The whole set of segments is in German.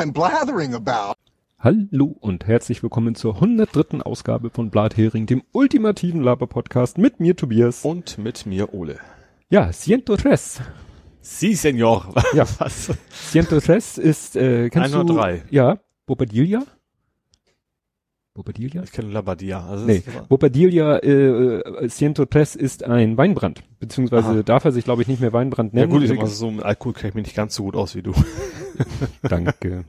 I'm blathering about. Hallo und herzlich willkommen zur 103. Ausgabe von Blathering, dem ultimativen Laber-Podcast mit mir Tobias. Und mit mir Ole. Ja, Ciento Tres. Si, Senor. Ja, was? Ciento Tres ist, äh, kennst 103. du? Ja, Bobadilla? Bobadilla? Ich kenne Labadia. Also Nee, Bobadilla äh, äh, Ciento Tres ist ein Weinbrand. Beziehungsweise Aha. darf er sich, glaube ich, nicht mehr Weinbrand ja nennen. gut, ich mal, so mit Alkohol kenne ich mich nicht ganz so gut aus wie du. Danke.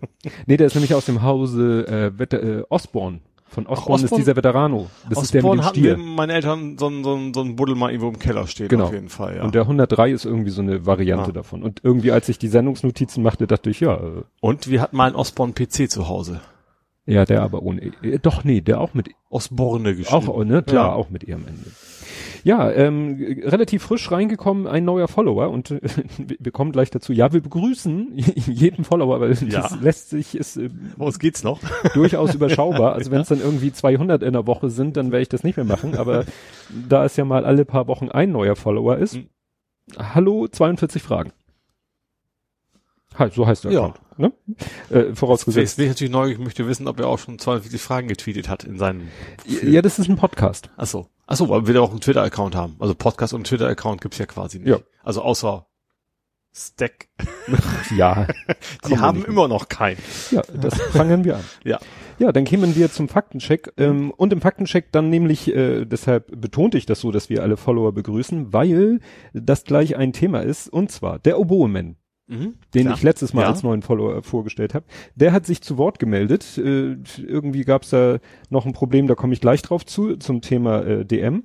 nee, der ist nämlich aus dem Hause äh, Vetter, äh, Osborne. Von Osborne ist Osborne? dieser Veterano. Das Aus ist der mit dem hatten Stier. wir meine Eltern so ein, so ein, so ein Buddel mal irgendwo im Keller stehen Genau. auf jeden Fall, ja. Und der 103 ist irgendwie so eine Variante Ah. davon. Und irgendwie, als ich die Sendungsnotizen machte, dachte ich, ja, äh, Und wir hatten mal einen Osborne PC zu Hause. ja, der aber ohne, äh, doch, nee, der auch mit, Osborne geschrieben. auch, ne, klar, Ja. auch mit ihr am Ende. Ja, ähm, relativ frisch reingekommen, ein neuer Follower und äh, wir kommen gleich dazu. Ja, wir begrüßen jeden Follower, weil Ja. das lässt sich, ist äh, Wo's geht's noch? durchaus überschaubar. Also wenn es dann irgendwie 200 in der Woche sind, dann werde ich das nicht mehr machen. Aber da es ja mal alle paar Wochen ein neuer Follower ist, Mhm. hallo 42 Fragen. So heißt der Ja. Account. Ne? Äh, vorausgesetzt. Jetzt bin ich natürlich neugierig, möchte wissen, ob er auch schon 42 Fragen getweetet hat in seinen. Ja, das ist ein Podcast. Achso. Achso, weil wir auch einen Twitter-Account haben. Also Podcast und Twitter-Account gibt's ja quasi nicht. Ja. Also außer Stack. Ja. Die haben immer noch keinen. Ja, das fangen wir an. Ja. Ja, dann kämen wir zum Faktencheck. Ähm, und im Faktencheck dann nämlich, äh, deshalb betonte ich das so, dass wir alle Follower begrüßen, weil das gleich ein Thema ist, und zwar der Oboeman. Mhm. den Ja. ich letztes Mal Ja. als neuen Follower vorgestellt habe, der hat sich zu Wort gemeldet. Äh, irgendwie gab es da noch ein Problem, da komme ich gleich drauf zu, zum Thema äh, DM. Mhm.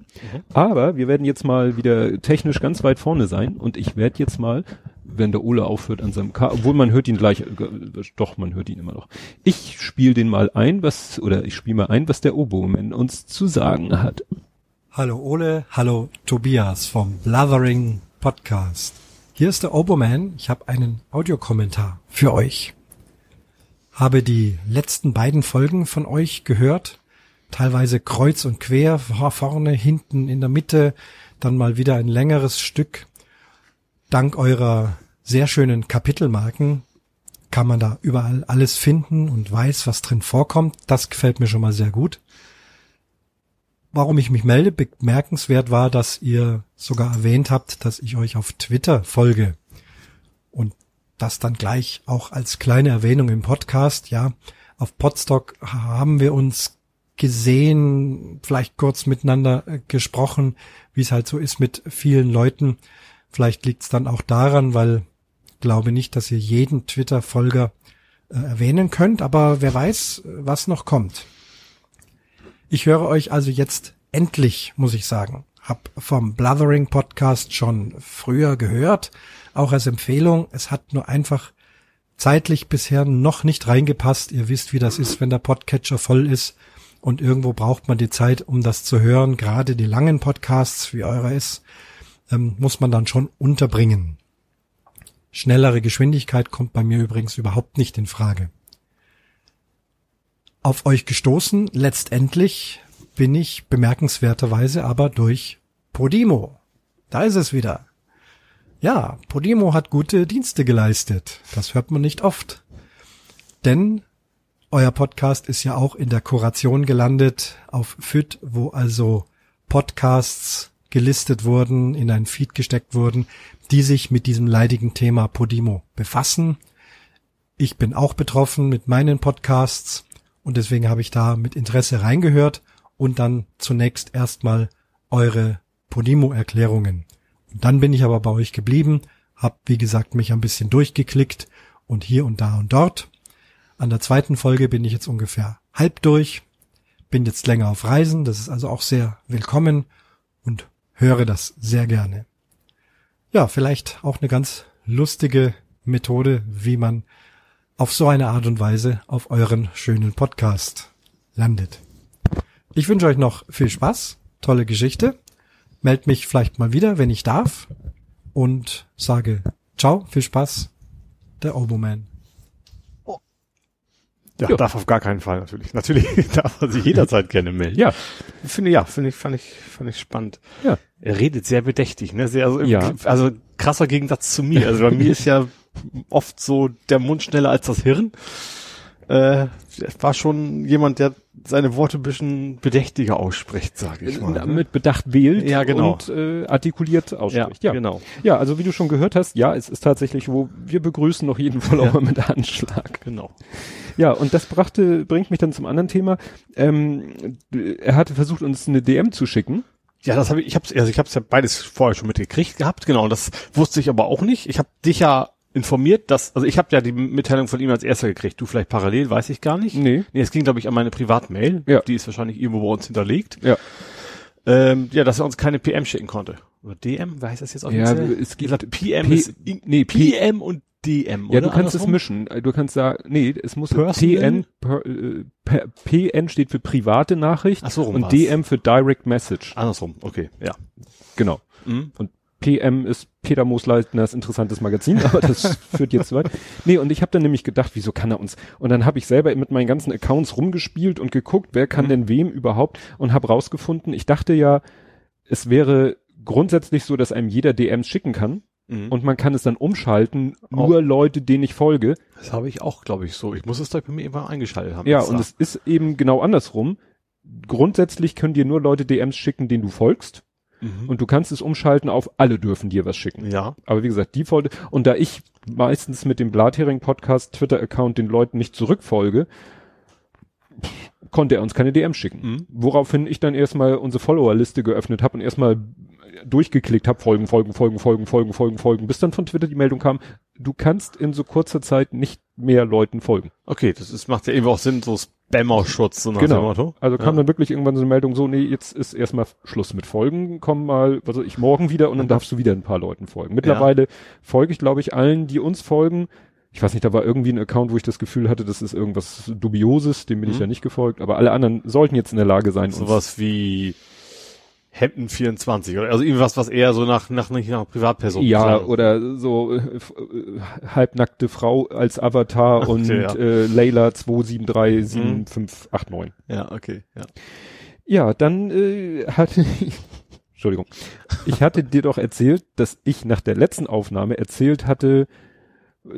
Aber wir werden jetzt mal wieder technisch ganz weit vorne sein und ich werde jetzt mal, wenn der Ole aufhört an seinem K, obwohl man hört ihn gleich, äh, doch, man hört ihn immer noch. Ich spiele den mal ein, was, oder ich spiele mal ein, was der Oboeman uns zu sagen hat. Hallo Ole, hallo Tobias vom Blathering Podcast. Hier ist der Oboman. Ich habe einen Audiokommentar für euch. Habe die letzten beiden Folgen von euch gehört. Teilweise kreuz und quer, vor- vorne, hinten, in der Mitte, dann mal wieder ein längeres Stück. Dank eurer sehr schönen Kapitelmarken kann man da überall alles finden und weiß, was drin vorkommt. Das gefällt mir schon mal sehr gut. Warum ich mich melde, bemerkenswert war, dass ihr sogar erwähnt habt, dass ich euch auf Twitter folge. Und das dann gleich auch als kleine Erwähnung im Podcast. Ja, auf Podstock haben wir uns gesehen, vielleicht kurz miteinander äh, gesprochen, wie es halt so ist mit vielen Leuten. Vielleicht liegt es dann auch daran, weil glaube nicht, dass ihr jeden Twitter-Folger äh, erwähnen könnt, aber wer weiß, was noch kommt. Ich höre euch also jetzt endlich, muss ich sagen. Hab vom Blathering Podcast schon früher gehört, auch als Empfehlung. Es hat nur einfach zeitlich bisher noch nicht reingepasst. Ihr wisst, wie das ist, wenn der Podcatcher voll ist und irgendwo braucht man die Zeit, um das zu hören. Gerade die langen Podcasts, wie eurer ist, ähm, muss man dann schon unterbringen. Schnellere Geschwindigkeit kommt bei mir übrigens überhaupt nicht in Frage auf euch gestoßen. Letztendlich bin ich bemerkenswerterweise aber durch Podimo. Da ist es wieder. Ja, Podimo hat gute Dienste geleistet. Das hört man nicht oft. Denn euer Podcast ist ja auch in der Kuration gelandet auf FIT, wo also Podcasts gelistet wurden, in ein Feed gesteckt wurden, die sich mit diesem leidigen Thema Podimo befassen. Ich bin auch betroffen mit meinen Podcasts und deswegen habe ich da mit Interesse reingehört und dann zunächst erstmal eure Podimo-Erklärungen. Und dann bin ich aber bei euch geblieben, habe wie gesagt mich ein bisschen durchgeklickt und hier und da und dort. An der zweiten Folge bin ich jetzt ungefähr halb durch, bin jetzt länger auf Reisen, das ist also auch sehr willkommen und höre das sehr gerne. Ja, vielleicht auch eine ganz lustige Methode, wie man auf so eine Art und Weise auf euren schönen Podcast landet. Ich wünsche euch noch viel Spaß, tolle Geschichte. Meld mich vielleicht mal wieder, wenn ich darf. Und sage ciao, viel Spaß, der Oboman. Ja, Ja. darf auf gar keinen Fall natürlich. Natürlich darf er sich jederzeit gerne melden. Ja, Finde ja, finde ich, fand ich, fand ich spannend. Ja. Er redet sehr bedächtig, ne? Sehr, also, Ja. also krasser Gegensatz zu mir. Also bei mir ist ja oft so der Mund schneller als das Hirn. Äh, war schon jemand, der seine Worte ein bisschen bedächtiger ausspricht, sage ich mal. ne? Mit Bedacht wählt Ja, genau. und äh, artikuliert ausspricht. Ja, genau. Ja, also wie du schon gehört hast, ja, es ist tatsächlich, wo wir begrüßen noch jeden Follower mit Anschlag. Genau. Ja, und das brachte, bringt mich dann zum anderen Thema. Ähm, er hatte versucht, uns eine DM zu schicken. Ja, das habe ich, ich hab's, also ich hab's ja beides vorher schon mitgekriegt gehabt, genau, das wusste ich aber auch nicht. Ich habe dich ja informiert, dass, also ich habe ja die Mitteilung von ihm als erster gekriegt, du vielleicht parallel, weiß ich gar nicht. Nee. Nee, es ging, glaube ich, an meine Privatmail. Ja. Die ist wahrscheinlich irgendwo bei uns hinterlegt. Ja. Ähm, ja, dass er uns keine PM schicken konnte. Oder DM, wie heißt das jetzt offiziell? es gibt- PM P- ist, nee, P- PM und DM, Ja, du kannst es Andersrum? mischen. Du kannst sagen, nee, es muss Personal? TN, per, äh, per, PN steht für private Nachricht Ach so, rum und war's. DM für Direct Message. Andersrum, okay, ja. Genau. Mhm. Und PM ist Peter Moosleitners interessantes Magazin, aber das führt jetzt zu weit. Nee, und ich habe dann nämlich gedacht, wieso kann er uns? Und dann habe ich selber mit meinen ganzen Accounts rumgespielt und geguckt, wer kann Mhm. denn wem überhaupt und habe rausgefunden, ich dachte ja, es wäre grundsätzlich so, dass einem jeder DMs schicken kann Mhm. und man kann es dann umschalten, nur Leute, denen ich folge. Das habe ich auch, glaube ich, so. Ich muss es da bei mir irgendwann eingeschaltet haben. Ja, und es ist eben genau andersrum. Grundsätzlich können dir nur Leute DMs schicken, denen du folgst. Mhm. Und du kannst es umschalten auf alle dürfen dir was schicken. ja. Aber wie gesagt, Default, und da ich meistens mit dem Blathering Podcast Twitter Account den Leuten nicht zurückfolge, pff, konnte er uns keine DMs schicken. Mhm. Woraufhin ich dann erstmal unsere Follower-Liste geöffnet habe und erstmal durchgeklickt habe, folgen, folgen, folgen, folgen, folgen, folgen, folgen, bis dann von Twitter die Meldung kam, du kannst in so kurzer Zeit nicht mehr Leuten folgen. Okay, das ist, macht ja irgendwie auch Sinn, so Spammer-Schutz, so nach dem Genau. Motto. Also kam ja. dann wirklich irgendwann so eine Meldung, so, nee, jetzt ist erstmal Schluss mit Folgen, komm mal, was weiß ich, morgen wieder und dann darfst du wieder ein paar Leuten folgen. Mittlerweile folge ich, glaube ich, allen, die uns folgen. Ich weiß nicht, da war irgendwie ein Account, wo ich das Gefühl hatte, das ist irgendwas Dubioses, dem bin ich Mhm. ja nicht gefolgt, aber alle anderen sollten jetzt in der Lage sein, Sowas wie Hemden 24 oder also irgendwas, was eher so nach nach nicht nach Privatperson ja, klang. oder so äh, äh, halbnackte Frau als Avatar Okay, und ja. äh, Layla 2737589. ja, okay, ja. Ja, dann äh, hatte ich, Entschuldigung, ich hatte dir doch erzählt, dass ich nach der letzten Aufnahme erzählt hatte,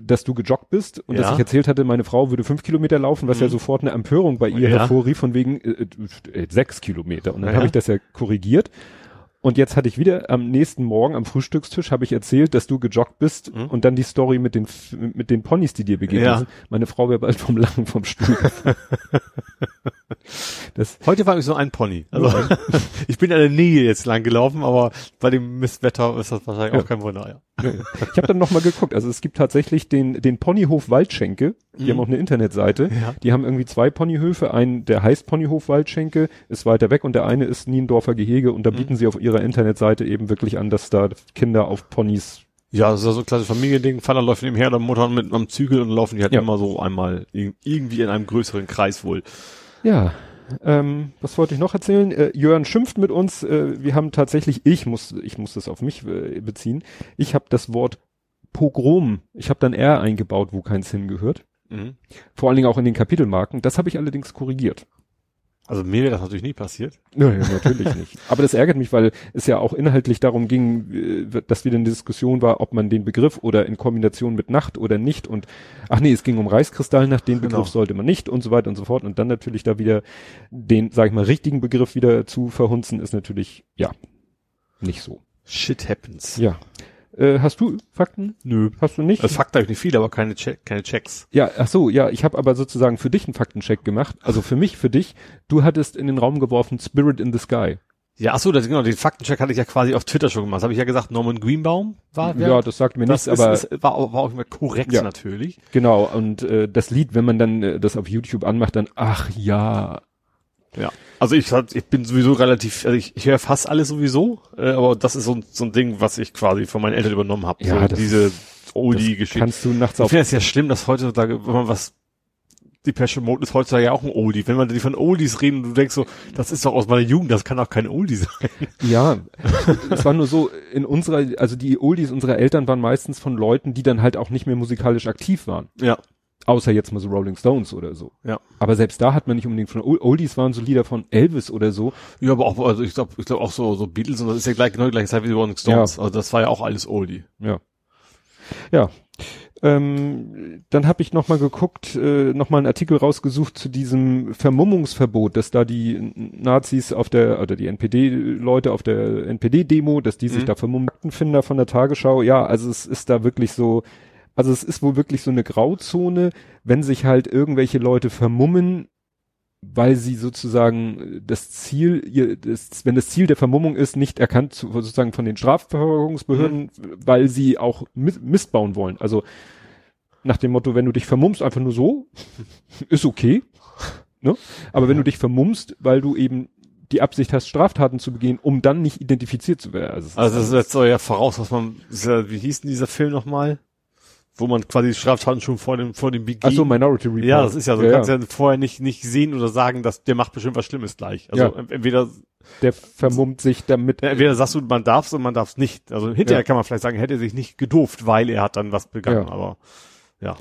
dass du gejoggt bist und dass Ja. ich erzählt hatte, meine Frau würde fünf Kilometer laufen, was ja Mhm. sofort eine Empörung bei ihr Ja. hervorrief, von wegen äh, äh, sechs Kilometer. Und dann Ja, habe ja. ich das ja korrigiert. Und jetzt hatte ich wieder am nächsten Morgen am Frühstückstisch habe ich erzählt, dass du gejoggt bist Mhm. und dann die Story mit den mit den Ponys, die dir begegnet Ja. sind. Meine Frau wäre bald vom Lachen vom Stuhl. das Heute war ich so ein Pony. Also ich bin in der Nähe jetzt lang gelaufen, aber bei dem Mistwetter ist das wahrscheinlich Ja. auch kein Wunder. Ja. Ich habe dann noch mal geguckt. Also es gibt tatsächlich den den Ponyhof Waldschenke. Die Mhm. haben auch eine Internetseite. Ja. Die haben irgendwie zwei Ponyhöfe. Einen, der heißt Ponyhof Waldschenke, ist weiter weg und der eine ist Niendorfer Gehege. Und da Mhm. bieten sie auf ihrer Internetseite eben wirklich an, dass da Kinder auf Ponys. Ja, das ist ja so ein klassisches Familiending. Vater läuft nebenher, der Mutter mit am Zügel und laufen die halt Ja. immer so einmal ir- irgendwie in einem größeren Kreis wohl. Ja. Ähm, was wollte ich noch erzählen? Äh, Jörn schimpft mit uns. Äh, wir haben tatsächlich, ich muss, ich muss das auf mich äh, beziehen. Ich habe das Wort Pogrom. Ich habe dann R eingebaut, wo keins hingehört. Mhm. Vor allen Dingen auch in den Kapitelmarken. Das habe ich allerdings korrigiert. Also mir wäre das natürlich nie passiert. Naja, natürlich nicht. Aber das ärgert mich, weil es ja auch inhaltlich darum ging, äh, dass wieder eine Diskussion war, ob man den Begriff oder in Kombination mit Nacht oder nicht und ach nee, es ging um Reichskristallnacht, den Begriff Genau. sollte man nicht und so weiter und so fort und dann natürlich da wieder den, sag ich mal, richtigen Begriff wieder zu verhunzen, ist natürlich, ja, nicht so. Shit happens. Ja. Äh, hast du Fakten? Nö. Hast du nicht? Also Fakt habe ich nicht viel, aber keine, Check, keine Checks. Ja, ach so, ja, ich habe aber sozusagen für dich einen Faktencheck gemacht. Also für mich, für dich. Du hattest in den Raum geworfen Spirit in the Sky. Ja, ach so, das, genau, den Faktencheck hatte ich ja quasi auf Twitter schon gemacht. Das habe ich ja gesagt, Norman Greenbaum war Ja, das sagt mir das nichts, ist, aber ist, war, auch- war auch immer korrekt Ja. natürlich. genau. Und äh, das Lied, wenn man dann äh, das auf YouTube anmacht, dann ach ja, Ja. Also ich, ich bin sowieso relativ, also ich, ich höre fast alles sowieso, äh, aber das ist so, ein- so ein Ding, was ich quasi von meinen Eltern übernommen habe. Ja, so das- diese Oldie-Geschichte. kannst du nachts Ich auf. finde es ja schlimm, dass heutzutage, wenn man was, die Passion Mode ist heutzutage ja auch ein Oldie. Wenn man die von Oldies reden, du denkst so, das ist doch aus meiner Jugend, das kann doch kein Oldie sein. Ja, es war nur so in unserer, also die Oldies unserer Eltern waren meistens von Leuten, die dann halt auch nicht mehr musikalisch aktiv waren. Ja. Außer jetzt mal so Rolling Stones oder so. Ja. Aber selbst da hat man nicht unbedingt von Ol- Oldies waren so Lieder von Elvis oder so. Ja, aber auch, also ich glaube, ich glaube auch so, so Beatles und das ist ja gleich genau die gleiche Zeit wie die Rolling Stones. Also das war ja auch alles Oldie. Ja. Ja, Ähm, dann habe ich noch mal geguckt, äh, noch mal einen Artikel rausgesucht zu diesem Vermummungsverbot, dass da die Nazis auf der oder die NPD-Leute auf der NPD-Demo, dass die sich Mhm. da vermummten finden von der Tagesschau. Ja, also es ist da wirklich so, also es ist wohl wirklich so eine Grauzone, wenn sich halt irgendwelche Leute vermummen, weil sie sozusagen das Ziel, ihr, das, wenn das Ziel der Vermummung ist, nicht erkannt zu, sozusagen von den Strafverfolgungsbehörden, weil sie auch Mist, Mist bauen wollen. Also nach dem Motto, wenn du dich vermummst, einfach nur so, ist okay. Ne? Aber wenn du dich vermummst, weil du eben die Absicht hast, Straftaten zu begehen, um dann nicht identifiziert zu werden. Also, Also das setzt so ja voraus, was man, wie hieß denn dieser Film nochmal? Wo man quasi Straftaten schon vor dem, vor dem Beginn. Ach so, Minority Report. Ja, das ist ja so. Ja, du kannst ja. ja vorher nicht, nicht sehen oder sagen, dass der macht bestimmt was Schlimmes gleich. Also Ja. entweder, Der vermummt sich damit. entweder sagst du, man darf's und man darf's nicht. Also hinterher Ja. kann man vielleicht sagen, hätte er sich nicht gedurft, weil er hat dann was begangen, Ja. aber ja.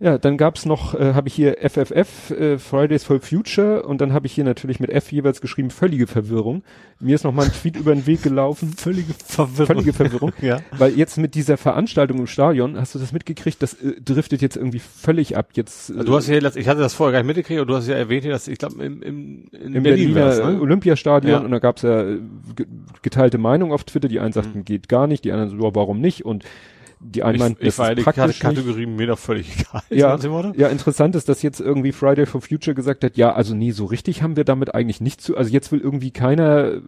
Ja, dann gab's noch, äh, habe ich hier FFF, äh, Fridays for Future, und dann habe ich hier natürlich mit F jeweils geschrieben, völlige Verwirrung. Mir ist noch mal ein Tweet über den Weg gelaufen. Völlige Verwirrung. Völlige Verwirrung. ja. Weil jetzt mit dieser Veranstaltung im Stadion, hast du das mitgekriegt, das äh, driftet jetzt irgendwie völlig ab. Jetzt äh, Du hast ja, ich hatte das vorher gar nicht mitgekriegt, aber du hast ja erwähnt, dass ich glaube im, im, in im Berlin Berliner ne? Olympiastadion Ja. und da gab's ja äh, ge- geteilte Meinung auf Twitter. Die einen sagten, geht gar nicht, die anderen so, warum nicht? Und die einen Ich, meinten, ich das ist die praktisch nicht. Kategorie mir doch völlig egal. Ja, ja, interessant ist, dass jetzt irgendwie Friday for Future gesagt hat, ja, also nee, so richtig haben wir damit eigentlich nicht zu, also jetzt will irgendwie keiner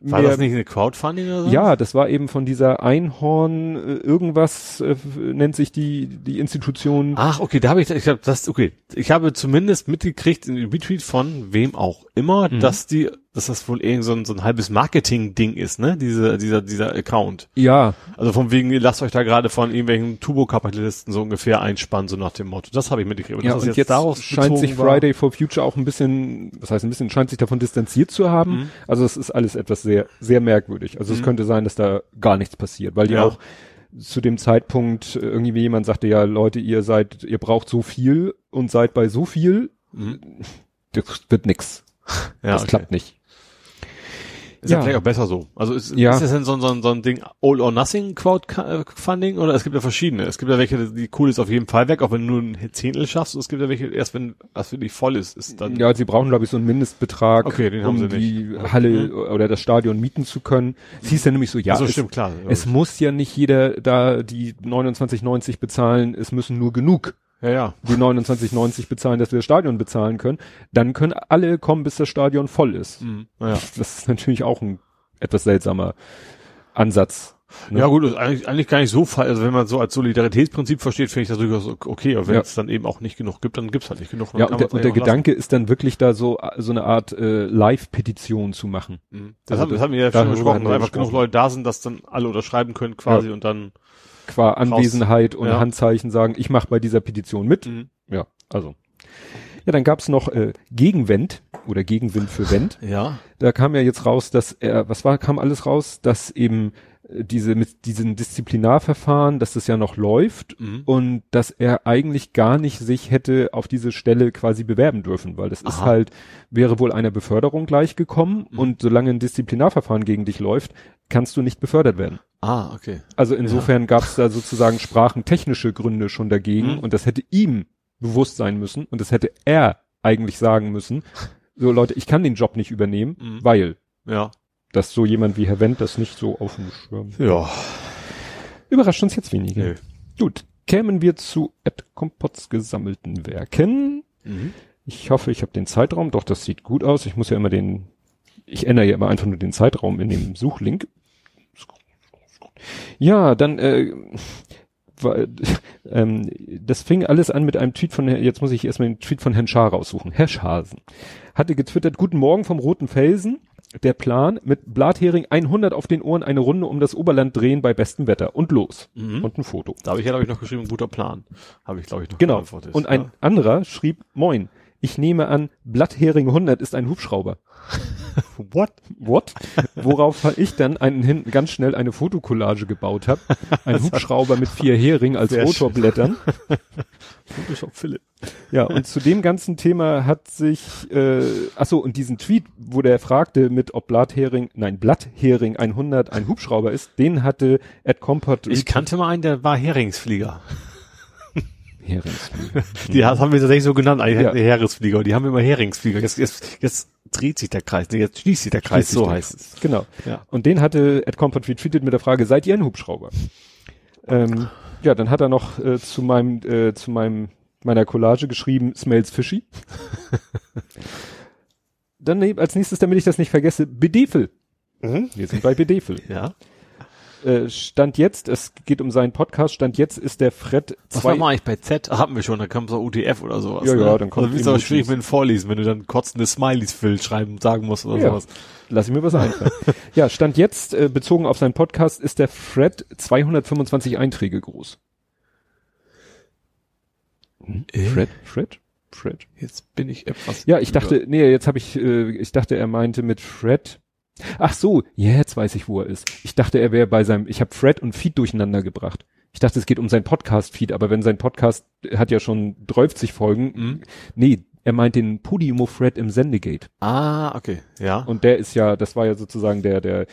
War mehr, das nicht eine Crowdfunding oder so? ja, das war eben von dieser Einhorn äh, irgendwas äh, nennt sich die die Institution. Ach, okay, da habe ich, ich habe das, okay, ich habe zumindest mitgekriegt in dem Retweet von wem auch immer, Mhm. dass die, dass das wohl irgend so ein, so ein halbes Marketing-Ding ist, ne? Diese, dieser, dieser Account. Ja, Also von wegen, ihr lasst euch da gerade von irgendwelchen Turbo-Kapitalisten so ungefähr einspannen, so nach dem Motto. Das habe ich mitgekriegt. ja dass und es jetzt, daraus scheint sich war- Friday for Future auch ein bisschen, was heißt ein bisschen, scheint sich davon distanziert zu haben. Mhm. Also es ist alles etwas sehr sehr merkwürdig. Also es Mhm. könnte sein, dass da gar nichts passiert, weil die Ja. auch zu dem Zeitpunkt irgendwie jemand sagte, ja Leute, ihr seid, ihr braucht so viel und seid bei so viel, Mhm. das wird nix. Ja, das okay. klappt nicht. Ist ja Ja. vielleicht auch besser so. Also ist, Ja. ist das denn so, ein- so, ein- so ein Ding All or Nothing Crowdfunding oder es gibt ja verschiedene. Es gibt ja welche, die cool ist auf jeden Fall weg, auch wenn du nur ein Zehntel schaffst. Und es gibt ja welche, erst wenn das wirklich voll ist, ist dann. Ja, sie brauchen, glaube ich, so einen Mindestbetrag, Okay, den um haben sie die nicht. Halle Mhm. oder das Stadion mieten zu können. Es hieß ja nämlich so, ja, Ach so, es, stimmt, klar. es muss ja nicht jeder da die 29,90 bezahlen, es müssen nur genug ja, ja. die 29,90 bezahlen, dass wir das Stadion bezahlen können. Dann können alle kommen, bis das Stadion voll ist. Mhm. Naja. Das ist natürlich auch ein etwas seltsamer Ansatz. Ne? Ja gut, ist eigentlich, eigentlich gar nicht so fall. Also wenn man so als Solidaritätsprinzip versteht, finde ich das durchaus okay. Aber wenn Ja. es dann eben auch nicht genug gibt, dann gibt's halt nicht genug. Ja, und der, und der Gedanke ist dann wirklich da so, so eine Art äh, Live-Petition zu machen. Mhm. Das, Also haben, das haben wir ja schon besprochen, dass einfach genug Leute da sind, dass dann alle unterschreiben können quasi und dann. Qua Anwesenheit und Ja. Handzeichen sagen, ich mache bei dieser Petition mit. Mhm. Ja, also. Ja, dann gab's noch äh, Gegenwind oder Gegenwind für Wendt. Ja. Da kam ja jetzt raus, dass er, was war, kam alles raus, dass eben äh, diese mit diesen Disziplinarverfahren, dass das ja noch läuft Mhm. und dass er eigentlich gar nicht sich hätte auf diese Stelle quasi bewerben dürfen, weil das ist Aha. halt, wäre wohl einer Beförderung gleichgekommen Mhm. und solange ein Disziplinarverfahren gegen dich läuft, kannst du nicht befördert werden. Ah, okay. Also insofern gab's da sozusagen sprachentechnische Gründe schon dagegen Mhm. und das hätte ihm bewusst sein müssen und das hätte er eigentlich sagen müssen. So Leute, ich kann den Job nicht übernehmen, Mhm. weil Ja. dass so jemand wie Herr Wendt das nicht so auf dem Schirm. Ja. Überrascht uns jetzt weniger. Nö. Gut, kämen wir zu Ed Kompotts gesammelten Werken. Mhm. Ich hoffe, ich habe den Zeitraum. Doch, das sieht gut aus. Ich muss ja immer den, ich ändere ja immer einfach nur den Zeitraum in dem Suchlink. Ja, dann, äh, war, ähm, das fing alles an mit einem Tweet von, jetzt muss ich erstmal den Tweet von Herrn Schaar raussuchen. Herr Schasen hatte getwittert, guten Morgen vom Roten Felsen. Der Plan mit Blathering 100 auf den Ohren eine Runde um das Oberland drehen bei bestem Wetter und los. Mhm. Und ein Foto. Da habe ich ja, glaube ich, noch geschrieben, guter Plan. Habe ich, glaube ich, noch Genau. Und ein ja. anderer schrieb, moin, ich nehme an, Blatthering 100 ist ein Hubschrauber. What? What? Worauf ich dann einen hinten ganz schnell eine Fotokollage gebaut habe. Ein Hubschrauber mit vier Heringen als Rotorblättern. Photoshop Philipp. Ja, und zu dem ganzen Thema hat sich, äh, ach so, und diesen Tweet, wo der fragte mit, ob Blatthering, nein, Blatthering 100 ein Hubschrauber ist, den hatte Ed Compot. Ich kannte mal einen, der war Heringsflieger. Heringsflieger. Die haben wir tatsächlich so genannt, eigentlich Ja. ja. Heringsflieger. Die haben immer Heringsflieger. Jetzt, jetzt, jetzt dreht sich der Kreis, nee, jetzt schließt sich der Kreis, so heißt es. Genau. Ja. Und den hatte Ed Compot retweetet mit der Frage, seid ihr ein Hubschrauber? Ähm, ja, dann hat er noch äh, zu meinem, äh, zu meinem, meiner Collage geschrieben, smells fishy. dann als nächstes, damit ich das nicht vergesse, Bedefel. Mhm. Wir sind bei Bedefel. Ja. Äh, Stand jetzt, es geht um seinen Podcast, Stand jetzt ist der Fred Was war mal eigentlich bei Z? Hatten wir schon, da kommt so UTF oder sowas. Ja, ne? ja, dann kommt Also, Emojis. schwierig mit dem Vorlesen, wenn du dann kotzende Smileys Phil schreiben, sagen musst oder Ja. sowas. lass ich mir was einfallen. ja, Stand jetzt, äh, bezogen auf seinen Podcast, ist der Fred 225 Einträge groß. Äh? Fred? Fred? Fred? Jetzt bin ich etwas. Ja, ich dachte, nee, jetzt habe ich, äh, ich dachte, er meinte mit Fred. Ach so, jetzt weiß ich, wo er ist. Ich dachte, er wäre bei seinem, ich habe Fred und Feed durcheinander gebracht. Ich dachte, es geht um sein Podcast-Feed, aber wenn sein Podcast hat ja schon 30 Folgen, Mhm. nee, er meint den Podimo Fred im Sendegate. Ah, okay, ja. Und der ist ja, das war ja sozusagen der, der,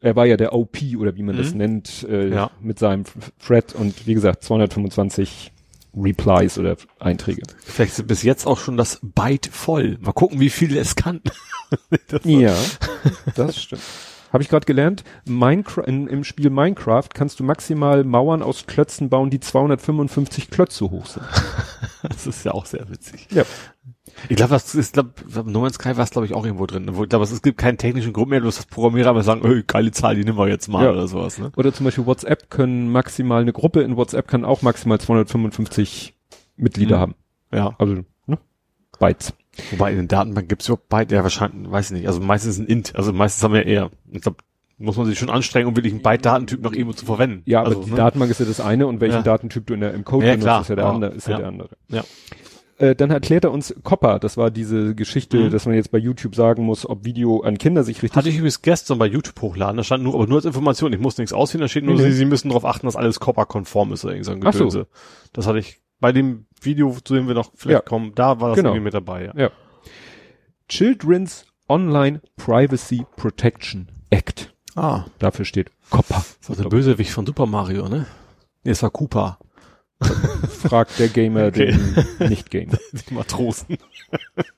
er war ja der OP oder wie man das Mhm. nennt, äh, Ja. mit seinem Fred und wie gesagt 225 Replies oder Einträge. Vielleicht ist bis jetzt auch schon das Byte voll. Mal gucken, wie viele es kann. Das Ja, das stimmt. Habe ich gerade gelernt, Minecraft, in, im Spiel Minecraft kannst du maximal Mauern aus Klötzen bauen, die 255 Klötze hoch sind. Das ist ja auch sehr witzig. Ja. Ich glaube, das ist, glaub, No Man's Sky war es, glaube ich, auch irgendwo drin. Ich glaube, es gibt keinen technischen Grund mehr, bloß das Programmierer aber sagen, öh, geile Zahl, die nehmen wir jetzt mal Ja. oder sowas, ne? Oder zum Beispiel WhatsApp können maximal, eine Gruppe in WhatsApp kann auch maximal 255 Mitglieder Mhm. haben. Ja. Also, ne? Bytes. Wobei in den Datenbanken gibt's überhaupt Byte, ja wahrscheinlich, weiß ich nicht. Also meistens ein Int, also meistens haben wir eher, ich glaube, muss man sich schon anstrengen, um wirklich einen Byte-Datentyp noch irgendwo zu verwenden. Ja, aber also, die ne? Datenbank ist ja das eine und welchen Ja. Datentyp du in der, im Code Ja, benutzt, klar. ist ja der Ja. andere, ist ja. Der andere. Ja. Äh, dann erklärt er uns Copper, das war diese Geschichte, Mhm. dass man jetzt bei YouTube sagen muss, ob Video an Kinder sich richtig Hatte ich übrigens gestern bei YouTube hochladen, da stand nur, aber nur als Information, ich muss nichts auswählen, da steht nur, Nee, nee. Sie, Sie müssen darauf achten, dass alles Copper-konform ist oder irgend so ein Ach so. Gedönse. Das hatte ich bei dem Video, zu dem wir noch vielleicht Ja. kommen, da war das Genau. irgendwie mit dabei, ja. Ja. Children's Online Privacy Protection Act. Ah, Dafür steht Copper. das war der Bösewicht von Super Mario, ne? Nee, es war Koopa. Fragt der Gamer Okay. den Nicht-Gamer. Die Matrosen.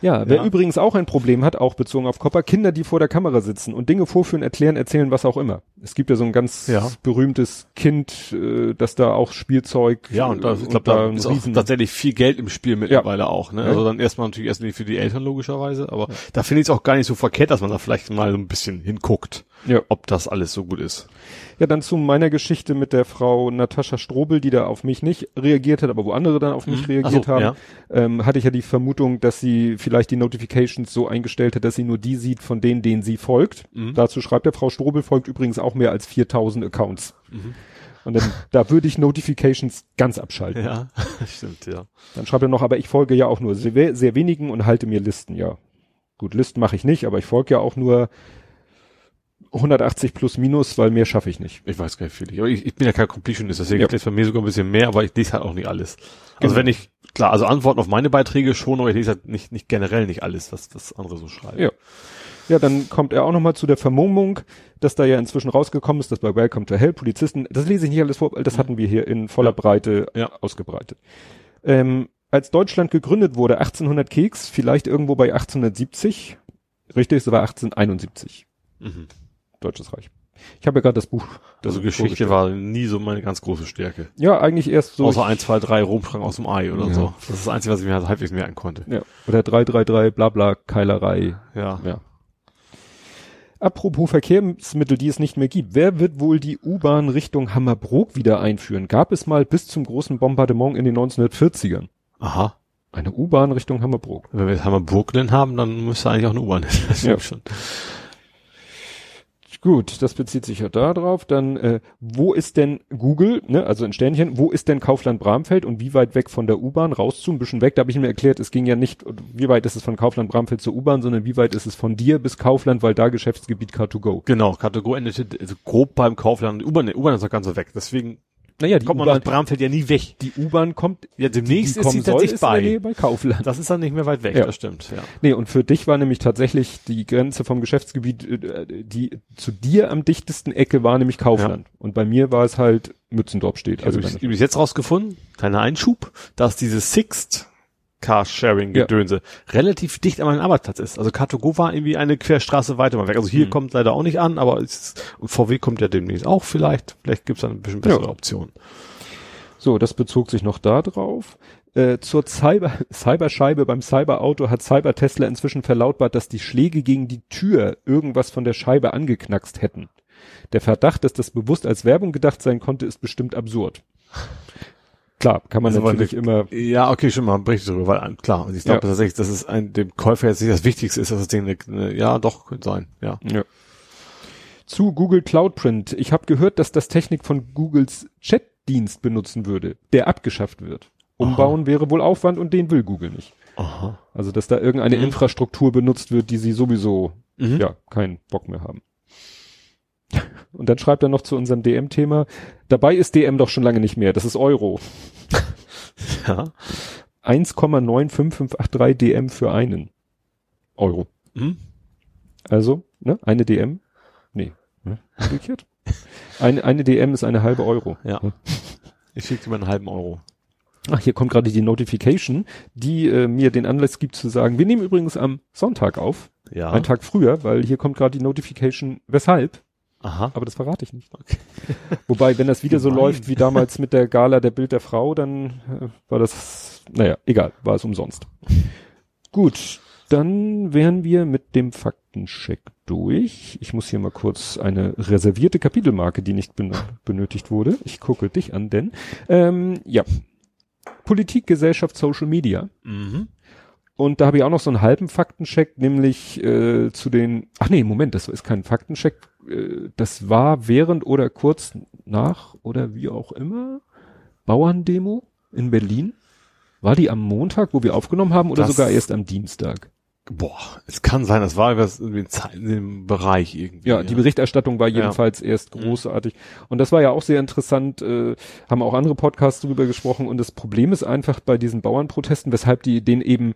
Ja, wer Ja. übrigens auch ein Problem hat, auch bezogen auf Copper, Kinder, die vor der Kamera sitzen und Dinge vorführen, erklären, erzählen, was auch immer. Es gibt ja so ein ganz Ja. berühmtes Kind, äh, das da auch Spielzeug Ja, und da, äh, ich glaube, da ein ist auch tatsächlich viel Geld im Spiel mittlerweile auch, ne? Ja. Also dann erstmal natürlich erst nicht für die Eltern logischerweise, aber da finde ich es auch gar nicht so verkehrt, dass man da vielleicht mal so ein bisschen hinguckt, Ja. ob das alles so gut ist. Ja, dann zu meiner Geschichte mit der Frau Natascha Strobel, die da auf mich nicht reagiert hat, aber wo andere dann auf mich Mhm. reagiert so, haben, ja. ähm, hatte ich ja die Vermutung, dass sie vielleicht die Notifications so eingestellt hat, dass sie nur die sieht von denen, denen sie folgt. Mhm. Dazu schreibt der Frau Strobel folgt übrigens auch mehr als 4000 Accounts. Mhm. Und dann, da würde ich Notifications ganz abschalten. Ja, stimmt, ja. Dann schreibt er noch, aber ich folge ja auch nur sehr, sehr wenigen und halte mir Listen, ja. Gut, Listen mache ich nicht, aber ich folge ja auch nur 180 plus minus, weil mehr schaffe ich nicht. Ich weiß gar nicht viel. Ich, ich bin ja kein Completionist, deswegen Ja. ja. bei mir sogar ein bisschen mehr, aber ich lese halt auch nicht alles. Also Genau. wenn ich, klar, also Antworten auf meine Beiträge schon, aber ich lese halt nicht, nicht generell nicht alles, was, was andere so schreiben. Ja. Ja, dann kommt er auch nochmal zu der Vermummung, dass da ja inzwischen rausgekommen ist, dass bei Welcome to Hell Polizisten, das lese ich nicht alles vor, weil das hatten wir hier in voller Ja. Breite Ja. ausgebreitet. Ähm, als Deutschland gegründet wurde, 1800 Keks, vielleicht irgendwo bei 1870, richtig, es war 1871, Mhm. Deutsches Reich. Ich habe ja gerade das Buch. Das Also Geschichte war nie so meine ganz große Stärke. Ja, eigentlich erst so. Außer 1, 2, 3 Rumschrank aus dem Ei oder Ja. so. Das ist das Einzige, was ich mir halt halbwegs merken konnte. ja, oder 333, bla bla, Keilerei, Ja. Ja. Apropos Verkehrsmittel, die es nicht mehr gibt. Wer wird wohl die U-Bahn Richtung Hammerbrook wieder einführen? Gab es mal bis zum großen Bombardement in den 1940ern. Aha. Eine U-Bahn Richtung Hammerbrook. Wenn wir jetzt Hammer Brooklyn haben, dann müsste eigentlich auch eine U-Bahn hin. Das Ja. stimmt schon. Gut, das bezieht sich ja da drauf. Dann, äh, wo ist denn Google, ne, also in Sternchen, wo ist denn Kaufland Bramfeld und wie weit weg von der U-Bahn raus zu, ein bisschen weg? Da habe ich mir erklärt, es ging ja nicht, wie weit ist es von Kaufland Bramfeld zur U-Bahn, sondern wie weit ist es von dir bis Kaufland, weil da Geschäftsgebiet Car2Go. Genau, Car2Go endete also grob beim Kaufland. U-Bahn, U-Bahn ist noch ganz so weg. Deswegen Naja, die kommt man aus U-Bahn, Bramfeld ja nie weg. die U-Bahn kommt, Ja, demnächst die ist kommen sie tatsächlich ist bei. bei Kaufland. Das ist dann nicht mehr weit weg, Ja. das stimmt, ja. Nee, und für dich war nämlich tatsächlich die Grenze vom Geschäftsgebiet, äh, die zu dir am dichtesten Ecke war nämlich Kaufland. Und bei mir war es halt Mützendorf steht. Also ich übrigens jetzt rausgefunden, kleiner Einschub, dass dieses Sixt Carsharing-Gedönse relativ dicht an meinem Arbeitsplatz ist. Also Car2Go war irgendwie eine Querstraße weiter mal weg. Also hier Mhm. kommt leider auch nicht an, aber und VW kommt ja demnächst auch vielleicht. Vielleicht gibt's dann ein bisschen bessere Ja. Optionen. so, das bezog sich noch da drauf. Äh, zur Cyber, Cyberscheibe beim Cyberauto hat Cyber Tesla inzwischen verlautbart, dass die Schläge gegen die Tür irgendwas von der Scheibe angeknackst hätten. Der Verdacht, dass das bewusst als Werbung gedacht sein konnte, ist bestimmt absurd. Klar, kann man Also, natürlich immer Ja, okay, schon mal ein Bericht darüber, weil klar, und ich glaube Ja. tatsächlich, dass es ein, dem Käufer jetzt nicht das Wichtigste ist, dass das Ding eine, eine, ja, doch, könnte sein, ja. Ja. Zu Google Cloud Print. Ich habe gehört, dass das Technik von Googles Chatdienst benutzen würde, der abgeschafft wird. Umbauen wäre wohl Aufwand und den will Google nicht. Aha. Also, dass da irgendeine Mhm. Infrastruktur benutzt wird, die sie sowieso, Mhm. ja, keinen Bock mehr haben. Und dann schreibt er noch zu unserem DM-Thema, dabei ist DM doch schon lange nicht mehr, das ist Euro. Ja. 1,95583 DM für einen Euro. Mhm. Also, ne, eine DM? Nee, ne? umgekehrt. Eine, eine DM ist eine halbe Euro. Ja. Ich schicke dir mal einen halben Euro. Ach, hier kommt gerade die Notification, die äh, mir den Anlass gibt zu sagen, wir nehmen übrigens am Sonntag auf, Ja. einen Tag früher, weil hier kommt gerade die Notification, weshalb, Aha. aber das verrate ich nicht. Okay. Wobei, wenn das wieder so läuft wie damals mit der Gala der Bild der Frau, dann äh, war das, naja, egal, war es umsonst. Gut, dann wären wir mit dem Faktencheck durch. Ich muss hier mal kurz eine reservierte Kapitelmarke, die nicht ben benötigt wurde. Ich gucke dich an, denn ähm, ja, Politik, Gesellschaft, Social Media. Mhm. Und da habe ich auch noch so einen halben Faktencheck, nämlich äh, zu den. Ach nee, Moment, das ist kein Faktencheck. Äh, das war während oder kurz nach oder wie auch immer Bauerndemo in Berlin. War die am Montag, wo wir aufgenommen haben, oder Das- sogar erst am Dienstag? Boah, es kann sein, das war was in dem, Bereich irgendwie. Ja, die Berichterstattung war Ja. jedenfalls erst großartig. Und das war ja auch sehr interessant, äh, haben auch andere Podcasts drüber gesprochen. Und das Problem ist einfach bei diesen Bauernprotesten, weshalb die denen eben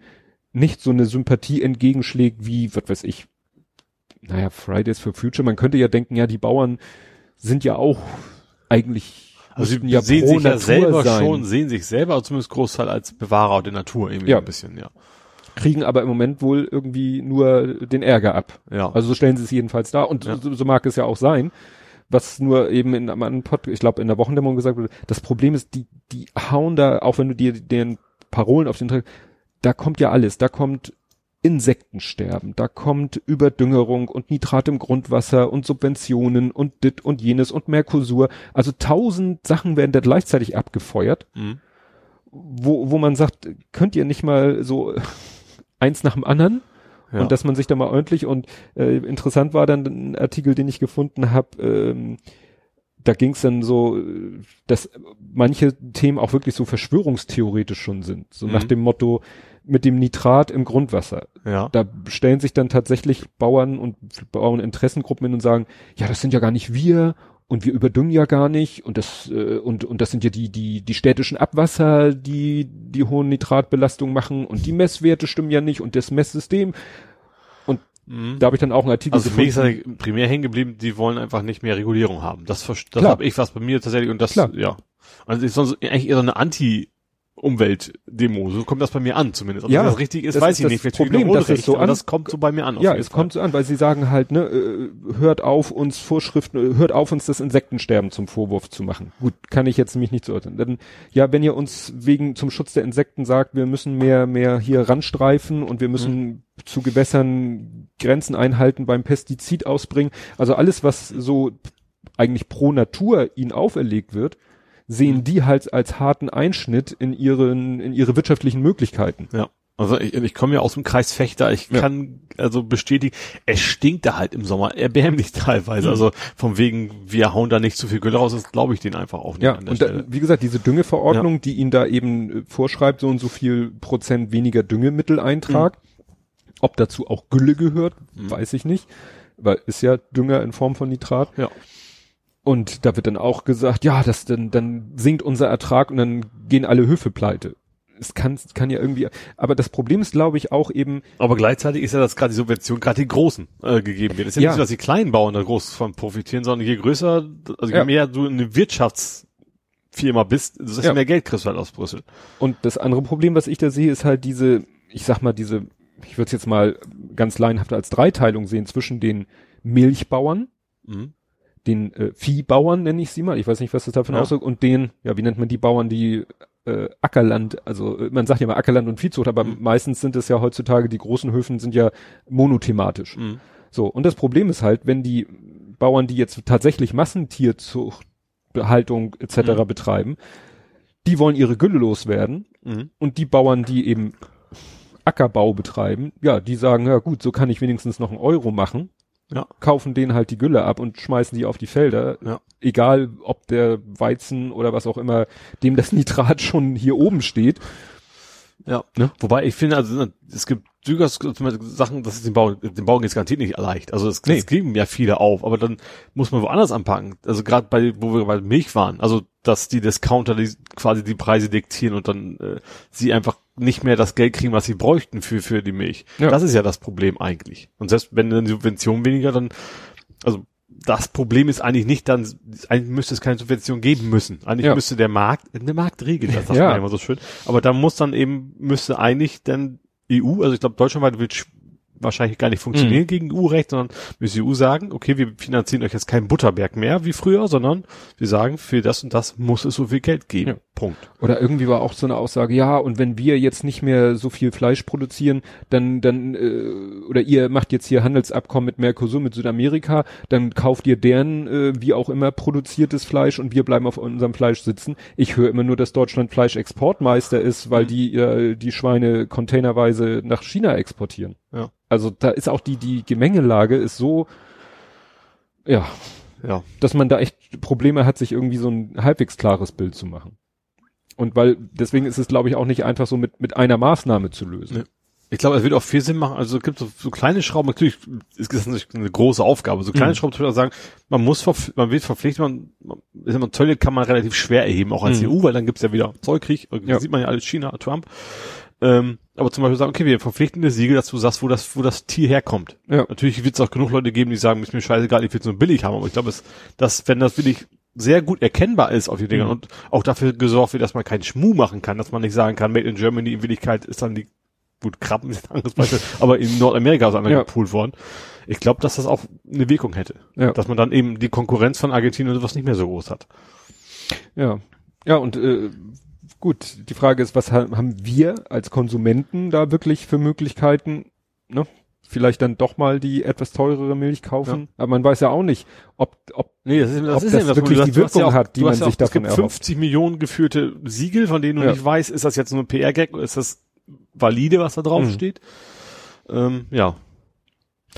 nicht so eine Sympathie entgegenschlägt wie, was weiß ich, naja, Fridays for Future. Man könnte ja denken, ja, die Bauern sind ja auch eigentlich, Also sie sehen pro sich ja Natur selber sein, schon, sehen sich selber, zumindest Großteil als Bewahrer der Natur irgendwie Ja. ein bisschen, ja. kriegen aber im Moment wohl irgendwie nur den Ärger ab. Ja. Also so stellen sie es jedenfalls dar und Ja. so, so mag es ja auch sein. Was nur eben in einem anderen Pod, ich glaube in der Wochendämmerung gesagt wurde, das Problem ist, die, die hauen da, auch wenn du dir deren Parolen auf den Tag, da kommt ja alles, da kommt Insektensterben, da kommt Überdüngerung und Nitrat im Grundwasser und Subventionen und dit und jenes und Mercosur. Also tausend Sachen werden da gleichzeitig abgefeuert Mhm. wo, wo man sagt, könnt ihr nicht mal so eins nach dem anderen? ja. Und dass man sich da mal ordentlich und äh, interessant war dann ein Artikel, den ich gefunden habe, ähm, da ging es dann so, äh, dass manche Themen auch wirklich so verschwörungstheoretisch schon sind. So Mhm. nach dem Motto, mit dem Nitrat im Grundwasser. ja. Da stellen sich dann tatsächlich Bauern und Bauerninteressengruppen hin und sagen, ja, das sind ja gar nicht wir und wir überdüngen ja gar nicht und das äh, und und das sind ja die die die städtischen Abwasser, die die hohen Nitratbelastungen machen und die Messwerte stimmen ja nicht und das Messsystem. Mhm. Da habe ich dann auch einen Artikel Also für mich ist halt primär hängen geblieben, die wollen einfach nicht mehr Regulierung haben. Das, das habe ich was bei mir tatsächlich und das, Klar. ja. Also ist sonst eigentlich eher so eine Anti-Umwelt-Demo. So kommt das bei mir an zumindest. Ob Ja, das richtig ist, das weiß ist ich das nicht. Vielleicht Problem, dass es so an- das kommt so bei mir an. ja, es Fall. kommt so an, weil sie sagen halt, ne, äh, hört auf uns Vorschriften, äh, hört auf uns das Insektensterben zum Vorwurf zu machen. Gut, kann ich jetzt nämlich nicht so urteilen. Denn, ja, wenn ihr uns wegen zum Schutz der Insekten sagt, wir müssen mehr, mehr hier ranstreifen und wir müssen zu Gewässern Grenzen einhalten beim Pestizid ausbringen, also alles, was so eigentlich pro Natur ihnen auferlegt wird, sehen Mhm. die halt als harten Einschnitt in ihren, in ihre wirtschaftlichen Möglichkeiten. Ja. Also ich, ich komme ja aus dem Kreis Fechter, ich Ja. kann also bestätigen, es stinkt da halt im Sommer erbärmlich teilweise. Also von wegen, wir hauen da nicht zu viel Gülle raus, das glaube ich denen einfach auch nicht Ja, an der und da, wie gesagt, diese Düngeverordnung, die ihn da eben äh, vorschreibt, so und so viel Prozent weniger Düngemitteleintrag. Ob dazu auch Gülle gehört, weiß ich nicht. Weil ist ja Dünger in Form von Nitrat. Ja. Und da wird dann auch gesagt, ja, das dann, dann sinkt unser Ertrag und dann gehen alle Höfe pleite. Es kann, kann ja irgendwie, aber das Problem ist, glaube ich, auch eben, Aber gleichzeitig ist ja, dass gerade die Subvention gerade den Großen äh, gegeben wird. Es ist ja, Ja. nicht so, dass die kleinen Bauern da groß von profitieren, sondern je größer, also je Ja. mehr du eine Wirtschaftsfirma bist, desto Ja. mehr Geld kriegst du halt aus Brüssel. Und das andere Problem, was ich da sehe, ist halt diese, ich sag mal, diese, ich würde es jetzt mal ganz laienhaft als Dreiteilung sehen zwischen den Milchbauern, Mhm. Den äh, Viehbauern nenne ich sie mal, ich weiß nicht, was das davon Ja. aussagt, und den, ja, wie nennt man die Bauern, die äh, Ackerland, also äh, man sagt ja mal Ackerland und Viehzucht, aber Mhm. meistens sind es ja heutzutage, die großen Höfen sind ja monothematisch. Mhm. So, und das Problem ist halt, wenn die Bauern, die jetzt tatsächlich Massentierzucht, Behaltung etc. Mhm. betreiben, die wollen ihre Gülle loswerden Mhm. und die Bauern, die eben Ackerbau betreiben, ja, die sagen, ja gut, so kann ich wenigstens noch einen Euro machen, Ja. kaufen denen halt die Gülle ab und schmeißen die auf die Felder. Ja. Egal, ob der Weizen oder was auch immer, dem das Nitrat schon hier oben steht. Ja. Ne? Wobei ich finde, also es gibt durchaus Sachen, das ist dem Bauern, dem Bauern jetzt garantiert nicht leicht. Also es, Nee. es geben ja viele auf, aber dann muss man woanders anpacken. Also gerade bei, wo wir bei Milch waren, also dass die Discounter die, quasi die Preise diktieren und dann äh, sie einfach nicht mehr das Geld kriegen, was sie bräuchten für für die Milch. Ja. Das ist ja das Problem eigentlich. Und selbst wenn dann die Subvention weniger, dann also das Problem ist eigentlich nicht dann, eigentlich müsste es keine Subvention geben müssen. Eigentlich Ja. müsste der Markt, der Markt regeln, das sagt Ja. man immer so schön. Aber da muss dann eben, müsste eigentlich dann EU, also ich glaube deutschlandweit wird wahrscheinlich gar nicht Mhm. funktionieren gegen EU-Recht, sondern müsste die EU sagen, okay, wir finanzieren euch jetzt keinen Butterberg mehr wie früher, sondern wir sagen, für das und das muss es so viel Geld geben. Ja. Punkt. Oder irgendwie war auch so eine Aussage, ja, und wenn wir jetzt nicht mehr so viel Fleisch produzieren, dann, dann, äh, oder ihr macht jetzt hier Handelsabkommen mit Mercosur, mit Südamerika, dann kauft ihr deren, äh, wie auch immer, produziertes Fleisch und wir bleiben auf unserem Fleisch sitzen. Ich höre immer nur, dass Deutschland Fleischexportmeister ist, weil die äh, die Schweine containerweise nach China exportieren. Ja. Also da ist auch die, die Gemengelage ist so, ja, Ja. dass man da echt Probleme hat, sich irgendwie so ein halbwegs klares Bild zu machen. Und weil, deswegen ist es, glaube ich, auch nicht einfach so mit, mit einer Maßnahme zu lösen. Nee. Ich glaube, es wird auch viel Sinn machen. Also es gibt so, so kleine Schrauben, natürlich ist das natürlich eine große Aufgabe. So kleine Mhm. Schrauben, zum Beispiel sagen, man muss, man wird verpflichtet, man, man, ist immer Zölle kann man relativ schwer erheben, auch als Mhm. EU, weil dann gibt's ja wieder Zollkrieg, Ja. sieht man ja alles China, Trump. Ähm, aber zum Beispiel sagen, okay, wir verpflichten eine Siegel, dass du sagst, wo das, wo das Tier herkommt. Ja. Natürlich wird es auch genug Leute geben, die sagen, ist mir scheißegal, ich will es nur billig haben, aber ich glaube, es, dass, wenn das wirklich sehr gut erkennbar ist auf die Dinger Mhm. und auch dafür gesorgt wird, dass man keinen Schmuh machen kann, dass man nicht sagen kann, Made in Germany in Wirklichkeit ist dann die, gut, Krabben ist ein anderes Beispiel, aber in Nordamerika ist einer Ja. gepoolt worden. Ich glaube, dass das auch eine Wirkung hätte. Ja. Dass man dann eben die Konkurrenz von Argentinien und sowas nicht mehr so groß hat. Ja. Ja, und äh, gut, die Frage ist, was ha haben wir als Konsumenten da wirklich für Möglichkeiten, ne? Vielleicht dann doch mal die etwas teurere Milch kaufen. Aber man weiß ja auch nicht, ob, ob Nee, das ist, Ob das das ist das wirklich die ja Wirkung auch- hat, die man ja sich auch, Es davon gibt erhofft. 50 Millionen geführte Siegel, von denen du Ja. nicht weißt, ist das jetzt nur ein PR-Gag oder ist das valide, was da drauf Mhm. steht? Ähm, ja.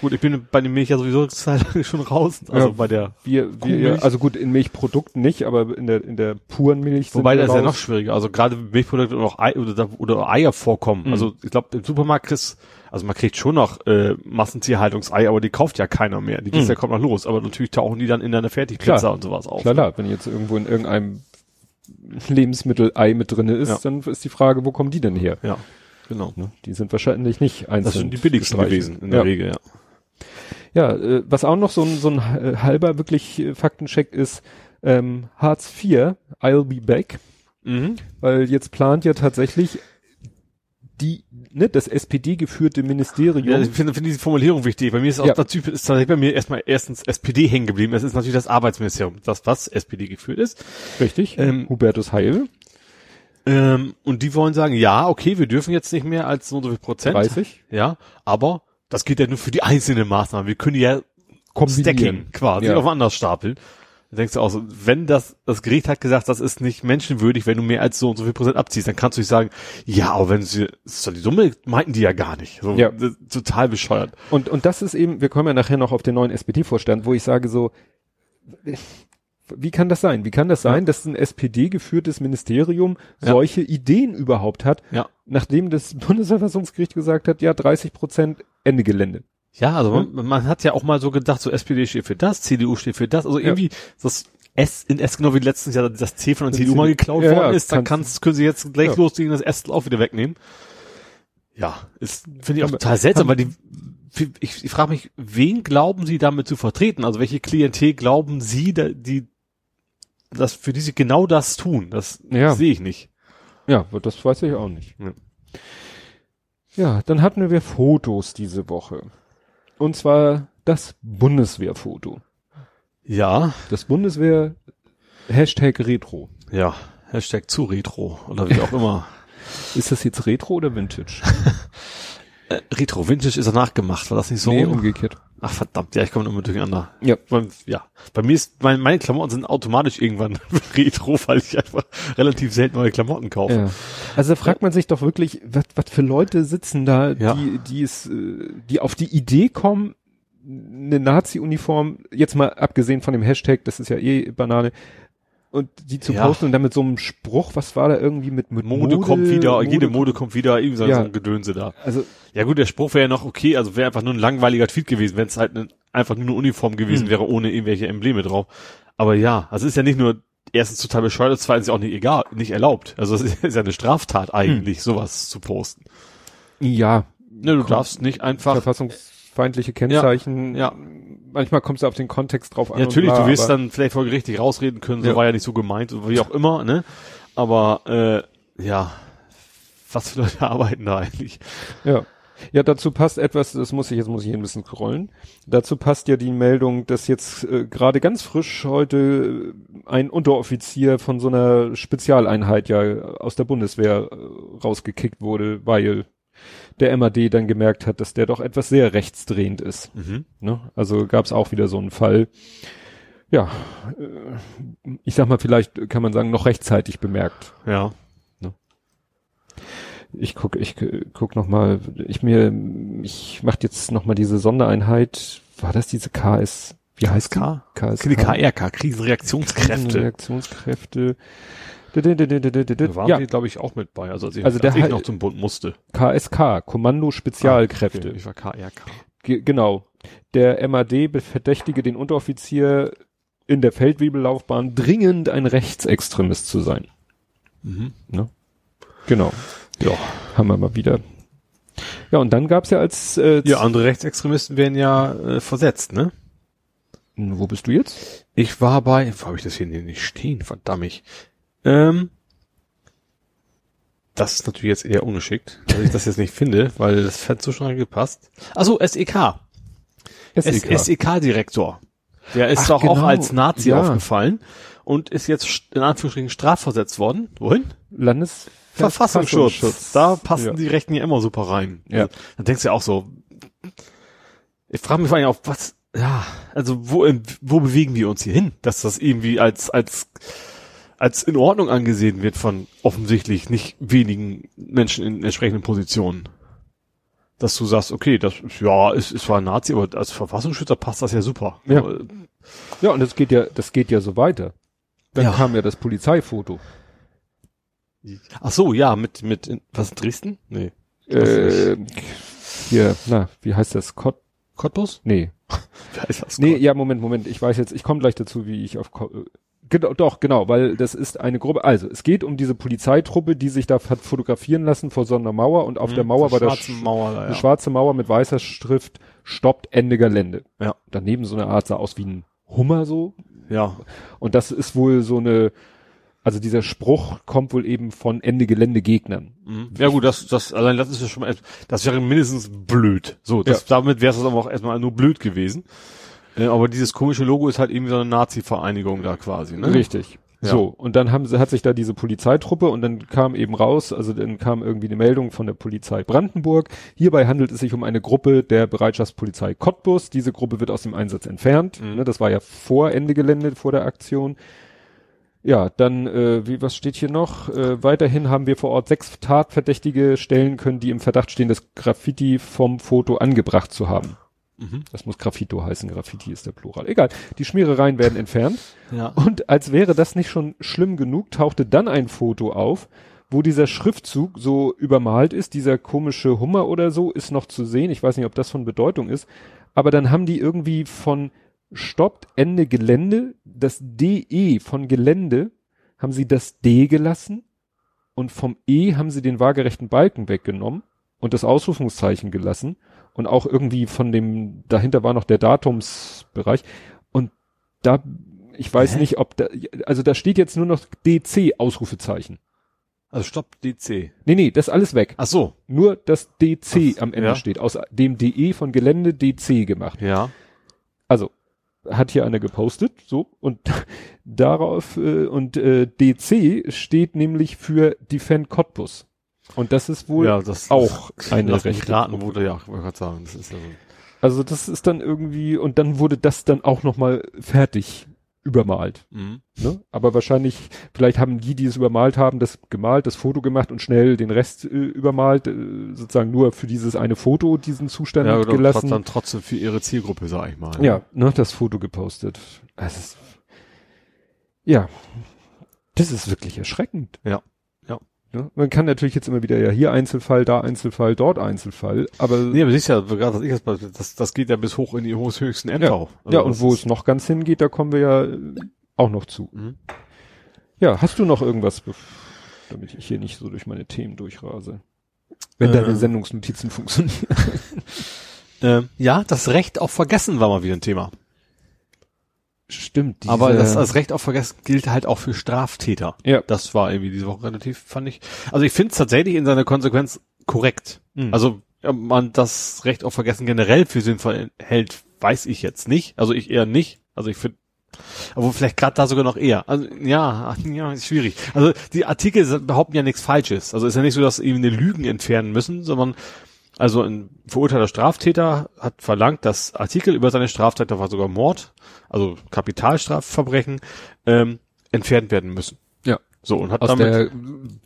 Gut, ich bin bei den Milch ja sowieso schon raus. Also Ja. bei der, wir, wir also gut, in Milchprodukten nicht, aber in der, in der puren Milch wobei das ist ja raus. noch schwieriger. Also gerade Milchprodukte und auch Ei, oder, oder Eier vorkommen. Mhm. Also ich glaube, im Supermarkt kriegst, also man kriegt schon noch äh, Massentierhaltungsei, aber die kauft ja keiner mehr. Die gehst Mhm. ja kommt noch los. Aber natürlich tauchen die dann in deiner Fertigpizza Klar. und sowas auf. Klar, klar, wenn jetzt irgendwo in irgendeinem Lebensmittel Ei mit drinne ist, Ja. dann ist die Frage, wo kommen die denn her? Ja, genau. Ne? Die sind wahrscheinlich nicht einzeln. Das sind die billigsten gewesen in der ja. Regel, ja. Ja, äh, was auch noch so ein, so ein äh, halber wirklich äh, Faktencheck ist, ähm, Hartz IV, I'll be back, Mhm. weil jetzt plant ja tatsächlich die, ne, das SPD-geführte Ministerium. Ja, ich finde, finde diese Formulierung wichtig. Bei mir ist auch Ja. der Typ, ist tatsächlich bei mir erstmal erstens SPD hängen geblieben. Es ist natürlich das Arbeitsministerium, das was SPD geführt ist. richtig, Ähm, Hubertus Heil, Ähm, und die wollen sagen, ja, okay, wir dürfen jetzt nicht mehr als so und so viel Prozent. 30. Ja, aber das geht ja nur für die einzelnen Maßnahmen. Wir können ja Kombinieren. Stacking quasi Ja. auf anders stapeln. Da denkst du auch so, wenn das, das Gericht hat gesagt, das ist nicht menschenwürdig, wenn du mehr als so und so viel Prozent abziehst, dann kannst du nicht sagen, ja, aber wenn sie, ist doch die Summe, meinten die ja gar nicht. So, Ja. total bescheuert. Und, und das ist eben, wir kommen ja nachher noch auf den neuen SPD-Vorstand, wo ich sage so, wie kann das sein? Wie kann das sein, dass ein SPD-geführtes Ministerium Ja. solche Ideen überhaupt hat, Ja. nachdem das Bundesverfassungsgericht gesagt hat, ja, 30 Prozent Ende Gelände. Ja, also man, man hat ja auch mal so gedacht, so SPD steht für das, CDU steht für das, also Ja. irgendwie das S in S genau wie letztens Jahr das C von der CDU mal geklaut ja, worden ja, ist, dann kannst- können sie jetzt gleich Ja. loslegen, das S auch wieder wegnehmen. Ja, ist finde ich auch total seltsam, weil die ich, ich frage mich, wen glauben Sie damit zu vertreten? Also welche Klientel glauben Sie, da, die das für die sie genau das tun? Das Ja. sehe ich nicht. Ja, das weiß ich auch nicht. Ja. Ja, dann hatten wir Fotos diese Woche. Und zwar das Bundeswehrfoto. Ja, Das Bundeswehr Hashtag Retro. ja. Hashtag zu Retro oder wie auch immer. Ist das jetzt Retro oder Vintage? Äh, Retro, Vintage ist danach gemacht, war das nicht so? nee, rum? umgekehrt. Ach verdammt, ja, ich komme immer durcheinander. Ja. Beim- Ja. Bei mir ist, mein, meine Klamotten sind automatisch irgendwann retro, weil ich einfach relativ selten neue Klamotten kaufe. Ja. Also da fragt man sich doch wirklich, was, was für Leute sitzen da, Ja. die, die es, äh, die auf die Idee kommen, eine Nazi-Uniform, jetzt mal abgesehen von dem Hashtag, das ist ja eh Banane, und die zu Ja. posten und dann mit so einem Spruch, was war da irgendwie mit, mit Mode, kommt wieder, jede Mode kommt wieder, irgendwie so, Ja. so ein Gedönse da. Also, Ja gut, der Spruch wäre ja noch okay, also wäre einfach nur ein langweiliger Tweet gewesen, wenn es halt ne, einfach nur eine Uniform gewesen Hm. wäre, ohne irgendwelche Embleme drauf. Aber ja, also ist ja nicht nur erstens total bescheuert, zweitens auch nicht egal, nicht erlaubt. Also es ist, ja eine Straftat eigentlich, sowas zu posten. ja, Ne, du darfst nicht einfach verfassungsfeindliche Kennzeichen, ja. manchmal kommt es auf den Kontext drauf an. Ja, natürlich, und bla, du wirst dann vielleicht folgerichtig rausreden können, so Ja. war ja nicht so gemeint, wie auch immer, ne? Aber äh, ja, was für Leute arbeiten da eigentlich? Ja. Ja, dazu passt etwas, das muss ich, jetzt muss ich hier ein bisschen scrollen. Dazu passt ja die Meldung, dass jetzt äh, gerade ganz frisch heute äh, ein Unteroffizier von so einer Spezialeinheit ja aus der Bundeswehr äh, rausgekickt wurde, weil der MAD dann gemerkt hat, dass der doch etwas sehr rechtsdrehend ist. Mhm. Ne? Also gab es auch wieder so einen Fall. Ja, äh, ich sag mal, vielleicht kann man sagen, noch rechtzeitig bemerkt. Ja. Ich guck, ich gu- guck noch mal, ich mir, ich mach jetzt noch mal diese Sondereinheit. War das diese KS? Wie heißt K? KSK. Die KRK, Krisenreaktionskräfte. Reaktionskräfte. Dü- dü- dü- dü- dü- dü- dü- Da waren Ja, die, glaube ich, auch mit bei, also als ich, Also der als ich noch zum Bund musste. KSK, Kommando Spezialkräfte. Okay, ich war KRK. Ge genau. Der MAD verdächtige den Unteroffizier in der Feldwebellaufbahn dringend ein Rechtsextremist zu sein. Mhm. Ne? Genau. Ja. Haben wir mal wieder. Ja, und dann gab's ja als äh, Ja, andere Rechtsextremisten werden ja äh, versetzt, ne? wo bist du jetzt? Ich war bei, wo habe ich das hier nicht stehen, verdammt. Ähm, das ist natürlich jetzt eher ungeschickt, dass ich das jetzt nicht finde, weil das hat so schnell gepasst. Also SEK. SEK. SEK-Direktor. Der ist Ach, doch auch genau. als Nazi Ja. aufgefallen und ist jetzt in Anführungsstrichen strafversetzt worden. Wohin? Landes Verfassungsschutz. Da passen Ja. die Rechten ja immer super rein. Ja. Also, da denkst du ja auch so, ich frage mich vor allem auch, was, ja, also wo, wo bewegen wir uns hier hin, dass das irgendwie als, als, als in Ordnung angesehen wird von offensichtlich nicht wenigen Menschen in entsprechenden Positionen. Dass du sagst, okay, das ist, ja, ist, ist zwar ein Nazi, aber als Verfassungsschützer passt das ja super. Ja. Ja, und das geht ja, das geht ja so weiter. Dann Ja. kam ja das Polizeifoto. Ach so, ja, mit, mit, in, was, Dresden? Nee. Äh, hier, na, wie heißt das? Kot Cottbus? nee. Wie heißt das? Nee, ja, Moment, Moment. Ich weiß jetzt, ich komme gleich dazu, wie ich auf Ko äh, Genau, doch, genau, weil das ist eine Gruppe. Also, es geht um diese Polizeitruppe, die sich da hat fotografieren lassen vor so einer Mauer und auf der Mauer war das schwarze Mauer, da, eine ja. schwarze Mauer mit weißer Schrift, stoppt Ende Gelände. Ja. Daneben so eine Art sah aus wie ein Hummer so. Ja, Und das ist wohl so eine, also dieser Spruch kommt wohl eben von Ende Gelände Gegnern. Mhm. Ja gut, das, das, allein das ist ja schon mal, das wäre mindestens blöd. So, das, damit wäre es aber auch erstmal nur blöd gewesen. Äh, aber dieses komische Logo ist halt irgendwie so eine Nazi-Vereinigung da quasi, ne? Richtig. Ja. So, und dann haben sie, hat sich da diese Polizeitruppe und dann kam eben raus, also dann kam irgendwie eine Meldung von der Polizei Brandenburg. Hierbei handelt es sich um eine Gruppe der Bereitschaftspolizei Cottbus. Diese Gruppe wird aus dem Einsatz entfernt. Mhm. Ne, das war ja vor Ende Gelände, vor der Aktion. Ja, dann, äh, wie, was steht hier noch? Äh, weiterhin haben wir vor Ort sechs Tatverdächtige stellen können, die im Verdacht stehen, das Graffiti vom Foto angebracht zu haben. Mhm. Das muss Graffito heißen, Graffiti ist der Plural. Egal, die Schmierereien werden entfernt. Ja. Und als wäre das nicht schon schlimm genug, tauchte dann ein Foto auf, wo dieser Schriftzug so übermalt ist. Dieser komische Hummer oder so ist noch zu sehen. Ich weiß nicht, ob das von Bedeutung ist. Aber dann haben die irgendwie von stoppt Ende Gelände, das DE von Gelände, haben sie das D gelassen und vom E haben sie den waagerechten Balken weggenommen und das Ausrufungszeichen gelassen und auch irgendwie von dem, dahinter war noch der Datumsbereich und da, ich weiß Hä? nicht, ob da, also da steht jetzt nur noch DC Ausrufezeichen. Also Stopp DC. Nee, nee, das ist alles weg. Ach so. Nur das DC Ach, am Ende ja. steht, aus dem DE von Gelände DC gemacht. Ja. Also hat hier einer gepostet, so und darauf äh, und äh, DC steht nämlich für Defend Cottbus und das ist wohl ja, das auch eine lass mich rechte raten, wurde ja, ich wollte gerade sagen, das ist ja so. also das ist dann irgendwie und dann wurde das dann auch noch mal fertig übermalt, Mhm. ne? Aber wahrscheinlich vielleicht haben die, die es übermalt haben, das gemalt, das Foto gemacht und schnell den Rest äh, übermalt, äh, sozusagen nur für dieses eine Foto diesen Zustand Ja, oder gelassen. dann trotzdem für ihre Zielgruppe, sag ich mal. Ja, ne, das Foto gepostet. Ist, ja, das ist wirklich erschreckend. Ja. Ne? Man kann natürlich jetzt immer wieder, ja, hier Einzelfall, da Einzelfall, dort Einzelfall, aber Nee, aber siehst ja, gerade was ich jetzt, mal- das, das geht ja bis hoch in die höchsten Ämter. ja, auch. ja, Also und das wo es noch ganz hingeht, da kommen wir ja äh, auch noch zu. Mhm. Ja, hast du noch irgendwas, damit ich hier nicht so durch meine Themen durchrase? Wenn deine Äh. Sendungsnotizen funktionieren. Ähm, ja, das Recht auf Vergessen war mal wieder ein Thema. Stimmt. Aber das, das Recht auf Vergessen gilt halt auch für Straftäter. Ja. Das war irgendwie diese Woche relativ, fand ich. Also ich finde es tatsächlich in seiner Konsequenz korrekt. Mhm. Also ob man das Recht auf Vergessen generell für sinnvoll hält, weiß ich jetzt nicht. Also ich eher nicht. Also ich finde, aber vielleicht gerade da sogar noch eher. Also ja, ja, ist schwierig. Also die Artikel behaupten ja nichts Falsches. Also ist ja nicht so, dass irgendwie eine Lügen entfernen müssen, sondern also ein verurteilter Straftäter hat verlangt, dass Artikel über seine Straftat, da war sogar Mord, also Kapitalstrafverbrechen, ähm, entfernt werden müssen. ja, So, und hat aus damit, der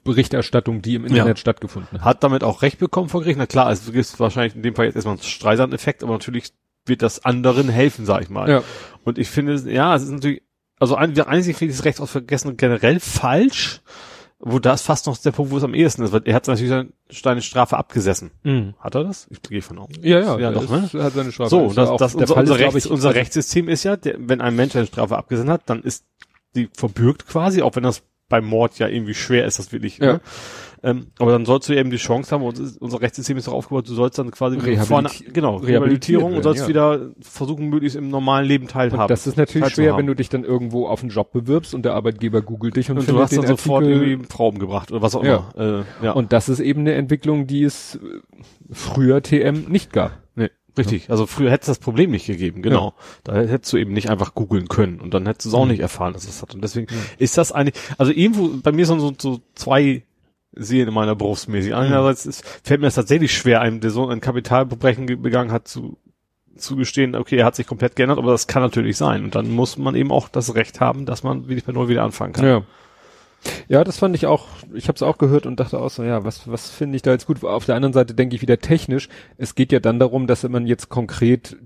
Berichterstattung, die im Internet stattgefunden hat. hat damit auch Recht bekommen vor Gericht. Na klar, es gibt wahrscheinlich in dem Fall jetzt erstmal einen Streisand-Effekt, aber natürlich wird das anderen helfen, sag ich mal. Ja. Und ich finde, ja, es ist natürlich, also ein, einzig finde ich das Recht auf Vergessen generell falsch, wo das fast noch der Punkt, wo es am ehesten ist, weil er hat natürlich seine, seine Strafe abgesessen. Mhm. Hat er das? Ich gehe von aus. Ja, ja, ja doch, ne? es Hat seine Strafe. So, Ist das, das unser, Fall unser, ist, Rechts, ich, unser also- Rechtssystem ist ja, der, wenn ein Mensch eine Strafe abgesessen hat, dann ist die verbürgt quasi, auch wenn das beim Mord ja irgendwie schwer ist, das wirklich. Ja. Ne? Ähm, aber dann sollst du eben die Chance haben, ist- unser Rechtssystem ist darauf aufgebaut, du sollst dann quasi Rehabiliti- vorne, genau, Rehabilitierung und sollst werden, wieder versuchen, möglichst im normalen Leben teilhaben. Und das ist natürlich schwer, wenn du dich dann irgendwo auf einen Job bewirbst und der Arbeitgeber googelt dich und, und du hast dann den sofort Artikel. irgendwie Proben gebracht oder was auch Ja. immer. Äh, ja. Und das ist eben eine Entwicklung, die es früher TM nicht gab. Richtig. Also früher hätte es das Problem nicht gegeben, genau. Da hättest du eben nicht einfach googeln können und dann hättest du es auch Mhm. nicht erfahren, dass es hat. Und deswegen ist das eigentlich, also irgendwo, bei mir sind so, so zwei Seelen in meiner Brust mäßig. Mhm. Einerseits ist, fällt mir das tatsächlich schwer, einem, der so ein Kapitalverbrechen ge- begangen hat, zu zugestehen, okay, er hat sich komplett geändert, aber das kann natürlich sein. Und dann muss man eben auch das Recht haben, dass man wirklich bei Null wieder anfangen kann. Ja. Ja, das fand ich auch, ich habe es auch gehört und dachte auch so, ja, was, was finde ich da jetzt gut? Auf der anderen Seite denke ich wieder technisch, es geht ja dann darum, dass man jetzt konkret,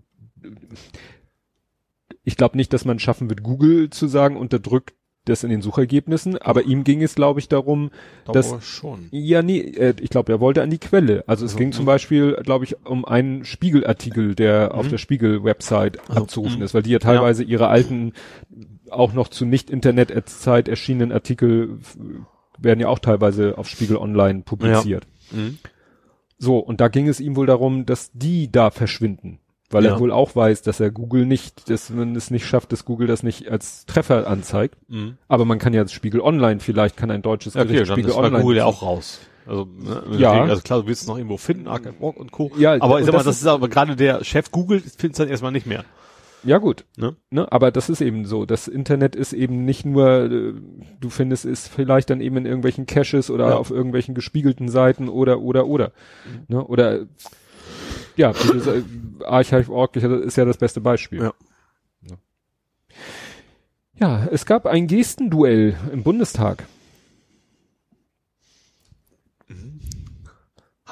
ich glaube nicht, dass man schaffen wird, Google zu sagen, unterdrückt das in den Suchergebnissen, aber ihm ging es, glaube ich, darum, Aber das- schon. ja, nee, äh, ich glaube, er wollte an die Quelle. Also es Also, ging mhm. zum Beispiel, glaube ich, um einen Spiegelartikel, der auf Mhm. der Spiegel-Website Also, abzurufen mhm. ist, weil die ja teilweise ihre alten, auch noch zu Nicht-Internet-Zeit erschienenen Artikel werden ja auch teilweise auf Spiegel Online publiziert. Mhm. So, und da ging es ihm wohl darum, dass die da verschwinden. Weil Ja. er wohl auch weiß, dass er Google nicht, dass man es nicht schafft, dass Google das nicht als Treffer anzeigt. Mhm. Aber man kann ja das Spiegel Online, vielleicht kann ein deutsches Ja, okay, Gericht dann Spiegel Online. Google ja auch raus. Also, ne, Ja. also klar, du willst es noch irgendwo finden, Archive.org und Co. Ja, aber ich sag mal, das das ist aber gerade der Chef Google findet es dann erstmal nicht mehr. Ja gut, Ne? ne? aber das ist eben so. Das Internet ist eben nicht nur, äh, du findest es vielleicht dann eben in irgendwelchen Caches oder Ja. auf irgendwelchen gespiegelten Seiten oder oder oder. Ne? Oder ja, sag- Archive.org ist ja das beste Beispiel. Ja. Ne? Ja, es gab ein Gestenduell im Bundestag.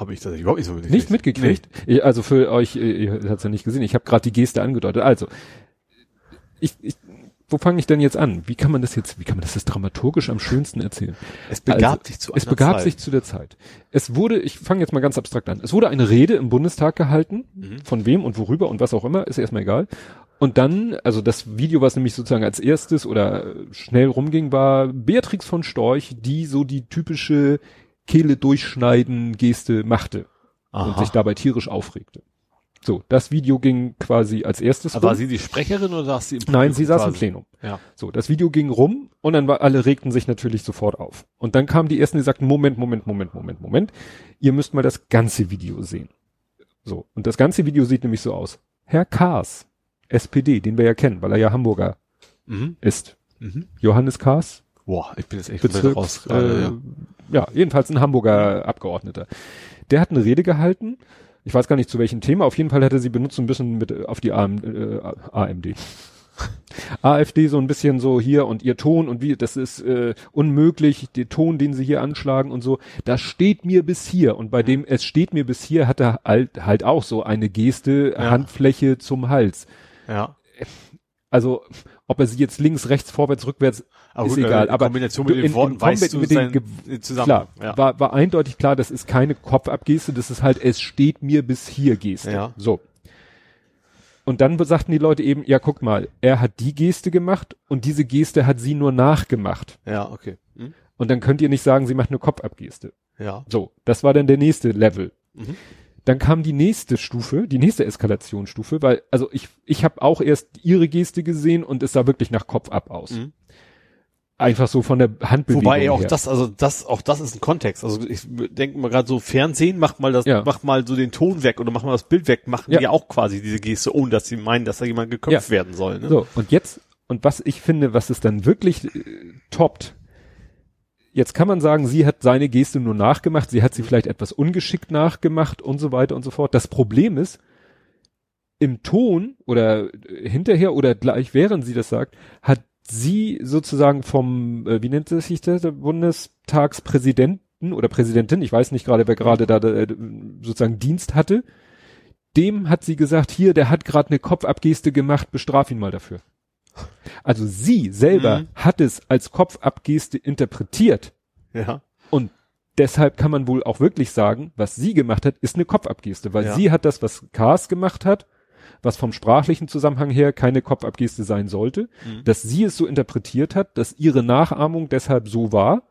Habe ich das überhaupt nicht so mitgekriegt. Nicht mitgekriegt? Ich, also für euch, ihr, habt ja nicht gesehen, ich habe gerade die Geste angedeutet. Also, ich, ich, wo fange ich denn jetzt an? Wie kann man das jetzt, wie kann man das jetzt dramaturgisch am schönsten erzählen? Es begab Also, sich zu Es einer begab Zeit. sich zu der Zeit. Es wurde, ich fange jetzt mal ganz abstrakt an. Es wurde eine Rede im Bundestag gehalten, Mhm. von wem und worüber und was auch immer, ist erstmal egal. Und dann, also das Video, was nämlich sozusagen als erstes oder schnell rumging, war Beatrix von Storch, die so die typische Kehle durchschneiden Geste machte und Aha. sich dabei tierisch aufregte. So, das Video ging quasi als erstes Aber war rum. sie die Sprecherin oder saß sie im Nein, sie saß im quasi? Plenum. Ja. So, das Video ging rum und dann war, alle regten sich natürlich sofort auf. Und dann kamen die ersten, die sagten, Moment, Moment, Moment, Moment, Moment. Ihr müsst mal das ganze Video sehen. So. Und das ganze Video sieht nämlich so aus. Herr Kaas, SPD, den wir ja kennen, weil er ja Hamburger Mhm. ist. Mhm. Johannes Kaas, Boah, ich bin jetzt echt Bezirks, raus gerade, äh, ja. ja, jedenfalls ein Hamburger Abgeordneter. Der hat eine Rede gehalten. Ich weiß gar nicht zu welchem Thema. Auf jeden Fall hat er sie benutzt ein bisschen mit äh, auf die AM, äh, AMD. AfD so ein bisschen so hier und ihr Ton und wie, das ist äh, unmöglich, der Ton, den sie hier anschlagen und so, das steht mir bis hier. Und bei dem es steht mir bis hier hat er halt, halt auch so eine Geste, Ja. Handfläche zum Hals. Ja. Also, ob er sie jetzt links, rechts, vorwärts, rückwärts, Aber ist gut, egal. äh, aber Kombination mit in- den Worten in weißt mit den Ge- zusammen. Klar, Ja. war, war eindeutig klar, das ist keine Kopfabgeste, das ist halt, es steht mir bis hier Geste. Ja. So. Und dann sagten die Leute eben, ja, guck mal, er hat die Geste gemacht und diese Geste hat sie nur nachgemacht. Ja, okay. Hm? Und dann könnt ihr nicht sagen, sie macht eine Kopfabgeste. Ja. So, das war dann der nächste Level. Mhm. Dann kam die nächste Stufe, die nächste Eskalationsstufe, weil, also ich, ich habe auch erst ihre Geste gesehen und es sah wirklich nach Kopf ab aus. Mhm. Einfach so von der Handbewegung Wobei auch her. das, also das, auch das ist ein Kontext. Also ich denke mal gerade so Fernsehen, mach mal das, Ja. mach mal so den Ton weg oder mach mal das Bild weg, machen Ja. die auch quasi diese Geste, ohne dass sie meinen, dass da jemand geköpft Ja. werden soll. Ne? So, und jetzt, und was ich finde, was es dann wirklich äh, toppt, jetzt kann man sagen, sie hat seine Geste nur nachgemacht, sie hat sie vielleicht etwas ungeschickt nachgemacht und so weiter und so fort. Das Problem ist, im Ton oder äh, hinterher oder gleich während sie das sagt, hat sie sozusagen vom, äh, wie nennt es sich das, der Bundestagspräsidenten oder Präsidentin, ich weiß nicht gerade, wer gerade da äh, sozusagen Dienst hatte, dem hat sie gesagt, hier, der hat gerade eine Kopfabgeste gemacht, bestraf ihn mal dafür. Also sie selber Mhm. hat es als Kopfabgeste interpretiert Ja. und deshalb kann man wohl auch wirklich sagen, was sie gemacht hat, ist eine Kopfabgeste, weil Ja. sie hat das, was Kars gemacht hat, was vom sprachlichen Zusammenhang her keine Kopfabgeste sein sollte, Mhm. dass sie es so interpretiert hat, dass ihre Nachahmung deshalb so war,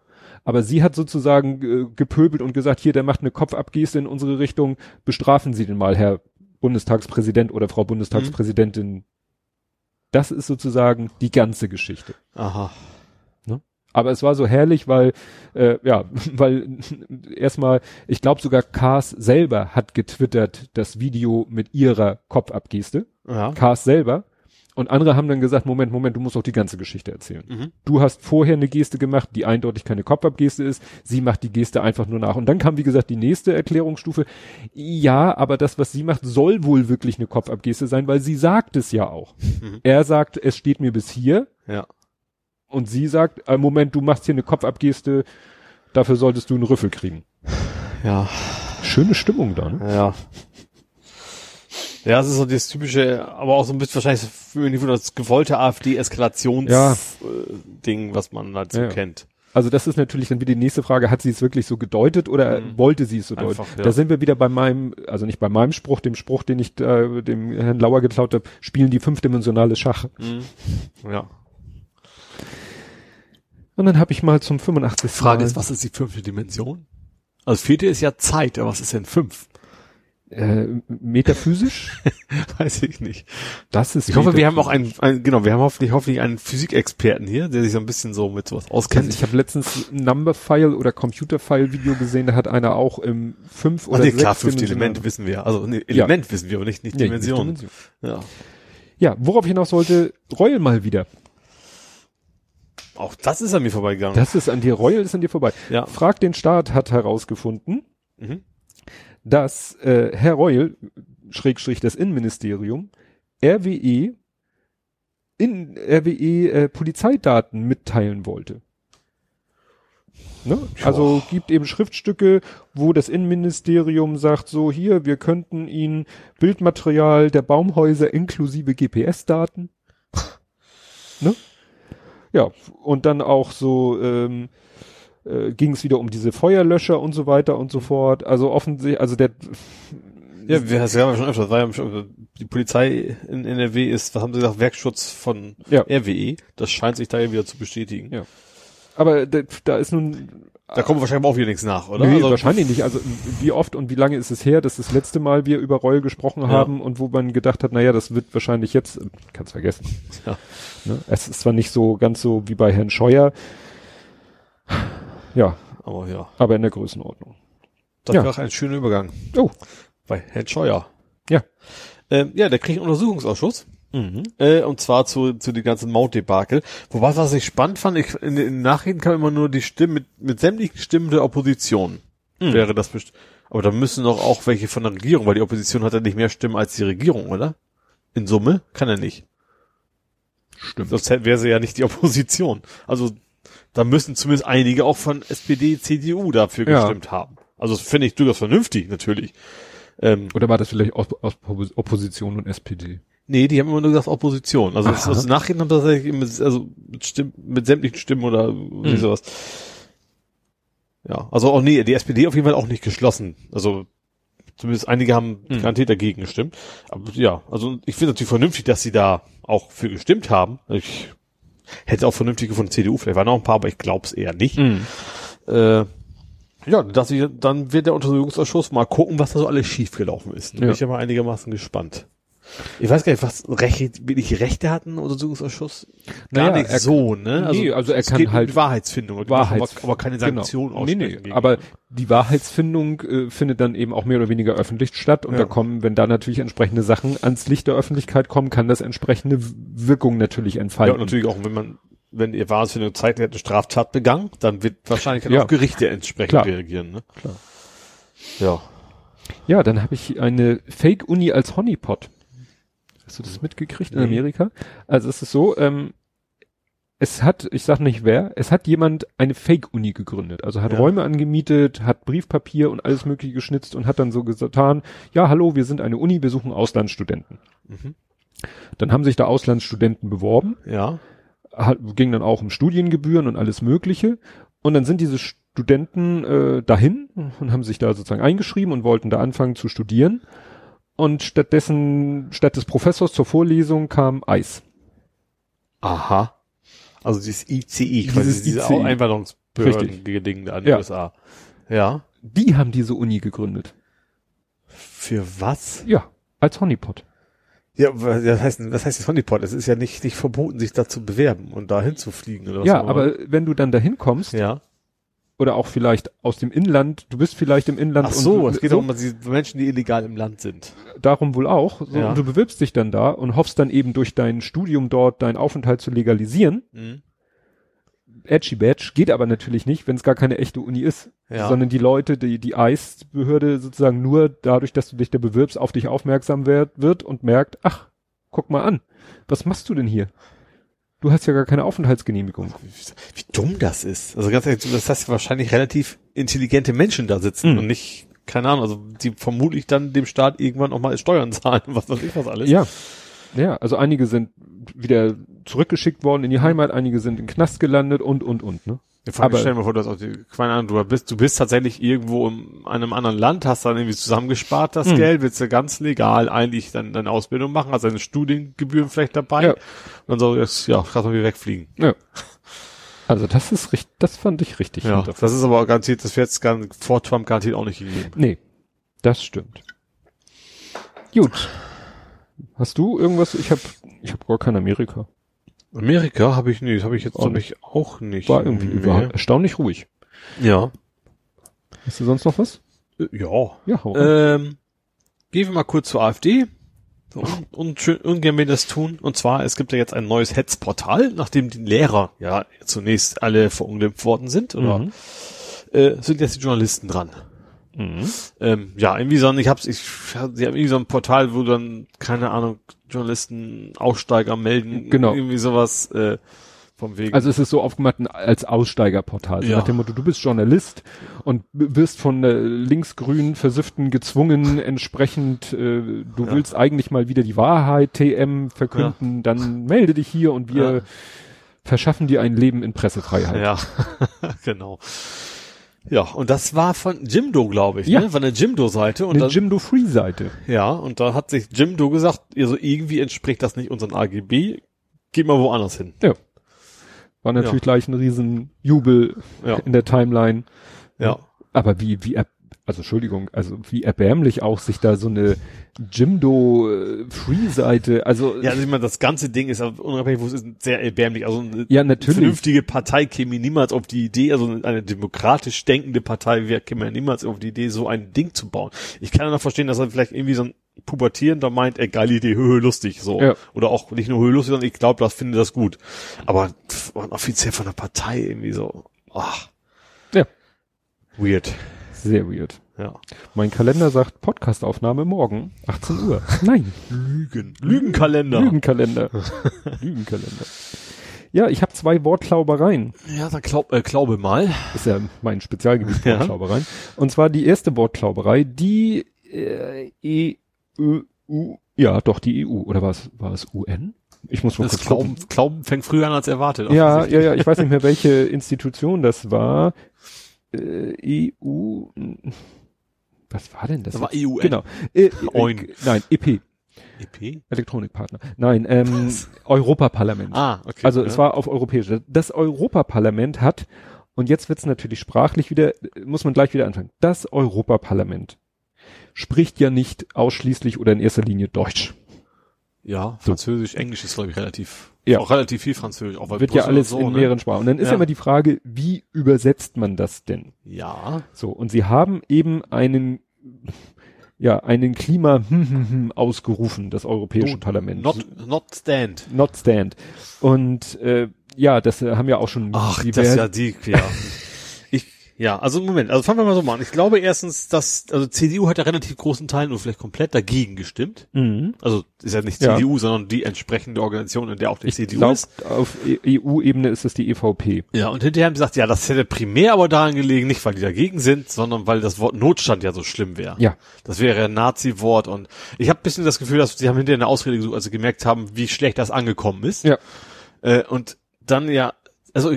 aber sie hat sozusagen äh, gepöbelt und gesagt, hier, der macht eine Kopfabgeste in unsere Richtung, bestrafen Sie den mal, Herr Bundestagspräsident oder Frau Bundestagspräsidentin. Das ist sozusagen die ganze Geschichte. Aha. Aber es war so herrlich, weil, äh, ja, weil erstmal, ich glaube sogar Kars selber hat getwittert das Video mit ihrer Kopfabgeste. Ja. Kars selber. Und andere haben dann gesagt, Moment, Moment, du musst auch die ganze Geschichte erzählen. Mhm. Du hast vorher eine Geste gemacht, die eindeutig keine Kopfabgeste ist. Sie macht die Geste einfach nur nach. Und dann kam, wie gesagt, die nächste Erklärungsstufe. Ja, aber das, was sie macht, soll wohl wirklich eine Kopfabgeste sein, weil sie sagt es ja auch. Mhm. Er sagt, es steht mir bis hier. Ja. Und sie sagt, äh, Moment, du machst hier eine Kopfabgeste, dafür solltest du einen Rüffel kriegen. Ja. Schöne Stimmung da, ne? Ja. Ja, es ist so das typische, aber auch so ein bisschen wahrscheinlich für das gewollte AfD-Eskalations-Ding, Ja. was man halt so Ja. kennt. Also das ist natürlich dann wieder die nächste Frage, hat sie es wirklich so gedeutet oder Mhm. wollte sie es so deuten? Einfach, ja. Da sind wir wieder bei meinem, also nicht bei meinem Spruch, dem Spruch, den ich äh, dem Herrn Lauer geklaut habe, spielen die fünfdimensionales Schach. Mhm. Ja. Und dann habe ich mal zum 85. Frage Mal, ist, was ist die fünfte Dimension? Also vierte ist ja Zeit, aber was ist denn fünf? Äh, metaphysisch? Weiß ich nicht. Das ist Ich hoffe, wir haben auch einen, einen genau, wir haben hoffentlich, hoffentlich einen Physikexperten hier, der sich so ein bisschen so mit sowas auskennt. Also ich habe letztens ein Number-File oder Computer-File-Video gesehen, da hat einer auch im fünf Ach oder nee, sechs klar, fünf Dimensional- Elemente wissen wir. Also nee, Element wissen wir, aber nicht, nicht Nee, Dimension. nicht Dimension. Ja. Ja, worauf ich hinaus wollte, Reul mal wieder. Auch das ist an mir vorbeigegangen. Das ist an dir, Reul ist an dir vorbei. Ja. Frag den Staat hat herausgefunden, Mhm. Dass äh, Herr Reul, Schrägstrich das Innenministerium, RWE in RWE äh, Polizeidaten mitteilen wollte. Ne? Also gibt eben Schriftstücke, wo das Innenministerium sagt, so hier, wir könnten Ihnen Bildmaterial der Baumhäuser inklusive GPS-Daten. ne? Ja, und dann auch so ähm, äh, ging es wieder um diese Feuerlöscher und so weiter und so fort. Also offensichtlich, also der Ja, wir das haben wir schon öfter. Das war ja schon, die Polizei in NRW ist, was haben sie gesagt, Werkschutz von Ja. RWE. Das scheint sich da ja wieder zu bestätigen. Ja. aber da, da ist nun Da kommt wahrscheinlich auch wieder nichts nach, oder? Nee, Also- wahrscheinlich nicht. Also wie oft und wie lange ist es her, dass das letzte Mal wir über Reul gesprochen haben und wo man gedacht hat, naja, das wird wahrscheinlich jetzt, kannst vergessen. Ja. Ne? Es ist zwar nicht so ganz so wie bei Herrn Scheuer, ja, Aber ja, aber in der Größenordnung. das Ja. wäre auch ein schöner Übergang. Oh, Bei Herrn Scheuer. ja. Ähm, ja, der kriegt einen Untersuchungsausschuss. Mhm. Äh, und zwar zu, zu den ganzen Mautdebakel. Wobei, was ich spannend fand, ich, in, in den Nachrichten kam immer nur die Stimmen mit, mit sämtlichen Stimmen der Opposition. Mhm. Wäre das best Aber da müssen doch auch welche von der Regierung, weil die Opposition hat ja nicht mehr Stimmen als die Regierung, oder? In Summe? Kann er nicht. Stimmt. Sonst wäre sie ja nicht die Opposition. Also da müssen zumindest einige auch von SPD, CDU dafür Ja. gestimmt haben. Also das finde ich durchaus vernünftig, natürlich. Ähm, Oder war das vielleicht aus, aus Opposition und SPD? nee, die haben immer nur gesagt Opposition. Also das, das Nachrichten haben tatsächlich immer, also mit, Stimmen, mit sämtlichen Stimmen oder wie Mhm. sowas. Ja, also auch nee, die SPD auf jeden Fall auch nicht geschlossen. Also zumindest einige haben Mhm. garantiert dagegen gestimmt. Aber ja, also ich finde natürlich vernünftig, dass sie da auch für gestimmt haben. Ich hätte auch vernünftig gefunden, CDU, vielleicht waren noch ein paar, aber ich glaube es eher nicht. Mhm. Äh, ja, dass ich, dann wird der Untersuchungsausschuss mal gucken, was da so alles schiefgelaufen ist. Da bin Ja. ich ja mal einigermaßen gespannt. Ich weiß gar nicht, was Rechte, wirklich Rechte hatten, Untersuchungsausschuss? Gar Naja, nicht so, ne? Nee, also er kann halt- die Wahrheitsfindung, Wahrheits- aber, aber keine Genau. Sanktion Nee, nee, aussprechen aber die Wahrheitsfindung äh, findet dann eben auch mehr oder weniger öffentlich statt und Ja. da kommen, wenn da natürlich entsprechende Sachen ans Licht der Öffentlichkeit kommen, kann das entsprechende Wirkung natürlich ja, entfalten. und natürlich auch, wenn man, wenn ihr Wahrheitsfindung zeigt, er hat eine Straftat begangen, dann wird wahrscheinlich dann Ja. auch Gerichte entsprechend Klar. reagieren, ne? Klar. Ja. Ja, dann habe ich eine Fake-Uni als Honeypot. Hast du das mitgekriegt in. Amerika? Also es ist so, ähm, es hat, ich sag nicht wer, es hat jemand eine Fake-Uni gegründet. Also hat Ja. Räume angemietet, hat Briefpapier und alles mögliche geschnitzt und hat dann so getan, ja, hallo, wir sind eine Uni, wir suchen Auslandsstudenten. Mhm. Dann haben sich da Auslandsstudenten beworben, Ja. hat, ging dann auch um Studiengebühren und alles Mögliche. Und dann sind diese Studenten äh, dahin und haben sich da sozusagen eingeschrieben und wollten da anfangen zu studieren. Und stattdessen, statt des Professors zur Vorlesung kam Eis. Aha. Also dieses ICI, quasi Dieses diese ICI. Einwanderungsbehörden-Geding da an die Ja. USA. Ja. Die haben diese Uni gegründet. Für was? Ja, als Honeypot. Ja, was heißt, was heißt das Honeypot? Es ist ja nicht, nicht verboten, sich da zu bewerben und da hinzufliegen oder was Ja, aber wenn du dann dahin kommst, ja. Oder auch vielleicht aus dem Inland, du bist vielleicht im Inland Ach so, und es geht auch um die Menschen, die illegal im Land sind. darum wohl auch. So, Ja. Und du bewirbst dich dann da und hoffst dann eben durch dein Studium dort deinen Aufenthalt zu legalisieren. Mhm. Edgy Badge geht aber natürlich nicht, wenn es gar keine echte Uni ist, Ja. sondern die Leute, die die ICE-Behörde sozusagen nur dadurch, dass du dich da bewirbst, auf dich aufmerksam wird, wird und merkt, ach, guck mal an, was machst du denn hier? Du hast ja gar keine Aufenthaltsgenehmigung. Wie, dumm das ist. Also ganz ehrlich, das heißt wahrscheinlich relativ intelligente Menschen da sitzen Mhm. und nicht, keine Ahnung, also die vermutlich dann dem Staat irgendwann auch mal Steuern zahlen, was weiß ich was alles. Ja. Ja, also einige sind wieder zurückgeschickt worden in die Heimat, einige sind im Knast gelandet und, und, und, ne? Ja, vor allem Aber- stell dir mal vor, du hast auch die, keine Ahnung, du bist, du bist tatsächlich irgendwo in einem anderen Land, hast dann irgendwie zusammengespart das Mhm. Geld, willst du ganz legal eigentlich dann deine Ausbildung machen, hast deine Studiengebühren vielleicht dabei Ja. und dann so, jetzt, ja, kannst mal wieder wegfliegen. Ja. Also das ist richtig, das fand ich richtig. Ja, das ist aber garantiert, das wird jetzt gar, vor Trump garantiert auch nicht gegeben. Nee, das stimmt. Gut. Hast du irgendwas? Ich habe ich hab gar kein Amerika. Amerika habe ich nicht, habe ich jetzt Auch glaub ich auch nicht. War irgendwie war erstaunlich ruhig. Ja. Hast du sonst noch was? Äh, Ja. Ja. Ähm, gehen wir mal kurz zur AfD. Und, und schön, ungern wir das tun. Und zwar, es gibt ja jetzt ein neues Hetzportal, nachdem die Lehrer ja zunächst alle verunglimpft worden sind, oder Mhm. äh, sind jetzt die Journalisten dran. Mhm. Ähm, ja, irgendwie so ein, ich hab's, ich, sie haben irgendwie so ein Portal, wo dann, keine Ahnung, Journalisten Aussteiger melden. Genau. Irgendwie sowas, äh, vom Wegen. Also es ist so aufgemacht als Aussteigerportal. So Ja. Nach dem Motto, du bist Journalist und wirst von äh, linksgrünen Versifften gezwungen, entsprechend, äh, du Ja. willst eigentlich mal wieder die Wahrheit, TM, verkünden, dann melde dich hier und wir Ja. verschaffen dir ein Leben in Pressefreiheit. Ja, genau. Ja, und das war von Jimdo, glaube ich, Ja. ne? Von der Jimdo-Seite. Und Eine dann, Jimdo Free Seite. ja, und da hat sich Jimdo gesagt, also irgendwie entspricht das nicht unseren AGB, geh mal woanders hin. War natürlich Ja. gleich ein riesen Jubel Ja. in der Timeline. Ja. Aber wie, wie, er- also Entschuldigung, also wie erbärmlich auch sich da so eine Jimdo äh, Free-Seite, also Ja, also ich meine, das ganze Ding ist unabhängig, wo es ist, sehr erbärmlich. Also eine Ja, natürlich. vernünftige Partei käme niemals auf die Idee, also eine demokratisch denkende Partei wäre, käme niemals auf die Idee, so ein Ding zu bauen. Ich kann ja noch verstehen, dass er vielleicht irgendwie so ein Pubertierender meint, ey, geile Idee, höhö, lustig, so. Ja. Oder auch nicht nur höhö, lustig, sondern ich glaube, das finde das gut. Aber pff, offiziell von der Partei irgendwie so, ach. Ja. Weird. Sehr weird. Ja. Mein Kalender sagt Podcastaufnahme morgen, 18 Uhr. Nein, Lügen. Lügenkalender. Lügenkalender. Lügenkalender. Ja, ich habe zwei Wortklaubereien. Ja, dann glaub, äh, glaube mal. Ist ja mein Spezialgebiet Ja. Wortklaubereien. Und zwar die erste Wortklauberei, die äh, E, Ö, U, ja, doch die EU. Oder war es, war es UN? Ich muss mal Das kurz Glauben, gucken. Glauben fängt früher an als erwartet. Ja, ja, ja, ich weiß nicht mehr, welche Institution das war. Äh, EU. Was war denn das? Das war? EUN. Genau. Äh, äh, nein, EP, EP? Elektronikpartner. Nein, ähm, Europaparlament. Ah, okay. also ja. es war auf europäisch. Das Europaparlament hat, und jetzt wird's natürlich sprachlich wieder, muss man gleich wieder anfangen. Das Europaparlament spricht ja nicht ausschließlich oder in erster Linie Deutsch. Ja, Französisch, Englisch ist, glaube ich, relativ, Ja. auch relativ viel Französisch. Auch weil Wird ja Brüssel alles und so, in ne? mehreren Sprachen. Und dann ist ja Ja. immer die Frage, wie übersetzt man das denn? Ja, So, und sie haben eben einen, ja, einen Klima ausgerufen, das Europäische Not- Parlament. not, not stand. Not stand. Und äh, ja, das äh, haben ja auch schon Ach, das diverse- ist ja die, ja. ja, also Moment, also fangen wir mal so mal an. Ich glaube erstens, dass, also CDU hat ja relativ großen Teilen oder vielleicht komplett dagegen gestimmt. Mhm. Also ist ja nicht Ja. CDU, sondern die entsprechende Organisation, in der auch die Ich CDU glaube, ist. auf E- EU-Ebene ist es die EVP. Ja, und hinterher haben sie gesagt, ja, das hätte primär aber daran gelegen, nicht weil die dagegen sind, sondern weil das Wort Notstand ja so schlimm wäre. Ja. Das wäre ein Nazi-Wort und ich habe bisschen das Gefühl, dass sie haben hinterher eine Ausrede gesucht, als sie gemerkt haben, wie schlecht das angekommen ist. Ja. Äh, und dann ja, also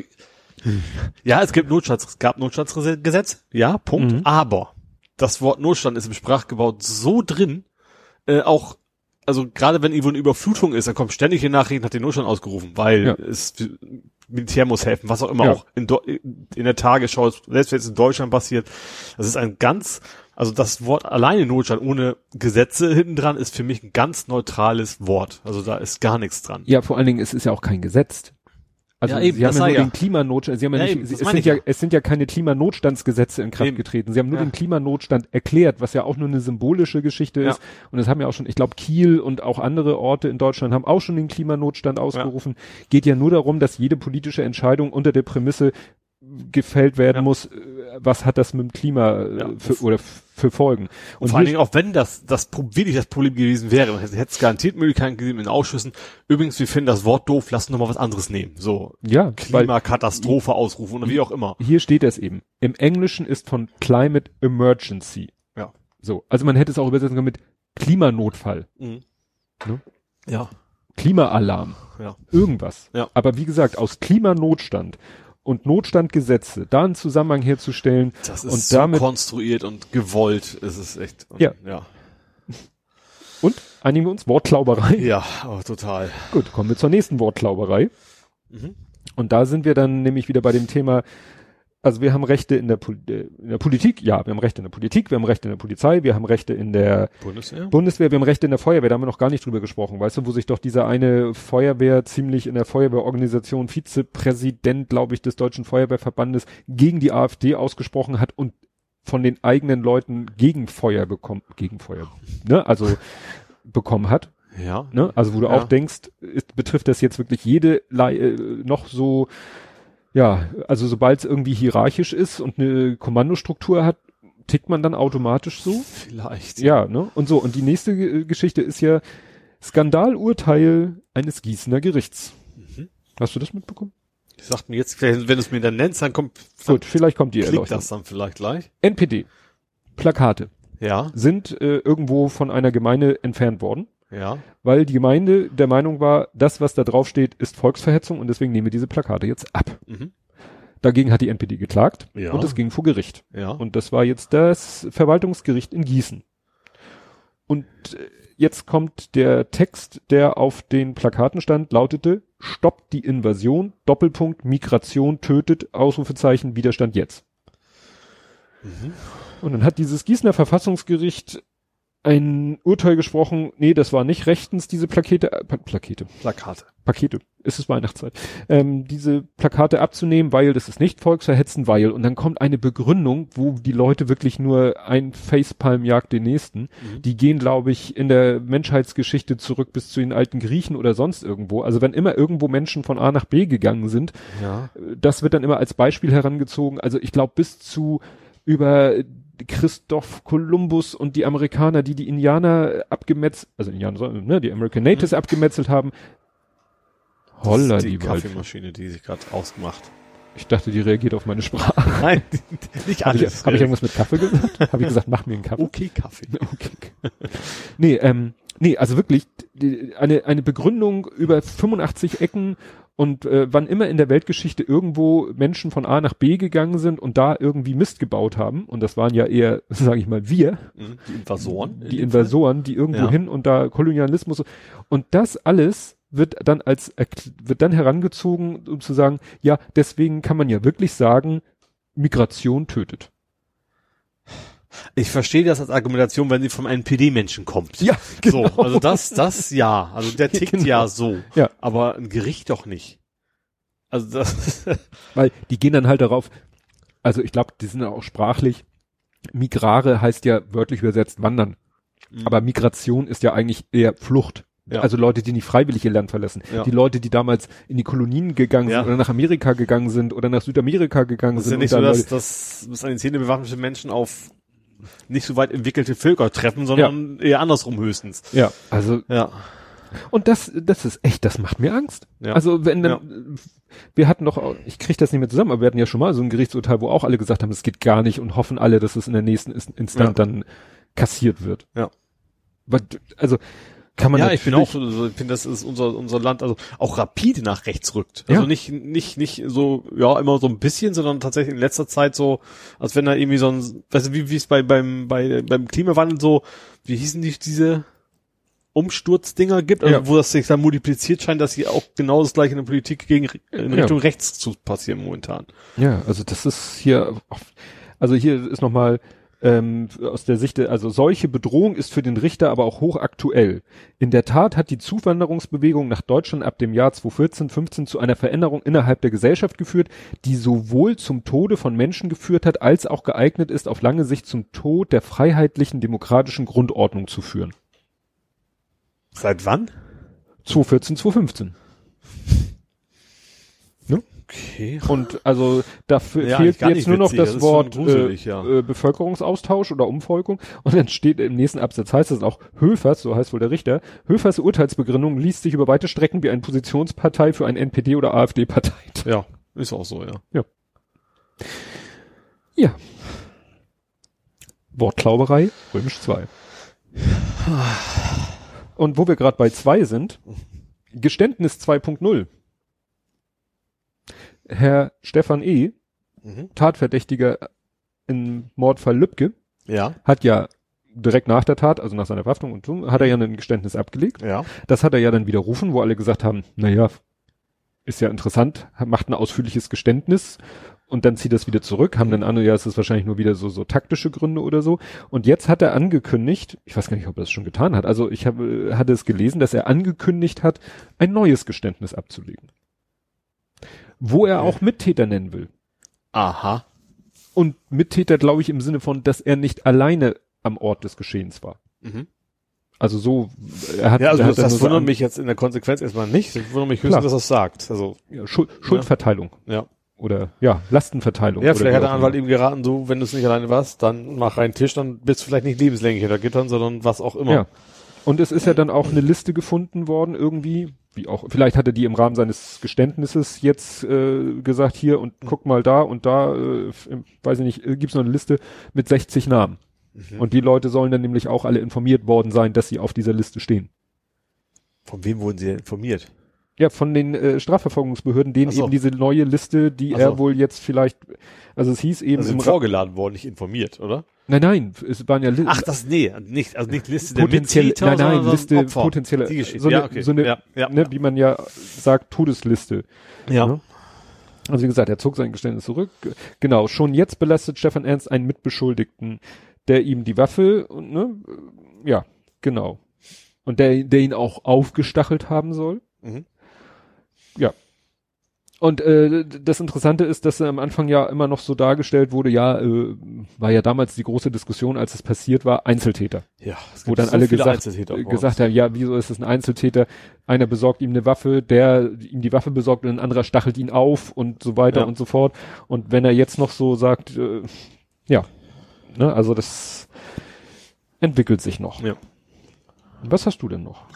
ja, es gibt Notstands, es gab Notstandsgesetz, ja, Punkt. Mhm. Aber das Wort Notstand ist im Sprachgebrauch so drin, äh, auch also gerade wenn irgendwo eine Überflutung ist, dann kommt ständig die Nachricht, hat den Notstand ausgerufen, weil Ja. es Militär muss helfen, was auch immer Ja. auch in, in der Tagesschau, selbst wenn es in Deutschland passiert, das ist ein ganz, also das Wort alleine Notstand ohne Gesetze hinten dran ist für mich ein ganz neutrales Wort. Also da ist gar nichts dran. Ja, vor allen Dingen, es ist ja auch kein Gesetz. Also Ja, eben, sie haben ja nur ja. den Klimanotstand, sie haben ja, Ja, nicht, eben, es sind ja, es sind ja keine Klimanotstandsgesetze in Kraft Eben. getreten. Sie haben nur den Klimanotstand erklärt, was ja auch nur eine symbolische Geschichte ist. Und das haben ja auch schon, ich glaube, Kiel und auch andere Orte in Deutschland haben auch schon den Klimanotstand ausgerufen. Geht ja nur darum, dass jede politische Entscheidung unter der Prämisse gefällt werden muss, äh, was hat das mit dem Klima äh, für, oder für Folgen. Und vor allen Dingen auch wenn das, das wirklich das Problem gewesen wäre, hätte es garantiert Möglichkeiten gegeben in Ausschüssen. Übrigens, wir finden das Wort doof, lass uns noch mal was anderes nehmen. So, ja, Klimakatastrophe ausrufen oder wie auch immer. hier steht es eben. Im Englischen ist von Climate Emergency. Ja. So, also man hätte es auch übersetzen können mit Klimanotfall, Mhm. Ne? Ja, Klimaalarm, ja. irgendwas. Ja. Aber wie gesagt, aus Klimanotstand und Notstandgesetze da einen Zusammenhang herzustellen Das ist und so damit konstruiert und gewollt, ist es echt. Und, Ja. Ja. und einigen wir uns Wortklauberei. Ja, oh, total. Gut, kommen wir zur nächsten Wortklauberei. Mhm. Und da sind wir dann nämlich wieder bei dem Thema, also wir haben Rechte in der, Pol äh, in der Politik, ja, wir haben Rechte in der Politik, wir haben Rechte in der Polizei, wir haben Rechte in der Bundeswehr? Bundeswehr, wir haben Rechte in der Feuerwehr, da haben wir noch gar nicht drüber gesprochen, weißt du, wo sich doch dieser eine Feuerwehr ziemlich in der Feuerwehrorganisation Vizepräsident, glaube ich, des Deutschen Feuerwehrverbandes gegen die AfD ausgesprochen hat und von den eigenen Leuten Gegenfeuer bekommen, Gegenfeuer, ne, also bekommen hat. Ja. Ne? Also wo du Ja. auch denkst, ist, betrifft das jetzt wirklich jede äh, noch so, ja, also sobald es irgendwie hierarchisch ist und eine Kommandostruktur hat, tickt man dann automatisch so. Vielleicht. Ja, ne? Und so. Und die nächste Ge- Geschichte ist ja Skandalurteil eines Gießener Gerichts. Mhm. Hast du das mitbekommen? Ich sag mir jetzt, wenn du es mir dann nennst, dann kommt, Gut, vielleicht kommt die Erleuchtung. das dann vielleicht gleich. NPD. Plakate Ja, sind äh, irgendwo von einer Gemeinde entfernt worden, ja. weil die Gemeinde der Meinung war, das, was da drauf steht, ist Volksverhetzung und deswegen nehmen wir diese Plakate jetzt ab. Mhm. Dagegen hat die NPD geklagt Ja. und es ging vor Gericht. Ja. Und das war jetzt das Verwaltungsgericht in Gießen. Und äh, jetzt kommt der Text, der auf den Plakaten stand, lautete, stoppt die Invasion, Doppelpunkt, Migration tötet, Ausrufezeichen, Widerstand jetzt. Mhm. Und dann hat dieses Gießener Verfassungsgericht ein Urteil gesprochen, nee, das war nicht rechtens, diese Plakete, äh, Plakete, Plakate. Pakete, es ist Weihnachtszeit, ähm, diese Plakate abzunehmen, weil das ist nicht volksverhetzen, weil, und dann kommt eine Begründung, wo die Leute wirklich nur ein Facepalm jagt den nächsten. Mhm. Die gehen, glaube ich, in der Menschheitsgeschichte zurück bis zu den alten Griechen oder sonst irgendwo. Also wenn immer irgendwo Menschen von A nach B gegangen sind, Ja. das wird dann immer als Beispiel herangezogen. Also ich glaube bis zu über Christoph Kolumbus und die Amerikaner, die die Indianer abgemetzelt, also Indianer, ne, die American Natives abgemetzelt haben. Holla, die, die. Kaffeemaschine, die sich gerade ausgemacht. Ich dachte, die reagiert auf meine Sprache. Nein, nicht Habe ich, alles. hab ich irgendwas mit Kaffee gesagt? Habe ich gesagt, mach mir einen Kaffee? Okay, Kaffee. Okay. Nee, ähm, nee, also wirklich eine, eine Begründung über 85 Ecken und äh, wann immer in der Weltgeschichte irgendwo Menschen von A nach B gegangen sind und da irgendwie Mist gebaut haben, und das waren ja eher, sage ich mal, wir, Mhm. Die Invasoren. in die Invasoren, die irgendwo Ja. hin und da Kolonialismus und das alles wird dann als wird dann herangezogen, um zu sagen, ja, deswegen kann man ja wirklich sagen, Migration tötet. Ich verstehe das als Argumentation, wenn sie vom NPD-Menschen kommt. Ja, So, also das, das ja. Also der tickt Genau. ja so. Ja. Aber ein Gericht doch nicht. Also das, Weil die gehen dann halt darauf, also ich glaube, die sind ja auch sprachlich, Migrare heißt ja wörtlich übersetzt wandern. Aber Migration ist ja eigentlich eher Flucht. Ja. Also Leute, die nicht freiwillig ihr Land verlassen. Ja. Die Leute, die damals in die Kolonien gegangen Ja. sind oder nach Amerika gegangen sind oder nach Südamerika gegangen das ist ja sind. nicht so, dass, dass, dass an den Zähne bewaffnete Menschen auf nicht so weit entwickelte Völker treffen, sondern eher andersrum höchstens. ja, also Ja. und das, das ist echt, das macht mir Angst. Ja. Also wenn dann, wir hatten doch, ich kriege das nicht mehr zusammen, aber wir hatten ja schon mal so ein Gerichtsurteil, wo auch alle gesagt haben, es geht gar nicht und hoffen alle, dass es in der nächsten Inst- Instant Ja. dann kassiert wird. Ja. Also kann man ja, ich bin auch, ich finde, das ist unser, unser Land, also auch rapide nach rechts rückt. Also Ja. nicht, nicht, nicht so, ja, immer so ein bisschen, sondern tatsächlich in letzter Zeit so, als wenn da irgendwie so ein, weißt du, wie, wie es bei, beim, bei, beim Klimawandel so, wie hießen die, diese Umsturzdinger gibt, also Ja. wo das sich dann multipliziert scheint, dass hier auch genau das gleiche in der Politik gegen, in Ja. Richtung rechts zu passieren momentan. Ja, also das ist hier, also hier ist nochmal ähm, aus der Sicht, also solche Bedrohung ist für den Richter aber auch hochaktuell. In der Tat hat die Zuwanderungsbewegung nach Deutschland ab dem Jahr 2014, 15 zu einer Veränderung innerhalb der Gesellschaft geführt, die sowohl zum Tode von Menschen geführt hat, als auch geeignet ist, auf lange Sicht zum Tod der freiheitlichen demokratischen Grundordnung zu führen. Seit wann? 2014, 2015. Okay. Und also dafür Ja, fehlt jetzt nur noch das das Wort schon gruselig, äh, ja. äh, Bevölkerungsaustausch oder Umvolkung. Und dann steht im nächsten Absatz heißt es auch Höfers, so heißt wohl der Richter, Höfers Urteilsbegründung liest sich über weite Strecken wie eine Positionspartei für ein NPD oder AfD-Partei. Ja, ist auch so, ja. Ja. Wortklauberei, römisch 2. Und wo wir gerade bei 2 sind, Geständnis 2.0. Herr Stefan E., Mhm. Tatverdächtiger im Mordfall Lübcke, Ja, hat ja direkt nach der Tat, also nach seiner Verhaftung und so, hat er ja ein Geständnis abgelegt. ja. Das hat er ja dann widerrufen, wo alle gesagt haben, na ja, ist ja interessant, macht ein ausführliches Geständnis und dann zieht das wieder zurück, haben dann andere, ja, es ist wahrscheinlich nur wieder so, so taktische Gründe oder so. Und jetzt hat er angekündigt, ich weiß gar nicht, ob er das schon getan hat, also ich habe, hatte es gelesen, dass er angekündigt hat, ein neues Geständnis abzulegen. Wo er auch Mittäter nennen will. Aha. Und Mittäter, glaube ich, im Sinne von, dass er nicht alleine am Ort des Geschehens war. Mhm. Also so, er hat, Ja, also er das, hat das so wundert an- mich jetzt in der Konsequenz erstmal nicht. Das wundert mich höchstens, Klar. dass er es sagt. Also, ja, Schuld, Schuldverteilung ja. oder ja, Lastenverteilung. Ja, vielleicht hat der Anwalt ihm geraten, so, wenn du es nicht alleine warst, dann mach rein Tisch, dann bist du vielleicht nicht lebenslänglich hinter Gittern, sondern was auch immer. Ja. Und es ist ja dann auch eine Liste gefunden worden irgendwie, wie auch, vielleicht hat er die im Rahmen seines Geständnisses jetzt äh, gesagt, hier und guck mal da und da, äh, weiß ich nicht, äh, gibt's noch eine Liste mit 60 Namen. Mhm. Und die Leute sollen dann nämlich auch alle informiert worden sein, dass sie auf dieser Liste stehen. Von wem wurden sie denn informiert? Ja, von den äh, Strafverfolgungsbehörden, denen so. eben diese neue Liste, die Ach er so. wohl jetzt vielleicht, also es hieß eben Also im sind vorgeladen worden, nicht informiert, oder? Nein, nein, es waren ja Li Ach, das, nee, nicht, also nicht Liste der potenzielle, Mittäter, nein, nein, Liste Opfer. potenzielle, Die Geschichte. so eine, ja, okay. so eine ja, ja, ne, wie man ja sagt, Todesliste. ja. ne? Also wie gesagt, er zog sein Geständnis zurück. Genau, schon jetzt belastet Stefan Ernst einen Mitbeschuldigten, der ihm die Waffe, und, ne, ja, genau. Und der, der ihn auch aufgestachelt haben soll. Mhm. Ja. Und äh, das Interessante ist, dass er am Anfang ja immer noch so dargestellt wurde, ja, äh, war ja damals die große Diskussion, als es passiert war, Einzeltäter. Ja, es Wo gibt dann so alle viele gesagt, gesagt haben, ja, wieso ist es ein Einzeltäter? Einer besorgt ihm eine Waffe, der ihm die Waffe besorgt und ein anderer stachelt ihn auf und so weiter Ja. und so fort. Und wenn er jetzt noch so sagt, äh, ja, ne, also das entwickelt sich noch. Ja. Was hast du denn noch?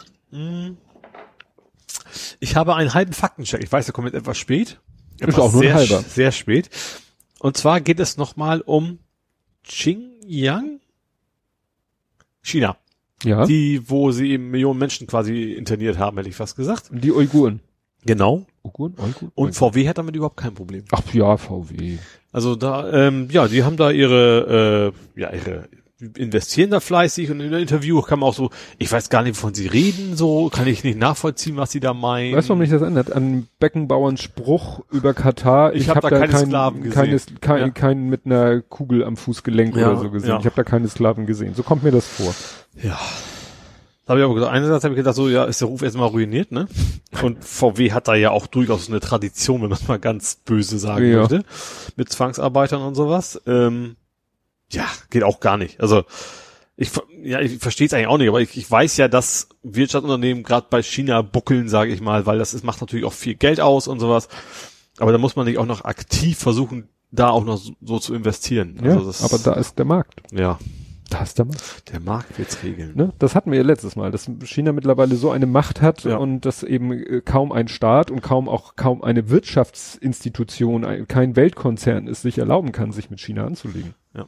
Ich habe einen halben Faktencheck. Ich weiß, der kommt jetzt etwas spät. Ist auch nur ein sehr, halber. Sehr spät. Und zwar geht es nochmal um Xinjiang? China. Ja, die, Die, wo sie eben Millionen Menschen quasi interniert haben, hätte ich fast gesagt. die Uiguren. Genau. Uiguren? Uiguren? Und VW hat damit überhaupt kein Problem. Ach ja, VW. Also da, ähm, ja, die haben da ihre, äh, ja, ihre investieren da fleißig und in einem Interview kam auch so, ich weiß gar nicht, wovon sie reden, so kann ich nicht nachvollziehen, was sie da meinen. Weißt du, warum mich das ändert? An Beckenbauerns Spruch über Katar. Ich hab da keine keinen- Sklaven gesehen. Keine, kein, Ja. keinen mit einer Kugel am Fußgelenk Ja, oder so gesehen. ja. Ich habe da keine Sklaven gesehen. So kommt mir das vor. Ja. Da habe ich aber gesagt, einerseits habe ich gedacht, so, ja, ist der Ruf erstmal ruiniert, ne? Und VW hat da ja auch durchaus eine Tradition, wenn man es mal ganz böse sagen Ja. möchte, mit Zwangsarbeitern und sowas. Ähm, ja, geht auch gar nicht. Also ich, ja, ich verstehe es eigentlich auch nicht, aber ich, ich weiß ja, dass Wirtschaftsunternehmen gerade bei China buckeln, sage ich mal, weil das ist, macht natürlich auch viel Geld aus und sowas. Aber da muss man nicht auch noch aktiv versuchen, da auch noch so, so zu investieren. Ja, Also das, aber da ist der Markt. ja, Da ist der Markt. der Markt wird's regeln. Ne? Das hatten wir ja letztes Mal, dass China mittlerweile so eine Macht hat Ja. und dass eben äh, kaum ein Staat und kaum auch kaum eine Wirtschaftsinstitution, ein, kein Weltkonzern es sich erlauben kann, sich mit China anzulegen. Ja,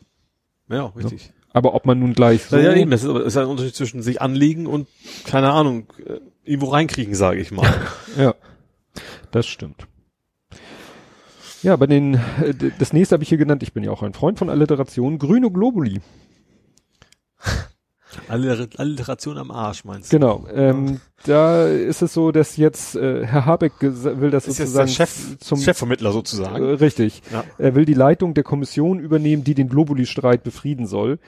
richtig. Aber ob man nun gleich so, Ja, ja, eben, das ist, ist ja ein Unterschied zwischen sich anlegen und, keine Ahnung, äh, irgendwo reinkriegen, sage ich mal. Ja, das stimmt. Ja, bei den, äh, das nächste habe ich hier genannt, ich bin ja auch ein Freund von Alliteration, grüne Globuli. Alliteration am Arsch, meinst du? Genau, ähm, da ist es so, dass jetzt äh, Herr Habeck will das ist jetzt der sozusagen Chef, zum Chefvermittler äh, sozusagen. richtig. Ja. Er will die Leitung der Kommission übernehmen, die den Globuli-Streit befrieden soll.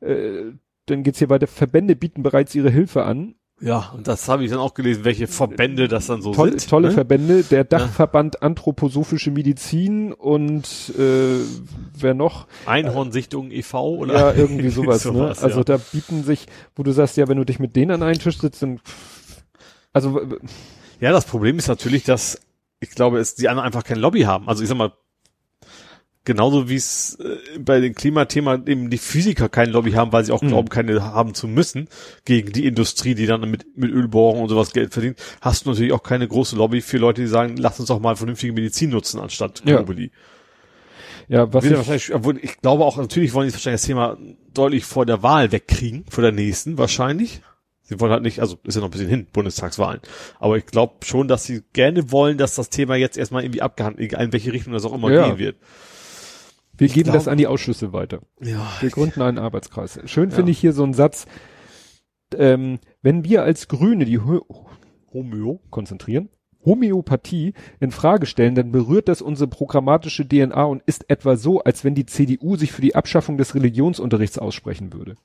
Äh, dann geht's hier weiter. Verbände bieten bereits ihre Hilfe an. Ja, und das habe ich dann auch gelesen, welche Verbände das dann so Toll, sind. tolle ne? Verbände, der Dachverband Anthroposophische Medizin und äh, wer noch? Einhornsichtung e.V. oder ja, irgendwie sowas. ne? Also ja. da bieten sich, wo du sagst, ja, wenn du dich mit denen an einen Tisch sitzt, dann also ja, das Problem ist natürlich, dass ich glaube, es die anderen einfach kein Lobby haben. Also ich sag mal, genauso wie es äh, bei dem Klimathema eben die Physiker kein Lobby haben, weil sie auch Mhm. glauben, keine haben zu müssen gegen die Industrie, die dann mit, mit Ölbohrungen und sowas Geld verdient, hast du natürlich auch keine große Lobby für Leute, die sagen, lass uns doch mal vernünftige Medizin nutzen anstatt Ja. Globally. ja, was ich, wahrscheinlich, obwohl ich glaube auch, natürlich wollen die wahrscheinlich das Thema deutlich vor der Wahl wegkriegen, vor der nächsten wahrscheinlich. Sie wollen halt nicht, also ist ja noch ein bisschen hin, Bundestagswahlen. Aber ich glaube schon, dass sie gerne wollen, dass das Thema jetzt erstmal irgendwie abgehandelt, egal in welche Richtung das auch immer Ja. gehen wird. Wir ich geben das glaub- an die Ausschüsse weiter. Ja. Wir gründen einen Arbeitskreis. Schön Ja. finde ich hier so einen Satz, ähm, wenn wir als Grüne die Hö Homö. konzentrieren, Homöopathie in Frage stellen, dann berührt das unsere programmatische DNA und ist etwa so, als wenn die CDU sich für die Abschaffung des Religionsunterrichts aussprechen würde.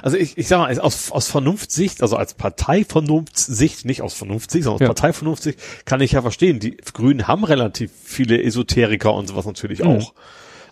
Also ich, ich sag mal, aus, aus Vernunftssicht, also als Parteivernunftssicht, nicht aus Vernunftsicht, sondern aus Ja. Parteivernunftsicht, kann ich ja verstehen. Die Grünen haben relativ viele Esoteriker und sowas natürlich Mhm. auch.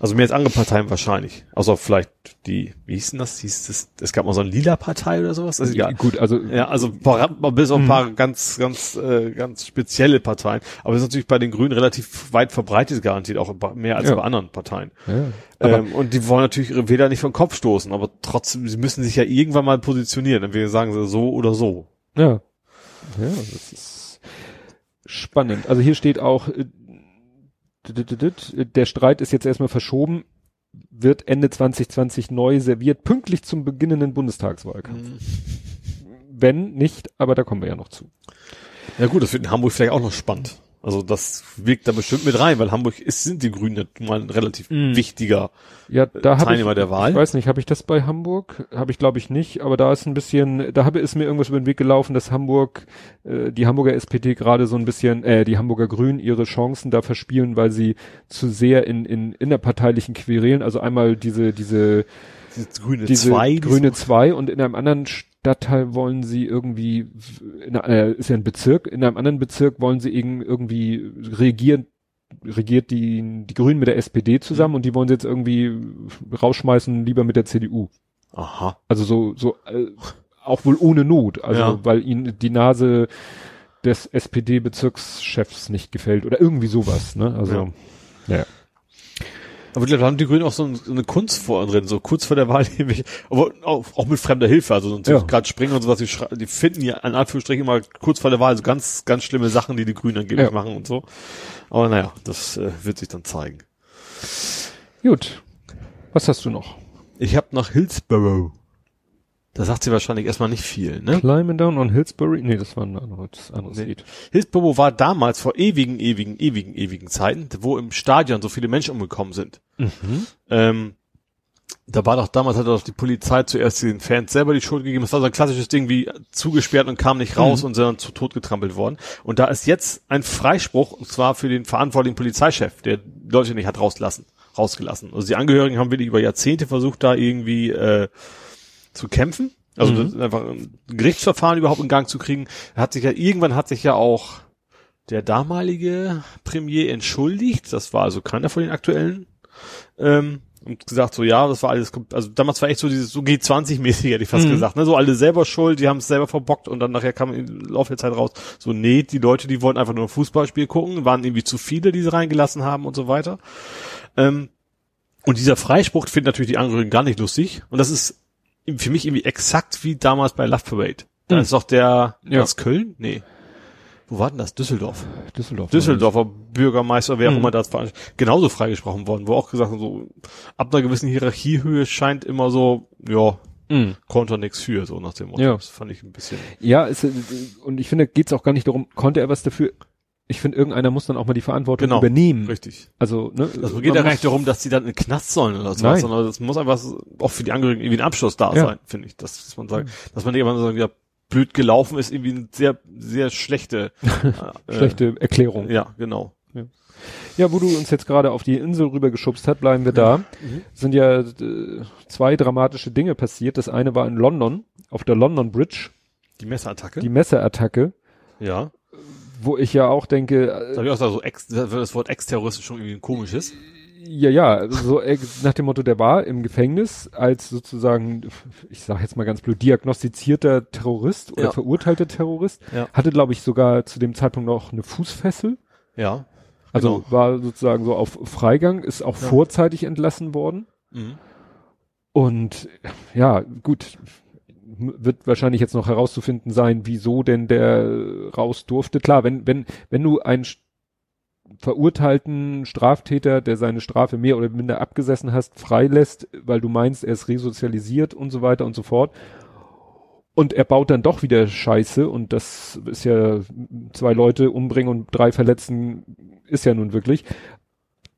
Also mehr als andere Parteien wahrscheinlich. Außer vielleicht die, wie hieß denn das? Hieß das, es gab mal so eine lila Partei oder sowas? Also, ja, Gut, also ja, also paar- bis auf ein paar ganz, ganz, äh, ganz spezielle Parteien. Aber das ist natürlich bei den Grünen relativ weit verbreitet garantiert, auch mehr als Ja. bei anderen Parteien. ja, ähm, und die wollen natürlich ihre Wähler nicht vom Kopf stoßen, aber trotzdem, sie müssen sich ja irgendwann mal positionieren. Entweder sagen sie so oder so. Ja. Ja, das ist spannend. Also hier steht auch, äh, dit, dit, dit, dit, der Streit ist jetzt erstmal verschoben, wird Ende 2020 neu serviert, pünktlich zum beginnenden Bundestagswahlkampf. Wenn nicht, aber da kommen wir ja noch zu. Ja gut, das wird in Hamburg vielleicht auch noch spannend. Also das wirkt da bestimmt mit rein, weil Hamburg ist, sind die Grünen ja mal ein relativ Mhm. wichtiger Ja, da habe ich, Teilnehmer der Wahl. ich weiß nicht, habe ich das bei Hamburg? Habe ich glaube ich nicht, aber da ist ein bisschen, da habe ist mir irgendwas über den Weg gelaufen, dass Hamburg, äh, die Hamburger SPD gerade so ein bisschen, äh, die Hamburger Grünen ihre Chancen da verspielen, weil sie zu sehr in, in innerparteilichen Querelen, also einmal diese, diese, diese grüne diese zwei, grüne zwei und in einem anderen Stadtteil wollen sie irgendwie, in, äh, ist ja ein Bezirk, in einem anderen Bezirk wollen sie irgend- irgendwie regieren, regiert die, die Grünen mit der SPD Mhm. zusammen und die wollen sie jetzt irgendwie rausschmeißen, lieber mit der CDU. Aha. Also so, so, äh, auch wohl ohne Not, also Ja. weil ihnen die Nase des SPD-Bezirkschefs nicht gefällt oder irgendwie sowas, ne? Also, ja. Aber da haben die Grünen auch so, ein, so eine Kunst vor drin, so kurz vor der Wahl, nämlich, aber auch, auch mit fremder Hilfe, also so Ja. gerade springen und sowas, die, die finden ja an Anführungsstrichen immer kurz vor der Wahl so ganz, ganz schlimme Sachen, die die Grünen angeblich Ja. machen und so. Aber naja, das äh, wird sich dann zeigen. Gut. Was hast du noch? Ich habe nach Hillsborough. Da sagt sie wahrscheinlich erstmal nicht viel, ne? Climbing Down on Hillsbury? Nee, das war ein anderes, anderes Nee. Lied. Hillsborough war damals vor ewigen, ewigen, ewigen, ewigen Zeiten, wo im Stadion so viele Menschen umgekommen sind. Ähm, da war doch damals hat doch die Polizei zuerst den Fans selber die Schuld gegeben. Das war so ein klassisches Ding wie zugesperrt und kam nicht raus und sind dann zu Tod getrampelt worden. Und da ist jetzt ein Freispruch, und zwar für den verantwortlichen Polizeichef, der Leute nicht hat rauslassen, rausgelassen. Also die Angehörigen haben wirklich über Jahrzehnte versucht, da irgendwie äh, zu kämpfen. Also ist einfach ein Gerichtsverfahren überhaupt in Gang zu kriegen. Hat sich ja, irgendwann hat sich ja auch der damalige Premier entschuldigt. Das war also keiner von den aktuellen. Ähm, und gesagt so, ja, das war alles, also damals war echt so dieses, so G20-mäßig, hätte ich fast Mhm. gesagt, ne, so alle selber schuld, die haben es selber verbockt und dann nachher kam im Laufe der Zeit raus, so, nee, die Leute, die wollten einfach nur ein Fußballspiel gucken, waren irgendwie zu viele, die sie reingelassen haben und so weiter. Ähm, und dieser Freispruch findet natürlich die Angehörigen gar nicht lustig und das ist für mich irgendwie exakt wie damals bei Love Parade. Da Mhm. ist doch der, Ja. das Köln? Nee. Wo war denn das? Düsseldorf. Düsseldorf. Düsseldorfer Bürgermeister, wer auch Mhm. immer das war, genauso freigesprochen worden, wo auch gesagt so, ab einer gewissen Hierarchiehöhe scheint immer so, ja, Mhm. konnte er nix für, so nach dem Motto. Ja. Das fand ich ein bisschen. Ja, es, und ich finde, geht's auch gar nicht darum, konnte er was dafür? Ich finde, irgendeiner muss dann auch mal die Verantwortung Genau, übernehmen. Richtig. Also, ne? Das man geht ja gar nicht darum, dass die dann in den Knast sollen oder so, Nein. sondern das muss einfach auch für die Angehörigen irgendwie ein Abschluss da Ja. sein, finde ich. Dass, dass man sagt, dass man nicht einfach so, ja, blöd gelaufen ist, irgendwie eine sehr, sehr schlechte, äh, Schlechte Erklärung. Ja, genau. Ja, wo du uns jetzt gerade auf die Insel rübergeschubst hast, bleiben wir da. Sind ja äh, zwei dramatische Dinge passiert. Das eine war in London, auf der London Bridge, Die Messerattacke. die Messerattacke, ja. Wo ich ja auch denke, Da äh, habe ich auch gesagt, so ex, das Wort Ex-Terrorist schon irgendwie ein komisches. ja, ja, so nach dem Motto, der war im Gefängnis als sozusagen, ich sage jetzt mal ganz blöd, diagnostizierter Terrorist oder Ja. verurteilter Terrorist, Ja. hatte, glaube ich, sogar zu dem Zeitpunkt noch eine Fußfessel. Ja. Also Genau. war sozusagen so auf Freigang, ist auch Ja. vorzeitig entlassen worden. Mhm. Und ja, gut, wird wahrscheinlich jetzt noch herauszufinden sein, wieso denn der äh, raus durfte. Klar, wenn, wenn, wenn du einen verurteilten Straftäter, der seine Strafe mehr oder minder abgesessen hast, freilässt, weil du meinst, er ist resozialisiert und so weiter und so fort. Und er baut dann doch wieder Scheiße und das ist ja zwei Leute umbringen und drei verletzen, ist ja nun wirklich.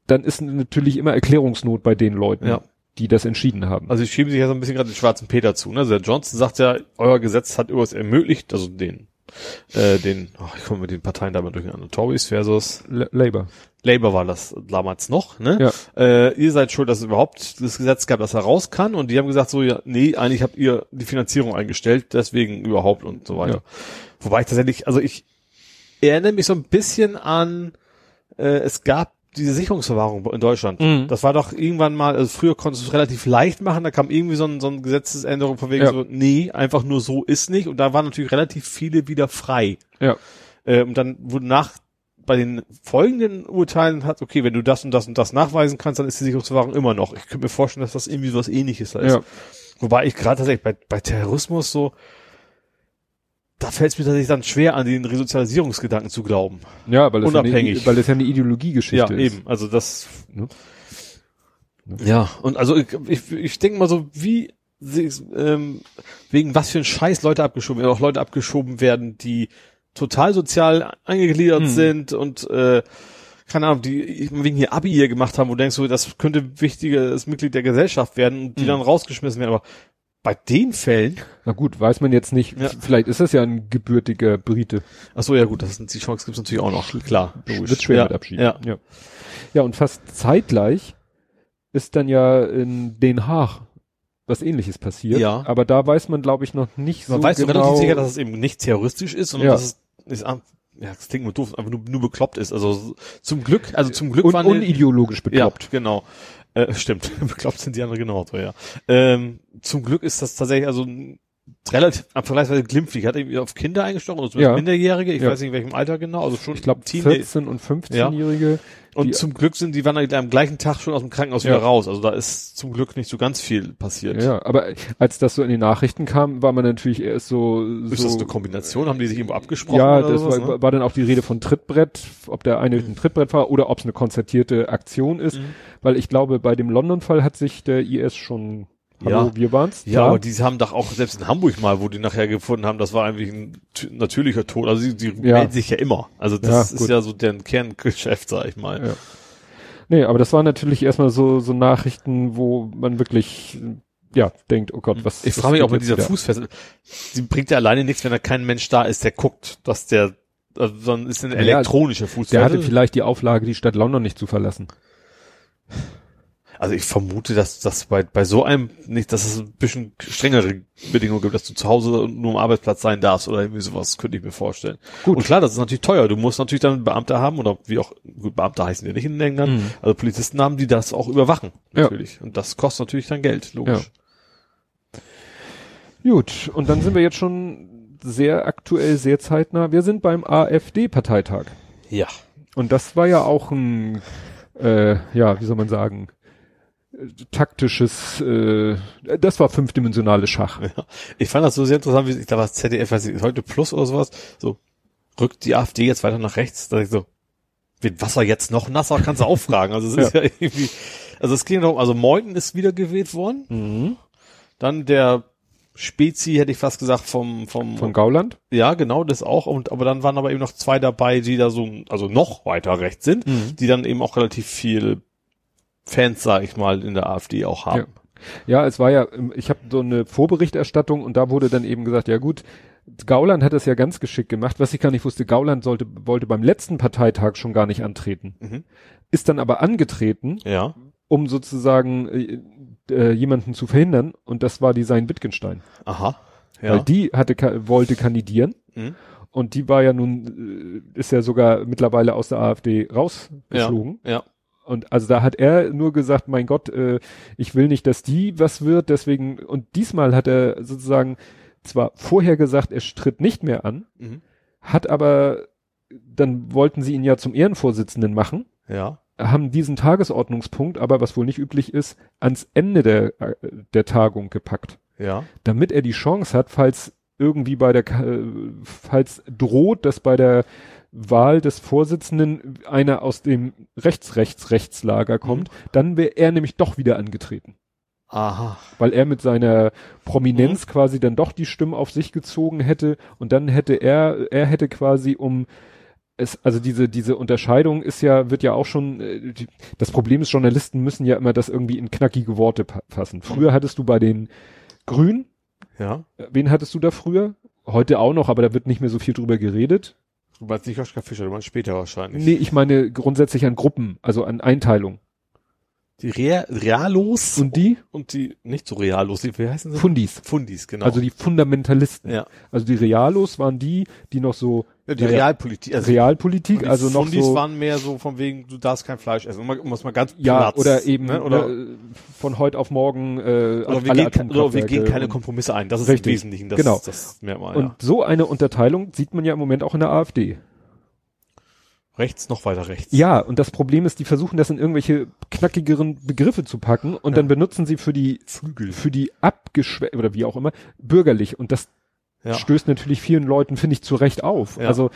Dann ist natürlich immer Erklärungsnot bei den Leuten, Ja. Die das entschieden haben. Also ich schiebe sich ja so ein bisschen gerade den schwarzen Peter zu. Ne? Also der Johnson sagt ja, euer Gesetz hat irgendwas ermöglicht, also den, äh, den, oh, ich komme mit den Parteien damit durcheinander, Tories versus L Labour. Labour war das damals noch, ne? Ja. Äh, ihr seid schuld, dass es überhaupt das Gesetz gab, dass er raus kann und die haben gesagt so, ja, nee, eigentlich habt ihr die Finanzierung eingestellt, deswegen überhaupt und so weiter. Ja. Wobei ich tatsächlich, also ich erinnere mich so ein bisschen an, äh, es gab diese Sicherungsverwahrung in Deutschland. Mhm. Das war doch irgendwann mal, also früher konntest du es relativ leicht machen, da kam irgendwie so ein, so ein Gesetzesänderung von wegen Ja. so, nee, einfach nur so ist nicht. Und da waren natürlich relativ viele wieder frei. Ja. Äh, und dann wurde nach, bei den folgenden Urteilen hat, okay, wenn du das und das und das nachweisen kannst, dann ist die Sicherungsverwahrung immer noch. Ich könnte mir vorstellen, dass das irgendwie was ähnliches da ist. Ja. Wobei ich gerade tatsächlich bei, bei Terrorismus so, da fällt es mir tatsächlich dann schwer, an den Resozialisierungsgedanken zu glauben. Ja, weil es, Ja Unabhängig. eine, weil es ja eine Ideologiegeschichte ja, ist. eben. Also das. Ne? Ja, und also ich, ich, ich denke mal so, wie ähm, wegen was für ein Scheiß Leute abgeschoben werden, auch Leute abgeschoben werden, die total sozial eingegliedert Hm. sind und äh, keine Ahnung, die wegen hier Abi hier gemacht haben, wo du denkst, so, das könnte wichtiges Mitglied der Gesellschaft werden und die Hm. dann rausgeschmissen werden. Aber bei den Fällen, Na gut, weiß man jetzt nicht. Ja. Vielleicht ist das ja ein gebürtiger Brite. ach so, ja gut, das ist, die Chance gibt's natürlich auch noch, klar. Wird schwer ja, mit Abschied. Ja. ja. Ja, und fast zeitgleich ist dann ja in Den Haag was ähnliches passiert. Ja. Aber da weiß man, glaube ich, noch nicht Man so weiß genau. relativ sicher, dass es eben nicht terroristisch ist, sondern Ja. dass es ist, am- ja, das klingt nur doof, aber nur, nur bekloppt ist. Also so- zum Glück, also zum Glück und waren unideologisch bekloppt. Ja, genau. Äh, stimmt. bekloppt sind die anderen genauso, ja. Ähm, zum Glück ist das tatsächlich also relativ vergleichsweise glimpflich. Hat irgendwie auf Kinder eingestochen, also Ja. Minderjährige, ich Ja. weiß nicht in welchem Alter genau, also schon Ich glaube Teen- 14 und 15-Jährige. Und die- zum Glück sind die waren am gleichen Tag schon aus dem Krankenhaus Ja. wieder raus. Also da ist zum Glück nicht so ganz viel passiert. Ja, aber als das so in den Nachrichten kam, war man natürlich erst so, Ist so das eine Kombination? Haben die sich irgendwo abgesprochen? Ja, das sowas, war, ne? Mhm. war dann auch die Rede von Trittbrett, ob der eine ein Trittbrett war oder ob es eine konzertierte Aktion ist, weil ich glaube, bei dem London-Fall hat sich der IS schon, hallo, Ja. wir waren's, Ja, klar. aber die haben doch auch selbst in Hamburg mal, wo die nachher gefunden haben, das war eigentlich ein natürlicher Tod. Also die, die Ja. melden sich ja immer. Also das Ja, ist ja so deren Kerngeschäft, sag ich mal. Ja. Nee, aber das waren natürlich erstmal so, so Nachrichten, wo man wirklich, ja, denkt, oh Gott, was Ich frage mich auch mit dieser wieder? Fußfessel. Sie bringt ja alleine nichts, wenn da kein Mensch da ist, der guckt, dass der, also dann ist eine Ja, elektronische Der Fußfessel. hatte vielleicht die Auflage, die Stadt London nicht zu verlassen. Also ich vermute, dass das bei, bei so einem nicht, dass es ein bisschen strengere Bedingungen gibt, dass du zu Hause nur am Arbeitsplatz sein darfst oder irgendwie sowas, könnte ich mir vorstellen. Gut. Und klar, das ist natürlich teuer. Du musst natürlich dann einen Beamter haben oder wie auch, gut, Beamter heißen die nicht in England, Mhm. also Polizisten haben, die das auch überwachen, Ja. natürlich. Und das kostet natürlich dann Geld, logisch. Gut, und dann sind wir jetzt schon sehr aktuell, sehr zeitnah. Wir sind beim AfD-Parteitag. Ja. Und das war ja auch ein, äh, ja, wie soll man sagen, taktisches, äh, das war fünfdimensionales Schach. Ja. Ich fand das so sehr interessant, wie ich da was ZDF, weiß ich, heute Plus oder sowas, so, rückt die AfD jetzt weiter nach rechts, da ich so, wird Wasser jetzt noch nasser, kannst du auffragen. Also es ist ja. irgendwie, also es ging darum, also Meuthen ist wiedergewählt worden, Mhm. dann der Spezi, hätte ich fast gesagt, vom, vom, Von Gauland? ja, genau, das auch, und, aber dann waren aber eben noch zwei dabei, die da so, also noch weiter rechts sind, Mhm. die dann eben auch relativ viel Fans, sag ich mal, in der AfD auch haben. Ja, es war ja, ähm, ich habe so eine Vorberichterstattung und da wurde dann eben gesagt, ja gut, Gauland hat das ja ganz geschickt gemacht. Was ich gar nicht wusste, Gauland sollte, wollte beim letzten Parteitag schon gar nicht antreten. Mhm. Ist dann aber angetreten, Ja. um sozusagen äh, äh, jemanden zu verhindern und das war die Sein Wittgenstein. Aha. Ja. Weil die hatte, wollte kandidieren Mhm. und die war ja nun, äh, ist ja sogar mittlerweile aus der AfD rausgeflogen. Ja. Und also da hat er nur gesagt, mein Gott, äh, ich will nicht, dass die was wird, deswegen, und diesmal hat er sozusagen zwar vorher gesagt, er tritt nicht mehr an, Mhm. hat aber, dann wollten sie ihn ja zum Ehrenvorsitzenden machen, Ja. haben diesen Tagesordnungspunkt, aber was wohl nicht üblich ist, ans Ende der, äh, der Tagung gepackt, Ja. damit er die Chance hat, falls irgendwie bei der, äh, falls droht, dass bei der Wahl des Vorsitzenden einer aus dem Rechts-Rechts-Rechtslager kommt, dann wäre er nämlich doch wieder angetreten. Aha. Weil er mit seiner Prominenz quasi dann doch die Stimmen auf sich gezogen hätte und dann hätte er, er hätte quasi um es, also diese, diese Unterscheidung ist ja, wird ja auch schon, äh, die, das Problem ist, Journalisten müssen ja immer das irgendwie in knackige Worte fassen. Früher hattest du bei den Grünen, Ja. äh, wen hattest du da früher? Heute auch noch, aber da wird nicht mehr so viel drüber geredet. Du meinst nicht Joschka Fischer, du meinst später wahrscheinlich. Nee, ich meine grundsätzlich an Gruppen, also an Einteilung. Die Rea Realos Und die? und die nicht so Realos, die, wie heißen sie? Fundis. Fundis, genau. Also die Fundamentalisten. ja. Also die Realos waren die, die noch so ja die naja, Realpolitik, also Realpolitik, also noch Fundis so waren mehr so von wegen, du darfst kein Fleisch essen, um es mal ganz ja Platz, oder eben ne? oder, äh, von heute auf morgen äh, oder, wir gehen, oder wir gehen keine Kompromisse ein. Das ist Richtig. im Wesentlichen das, Genau. das Merkmal. Und ja. so eine Unterteilung sieht man ja im Moment auch in der AfD. Rechts noch weiter rechts. Ja, und das Problem ist, die versuchen das in irgendwelche knackigeren Begriffe zu packen und Ja. dann benutzen sie für die Flügel. für die abgeschwächt oder wie auch immer bürgerlich und das Ja. stößt natürlich vielen Leuten finde ich zu Recht auf. Ja. Also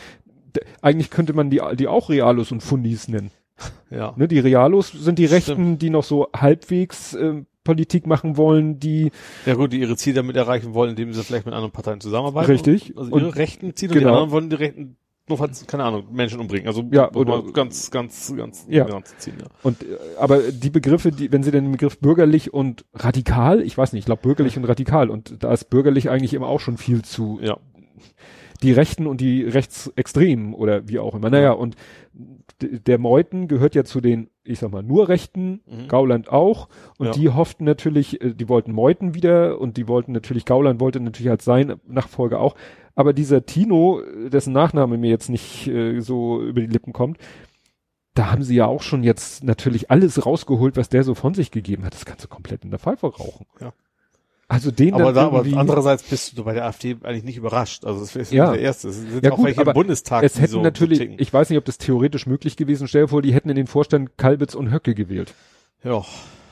eigentlich könnte man die die auch Realos und Fundis nennen. Ja. Ne, die Realos sind die Stimmt. Rechten, die noch so halbwegs ähm, Politik machen wollen, die Ja gut, die ihre Ziele damit erreichen wollen, indem sie vielleicht mit anderen Parteien zusammenarbeiten. Richtig. Also Und- ihre Rechten Ziele und die genau. anderen wollen die Rechten, nur falls, keine Ahnung, Menschen umbringen. Also Ja, oder ganz, ganz, ganz, Ja. ganz Ziel, ja. Und äh, aber die Begriffe, die, wenn sie den Begriff bürgerlich und radikal, ich weiß nicht, ich glaube bürgerlich und radikal und da ist bürgerlich eigentlich immer auch schon viel zu Ja. die Rechten und die Rechtsextremen oder wie auch immer. Naja, und d- der Meuthen gehört ja zu den, ich sag mal, nur Rechten, Mhm. Gauland auch. Und Ja. die hofften natürlich, äh, die wollten Meuthen wieder und die wollten natürlich, Gauland wollte natürlich als sein Nachfolger auch. Aber dieser Tino, dessen Nachname mir jetzt nicht äh, so über die Lippen kommt, da haben sie ja auch schon jetzt natürlich alles rausgeholt, was der so von sich gegeben hat. Das kannst du komplett in der Pfeife rauchen. Ja. Also den Aber dann da, aber andererseits bist du bei der AfD eigentlich nicht überrascht. Also das ist Ja. der erste. Es sind Ja auch gut, welche aber im Bundestag, es hätten so, natürlich, so ticken. ich weiß nicht, ob das theoretisch möglich gewesen, stell dir vor, die hätten in den Vorstand Kalbitz und Höcke gewählt. ja,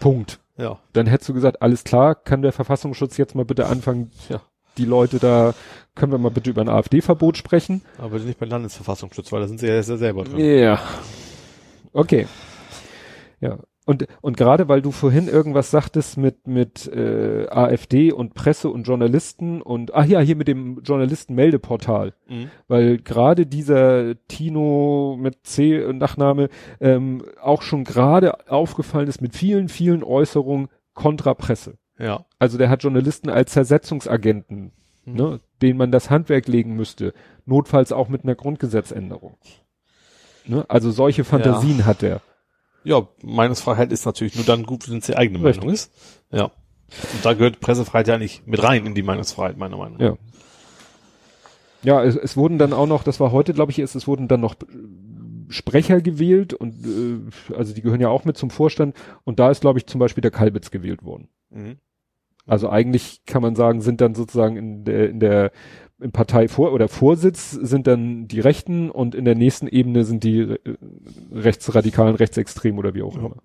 Punkt. ja, Dann hättest du gesagt, alles klar, kann der Verfassungsschutz jetzt mal bitte anfangen, ja. Die Leute da, können wir mal bitte über ein AfD-Verbot sprechen? Aber nicht beim Landesverfassungsschutz, weil da sind sie ja selber drin. Ja. Okay. Ja. Und, und gerade weil du vorhin irgendwas sagtest mit, mit äh, AfD und Presse und Journalisten und, ach ja, hier mit dem Journalistenmeldeportal. Mhm. weil gerade dieser Tino mit C Nachname ähm, auch schon gerade aufgefallen ist mit vielen, vielen Äußerungen kontra Presse. Ja. Also der hat Journalisten als Zersetzungsagenten, Mhm. ne, denen man das Handwerk legen müsste, notfalls auch mit einer Grundgesetzänderung. Ne? Also solche Fantasien hat er. Ja, Meinungsfreiheit ist natürlich nur dann gut, wenn es die eigene Richtig. Meinung ist. Ja. Und da gehört Pressefreiheit ja nicht mit rein in die Meinungsfreiheit, meiner Meinung nach. Ja. Ja, es, es wurden dann auch noch, das war heute, glaube ich, ist, es wurden dann noch Sprecher gewählt und äh, also die gehören ja auch mit zum Vorstand und da ist, glaube ich, zum Beispiel der Kalbitz gewählt worden. Mhm. Also eigentlich kann man sagen, sind dann sozusagen in der, in der im Parteivor oder Vorsitz sind dann die Rechten und in der nächsten Ebene sind die äh, Rechtsradikalen, Rechtsextremen oder wie auch Ja. immer.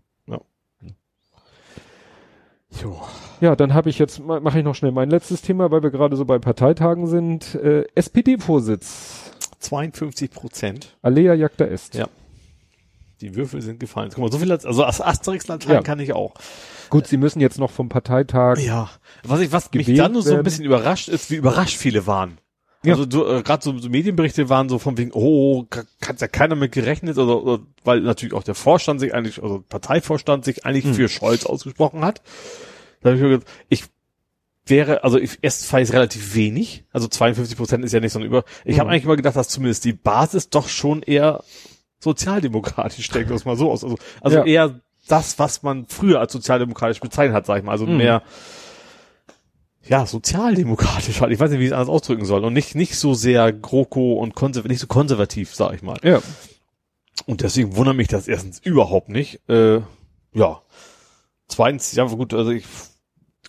Jo. Ja, dann habe ich jetzt, ma- mache ich noch schnell mein letztes Thema, weil wir gerade so bei Parteitagen sind. Äh, SPD-Vorsitz, 52 Prozent. Alea Jagda Est. Ja. Die Würfel sind gefallen. Guck mal, so viel, als- also als Asterix-Latein Ja. kann ich auch. Gut, sie müssen jetzt noch vom Parteitag. Ja. Was ich, was mich dann nur so ein bisschen überrascht ist, wie überrascht viele waren. Ja. Also du, äh, gerade so, so Medienberichte waren so von wegen, oh, hat ja keiner mit gerechnet, oder, oder weil natürlich auch der Vorstand sich eigentlich, also Parteivorstand sich eigentlich Hm. für Scholz ausgesprochen hat. Da hab ich mir gedacht, ich wäre, also ich, erst fand ich relativ wenig, also 52 Prozent ist ja nicht so ein Über. Ich Mhm. habe eigentlich immer gedacht, dass zumindest die Basis doch schon eher sozialdemokratisch denkt, das mal so aus. Also, also Ja. eher das, was man früher als sozialdemokratisch bezeichnet hat, sag ich mal. Also Mhm. mehr ja, sozialdemokratisch halt. Ich weiß nicht, wie ich es anders ausdrücken soll. Und nicht, nicht so sehr GroKo und konservativ, nicht so konservativ, sag ich mal. Ja. Und deswegen wundert mich das erstens überhaupt nicht. Äh, ja. Zweitens, ja gut, also ich,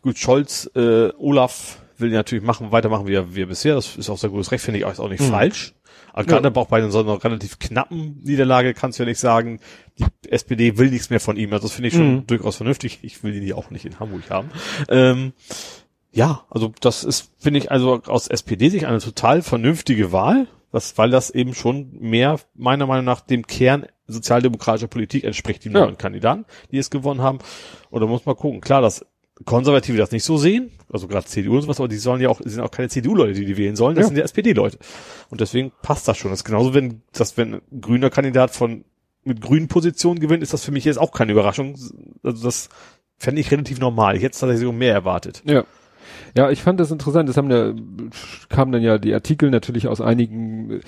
gut, Scholz, äh, Olaf will natürlich machen, weitermachen wie er, wie er bisher. Das ist auch sein gutes Recht, finde ich auch nicht Mhm. falsch. Aber gerade auch bei so einer relativ knappen Niederlage kannst du ja nicht sagen, die SPD will nichts mehr von ihm. Also das finde ich schon Mhm. durchaus vernünftig. Ich will die auch nicht in Hamburg haben. Ähm, ja, also das ist, finde ich, also aus SPD-Sicht eine total vernünftige Wahl, das, weil das eben schon mehr, meiner Meinung nach, dem Kern sozialdemokratischer Politik entspricht, die Ja. neuen Kandidaten, die es gewonnen haben. Und da muss man gucken. Klar, dass Konservative das nicht so sehen, also gerade CDU und sowas, aber die sollen ja auch, sind auch keine CDU-Leute, die die wählen sollen, das Ja. sind ja SPD-Leute. Und deswegen passt das schon. Das ist genauso, wenn, das, wenn ein grüner Kandidat von, mit grünen Positionen gewinnt, ist das für mich jetzt auch keine Überraschung. Also das fände ich relativ normal. Ich hätte tatsächlich mehr erwartet. Ja. Ja, ich fand das interessant. Das haben ja, kamen dann ja die Artikel natürlich aus einigen,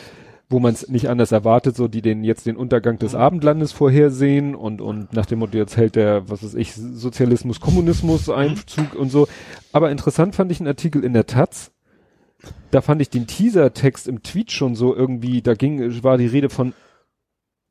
wo man es nicht anders erwartet, so die den jetzt den Untergang des Mhm. Abendlandes vorhersehen und und nach dem Motto jetzt hält der was weiß ich Sozialismus Kommunismus Einzug und so. Aber interessant fand ich einen Artikel in der Taz. Da fand ich den Teaser-Text im Tweet schon so irgendwie, da ging, war die Rede von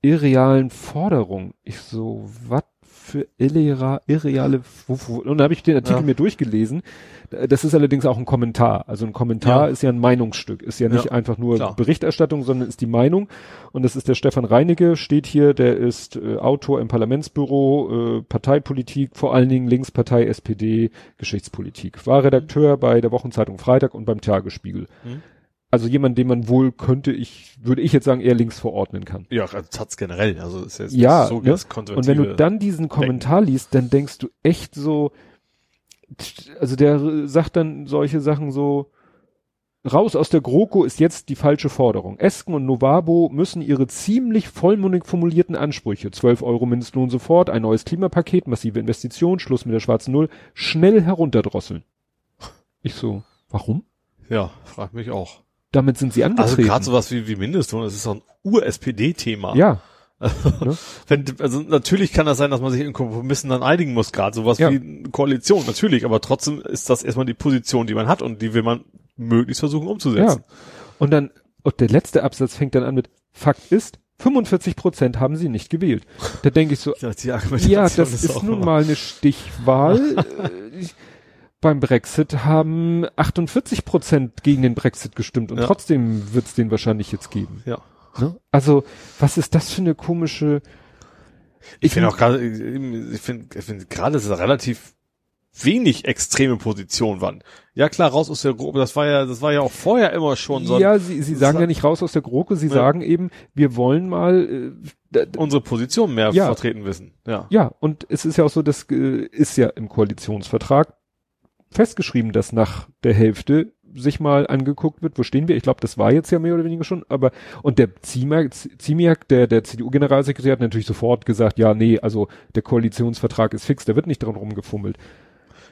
irrealen Forderungen. Ich so, was für irrea, irreale, wo, und dann habe ich den Artikel Ja. mir durchgelesen. Das ist allerdings auch ein Kommentar. Also ein Kommentar Ja. ist ja ein Meinungsstück, ist ja nicht Ja, einfach nur klar. Berichterstattung, sondern ist die Meinung. Und das ist der Stefan Reinecke, steht hier, der ist äh, Autor im Parlamentsbüro, äh, Parteipolitik, vor allen Dingen Linkspartei, SPD, Geschichtspolitik. War Redakteur bei der Wochenzeitung Freitag und beim Tagesspiegel. Mhm. Also jemand, den man wohl könnte ich, würde ich jetzt sagen, eher links verordnen kann. Ja, also Taz generell, also ist jetzt Ja, so ne? das Und wenn du dann diesen Kommentar liest, dann denkst du echt so, also der sagt dann solche Sachen so, raus aus der GroKo ist jetzt die falsche Forderung. Esken und Novabo müssen ihre ziemlich vollmundig formulierten Ansprüche, 12 Euro Mindestlohn sofort, ein neues Klimapaket, massive Investitionen, Schluss mit der schwarzen Null, schnell herunterdrosseln. Ich so, warum? ja, frag mich auch. Damit sind sie Also angetreten. gerade sowas wie, wie Mindestlohn, das ist doch ein Ur-SPD-Thema. ja, Wenn, also natürlich kann das sein, dass man sich in Kompromissen dann einigen muss, gerade sowas Ja. wie eine Koalition, natürlich, aber trotzdem ist das erstmal die Position, die man hat und die will man möglichst versuchen Ja. umzusetzen. Und dann, und der letzte Absatz fängt dann an mit, Fakt ist, 45 Prozent haben sie nicht gewählt. Da denke ich so, Ja, ja, das ist auch nun mal eine Stichwahl. Äh, Beim Brexit haben 48 Prozent gegen den Brexit gestimmt und Ja. trotzdem wird es den wahrscheinlich jetzt geben. Ja. Ne? Also, was ist das für eine komische... Ich finde auch gerade, ich finde, ich finde gerade, dass es relativ wenig extreme Positionen waren. Ja klar, raus aus der Gruppe, das war ja, das war ja auch vorher immer schon so ja, sie, sie sagen ja nicht raus aus der GroKo, sie Ja. sagen eben, wir wollen mal... Äh, unsere Position mehr Ja. vertreten wissen. Ja. Ja, und es ist ja auch so, das äh, ist ja im Koalitionsvertrag festgeschrieben, dass nach der Hälfte sich mal angeguckt wird, wo stehen wir? Ich glaube, das war jetzt ja mehr oder weniger schon, aber und der Ziemiak, der, der CDU-Generalsekretär hat natürlich sofort gesagt, ja, nee, also der Koalitionsvertrag ist fix, da wird nicht dran rumgefummelt.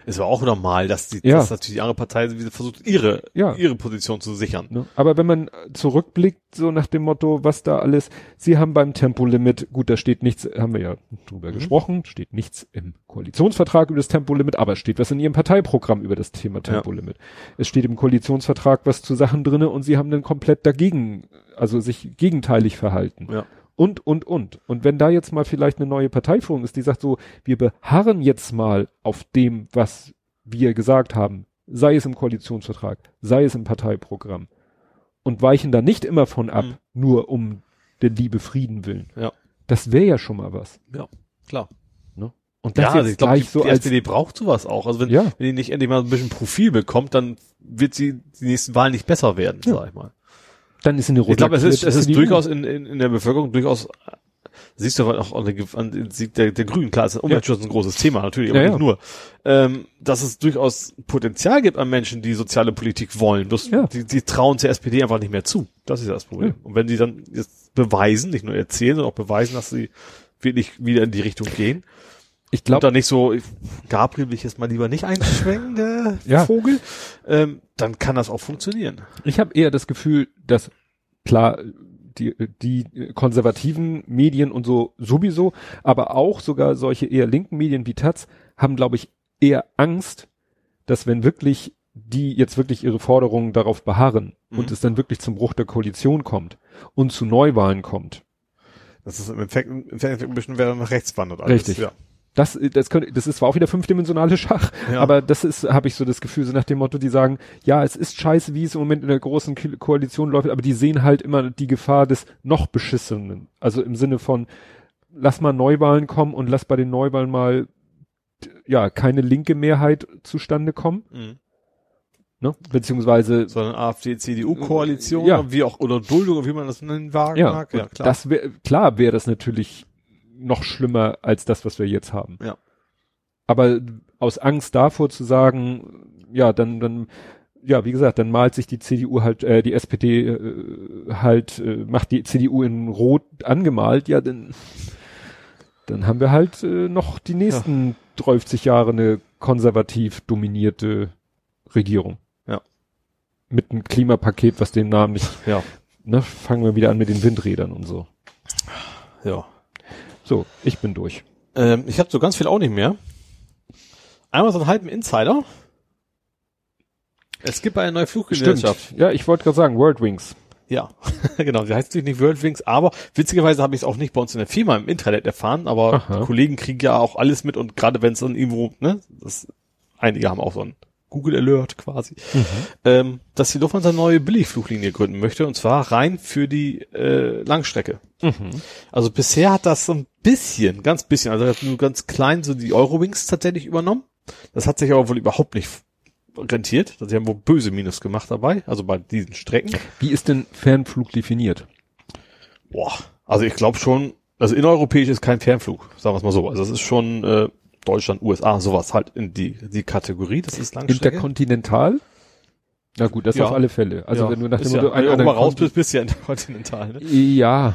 Es war auch normal, dass die, Ja. dass natürlich die andere Partei wieder versucht, ihre, Ja. ihre Position zu sichern. Aber wenn man zurückblickt, so nach dem Motto, was da alles, sie haben beim Tempolimit, gut, da steht nichts, haben wir ja drüber gesprochen, steht nichts im Koalitionsvertrag über das Tempolimit, aber es steht was in ihrem Parteiprogramm über das Thema Tempolimit. Es steht im Koalitionsvertrag was zu Sachen drinne und sie haben dann komplett dagegen, also sich gegenteilig verhalten. Ja. Und, und, und. Und wenn da jetzt mal vielleicht eine neue Parteiführung ist, die sagt so, wir beharren jetzt mal auf dem, was wir gesagt haben, sei es im Koalitionsvertrag, sei es im Parteiprogramm, und weichen da nicht immer von ab, Mhm. nur um der Liebe Frieden willen. Ja. Das wäre ja schon mal was. Ja, klar. Und das ja, also jetzt ich glaube, die, gleich so die als, SPD braucht sowas auch. Also wenn, ja, wenn die nicht endlich mal ein bisschen Profil bekommt, dann wird sie die nächsten Wahlen nicht besser werden, Ja. sag ich mal. Dann ist eine Ich glaube, es ist, es ist durchaus in, in, in der Bevölkerung durchaus, siehst du auch an der, an der, der Grünen, klar, ist Umweltschutz ein großes Thema, natürlich, aber Ja, nicht ja. nur. Ähm, dass es durchaus Potenzial gibt an Menschen, die soziale Politik wollen. Bloß Ja. die, die trauen der SPD einfach nicht mehr zu. Das ist ja das Problem. Ja. Und wenn die dann jetzt beweisen, nicht nur erzählen, sondern auch beweisen, dass sie wirklich wieder in die Richtung gehen. Ich Und glaube, dann nicht so, Gabriel will ich jetzt mal lieber nicht einschwenken, der Ja. Vogel, ähm, dann kann das auch funktionieren. ich habe eher das Gefühl, dass klar die, die konservativen Medien und so sowieso, aber auch sogar solche eher linken Medien wie Taz haben, glaube ich, eher Angst, dass wenn wirklich die jetzt wirklich ihre Forderungen darauf beharren und Mhm. es dann wirklich zum Bruch der Koalition kommt und zu Neuwahlen kommt, Das ist im Endeffekt, im Endeffekt ein bisschen wäre nach rechts wandert alles. Richtig. Ja. Das, das könnte, das ist zwar auch wieder fünfdimensionale Schach, Ja. aber das ist, habe ich so das Gefühl, so nach dem Motto, die sagen, ja, es ist scheiße, wie es im Moment in der großen Ko- Koalition läuft, aber die sehen halt immer die Gefahr des noch beschissenen. Also im Sinne von, lass mal Neuwahlen kommen und lass bei den Neuwahlen mal, ja, keine linke Mehrheit zustande kommen, Mhm. ne? Beziehungsweise, sondern AfD-CDU-Koalition, Ja. wie auch, oder Duldung, wie man das nennen wagen ja, mag. Ja, klar. das wäre, klar wäre das natürlich noch schlimmer als das, was wir jetzt haben. Ja. Aber aus Angst davor zu sagen, ja, dann, dann, ja, wie gesagt, dann malt sich die CDU halt, äh, die SPD äh, halt, äh, macht die CDU in Rot angemalt, ja, dann, dann haben wir halt äh, noch die nächsten 30 Jahre eine konservativ dominierte Regierung. Ja. Mit einem Klimapaket, was den Namen nicht ja. ne, fangen wir wieder an mit den Windrädern und so. Ja. So, ich bin durch. Ähm, ich habe so ganz viel auch nicht mehr. Einmal so einen halben Insider. Es gibt eine neue Fluggesellschaft. Ja, ich wollte gerade sagen, World Wings. Ja, genau. Die heißt natürlich nicht Worldwings, aber witzigerweise habe ich es auch nicht bei uns in der Firma im Internet erfahren, aber Kollegen kriegen ja auch alles mit und gerade wenn es dann irgendwo, ne, das, einige haben auch so ein Google Alert quasi, ähm, dass die Lufthansa eine neue Billigfluglinie gründen möchte und zwar rein für die äh, Langstrecke. Also bisher hat das so ein bisschen, ganz bisschen, also hat nur ganz klein so die Eurowings tatsächlich übernommen. Das hat sich aber wohl überhaupt nicht rentiert. Sie haben wohl böse Minus gemacht dabei, also bei diesen Strecken. Wie ist denn Fernflug definiert? Boah, also ich glaube schon, also innereuropäisch ist kein Fernflug, sagen wir es mal so. Also es ist schon äh, Deutschland, USA, sowas halt in die die Kategorie. Das ist Langstrecke. Interkontinental? Na gut, das Ja. auf alle Fälle. Also Ja, wenn du nach dem ja, Motto wenn du mal raus bist, bist du ja interkontinental. Ne? Ja,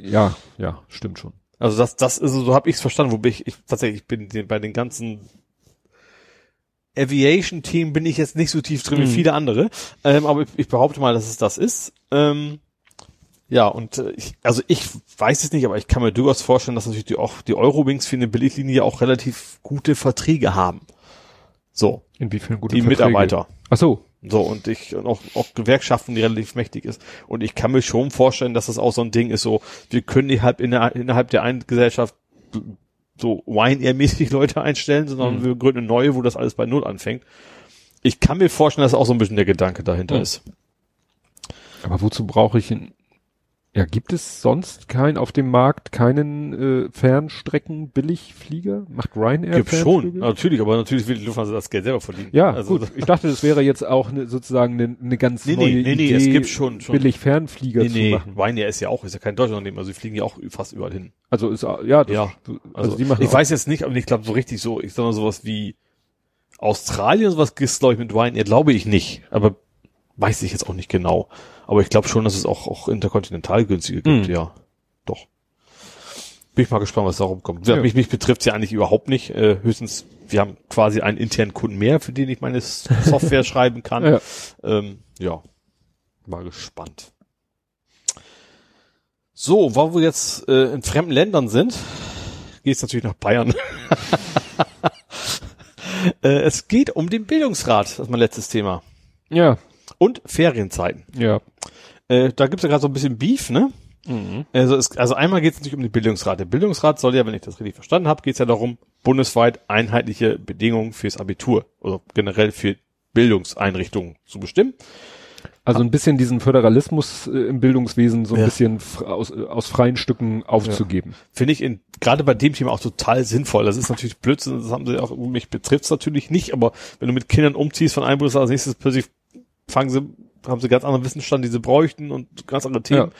ja, ja, stimmt schon. Also das, das ist so, so habe ich es verstanden, wobei ich, ich tatsächlich ich bin den, bei den ganzen Aviation-Team bin ich jetzt nicht so tief drin wie Mhm. viele andere, ähm, aber ich, ich behaupte mal, dass es das ist. Ähm, ja, und äh, ich, also ich weiß es nicht, aber ich kann mir durchaus vorstellen, dass natürlich die, auch die Eurowings für eine Billiglinie auch relativ gute Verträge haben. So, Inwiefern gute die Verträge? Mitarbeiter. Ach so. So, und ich, und auch, auch Gewerkschaften, die relativ mächtig ist. Und ich kann mir schon vorstellen, dass das auch so ein Ding ist, so, wir können nicht halt inner, innerhalb der einen Gesellschaft so Wine-mäßig Leute einstellen, sondern Mhm. wir gründen eine neue, wo das alles bei Null anfängt. Ich kann mir vorstellen, dass auch so ein bisschen der Gedanke dahinter Mhm. ist. Aber wozu brauche ich ein, ja, gibt es sonst kein, auf dem Markt keinen äh, Fernstrecken-Billigflieger? Macht Ryanair Gibt schon, natürlich, aber natürlich will die Lufthansa das Geld selber verdienen. Ja, also, gut. Ich dachte, das wäre jetzt auch ne, sozusagen eine ne ganz Nee, nee, neue nee, nee, Idee, es gibt schon- schon- billig Fernflieger Nee, zu nee, machen. Ryanair ist ja auch, ist ja kein deutsches Unternehmen, also die fliegen ja auch fast überall hin. Also ist ja, das, Ja, also, Also, die machen ich auch- weiß jetzt nicht, aber ich glaube so richtig so, ich sag mal sowas wie Australien, sowas gibt's glaube ich mit Ryanair, glaube ich nicht, aber weiß ich jetzt auch nicht genau. Aber ich glaube schon, dass es auch, auch interkontinental günstige gibt, Hm. ja. Doch. Bin ich mal gespannt, was da rumkommt. Ja. Mich, mich betrifft's ja eigentlich überhaupt nicht. Äh, höchstens, wir haben quasi einen internen Kunden mehr, für den ich meine Software schreiben kann. Ja. Ähm, ja, mal gespannt. So, wo wir jetzt äh, in fremden Ländern sind, geht's natürlich nach Bayern. äh, es geht um den Bildungsrat, das ist mein letztes Thema. ja, Und Ferienzeiten. ja. Äh, da gibt's ja gerade so ein bisschen Beef, ne? Also, es, also einmal geht es natürlich um den Bildungsrat. Der Bildungsrat soll ja, wenn ich das richtig verstanden habe, geht es ja darum, bundesweit einheitliche Bedingungen fürs Abitur oder generell für Bildungseinrichtungen zu bestimmen. Also ein bisschen diesen Föderalismus äh, im Bildungswesen so ein Ja. bisschen aus, aus freien Stücken aufzugeben. Finde ich in, gerade bei dem Thema auch total sinnvoll. Das ist natürlich Blödsinn, das haben sie auch, mich betrifft's natürlich nicht, aber wenn du mit Kindern umziehst von einem Bundesland als nächstes, plötzlich fangen sie, haben sie ganz anderen Wissensstand, die sie bräuchten und ganz andere Themen.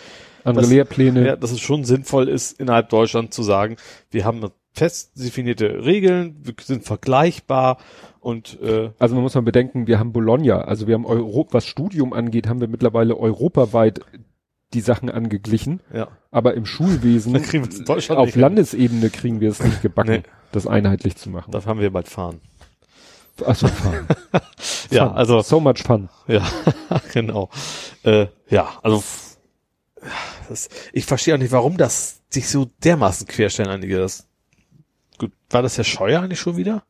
Andere Das- Lehrpläne. Ja, dass es schon sinnvoll ist, innerhalb Deutschland zu sagen, wir haben fest definierte Regeln, wir sind vergleichbar und äh, Also man muss mal bedenken, wir haben Bologna, also wir haben Euro, was Studium angeht, haben wir mittlerweile europaweit die Sachen angeglichen, ja. aber im Schulwesen auf. Landesebene kriegen wir es nicht gebacken, Nee. das einheitlich zu machen. Dafür haben wir bald fahren. Achso, fun. Ja, Fun. also so much fun. ja, genau. Äh, ja, also das, ich verstehe auch nicht, warum das sich so dermaßen querstellen einige. Das gut, war das der Scheuer eigentlich schon wieder?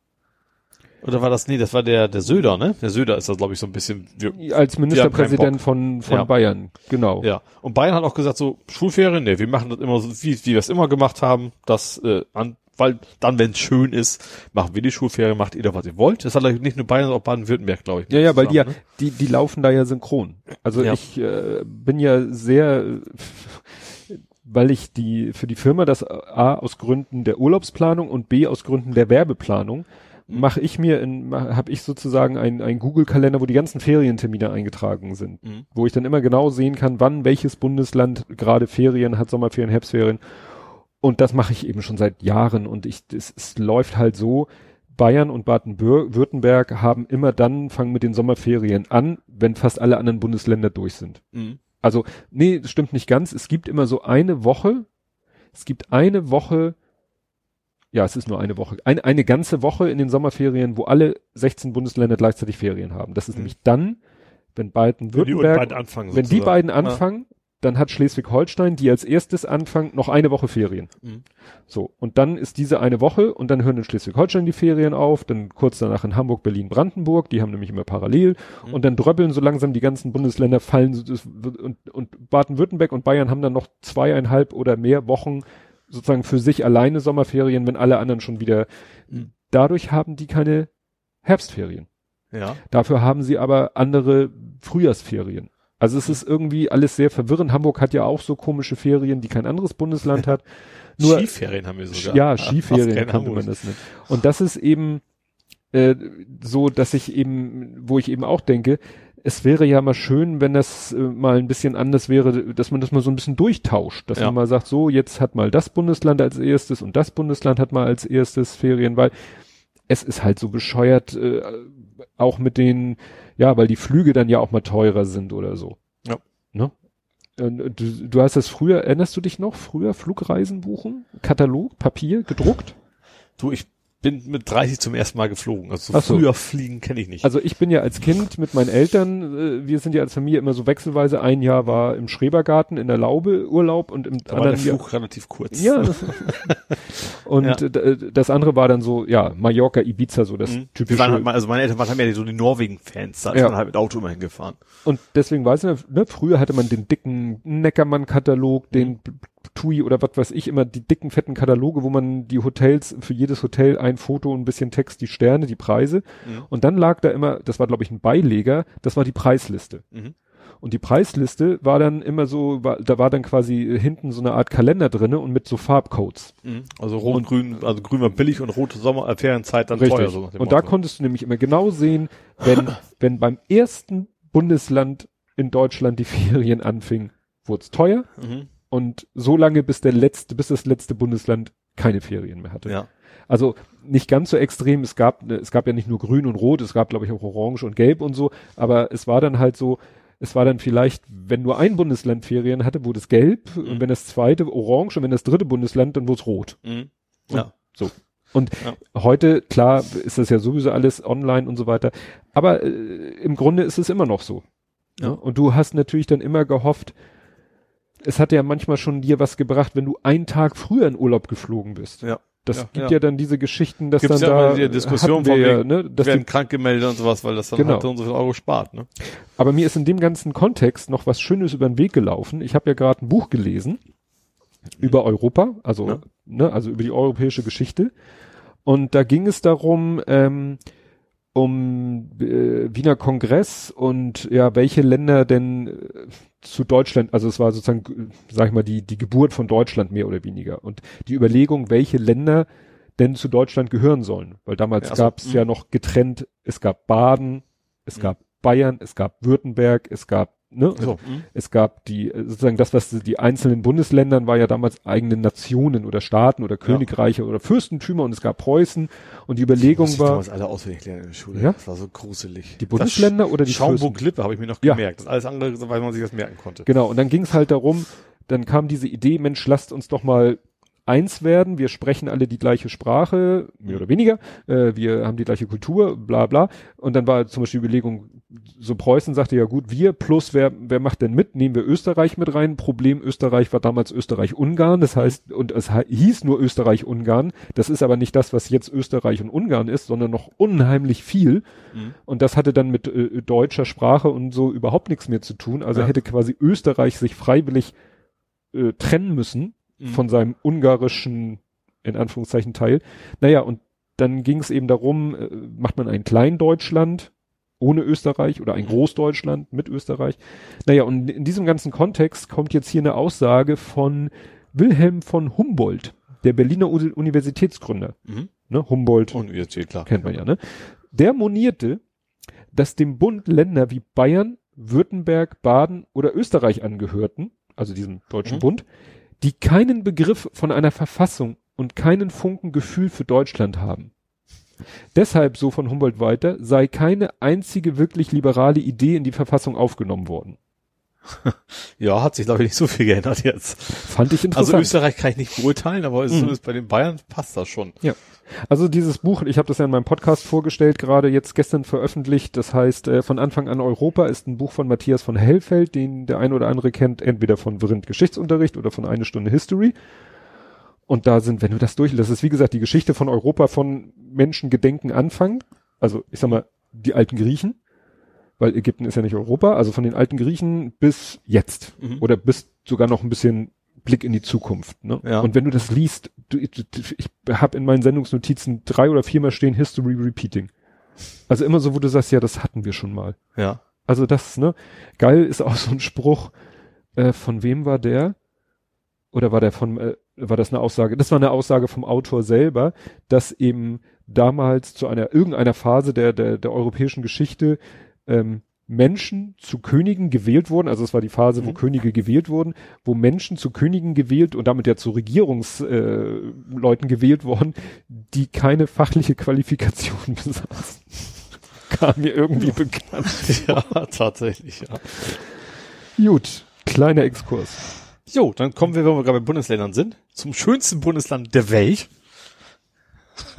Oder war das nee, das war der der Söder, ne? Der Söder ist das glaube ich so ein bisschen wir, Als Ministerpräsident von, von Ja. Bayern, genau. Ja, und Bayern hat auch gesagt, so Schulferien, ne, wir machen das immer so, wie, wie wir es immer gemacht haben, das äh, an, weil dann, wenn es schön ist, machen wir die Schulferien, macht ihr da, was ihr wollt. Das hat nicht nur Bayern, sondern auch Baden-Württemberg, glaube ich. Ja, ja, weil die ja, ne? die, die laufen da ja synchron. Also Ja. ich äh, bin ja sehr, weil ich die für die Firma das A aus Gründen der Urlaubsplanung und B aus Gründen der Werbeplanung mache ich mir in habe ich sozusagen einen ein Google Kalender, wo die ganzen Ferientermine eingetragen sind, Mhm. wo ich dann immer genau sehen kann, wann welches Bundesland gerade Ferien hat, Sommerferien, Herbstferien. Und das mache ich eben schon seit Jahren und ich es, es läuft halt so, Bayern und Baden-Württemberg haben immer dann, fangen mit den Sommerferien an, wenn fast alle anderen Bundesländer durch sind. Mhm. Also, nee, das stimmt nicht ganz. Es gibt immer so eine Woche, es gibt eine Woche, ja, es ist nur eine Woche, eine, eine ganze Woche in den Sommerferien, wo alle 16 Bundesländer gleichzeitig Ferien haben. Das ist Mhm. nämlich dann, wenn Wenn die beiden Baden-Württemberg, anfangen, wenn die beiden Ja. Dann hat Schleswig-Holstein, die als erstes anfangen, noch eine Woche Ferien. Mhm. So, und dann ist diese eine Woche und dann hören in Schleswig-Holstein die Ferien auf, dann kurz danach in Hamburg, Berlin, Brandenburg, die haben nämlich immer parallel Mhm. und dann dröppeln so langsam die ganzen Bundesländer fallen und, und Baden-Württemberg und Bayern haben dann noch zweieinhalb oder mehr Wochen sozusagen für sich alleine Sommerferien, wenn alle anderen schon wieder, Mhm. dadurch haben die keine Herbstferien. Ja. Dafür haben sie aber andere Frühjahrsferien. Also es ist irgendwie alles sehr verwirrend. Hamburg hat ja auch so komische Ferien, die kein anderes Bundesland hat. Nur, Skiferien haben wir sogar. ja, Skiferien Hamburg. man das nennen. Und das ist eben äh, so, dass ich eben, wo ich eben auch denke, es wäre ja mal schön, wenn das äh, mal ein bisschen anders wäre, dass man das mal so ein bisschen durchtauscht, dass Ja. man mal sagt, so jetzt hat mal das Bundesland als erstes und das Bundesland hat mal als erstes Ferien, weil es ist halt so bescheuert, äh, auch mit den, ja, weil die Flüge dann ja auch mal teurer sind oder so. Ja. Ne? Du, du hast das früher, erinnerst du dich noch, früher Flugreisen buchen? Katalog, Papier, gedruckt? Du, ich bin mit 30 zum ersten Mal geflogen. Also so. früher fliegen kenne ich nicht. Also ich bin ja als Kind mit meinen Eltern, äh, wir sind ja als Familie immer so wechselweise, ein Jahr war im Schrebergarten in der Laube Urlaub und im da war der anderen Jahr, Flug relativ kurz. ja, das, und Ja. äh, das andere war dann so, ja, Mallorca, Ibiza, so das Mhm. Typische. waren halt, mal- also meine Eltern waren ja so die Norwegen-Fans, da ist Ja. man halt mit Auto immer hingefahren. Und deswegen weiß ich, ne, früher hatte man den dicken Neckermann-Katalog, den B- TUI oder was weiß ich, immer die dicken, fetten Kataloge, wo man die Hotels, für jedes Hotel ein Foto, ein bisschen Text, die Sterne, die Preise. Mhm. Und dann lag da immer, das war glaube ich ein Beileger, das war die Preisliste. Mhm. Und die Preisliste war dann immer so, war, da war dann quasi hinten so eine Art Kalender drinne und mit so Farbcodes. Mhm. Also rot, grün, also grün war billig und rote Sommer, äh, Ferienzeit dann teuer. So und da konntest du nämlich immer genau sehen, wenn, wenn beim ersten Bundesland in Deutschland die Ferien anfingen, wurde es teuer. mhm. Und so lange, bis der letzte, bis das letzte Bundesland keine Ferien mehr hatte. Ja. Also nicht ganz so extrem. Es gab, es gab ja nicht nur Grün und Rot, es gab glaube ich auch Orange und Gelb und so. Aber es war dann halt so, es war dann vielleicht, wenn nur ein Bundesland Ferien hatte, wurde es Gelb Mhm. und wenn das zweite Orange und wenn das dritte Bundesland, dann wurde es Rot. Mhm. Und Ja. So. Und Ja. heute, klar, ist das ja sowieso alles online und so weiter. Aber äh, im Grunde ist es immer noch so. Ja. Und du hast natürlich dann immer gehofft, es hat ja manchmal schon dir was gebracht, wenn du einen Tag früher in Urlaub geflogen bist. Ja. Das Ja, gibt ja. ja. dann diese Geschichten, dass Gibt's dann ja da die Diskussion von ja, ne, dass werden krank gemeldet und sowas, weil das dann Genau. halt so und so viel Euro spart, ne? aber mir ist in dem ganzen Kontext noch was Schönes über den Weg gelaufen. Ich habe ja gerade ein Buch gelesen über Europa, also ne, also über die europäische Geschichte. Und da ging es darum, ähm, um äh, Wiener Kongress und ja, welche Länder denn äh, zu Deutschland, also es war sozusagen, äh, sag ich mal, die, die Geburt von Deutschland mehr oder weniger. Und die Überlegung, welche Länder denn zu Deutschland gehören sollen. Weil damals Ja, ach so, gab es mhm. ja noch getrennt, es gab Baden, es Mhm. gab Bayern, es gab Württemberg, es gab, ne, So. Mhm. es gab die, äh, sozusagen das, was die einzelnen Bundesländern war ja damals eigene Nationen oder Staaten oder Königreiche oder Fürstentümer und es gab Preußen und die Überlegung war, damals alle auswendig lernen in der Schule. Ja? Das war so gruselig. die Bundesländer oder die? Schaumburg-Lippe habe ich mir noch Ja. gemerkt. Das alles andere, weil man sich das merken konnte. Genau, und dann ging es halt darum, dann kam diese Idee, Mensch, lasst uns doch mal eins werden, wir sprechen alle die gleiche Sprache, mehr oder weniger, äh, wir haben die gleiche Kultur, bla bla. Und dann war zum Beispiel die Überlegung, so Preußen sagte ja gut, wir plus wer, wer macht denn mit? Nehmen wir Österreich mit rein. Problem Österreich war damals Österreich-Ungarn, das heißt, und es hieß nur Österreich-Ungarn. Das ist aber nicht das, was jetzt Österreich und Ungarn ist, sondern noch unheimlich viel. Mhm. Und das hatte dann mit äh, deutscher Sprache und so überhaupt nichts mehr zu tun. Also Ja. hätte quasi Österreich sich freiwillig äh, trennen müssen Mhm. von seinem ungarischen, in Anführungszeichen, Teil. Naja, und dann ging es eben darum, äh, macht man ein Kleindeutschland ohne Österreich oder ein. Großdeutschland mit Österreich. Naja, und in diesem ganzen Kontext kommt jetzt hier eine Aussage von Wilhelm von Humboldt, der Berliner Uni- Universitätsgründer. Mhm. Ne, Humboldt jetzt steht klar. kennt man ja, ne? Der monierte, dass dem Bund Länder wie Bayern, Württemberg, Baden oder Österreich angehörten, also diesem deutschen Mhm. Bund, die keinen Begriff von einer Verfassung und keinen Funken Gefühl für Deutschland haben. Deshalb, so von Humboldt weiter, sei keine einzige wirklich liberale Idee in die Verfassung aufgenommen worden. Ja, hat sich glaube ich nicht so viel geändert jetzt. Fand ich Also interessant. Österreich kann ich nicht beurteilen, aber Mhm. zumindest bei den Bayern passt das schon. Ja. Also dieses Buch, ich habe das ja in meinem Podcast vorgestellt, gerade jetzt gestern veröffentlicht, das heißt äh, von Anfang an Europa ist ein Buch von Matthias von Hellfeld, den der ein oder andere kennt, entweder von Vrind Geschichtsunterricht oder von eine Stunde History. Und da sind, wenn du das durch, das ist wie gesagt die Geschichte von Europa von Menschengedenken Anfang, also ich sag mal die alten Griechen, weil Ägypten ist ja nicht Europa, also von den alten Griechen bis jetzt Mhm. oder bis sogar noch ein bisschen Blick in die Zukunft. Ne? Ja. Und wenn du das liest, du, ich, ich habe in meinen Sendungsnotizen drei oder viermal stehen History Repeating. Also immer so, wo du sagst, ja, das hatten wir schon mal. Ja. Also das, ne? Geil ist auch so ein Spruch, äh, von wem war der? Oder war der von, äh, war das eine Aussage? Das war eine Aussage vom Autor selber, dass eben damals zu einer, irgendeiner Phase der, der, der europäischen Geschichte ähm, Menschen zu Königen gewählt wurden, also es war die Phase, wo Mhm. Könige gewählt wurden, wo Menschen zu Königen gewählt und damit ja zu Regierungsleuten äh, gewählt worden, die keine fachliche Qualifikation besaßen. Kam mir irgendwie bekannt. ja, tatsächlich, ja. Gut, kleiner Exkurs. Jo, dann kommen wir, wenn wir gerade bei Bundesländern sind, zum schönsten Bundesland der Welt.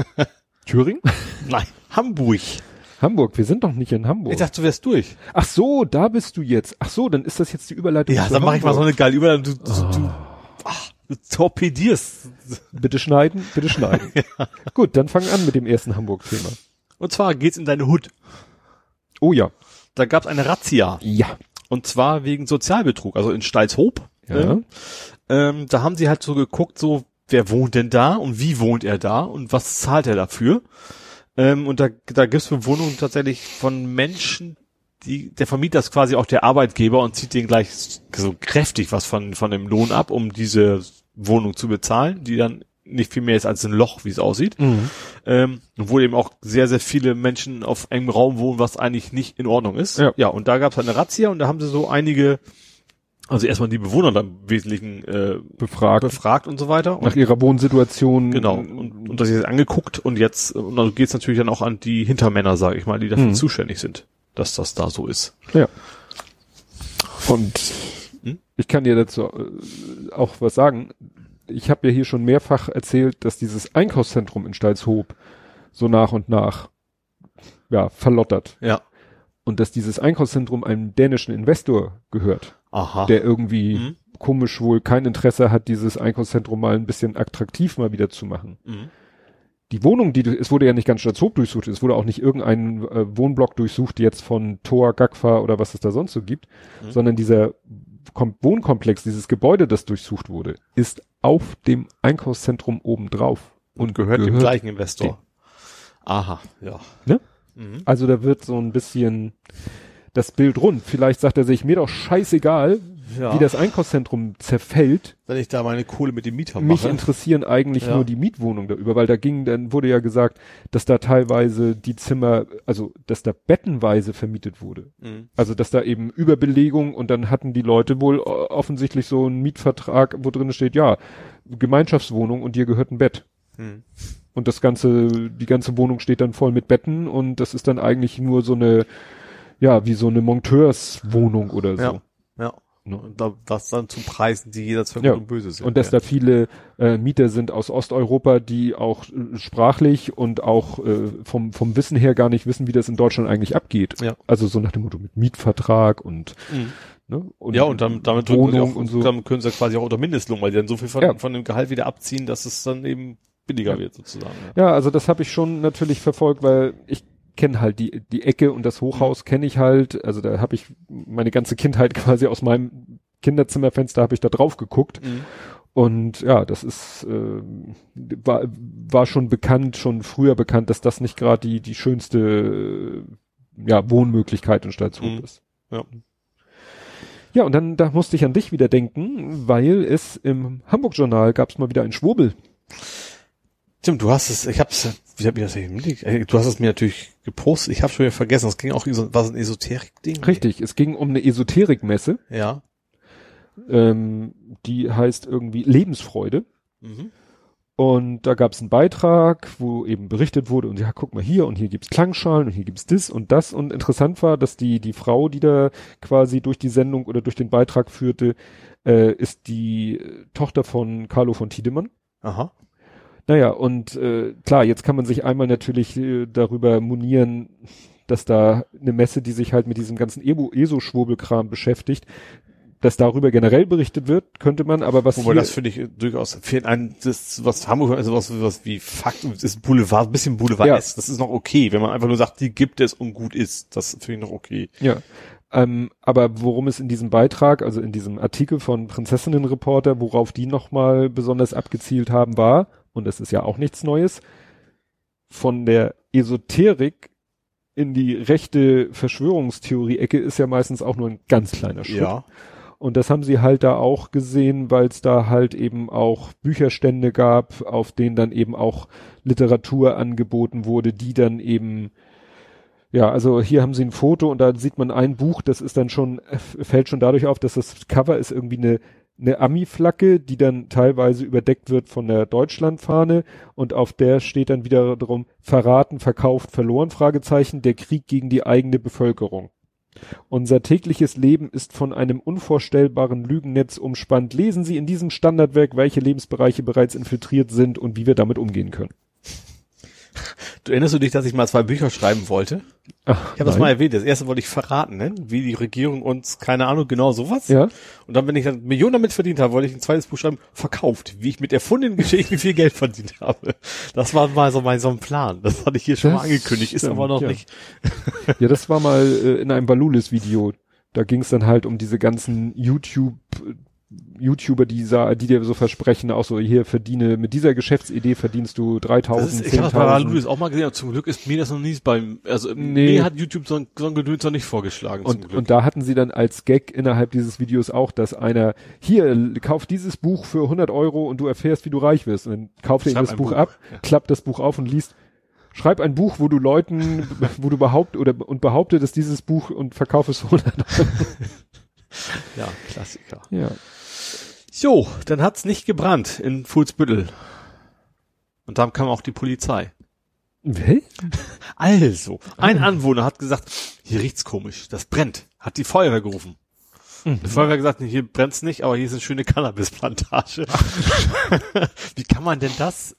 Thüringen? Nein, Hamburg. Hamburg, wir sind doch nicht in Hamburg. Ich dachte, du wärst durch. Ach so, da bist du jetzt. Ach so, dann ist das jetzt die Überleitung. Ja, dann mache ich mal so eine geile Überleitung. Du, du, du, ach, du torpedierst. Bitte schneiden, bitte schneiden. Gut, dann fang an mit dem ersten Hamburg-Thema. Und zwar geht's in deine Hut. Oh ja. Da gab's eine Razzia. Ja. Und zwar wegen Sozialbetrug, also in Stalzhoop. Ja. Ne? Ähm, da haben sie halt so geguckt, so, wer wohnt denn da und wie wohnt er da und was zahlt er dafür? Ähm, und da, da gibt's für Wohnungen tatsächlich von Menschen, die, der Vermieter ist quasi auch der Arbeitgeber und zieht den gleich so kräftig was von, von dem Lohn ab, um diese Wohnung zu bezahlen, die dann nicht viel mehr ist als ein Loch, wie es aussieht. Mhm. Ähm, wo eben auch sehr, sehr viele Menschen auf engem Raum wohnen, was eigentlich nicht in Ordnung ist. Ja. ja und da gab es eine Razzia und da haben sie so einige, also erstmal die Bewohner dann im Wesentlichen äh, Befragt. befragt und so weiter. nach Und, ihrer Wohnsituation. genau. Und, und das jetzt angeguckt und jetzt, und dann geht's natürlich dann auch an die Hintermänner, sage ich mal, die dafür Mhm. zuständig sind, dass das da so ist. Ja. Und Hm? ich kann dir dazu äh, auch was sagen. Ich habe ja hier schon mehrfach erzählt, dass dieses Einkaufszentrum in Stalzhoop so nach und nach ja, verlottert. Ja. Und dass dieses Einkaufszentrum einem dänischen Investor gehört, Aha. der irgendwie Mhm. komisch wohl kein Interesse hat, dieses Einkaufszentrum mal ein bisschen attraktiv mal wieder zu machen. Mhm. Die Wohnung, die, du- es wurde ja nicht ganz Stalzhoop durchsucht, es wurde auch nicht irgendein äh, Wohnblock durchsucht, jetzt von Tor, Gagfa oder was es da sonst so gibt, Mhm. sondern dieser Kom Wohnkomplex, dieses Gebäude, das durchsucht wurde, ist auf dem Einkaufszentrum obendrauf. Und gehört, dem gleichen Investor. Aha, ja. Ne? Mhm. Also da wird so ein bisschen das Bild rund. Vielleicht sagt er sich, mir doch scheißegal, Ja. wie das Einkaufszentrum zerfällt. Wenn ich da meine Kohle mit dem Mieter Mich mache. interessieren eigentlich Ja. nur die Mietwohnungen da über, weil da ging, dann wurde ja gesagt, dass da teilweise die Zimmer, also dass da bettenweise vermietet wurde. Mhm. Also dass da eben Überbelegung und dann hatten die Leute wohl offensichtlich so einen Mietvertrag, wo drin steht, ja, Gemeinschaftswohnung und dir gehört ein Bett. Mhm. Und das ganze, die ganze Wohnung steht dann voll mit Betten und das ist dann eigentlich nur so eine, ja, wie so eine Monteurswohnung oder so. Ja. Ja. Ne? Und da, das dann zu Preisen, die jeder für Ja. und böse sind. Und dass ja. da viele äh, Mieter sind aus Osteuropa, die auch äh, sprachlich und auch äh, vom, vom Wissen her gar nicht wissen, wie das in Deutschland eigentlich abgeht. Ja. Also so nach dem Motto mit Mietvertrag und, Mhm. ne? und ja, und dann, damit, drücken sie Wohnung auch, und so. damit können sie quasi auch unter Mindestlohn, weil die dann so viel von, Ja. von dem Gehalt wieder abziehen, dass es dann eben billiger wird sozusagen. Ja, also das habe ich schon natürlich verfolgt, weil ich kenne halt die die Ecke und das Hochhaus kenne ich halt. Also da habe ich meine ganze Kindheit quasi aus meinem Kinderzimmerfenster habe ich da drauf geguckt Mhm. und ja, das ist äh, war war schon bekannt, schon früher bekannt, dass das nicht gerade die die schönste äh, ja Wohnmöglichkeit in Stalzhof Mhm. ist. Ja. Ja, und dann da musste ich an dich wieder denken, weil es im Hamburg Journal gab es mal wieder einen Schwurbel. Tim, du hast es, ich hab's, wie hab ich das mitgekriegt? Ey, Du hast es mir natürlich gepostet, ich habe schon wieder vergessen, das ging auch, so- war so ein Esoterik-Ding? Richtig, es ging um eine Esoterikmesse. Ja. ähm, die heißt irgendwie Lebensfreude. Mhm. Und da gab es einen Beitrag, wo eben berichtet wurde, und ja, guck mal hier, und hier gibt's Klangschalen, und hier gibt's das und das. Und interessant war, dass die, die Frau, die da quasi durch die Sendung oder durch den Beitrag führte, äh, ist die Tochter von Carlo von Tiedemann. Aha. Naja, und äh, klar, jetzt kann man sich einmal natürlich äh, darüber monieren, dass da eine Messe, die sich halt mit diesem ganzen ESO-Schwurbelkram beschäftigt, dass darüber generell berichtet wird, könnte man, aber was Wobei das finde ich durchaus fehlt ein, das, was Hamburg, also was, was wie Fakt, ist Boulevard, ein bisschen Boulevard Ja. ist. Das ist noch okay, wenn man einfach nur sagt, die gibt es und gut ist. Das finde ich noch okay. Ja. Ähm, aber worum es in diesem Beitrag, also in diesem Artikel von Prinzessinnen-Reporter, worauf die nochmal besonders abgezielt haben, war, und das ist ja auch nichts Neues, von der Esoterik in die rechte Verschwörungstheorie-Ecke ist ja meistens auch nur ein ganz kleiner Schritt. Und das haben sie halt da auch gesehen, weil es da halt eben auch Bücherstände gab, auf denen dann eben auch Literatur angeboten wurde, die dann eben, ja, also hier haben sie ein Foto und da sieht man ein Buch, das ist dann schon, äh, fällt schon dadurch auf, dass das Cover ist irgendwie eine, eine Ami-Flagge, die dann teilweise überdeckt wird von der Deutschlandfahne und auf der steht dann wieder drum, verraten, verkauft, verloren, Fragezeichen, der Krieg gegen die eigene Bevölkerung. Unser tägliches Leben ist von einem unvorstellbaren Lügennetz umspannt. Lesen Sie in diesem Standardwerk, welche Lebensbereiche bereits infiltriert sind und wie wir damit umgehen können. Du erinnerst du dich, dass ich mal zwei Bücher schreiben wollte? Ach, Ich habe das mal erwähnt. Das erste wollte ich verraten, ne? wie die Regierung uns, keine Ahnung, genau sowas. Ja. Und dann, wenn ich dann Millionen damit verdient habe, wollte ich ein zweites Buch schreiben, verkauft, wie ich mit erfundenen Geschichten viel Geld verdient habe. Das war mal so mein so ein Plan. Das hatte ich hier schon Das mal angekündigt, ist stimmt, aber noch ja. nicht. Ja, das war mal äh, in einem Balulis-Video. Da ging es dann halt um diese ganzen YouTube, YouTuber, die, die dir so versprechen, auch so, hier verdiene, mit dieser Geschäftsidee verdienst du 3000, Das ist, ich habe das bei 10.000. Ludus auch mal gesehen, aber zum Glück ist mir das noch nie beim, also Nee. mir hat YouTube so ein, so ein Gedöns noch nicht vorgeschlagen, zum Und, Glück. und da hatten sie dann als Gag innerhalb dieses Videos auch, dass einer, hier, kauf dieses Buch für 100 Euro und du erfährst, wie du reich wirst. Und dann kauft er ihm Schreib das Buch, Buch, ab, ja. klappt das Buch auf und liest, schreib ein Buch, wo du Leuten, wo du behaupt, oder, und behaupte, dass dieses Buch und verkauf es für 100 Euro. ja, Klassiker. Ja. So, dann hat's nicht gebrannt in Fuhlsbüttel. Und dann kam auch die Polizei. Hä? Also, ein Anwohner hat gesagt, hier riecht's komisch, das brennt. Hat die Feuerwehr gerufen. Die Feuerwehr hat gesagt, hier brennt's nicht, aber hier ist eine schöne Cannabisplantage. Wie kann man denn das?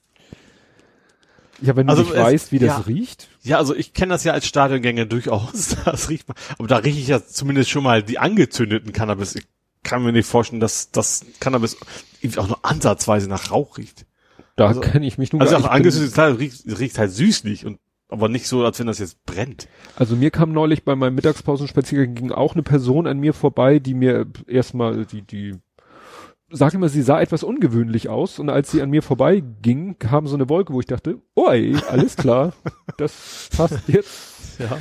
Ja, wenn Also du nicht es- weißt, wie das ja. riecht. Ja, also ich kenne das ja als Stadiongänger durchaus. Das riecht man, aber da rieche ich ja zumindest schon mal die angezündeten Cannabis. Ich kann mir nicht vorstellen, dass das Cannabis irgendwie auch nur ansatzweise nach Rauch riecht. Da Also- kenne ich mich nun Also auch klar, riecht, riecht halt süßlich und aber nicht so, als wenn das jetzt brennt. Also mir kam neulich bei meinem Mittagspausenspaziergang ging auch eine Person an mir vorbei, die mir erstmal die die sag immer, sie sah etwas ungewöhnlich aus und als sie an mir vorbei ging, kam so eine Wolke, wo ich dachte, oi, alles klar, das passt jetzt. Ja.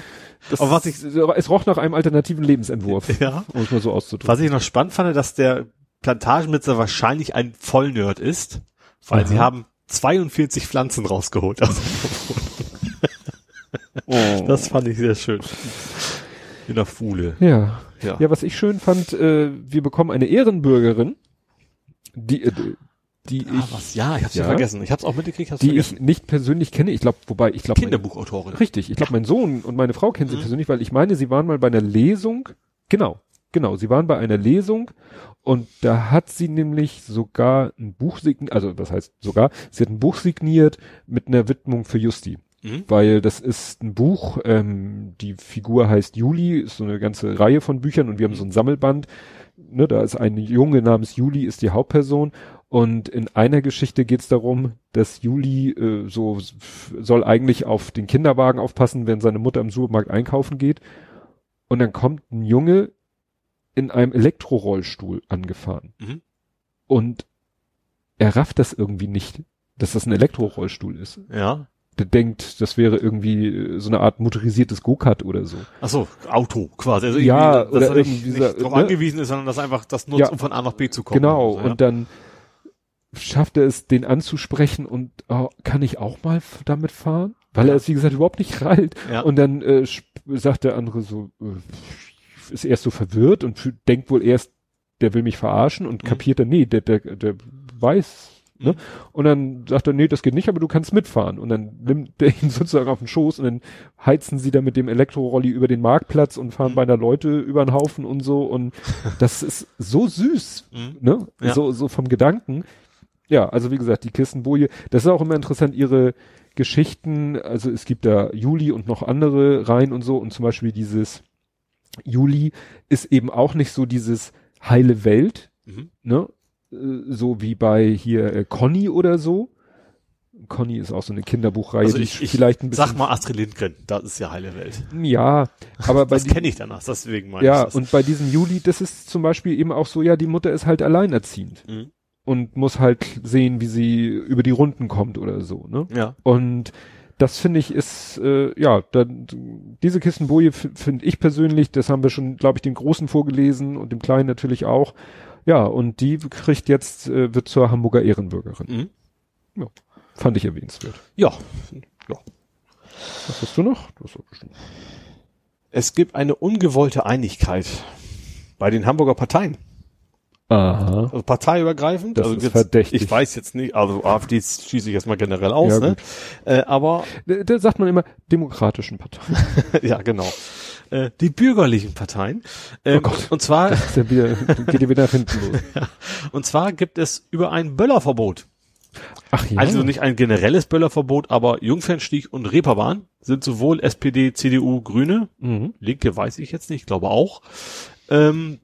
Das, Aber was ich- es roch nach einem alternativen Lebensentwurf, Ja. um es mal so auszudrücken. Was ich noch spannend fand, dass der Plantagenbesitzer wahrscheinlich ein Vollnerd ist, weil Aha. sie haben 42 Pflanzen rausgeholt. Also, Oh. das fand ich sehr schön. In der Fuhle. Ja. Ja. Ja, was ich schön fand, äh, wir bekommen eine Ehrenbürgerin, die, äh, die Ah, ich, was? Ja, ich hab's ja, Ja. vergessen. Ich hab's auch mitgekriegt, hab's die vergessen. ich nicht persönlich kenne. Ich glaube, wobei, ich glaube, Kinderbuchautorin. Richtig, ich glaube, mein Sohn und meine Frau kennen sie Mhm. persönlich, weil ich meine, sie waren mal bei einer Lesung. Genau, genau, sie waren bei einer Lesung und da hat sie nämlich sogar ein Buch signiert, also was heißt sogar, sie hat ein Buch signiert mit einer Widmung für Justi. Mhm. Weil das ist ein Buch, ähm, die Figur heißt Juli, ist so eine ganze Reihe von Büchern und wir haben so ein Sammelband. Ne, da ist ein Junge namens Juli, ist die Hauptperson. Und in einer Geschichte geht es darum, dass Juli äh, so soll eigentlich auf den Kinderwagen aufpassen, wenn seine Mutter im Supermarkt einkaufen geht. Und dann kommt ein Junge in einem Elektrorollstuhl angefahren. Mhm. Und er rafft das irgendwie nicht, dass das ein Elektrorollstuhl ist Ja. der denkt, das wäre irgendwie äh, so eine Art motorisiertes Go-Kart oder so. Ach so, Auto quasi. Also Ja, irgendwie, oder dass er nicht, irgendwie nicht dieser- darauf ne? angewiesen ist, sondern dass einfach das nutzt, Ja. um von A nach B zu kommen. genau. oder so, ja. Und dann schafft er es, den anzusprechen und oh, kann ich auch mal damit fahren? Weil er es, wie gesagt, überhaupt nicht rallt. Ja. Und dann äh, sagt der andere so, äh, ist erst so verwirrt und denkt wohl erst, der will mich verarschen und Mhm. kapiert dann, nee, der, der, der weiß, Ne? Mhm. Und dann sagt er, nee, das geht nicht, aber du kannst mitfahren. Und dann nimmt der ihn sozusagen auf den Schoß und dann heizen sie da mit dem Elektrorolli über den Marktplatz und fahren Mhm. beinahe Leute über den Haufen und so. Und das ist so süß, Mhm. ne? Ja. So, so vom Gedanken. Ja, also wie gesagt, die Kistenboje, das ist auch immer interessant, ihre Geschichten, also es gibt da Juli und noch andere rein und so und zum Beispiel dieses Juli ist eben auch nicht so dieses heile Welt, Mhm. ne? Äh, So wie bei hier äh, Conny oder so. Conny ist auch so eine Kinderbuchreihe, Also die ich, ich vielleicht ein bisschen. sag mal Astrid Lindgren, das ist ja heile Welt. Ja, aber bei Das kenne ich danach, deswegen meine ja, ich das. und bei diesem Juli, das ist zum Beispiel eben auch so, ja, die Mutter ist halt alleinerziehend Mhm. Und muss halt sehen, wie sie über die Runden kommt oder so, ne? Ja. Und das finde ich ist, äh, ja, dann, diese Kistenboje finde ich persönlich, das haben wir schon, glaube ich, dem Großen vorgelesen und dem Kleinen natürlich auch. Ja, und die kriegt jetzt, äh, wird zur Hamburger Ehrenbürgerin. Mhm. Fand ich erwähnenswert. Ja. ja. Was hast du noch? Das bestimmt. Es gibt eine ungewollte Einigkeit bei den Hamburger Parteien. Aha. Also parteiübergreifend. Das also ist jetzt, verdächtig. Ich weiß jetzt nicht, also AfD schließe ich jetzt mal generell aus, Ja, ne? Äh, aber Da, da sagt man immer demokratischen Parteien. ja, genau. Äh, die bürgerlichen Parteien. Ähm, Oh Gott. und zwar Das ja wieder, geht ja wieder nach hinten los. und zwar gibt es über ein Böllerverbot. Ach ja. Also nicht ein generelles Böllerverbot, aber Jungfernstieg und Reeperbahn sind sowohl SPD, CDU, Grüne, mhm. Linke weiß ich jetzt nicht, glaube auch, ähm,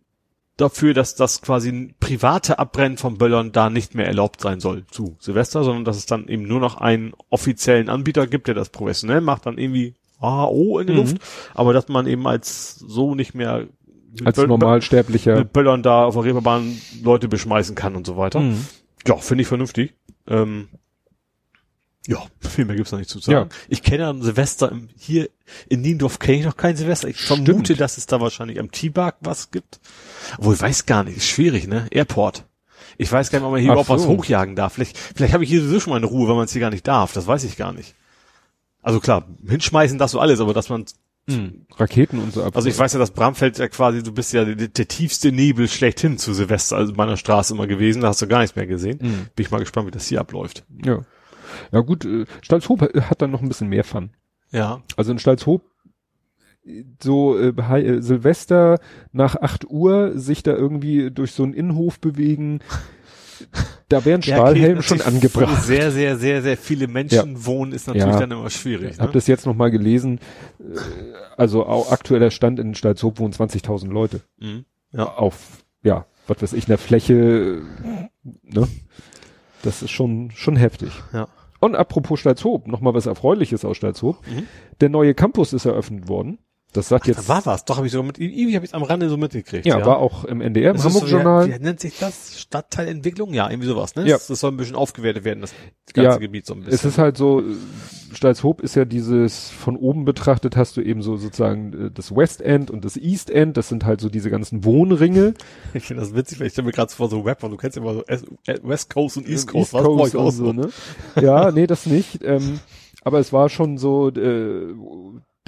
dafür, dass das quasi ein private Abbrennen von Böllern da nicht mehr erlaubt sein soll zu Silvester, sondern dass es dann eben nur noch einen offiziellen Anbieter gibt, der das professionell macht, dann irgendwie AO in der Mhm. Luft, aber dass man eben als so nicht mehr mit Als Böll- Normalsterblicher. mit Böllern da auf der Reeperbahn Leute beschmeißen kann und so weiter. Mhm. Ja, finde ich vernünftig. Ähm, ja, viel mehr gibt's noch nicht zu sagen. Ja. Ich kenne an Silvester im, hier in Niendorf kenne ich noch kein Silvester. Ich Stimmt. vermute, dass es da wahrscheinlich am T-Bag was gibt. Obwohl, ich weiß gar nicht. Ist schwierig, ne? Airport. Ich weiß gar nicht, ob man hier Ach überhaupt was so. hochjagen darf. Vielleicht, vielleicht habe ich hier sowieso schon mal eine Ruhe, weil man es hier gar nicht darf. Das weiß ich gar nicht. Also klar, hinschmeißen darfst du alles, aber dass man Mhm. Raketen und so ab. also ich weiß ja, dass Bramfeld ja quasi, du bist ja der, der tiefste Nebel schlechthin zu Silvester, also meiner Straße immer gewesen, da hast du gar nichts mehr gesehen. Mhm. Bin ich mal gespannt, wie das hier abläuft. Ja. Ja gut, äh, Stalzhoop hat dann noch ein bisschen mehr Fun. Ja. Also in Stalzhoop so äh, äh, Silvester nach 8 Uhr sich da irgendwie durch so einen Innenhof bewegen, da wären Stahlhelm schon angebracht. Wo sehr, sehr, sehr, sehr viele Menschen wohnen, ist natürlich Ja. dann immer schwierig. Ich habe Ne? das jetzt noch mal gelesen. äh, Also auch aktueller Stand in Stalzhoop wohnen 20.000 Leute. Mhm. Ja. Auf, ja, was weiß ich, einer Fläche, ne? Das ist schon, schon heftig. Ja. Und apropos Stalzhoop, noch mal was Erfreuliches aus Stalzhoop. Mhm. Der neue Campus ist eröffnet worden. Das sagt Da jetzt, war was, doch habe ich sogar mit, irgendwie habe ich am Rande so mitgekriegt. ja, war auch im NDR, im Das ist so. Wie, wie nennt sich das? Stadtteilentwicklung? Ja, irgendwie sowas, ne? Ja. Das, das soll ein bisschen aufgewertet werden, das ganze Ja, Gebiet so ein bisschen. Es ist halt so, Stalzhoop ist ja dieses, von oben betrachtet hast du eben so sozusagen äh, das West End und das East End, das sind halt so diese ganzen Wohnringe. ich finde das witzig, weil ich stelle mir gerade vor so Rapper, du kennst ja immer so äh, West Coast und East East Coast, was Coast und so, ne? Ja, nee, das nicht. Ähm, aber es war schon so, äh,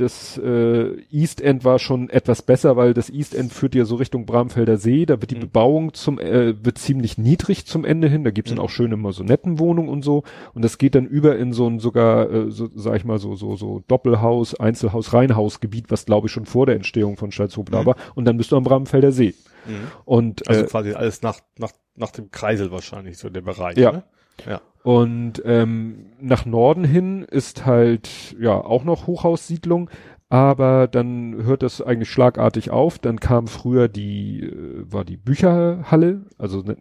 das äh, East End war schon etwas besser, weil das East End führt ja so Richtung Bramfelder See, da wird die Mhm. Bebauung zum äh, wird ziemlich niedrig zum Ende hin, da gibt's dann Mhm. auch schön immer so Nettenwohnungen und so und das geht dann über in so ein sogar äh, so sag ich mal so so so Doppelhaus, Einzelhaus, Reihenhausgebiet, was glaube ich schon vor der Entstehung von Stalzhoop da Mhm. war und dann bist du am Bramfelder See. Mhm. Und Also äh, quasi alles nach, nach, nach dem Kreisel wahrscheinlich, so der Bereich. Ja. Ne? Ja. Und ähm, nach Norden hin ist halt ja auch noch Hochhaussiedlung, aber dann hört das eigentlich schlagartig auf. Dann kam früher die äh, war die Bücherhalle, also ne,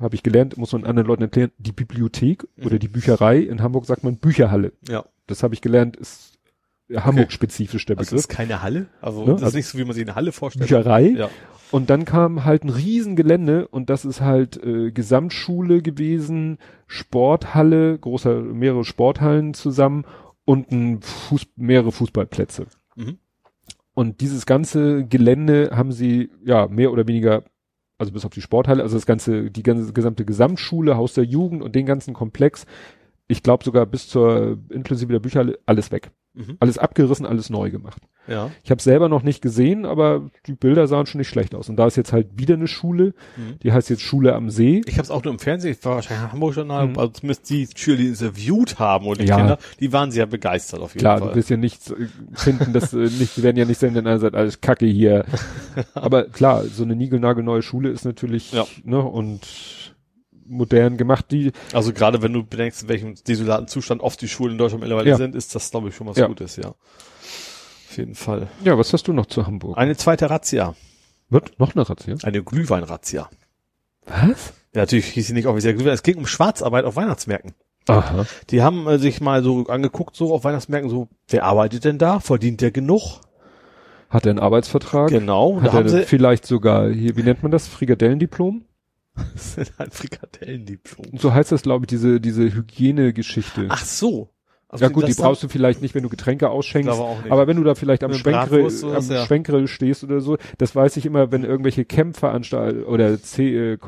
habe ich gelernt, muss man anderen Leuten erklären, die Bibliothek Mhm. oder die Bücherei. In Hamburg sagt man Bücherhalle. Ja. Das habe ich gelernt, ist Hamburg spezifisch der Das Begriff. ist keine Halle. Also Ne? das ist Also- nicht so, wie man sich eine Halle vorstellt. Bücherei. Ja. Und dann kam halt ein Riesengelände und das ist halt äh, Gesamtschule gewesen, Sporthalle, großer, mehrere Sporthallen zusammen und ein Fuß, mehrere Fußballplätze. Mhm. Und dieses ganze Gelände haben sie ja mehr oder weniger, also bis auf die Sporthalle, also das ganze, die ganze gesamte Gesamtschule, Haus der Jugend und den ganzen Komplex, ich glaube sogar bis zur inklusive der Bücherhalle, alles weg. Mhm. Alles abgerissen, alles neu gemacht. Ja. Ich habe selber noch nicht gesehen, aber die Bilder sahen schon nicht schlecht aus. Und da ist jetzt halt wieder eine Schule, Mhm. die heißt jetzt Schule am See. Ich habe es auch nur im Fernsehen, ich war wahrscheinlich Hamburg Journal, Mhm. also zumindest die Schüler, die interviewt haben und die Ja. Kinder, die waren sehr begeistert auf jeden Klar, Fall. du wirst ja nicht äh, finden, dass äh, nicht, die werden ja nicht sagen, denn einer sagt, alles Kacke hier. Aber klar, so eine niegelnagelneue Schule ist natürlich, Ja. ne, und modern gemacht, die, Also gerade wenn du bedenkst, in welchem desolaten Zustand oft die Schulen in Deutschland mittlerweile Ja. sind, ist das, glaube ich, schon was Ja. Gutes, ja. Auf jeden Fall. ja, was hast du noch zu Hamburg? Eine zweite Razzia. Wird noch eine Razzia? Eine Glühwein-Razzia. Was? Ja, natürlich hieß sie nicht offiziell Glühwein. Es ging um Schwarzarbeit auf Weihnachtsmärkten. Aha. Die haben äh, sich mal so angeguckt, so auf Weihnachtsmärkten, so, wer arbeitet denn da? Verdient der genug? Hat er einen Arbeitsvertrag? Genau. Hat er vielleicht sogar hier, wie nennt man das? Frikadellendiplom? das ist ein Frikadellendiplom. So heißt das, glaube ich, diese, diese Hygienegeschichte. Ach so. Also ja gut, die brauchst du vielleicht nicht, wenn du Getränke ausschenkst. Aber wenn du da vielleicht am Schwenkgrill, am ja. Schwenkgrill stehst oder so, das weiß ich immer, wenn irgendwelche Camp-Veranstaltungen oder C, äh,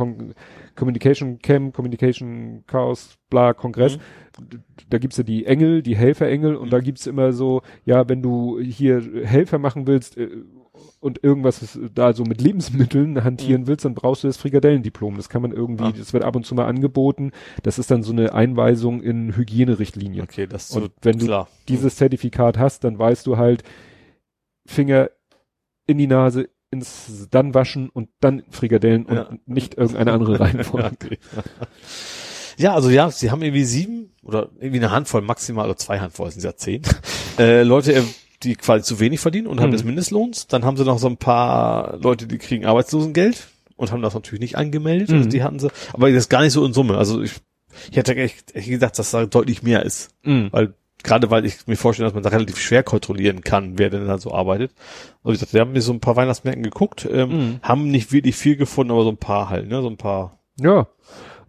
Communication Camp, Communication Chaos, bla, Kongress, Mhm. da gibt's ja die Engel, die Helferengel und da gibt's immer so, ja, wenn du hier Helfer machen willst, äh, und irgendwas da so mit Lebensmitteln hantieren willst, dann brauchst du das Frikadellendiplom. Das kann man irgendwie, Mhm. Ah. das wird ab und zu mal angeboten. Das ist dann so eine Einweisung in Hygienerichtlinien. Okay, das ist Und so wenn du klar. dieses Zertifikat hast, dann weißt du halt, Finger in die Nase, ins dann waschen und dann Frikadellen und Ja. nicht irgendeine andere Reihenfolge. Okay. Ja, also ja, sie haben irgendwie sieben oder irgendwie eine Handvoll maximal oder zwei Handvoll, sind ja zehn, äh, Leute, die quasi zu wenig verdienen und haben Mhm. des Mindestlohns. Dann haben sie noch so ein paar Leute, die kriegen Arbeitslosengeld und haben das natürlich nicht angemeldet. Also Mhm. die hatten sie, aber das ist gar nicht so in Summe. Also ich, ich hätte echt, echt gedacht, dass da deutlich mehr ist. Mhm. Weil, gerade weil ich mir vorstelle, dass man da relativ schwer kontrollieren kann, wer denn da so arbeitet. Und ich dachte, wir haben mir so ein paar Weihnachtsmärkten geguckt, ähm, Mhm. haben nicht wirklich viel gefunden, aber so ein paar halt, ne, so ein paar. Ja,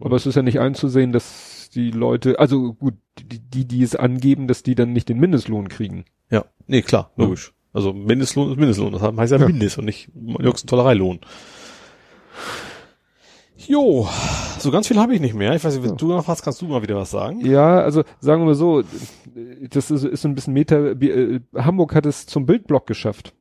aber es ist ja nicht einzusehen, dass die Leute, also gut, die, die, die es angeben, dass die dann nicht den Mindestlohn kriegen. Ja, nee, klar, Ja. logisch. Also Mindestlohn ist Mindestlohn, das heißt ja, Ja. Mindest und nicht höchsten Tollereilohn. Jo, so ganz viel habe ich nicht mehr. Ich weiß nicht, wenn Ja. du noch hast, kannst du mal wieder was sagen. Ja, also sagen wir mal so, das ist, ist so ein bisschen Meta, äh, Hamburg hat es zum Bildblock geschafft.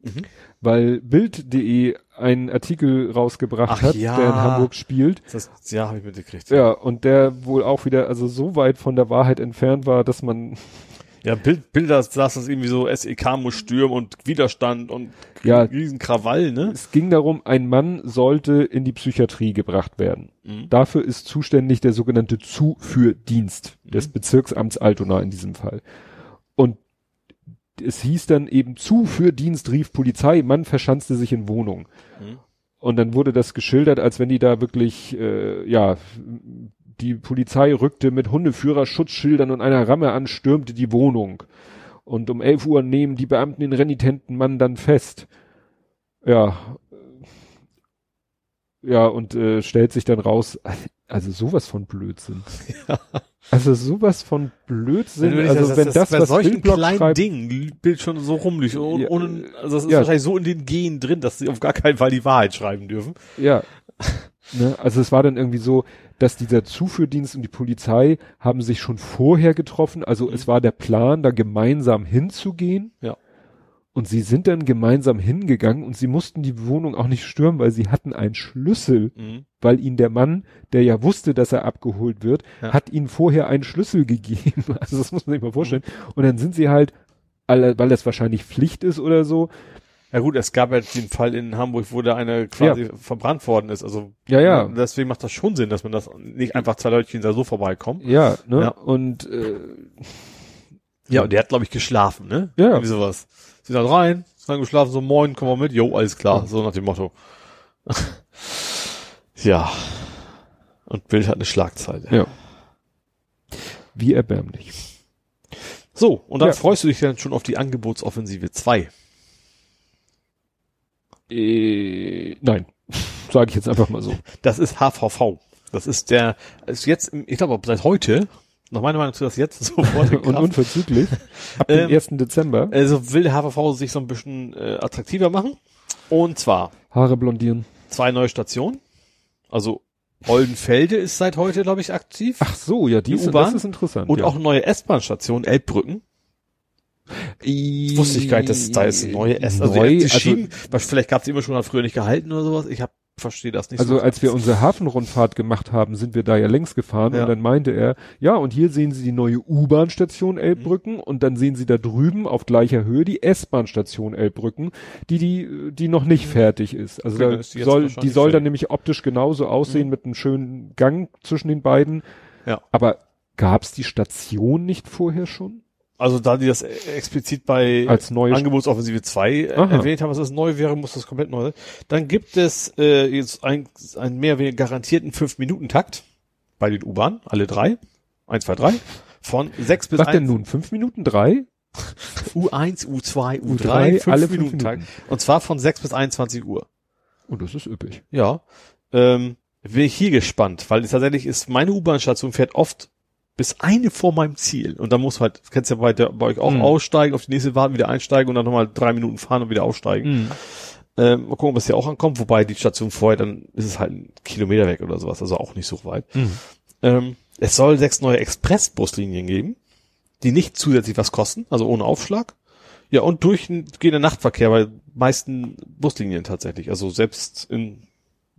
Mhm. Weil Bild.de einen Artikel rausgebracht Ach hat, ja. der in Hamburg spielt. Das, ja, habe ich mitgekriegt. Ja, und der wohl auch wieder, also so weit von der Wahrheit entfernt war, dass man, Ja, Bild, Bilder saß das irgendwie so, SEK muss stürmen und Widerstand und Ja. riesen Krawall, ne? es ging darum, ein Mann sollte in die Psychiatrie gebracht werden. Mhm. Dafür ist zuständig der sogenannte Zuführdienst des Mhm. Bezirksamts Altona in diesem Fall. Und es hieß dann eben Zuführdienst rief Polizei, Mann verschanzte sich in Wohnung. Mhm. Und dann wurde das geschildert, als wenn die da wirklich, äh, ja, die Polizei rückte mit Hundeführer, Schutzschildern und einer Ramme an, stürmte die Wohnung. Und um 11 Uhr nehmen die Beamten den renitenten Mann dann fest. Ja. Ja, und äh, stellt sich dann raus, also sowas von Blödsinn. Also sowas von Blödsinn. Wenn du also das- wenn das- das, bei was solchen Bildblock kleinen schreibt, Dingen, Bild schon so ohne, Ja, ohne, also das ist ja. wahrscheinlich so in den Genen drin, dass sie auf gar keinen Fall die Wahrheit schreiben dürfen. Ja. ne? Also es war dann irgendwie so, dass dieser Zuführdienst und die Polizei haben sich schon vorher getroffen. Also es war der Plan, da gemeinsam hinzugehen. Ja. Und sie sind dann gemeinsam hingegangen und sie mussten die Wohnung auch nicht stürmen, weil sie hatten einen Schlüssel, Mhm. weil ihnen der Mann, der ja wusste, dass er abgeholt wird, Ja. hat ihnen vorher einen Schlüssel gegeben. Also das muss man sich mal vorstellen. Und dann sind sie halt, weil das wahrscheinlich Pflicht ist oder so, Ja gut, es gab ja den Fall in Hamburg, wo da eine quasi verbrannt worden ist. Also Ja, ja. deswegen macht das schon Sinn, dass man das nicht einfach zwei Leutchen da so vorbeikommen. ja, ne? Ja. Und äh, Ja, und der hat, glaube ich, geschlafen, ne? Ja. Irgendwie sowas. Sie sind rein, sind geschlafen, so moin, komm mal mit, jo, alles klar, so nach dem Motto. ja. Und Bild hat eine Schlagzeile. Ja. Wie erbärmlich. So, und dann Ja. freust du dich dann schon auf die Angebotsoffensive 2. Äh, nein, sage ich jetzt einfach mal so. Das ist HVV. Das ist der, ist jetzt, ich glaube, seit heute, nach meiner Meinung zu das jetzt sofort Und unverzüglich. Ab dem Ähm, 1. Dezember. Also will der HVV sich so ein bisschen äh, attraktiver machen. Und zwar Haare blondieren. zwei neue Stationen. Also Oldenfelde ist seit heute, glaube ich, aktiv. Ach so, ja, die Die U-Bahn? das ist interessant. und ja. auch neue S-Bahn-Station Elbbrücken. Wusste ich gar nicht, dass da jetzt neue S, also Neu, die, die also- vielleicht gab es immer schon, hat früher nicht gehalten oder sowas. Ich hab, verstehe das nicht Also so. als wir unsere Hafenrundfahrt gemacht haben, sind wir da ja längs gefahren Ja. und dann meinte er, ja, und hier sehen Sie die neue U-Bahn-Station Elbbrücken und dann sehen Sie da drüben auf gleicher Höhe die S-Bahn-Station Elbbrücken, die, die, die noch nicht fertig ist. Also Okay, da ist die soll, die soll dann nämlich optisch genauso aussehen mit einem schönen Gang zwischen den beiden. Ja. Aber gab's die Station nicht vorher schon? Also da die das explizit bei Als neue Angebotsoffensive 2 äh, Aha. erwähnt haben, dass das neu wäre, muss das komplett neu sein. Dann gibt es äh, jetzt ein, einen mehr oder weniger garantierten 5-Minuten-Takt bei den U-Bahnen, alle drei. Eins, zwei, drei. Von sechs bis Was denn nun? Fünf Minuten? Drei? U1, U2, U3, U3, fünf alle fünf Minuten Takt. Minuten. Und zwar von 6 bis 21 Uhr. Oh, das ist üppig. Ja. Ähm, bin ich hier gespannt, weil tatsächlich ist meine U-Bahn-Station fährt oft bis eine vor meinem Ziel. Und dann muss halt, kennst ja bei, der, bei euch auch Mhm. aussteigen, auf die nächste warten, wieder einsteigen und dann nochmal drei Minuten fahren und wieder aussteigen. Ähm, mal gucken, ob es hier auch ankommt, wobei die Station vorher, dann ist es halt ein Kilometer weg oder sowas, also auch nicht so weit. Ähm, es soll sechs neue Expressbuslinien geben, die nicht zusätzlich was kosten, also ohne Aufschlag. Ja, und durchgehender Nachtverkehr bei meisten Buslinien tatsächlich. Also selbst in,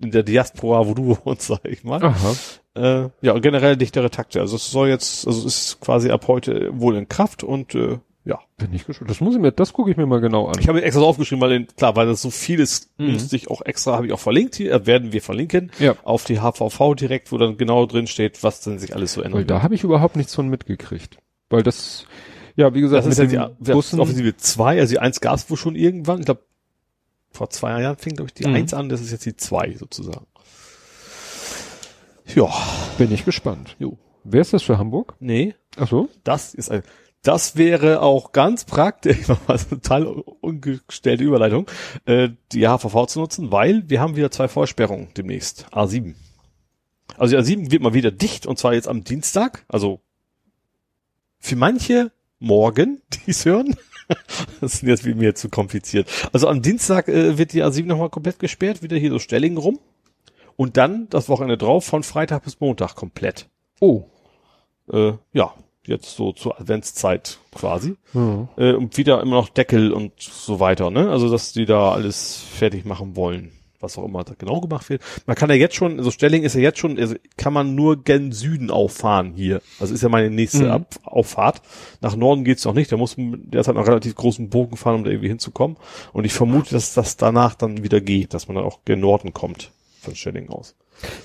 in der Diaspora, wo du wohnst, sag ich mal. Aha. Äh, ja, und generell dichtere Takte. Also es soll jetzt, also es ist quasi ab heute wohl in Kraft und äh, ja. Bin ich gespannt. Das muss ich mir, das gucke ich mir mal genau an. Ich habe extra so aufgeschrieben, weil den, klar, weil das so viel ist, Mhm. müsste ich auch extra, habe ich auch verlinkt hier, äh, werden wir verlinken, Ja. auf die HVV direkt, wo dann genau drin steht, was denn sich alles so Weil ändert. da habe ich überhaupt nichts von mitgekriegt. Weil das, ja, wie gesagt, das ist ja mit die, den die Bussen, Offensive 2, also die 1 gab es wohl schon irgendwann, ich glaube, vor zwei Jahren fing, glaube ich, die Mhm. 1 an, das ist jetzt die 2 sozusagen. Ja, bin ich gespannt. Jo. Wer ist das für Hamburg? nee, Ach so. das ist ein, das wäre auch ganz praktisch, also total ungestellte Überleitung, äh, die HVV zu nutzen, weil wir haben wieder zwei Vollsperrungen demnächst. A7. Also die A7 wird mal wieder dicht und zwar jetzt am Dienstag, also für manche morgen, die es hören. Das ist jetzt wie mir zu kompliziert. Also am Dienstag äh, wird die A7 nochmal komplett gesperrt, wieder hier so Stellingen rum. Und dann das Wochenende drauf, von Freitag bis Montag komplett. Oh. Äh, ja, jetzt so zur Adventszeit quasi. Ja. Äh, und wieder immer noch Deckel und so weiter, ne? Also, dass die da alles fertig machen wollen. Was auch immer da genau gemacht wird. Man kann ja jetzt schon, also Stelling ist ja jetzt schon, also kann man nur gen Süden auffahren hier. Also ist ja meine nächste Mhm. Ab Auffahrt. Nach Norden geht's noch nicht. Da muss man derzeit noch einen relativ großen Bogen fahren, um da irgendwie hinzukommen. Und ich vermute, dass das danach dann wieder geht, dass man dann auch gen Norden kommt von Stelling aus.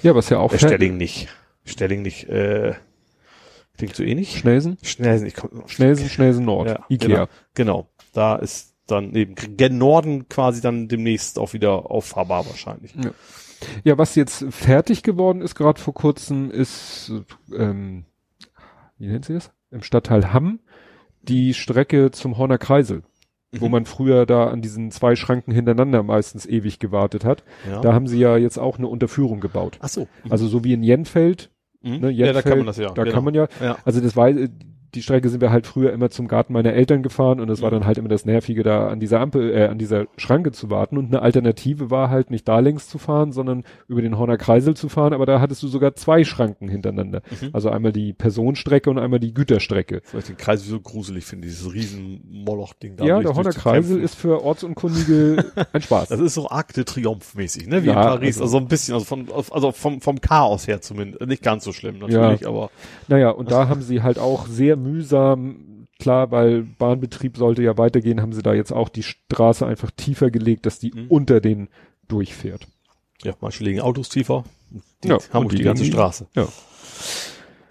ja, was ja auch Äh, Stelling nicht. Stelling nicht, äh, klingt so ähnlich. Schnellsen? Schnellsen, ich komm, Schnellsen, Schnellsen Nord. ja, Ikea. Genau, genau. Da ist dann eben gen Norden quasi dann demnächst auch wieder auffahrbar wahrscheinlich. Ja, was jetzt fertig geworden ist, gerade vor kurzem, ist, ähm, wie nennt sie das? Im Stadtteil Hamm, die Strecke zum Horner Kreisel, wo Mhm. man früher da an diesen zwei Schranken hintereinander meistens ewig gewartet hat. Ja. Da haben sie ja jetzt auch eine Unterführung gebaut. Ach so. Also so wie in Jenfeld, Mhm. ne, ja, da kann Jenfeld, man das ja. da genau. kann man ja, Ja. also das war, die Strecke sind wir halt früher immer zum Garten meiner Eltern gefahren und es war Mhm. dann halt immer das Nervige, da an dieser Ampel, äh, an dieser Schranke zu warten. Und eine Alternative war halt nicht da längs zu fahren, sondern über den Horner Kreisel zu fahren, aber da hattest du sogar zwei Schranken hintereinander. Mhm. Also einmal die Personenstrecke und einmal die Güterstrecke. Vielleicht den Kreis so gruselig finde, dieses riesen Moloch-Ding da. ja, der Horner. Kreisel ist für Ortsunkundige ein Spaß. Das ist so Arc de Triomphe mäßig, ne? Wie Ja, in Paris. also- Also, ein bisschen, also von, also vom, vom Chaos her zumindest. Nicht ganz so schlimm, natürlich, aber. Naja, und da haben sie halt auch sehr mühsam, klar, weil Bahnbetrieb sollte ja weitergehen, haben sie da jetzt auch die Straße einfach tiefer gelegt, dass die Mhm. unter den durchfährt. Ja, manche legen Autos tiefer. Die, Ja, Hamburg, und die, ganze Straße. Ja.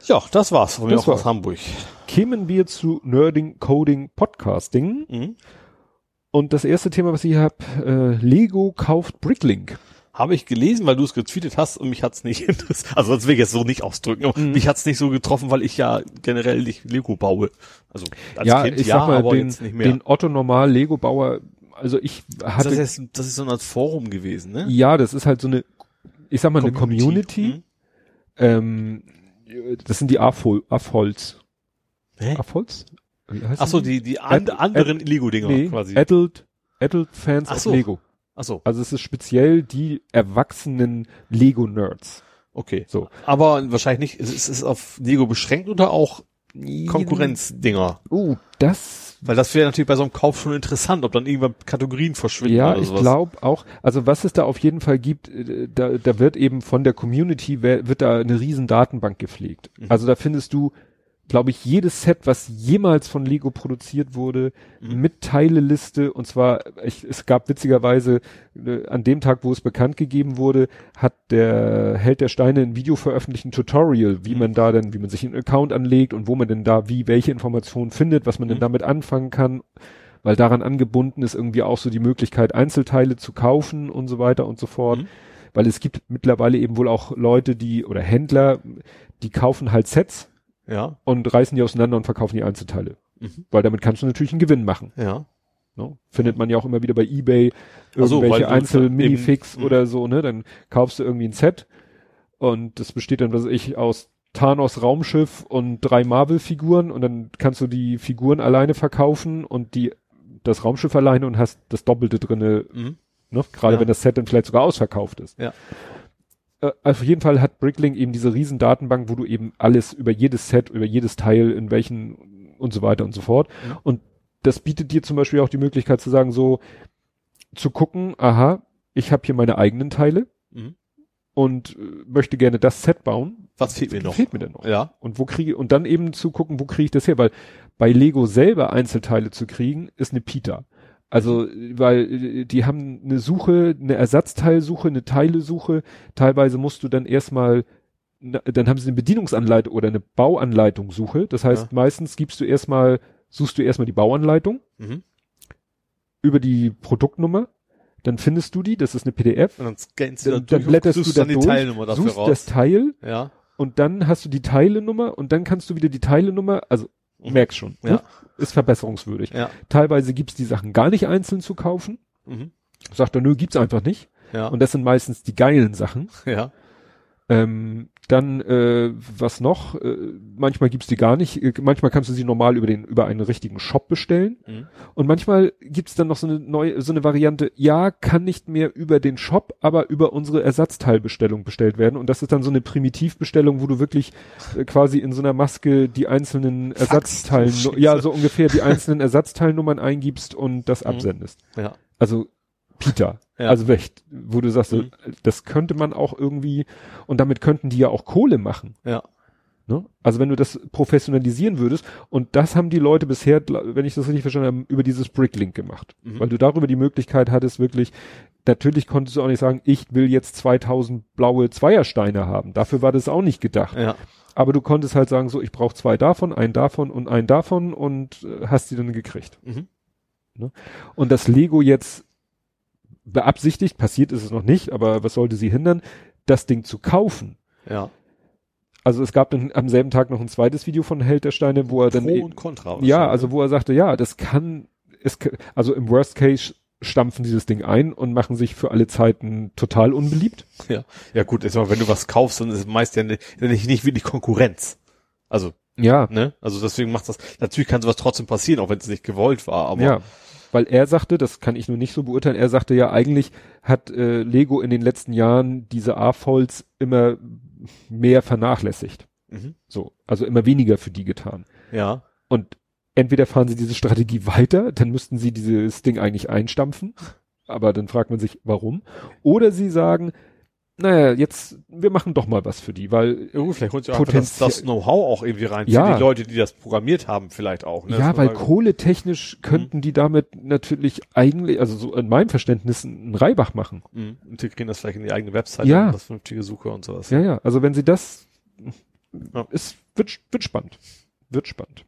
Ja, das war's von mir Das auch aus war's. Hamburg. Kämen wir zu Nerding, Coding, Podcasting. Mhm. Und das erste Thema, was ich habe, äh, Lego kauft Bricklink. Habe ich gelesen, weil du es getweetet hast und mich hat's nicht interessiert. Also das will ich jetzt so nicht ausdrücken, aber Mhm. mich hat's nicht so getroffen, weil ich ja generell nicht Lego baue. Also als ja, Kind ich ja, sag mal, aber den, jetzt nicht mehr. den Otto Normal Lego Bauer, also ich das, hatte, ist, das ist so ein Forum gewesen, ne? ja, das ist halt so eine, ich sag mal, eine Community. Mhm. Ähm, das sind die Afol Afholz. Hä? Afholz? Wie heißen Ach so, die, die an, Ad- anderen Lego-Dinger nee, quasi. Adult, Adult Fans Ach of so. Lego. Ach so, Also es ist speziell die erwachsenen Lego-Nerds. okay. So. Aber wahrscheinlich nicht, es ist, auf Lego beschränkt oder auch Konkurrenzdinger. Uh, das Weil das wäre natürlich bei so einem Kauf schon interessant, ob dann irgendwann Kategorien verschwinden Ja, oder ich sowas. glaube auch, also was es da auf jeden Fall gibt, äh, da, da wird eben von der Community, wird da eine riesen Datenbank gepflegt. Mhm. Also da findest du, glaube ich, jedes Set, was jemals von Lego produziert wurde, Mhm. mit Teileliste und zwar, ich, es gab witzigerweise, äh, an dem Tag, wo es bekannt gegeben wurde, hat der Held der Steine ein Video veröffentlicht, ein Tutorial, wie Mhm. man da denn, wie man sich einen Account anlegt und wo man denn da wie welche Informationen findet, was man denn Mhm. damit anfangen kann weil daran angebunden ist irgendwie auch so die Möglichkeit, Einzelteile zu kaufen und so weiter und so fort. Mhm. Weil es gibt mittlerweile eben wohl auch Leute, die, oder Händler, die kaufen halt Sets Ja. und reißen die auseinander und verkaufen die Einzelteile. Mhm. Weil damit kannst du natürlich einen Gewinn machen. Ja. Ne? Findet man ja auch immer wieder bei Ebay so, irgendwelche du Einzel-Minifix eben- oder so, ne? Dann kaufst du irgendwie ein Set und das besteht dann, was weiß ich, aus Thanos Raumschiff und drei Marvel-Figuren und dann kannst du die Figuren alleine verkaufen und die das Raumschiff alleine und hast das Doppelte drinne, Mhm. ne? Gerade Ja. wenn das Set dann vielleicht sogar ausverkauft ist. Ja. Äh, auf jeden Fall hat Bricklink eben diese riesen Datenbank, wo du eben alles über jedes Set, über jedes Teil, in welchen und so weiter und so fort. Mhm. Und das bietet dir zum Beispiel auch die Möglichkeit zu sagen, so zu gucken, aha, ich habe hier meine eigenen Teile Mhm. und äh, möchte gerne das Set bauen. Was fehlt mir noch? Fehlt mir denn noch? Ja. Und wo kriege und dann eben zu gucken, wo kriege ich das her? Weil bei Lego selber Einzelteile zu kriegen, ist eine Pita. Also, weil äh, die haben eine Suche, eine Ersatzteilsuche, eine Teilesuche. Teilweise musst du dann erstmal, dann haben sie eine Bedienungsanleitung oder eine Bauanleitung Suche. Das heißt, Ja. meistens gibst du erstmal, suchst du erstmal die Bauanleitung Mhm. über die Produktnummer. Dann findest du die, das ist eine PDF. Und dann scannst du Dann, da dann blätterst du dann die durch, Teilnummer dafür suchst raus. das Teil ja. und dann hast du die Teilenummer und dann kannst du wieder die Teilenummer, also Mhm. merkst schon, Ja. ne? ist verbesserungswürdig. Ja. Teilweise gibt's die Sachen gar nicht einzeln zu kaufen. Mhm. Sagt er, nö, gibt's einfach nicht. Ja. Und das sind meistens die geilen Sachen. ja. Ähm, dann, äh, was noch? Äh, manchmal gibt's die gar nicht. Äh, manchmal kannst du sie normal über den, über einen richtigen Shop bestellen. Mhm. Und manchmal gibt's dann noch so eine neue, so eine Variante, ja, kann nicht mehr über den Shop, aber über unsere Ersatzteilbestellung bestellt werden. Und das ist dann so eine Primitivbestellung, wo du wirklich äh, quasi in so einer Maske die einzelnen Ersatzteilen, ja, so ungefähr die einzelnen Ersatzteilnummern eingibst und das Mhm. absendest. Ja. Also Peter. Ja. Also echt, wo du sagst, Mhm. das könnte man auch irgendwie, und damit könnten die ja auch Kohle machen. Ja. Ne? Also wenn du das professionalisieren würdest, und das haben die Leute bisher, wenn ich das richtig verstanden habe, über dieses Bricklink gemacht. Mhm. Weil du darüber die Möglichkeit hattest, wirklich, natürlich konntest du auch nicht sagen, ich will jetzt 2000 blaue Zweiersteine haben. Dafür war das auch nicht gedacht. Ja. Aber du konntest halt sagen, so, ich brauche zwei davon, einen davon und einen davon und äh, hast die dann gekriegt. Mhm. Und das Lego jetzt beabsichtigt, passiert ist es noch nicht, aber was sollte sie hindern, das Ding zu kaufen? Ja. Also es gab dann am selben Tag noch ein zweites Video von Held der Steine, wo er dann Pro e- und Contra. ja, also wo er sagte, ja, das kann, es, also im Worst Case stampfen dieses Ding ein und machen sich für alle Zeiten total unbeliebt. Ja. Ja gut, sag mal, wenn du was kaufst, dann ist es meist ja nicht, ja nicht, nicht wirklich Konkurrenz. Also, Ja, ne? Also deswegen macht das, natürlich kann sowas trotzdem passieren, auch wenn es nicht gewollt war, aber ja. Weil er sagte, das kann ich nur nicht so beurteilen, er sagte ja, eigentlich hat äh, Lego in den letzten Jahren diese A-Folds immer mehr vernachlässigt. Mhm. So, also immer weniger für die getan. ja. Und entweder fahren sie diese Strategie weiter, dann müssten sie dieses Ding eigentlich einstampfen. Aber dann fragt man sich, warum. Oder sie sagen, naja, jetzt, wir machen doch mal was für die, weil, Ja, gut, vielleicht holt sich auch das, das Know-how auch irgendwie rein Ja. für die Leute, die das programmiert haben, vielleicht auch. Ne? ja, weil kohletechnisch könnten die damit natürlich eigentlich, also so in meinem Verständnis, einen Reibach machen. mh, integrieren das vielleicht in die eigene Webseite, Ja. das vernünftige Suche und sowas. Ja, ja, also wenn sie das, Ja. es wird, wird spannend. Wird spannend.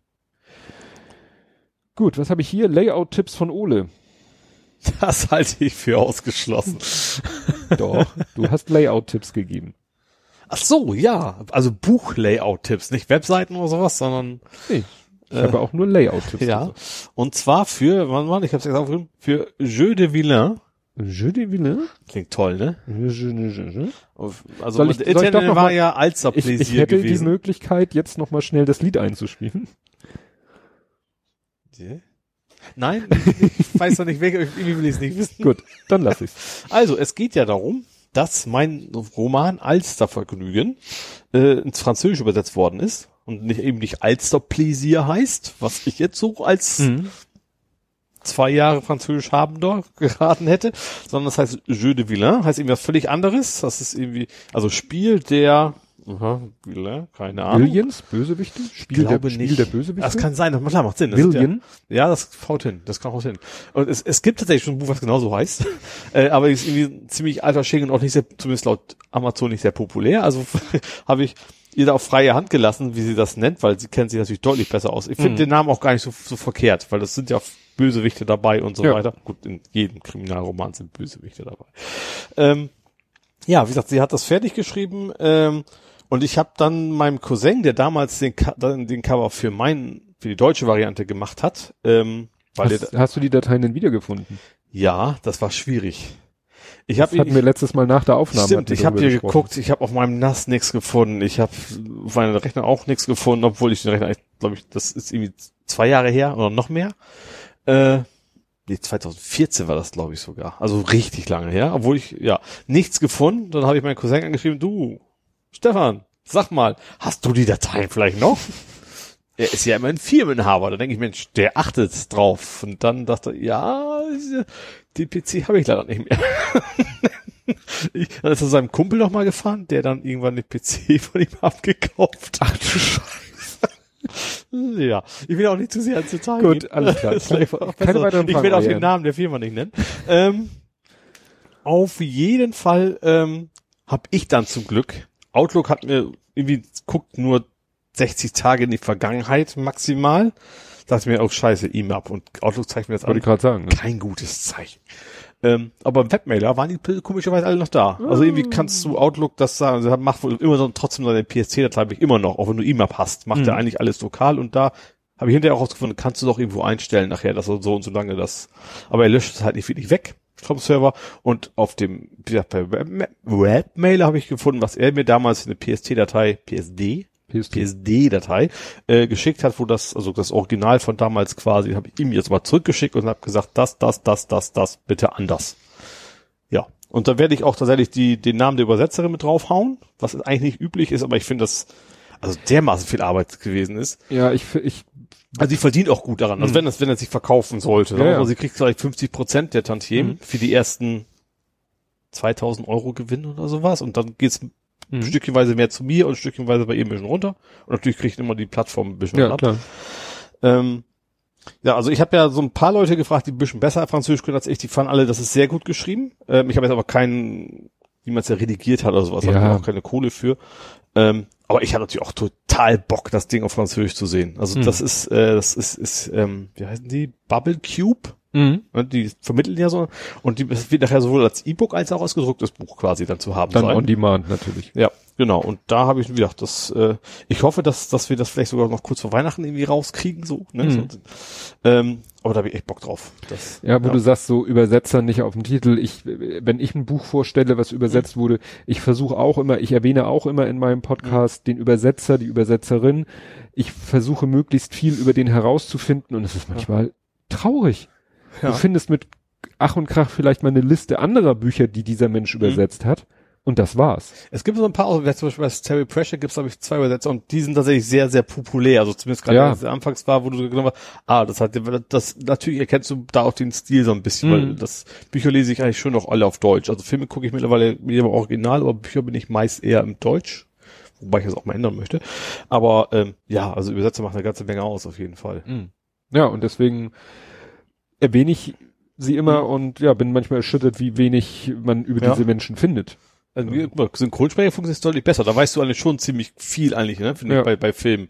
Gut, was habe ich hier? Layout-Tipps von Ole. Das halte ich für ausgeschlossen. Doch, du hast Layout-Tipps gegeben. Ach so, ja. Also Buchlayout-Tipps, nicht Webseiten oder sowas, sondern Nee, ich Äh, habe auch nur Layout-Tipps. ja. gesagt. Und zwar für, wann war ich hab's jetzt aufgeschrieben, für Jeux de Villain. Je de Villain? Klingt toll, ne? Je, je, je, je. Also Soll ich- mit soll ich Internet war mal- ja Alster Ich, ich hätte die gewesen. Möglichkeit, jetzt noch mal schnell das Lied einzuspielen. Die? Nein, ich weiß noch nicht, welche, irgendwie will ich es nicht wissen. Gut, dann lass ich's. Also, es geht ja darum, dass mein Roman Alstervergnügen äh, ins Französisch übersetzt worden ist. und nicht eben nicht Alster Plaisir heißt, was ich jetzt so als Mhm. zwei Jahre Französisch haben dort geraten hätte, sondern das heißt Jeu de Villain, heißt irgendwie was völlig anderes. Das ist irgendwie, also Spiel der, aha, Villain, keine Ahnung. Billions, Bösewichte? Spiel, der, glaube Spiel nicht. der Bösewichte? Das kann sein, das klar macht Sinn. Das Billion? Ja, ja, das haut hin, das kann auch hin. Und es, es gibt tatsächlich schon ein Buch, was genauso heißt, äh, aber ist irgendwie ein ziemlich alter Schinken und auch nicht sehr, zumindest laut Amazon nicht sehr populär. Also habe ich ihr da auf freie Hand gelassen, wie sie das nennt, weil sie kennt sich natürlich deutlich besser aus. Ich finde Mhm. den Namen auch gar nicht so, so verkehrt, weil das sind ja Bösewichte dabei und so Ja. weiter. Gut, in jedem Kriminalroman sind Bösewichte dabei. Ähm, ja, wie gesagt, sie hat das fertig geschrieben ähm, und ich habe dann meinem Cousin, der damals den, den Cover für mein für die deutsche Variante gemacht hat, ähm, weil Hast, er, hast du die Dateien denn wiedergefunden? ja, das war schwierig. Ich habe hatten wir letztes Mal nach der Aufnahme. Stimmt, ich habe hier gesprochen. geguckt, ich habe auf meinem NAS nichts gefunden. Ich habe auf meinem Rechner auch nichts gefunden, obwohl ich den Rechner, glaube ich, das ist irgendwie zwei Jahre her oder noch mehr. Äh, nee, 2014 war das, glaube ich, sogar. Also richtig lange her, obwohl ich, ja, nichts gefunden. Dann habe ich meinen Cousin angeschrieben, du, Stefan, sag mal, hast du die Dateien vielleicht noch? Er ist ja immer ein Firmeninhaber. Da denke ich, Mensch, der achtet drauf. Und dann dachte er, ja, den PC habe ich leider nicht mehr. Ich, dann ist er zu seinem Kumpel noch mal gefahren, der dann irgendwann den PC von ihm abgekauft. Ach du Scheiße. Ja, ich will auch nicht zu sehr ins Detail Gut, gehen. alles klar. Keine weiteren ich will auch den. Namen der Firma nicht nennen. ähm, auf jeden Fall ähm, habe ich dann zum Glück, Outlook hat mir irgendwie, guckt nur 60 Tage in die Vergangenheit maximal. Dachte mir, oh scheiße, E-Mail ab. Und Outlook zeigt mir das Wollte an ich gerade sagen. Ne? kein gutes Zeichen. Ähm, aber im Webmailer waren die komischerweise alle noch da. Also irgendwie kannst du Outlook das sagen, also macht wohl immer so trotzdem seine PSC-Datei habe ich immer noch, auch wenn du IMAP hast, macht er eigentlich alles lokal und da habe ich hinterher auch rausgefunden, kannst du doch irgendwo einstellen nachher, dass er so und so lange das, aber er löscht es halt nicht wirklich weg vom Server und auf dem, wie gesagt, bei Web- Webmailer habe ich gefunden, was er mir damals in eine PST-Datei, PSD, PSD. PSD-Datei äh, geschickt hat, wo das, also das Original von damals quasi, habe ich ihm jetzt mal zurückgeschickt und habe gesagt, das, das, das, das, das, bitte anders. Ja. Und da werde ich auch tatsächlich die, den Namen der Übersetzerin mit draufhauen, was eigentlich nicht üblich ist, aber ich finde das, also dermaßen viel Arbeit gewesen ist. Ja, ich, ich, Also sie verdient auch gut daran. Also wenn das, wenn er sich verkaufen sollte. Ja, ja. Also sie kriegt vielleicht 50 Prozent der Tantiemen für die ersten 2000 Euro Gewinn oder sowas und dann geht's Mhm. stückchenweise mehr zu mir und stückchenweise bei ihr ein bisschen runter. Und natürlich kriegt immer die Plattform ein bisschen ja, ab. klar. Ähm, ja, also ich habe ja so ein paar Leute gefragt, die ein bisschen besser Französisch können als ich, die fanden alle, das ist sehr gut geschrieben. Ähm, ich habe jetzt aber keinen, wie man es ja redigiert hat oder sowas, Ja. habe ich auch keine Kohle für. Ähm, aber ich habe natürlich auch total Bock, das Ding auf Französisch zu sehen. Also Mhm. das ist, äh, das ist, ist ähm, wie heißen die? Bubble Cube? Mhm. Die vermitteln ja so und die es wird nachher sowohl als E-Book als auch als gedrucktes Buch quasi dann zu haben Dann sein. on demand natürlich. Ja, genau. Und da habe ich gedacht, dass äh, ich hoffe, dass dass wir das vielleicht sogar noch kurz vor Weihnachten irgendwie rauskriegen, so. Ne? Mhm. so ähm, aber da habe ich echt Bock drauf. Das, Ja, wo du sagst, so Übersetzer nicht auf dem Titel. Ich, wenn ich ein Buch vorstelle, was übersetzt wurde, ich versuche auch immer, ich erwähne auch immer in meinem Podcast den Übersetzer, die Übersetzerin. Ich versuche möglichst viel über den herauszufinden und es ist manchmal traurig. Ja. Du findest mit Ach und Krach vielleicht mal eine Liste anderer Bücher, die dieser Mensch Mhm. übersetzt hat. Und das war's. Es gibt so ein paar, zum Beispiel bei Terry Pressure gibt es, glaube ich, zwei Übersetzer und die sind tatsächlich sehr, sehr populär. Also zumindest gerade, Ja. als der anfangs war, wo du genommen hast, ah, das hat, das, natürlich erkennst du da auch den Stil so ein bisschen, Mhm. weil das Bücher lese ich eigentlich schon noch alle auf Deutsch. Also Filme gucke ich mittlerweile im Original, aber Bücher bin ich meist eher im Deutsch. Wobei ich das auch mal ändern möchte. Aber ähm, ja, also Übersetzer machen eine ganze Menge aus, auf jeden Fall. Ja, und deswegen erwähne ich sie immer und ja, bin manchmal erschüttert, wie wenig man über Ja. diese Menschen findet. Also, gesagt, Synchronsprecher funktioniert deutlich besser. Da weißt du eigentlich schon ziemlich viel eigentlich, ne? Finde Ja. ich bei, bei Filmen.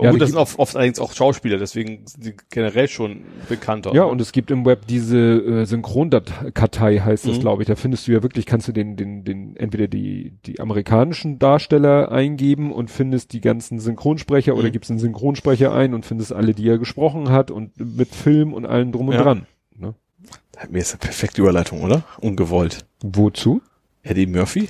Ja, Gut, das sind oft, oft allerdings auch Schauspieler, deswegen sind die generell schon bekannter. Ja, und es gibt im Web diese äh, Synchronkartei, heißt das, Mhm. glaube ich. Da findest du ja wirklich, kannst du den, den, den, entweder die, die amerikanischen Darsteller eingeben und findest die ganzen Synchronsprecher oder Mhm. gibst einen Synchronsprecher ein und findest alle, die er gesprochen hat und mit Film und allem drum und Ja. dran. Ne? Mir ist eine perfekte Überleitung, oder? Ungewollt. Wozu? Eddie Murphy?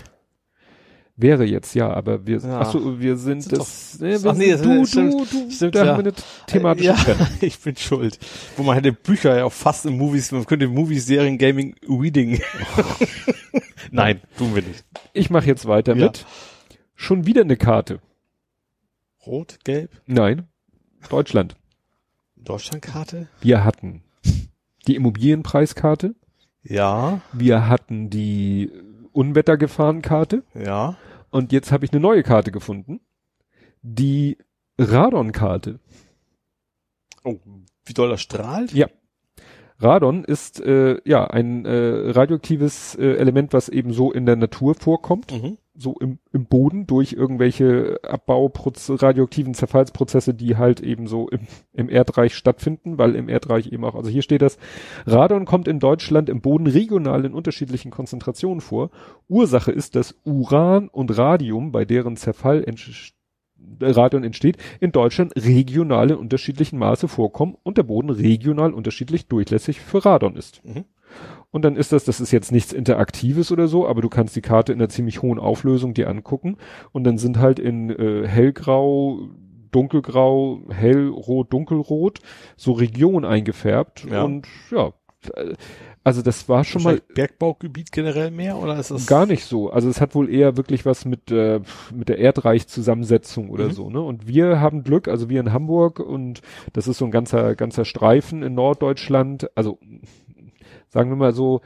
Wäre jetzt, ja, aber wir, Ja. ach so, wir sind, Sind das, nee, wir Ach nee, sind, das- du, stimmt. du, du, Stimmt, da ja. haben wir eine thematische ja, Trennung. ich bin schuld. Wo man hätte Bücher ja auch fast in Movies, man könnte Movies, Serien, Gaming, Reading. Nein, tun wir nicht. Ich mache jetzt weiter Ja. mit. Schon wieder eine Karte. Rot, gelb, Nein, Deutschland. Deutschlandkarte? Wir hatten die Immobilienpreiskarte, Ja, wir hatten die Unwettergefahrenkarte ja. und jetzt habe ich eine neue Karte gefunden. Die Radon-Karte. Oh, wie doll das strahlt? Ja. Radon ist äh, ja ein äh, radioaktives äh, Element, was eben so in der Natur vorkommt, Mhm. So im, im Boden durch irgendwelche Abbauprozesse, radioaktiven Zerfallsprozesse, die halt eben so im, im Erdreich stattfinden, weil im Erdreich eben auch, also hier steht das, Radon kommt in Deutschland im Boden regional in unterschiedlichen Konzentrationen vor. Ursache ist, dass Uran und Radium, bei deren Zerfall Radon entsteht, in Deutschland regional in unterschiedlichen Maße vorkommen und der Boden regional unterschiedlich durchlässig für Radon ist. Mhm. Und dann ist das, das ist jetzt nichts Interaktives oder so, aber du kannst die Karte in einer ziemlich hohen Auflösung dir angucken und dann sind halt in äh, hellgrau, dunkelgrau, hellrot, dunkelrot so Regionen eingefärbt Ja. und ja, also das war schon mal Bergbaugebiet generell mehr oder ist das Gar nicht so. Also es hat wohl eher wirklich was mit, äh, mit der Erdreichzusammensetzung oder Mhm. so, ne? Und wir haben Glück, also wir in Hamburg und das ist so ein ganzer, ganzer Streifen in Norddeutschland, also sagen wir mal so,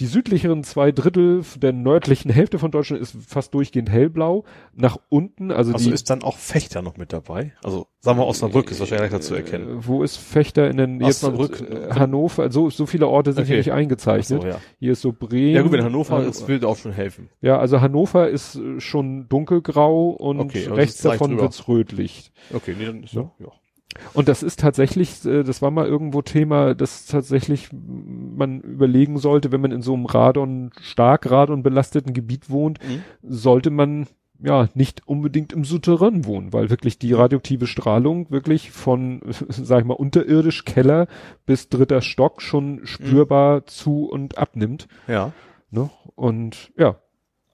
die südlicheren zwei Drittel der nördlichen Hälfte von Deutschland ist fast durchgehend hellblau. Nach unten, also, Also die, ist dann auch Fechter noch mit dabei? Also sagen wir Osnabrück ist wahrscheinlich leichter zu erkennen. Äh, wo ist Fechter in den jetzt Osnabrück. äh, Hannover, so so viele Orte sind hier Okay. nicht eingezeichnet. So, ja. Hier ist so Bremen. ja gut, wenn Hannover äh, ist, würde auch schon helfen. Ja, also Hannover ist äh, schon dunkelgrau und Okay, also rechts davon drüber. wird's rötlich. Okay, nee, dann ist Ja. ja. Und das ist tatsächlich, äh, das war mal irgendwo Thema, dass tatsächlich man überlegen sollte, wenn man in so einem Radon, stark Radon belasteten Gebiet wohnt, Mhm. sollte man ja nicht unbedingt im Souterrain wohnen, weil wirklich die radioaktive Strahlung wirklich von, sag ich mal, unterirdisch Keller bis dritter Stock schon spürbar zu und abnimmt. Ja. Ne? Und ja,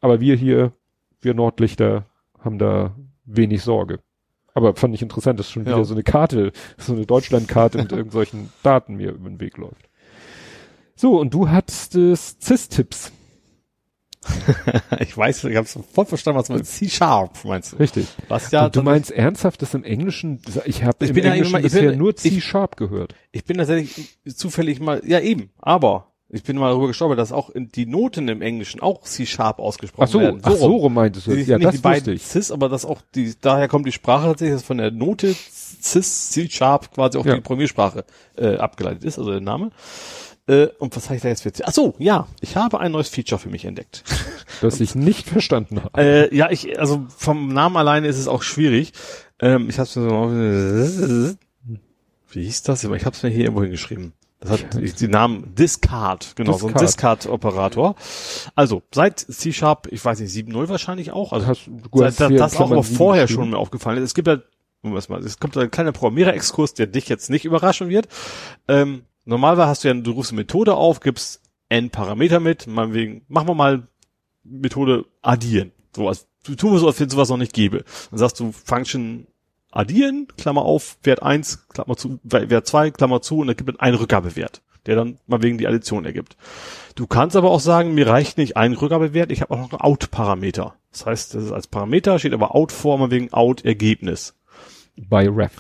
aber wir hier, wir Nordlichter, haben da wenig Sorge. Aber fand ich interessant, dass schon Ja. wieder so eine Karte, so eine Deutschlandkarte mit irgendwelchen Daten mir über den Weg läuft. So, und du hattest es CIS-Tipps. ich weiß, ich habe sofort verstanden, was du mit C-Sharp meinst du. Richtig. Was ja, und du meinst ernsthaft, dass im Englischen, ich habe im bin ja Englischen immer- ich bisher bin- nur C-Sharp gehört. ich bin tatsächlich zufällig mal, ja eben, aber ich bin mal darüber gestolpert, dass auch in, die Noten im Englischen auch C-Sharp ausgesprochen Ach so, werden. ach so rum meintest du. Die, Ja, nicht das die beiden ich. Cis, aber das auch die, daher kommt die Sprache tatsächlich, dass von der Note Cis, C-Sharp quasi auch Ja. die Programmiersprache äh, abgeleitet ist, also der Name. Äh, und was habe ich da jetzt für? Ach so, ja, ich habe ein neues Feature für mich entdeckt. Das ich nicht verstanden habe. Äh, ja, ich, also vom Namen alleine ist es auch schwierig. Ähm, ich hab's mir so, wie hieß das? Ich hab's mir hier irgendwo hingeschrieben. Das hat die Namen Discard, genau, so ein Discard. Discard-Operator. Also, seit C-Sharp, ich weiß nicht, 7.0 wahrscheinlich auch, also Hast- du seit, hast das, das auch sieben vorher schon mir aufgefallen ist. Es gibt ja, es kommt ein kleiner Programmiererexkurs, der dich jetzt nicht überraschen wird. Ähm, normalerweise hast du ja, du rufst eine Methode auf, gibst n Parameter mit, meinetwegen, machen wir mal Methode addieren. So als, du tun wir so, als wenn es sowas noch nicht gäbe. Dann sagst du Function addieren, Klammer auf, Wert 1, Klammer zu, Wert 2, Klammer zu, und dann gibt es einen Rückgabewert, der dann mal wegen die Addition ergibt. Du kannst aber auch sagen, mir reicht nicht ein Rückgabewert, ich habe auch noch einen Out-Parameter. Das heißt, das ist als Parameter, steht aber Out vor, mal wegen Out-Ergebnis. Bei Ref.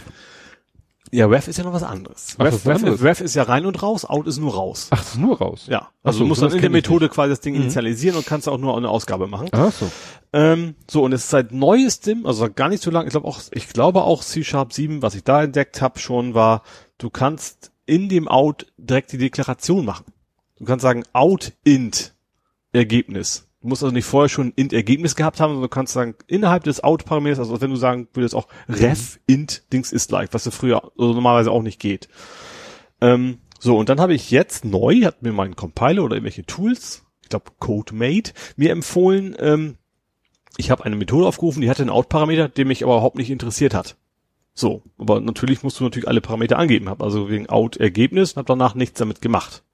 Ja, Ref ist ja noch was anderes. Ach, Ref, ist Ref, anderes. Ref ist ja rein und raus, Out ist nur raus. Ach, das ist nur raus. Ja, also so, du musst dann in der Methode quasi das Ding initialisieren und kannst auch nur eine Ausgabe machen. Ach so. Ähm, so, und es ist seit neuestem, also gar nicht so lang, ich glaube auch, ich glaube auch C-Sharp 7, was ich da entdeckt habe schon, war, du kannst in dem Out direkt die Deklaration machen. Du kannst sagen, out int Ergebnis. Du musst also nicht vorher schon int Ergebnis gehabt haben, sondern du kannst sagen, innerhalb des out-Parameters, also wenn du sagen würdest auch ref int Dings ist like, was ja früher also normalerweise auch nicht geht. Ähm, so, und dann habe ich jetzt neu, hat mir mein Compiler oder irgendwelche Tools, ich glaube CodeMate, mir empfohlen, ähm, ich habe eine Methode aufgerufen, die hatte einen Out-Parameter, der mich aber überhaupt nicht interessiert hat. So, aber natürlich musst du natürlich alle Parameter angeben, habe also wegen Out-Ergebnis und habe danach nichts damit gemacht.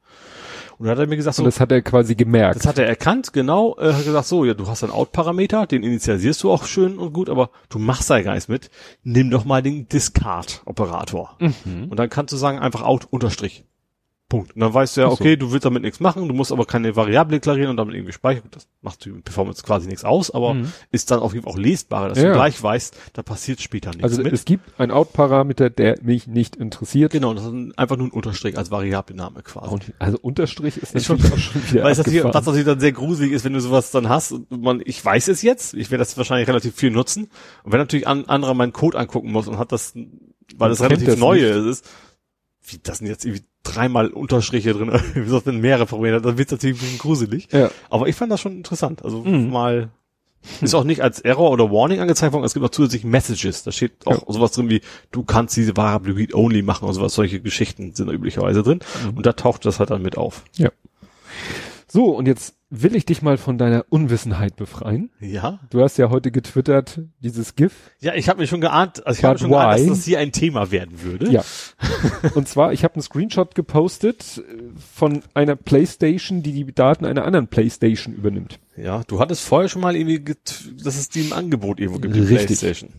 Und dann hat er mir gesagt, so, Und das hat er quasi gemerkt. das hat er erkannt, genau, äh, hat gesagt, so, ja, du hast einen Out-Parameter, den initialisierst du auch schön und gut, aber du machst da gar nichts mit. Nimm doch mal den Discard-Operator. Mhm. Und dann kannst du sagen, einfach Out unterstrich. Punkt. Und dann weißt du ja, okay, du willst damit nichts machen, du musst aber keine Variable deklarieren und damit irgendwie speichern. Das macht die Performance quasi nichts aus, aber Mhm. ist dann auf jeden Fall auch lesbarer, dass Ja. du gleich weißt, da passiert später nichts Also mit. es gibt einen Out-Parameter, der mich nicht interessiert. genau, das ist einfach nur ein Unterstrich als Variablename quasi. Und, also Unterstrich ist Ist schon- auch schon wieder Weil abgefahren. was natürlich dann sehr gruselig ist, wenn du sowas dann hast und man, ich weiß es jetzt, ich werde das wahrscheinlich relativ viel nutzen. Und wenn natürlich ein anderer meinen Code angucken muss und hat das, weil das relativ das neu nicht. ist, wie das sind jetzt irgendwie dreimal Unterstriche drin, wie wenn mehrere Programme, dann wird es natürlich ein bisschen gruselig. Ja. Aber ich fand das schon interessant. Also Mhm. mal ist auch nicht als Error oder Warning angezeigt worden, es gibt auch zusätzlich Messages. Da steht auch sowas drin wie, du kannst diese read only machen und sowas, solche Geschichten sind da üblicherweise drin. Mhm. Und da taucht das halt dann mit auf. So, und jetzt will ich dich mal von deiner Unwissenheit befreien. Ja. Du hast ja heute getwittert, dieses GIF. Ja, ich habe mir schon geahnt, also ich habe schon geahnt, why? dass das hier ein Thema werden würde. Ja. und zwar, ich habe einen Screenshot gepostet äh, von einer Playstation, die die Daten einer anderen Playstation übernimmt. Ja, du hattest vorher schon mal irgendwie, dass es die im Angebot irgendwo gibt, die Richtig. Playstation.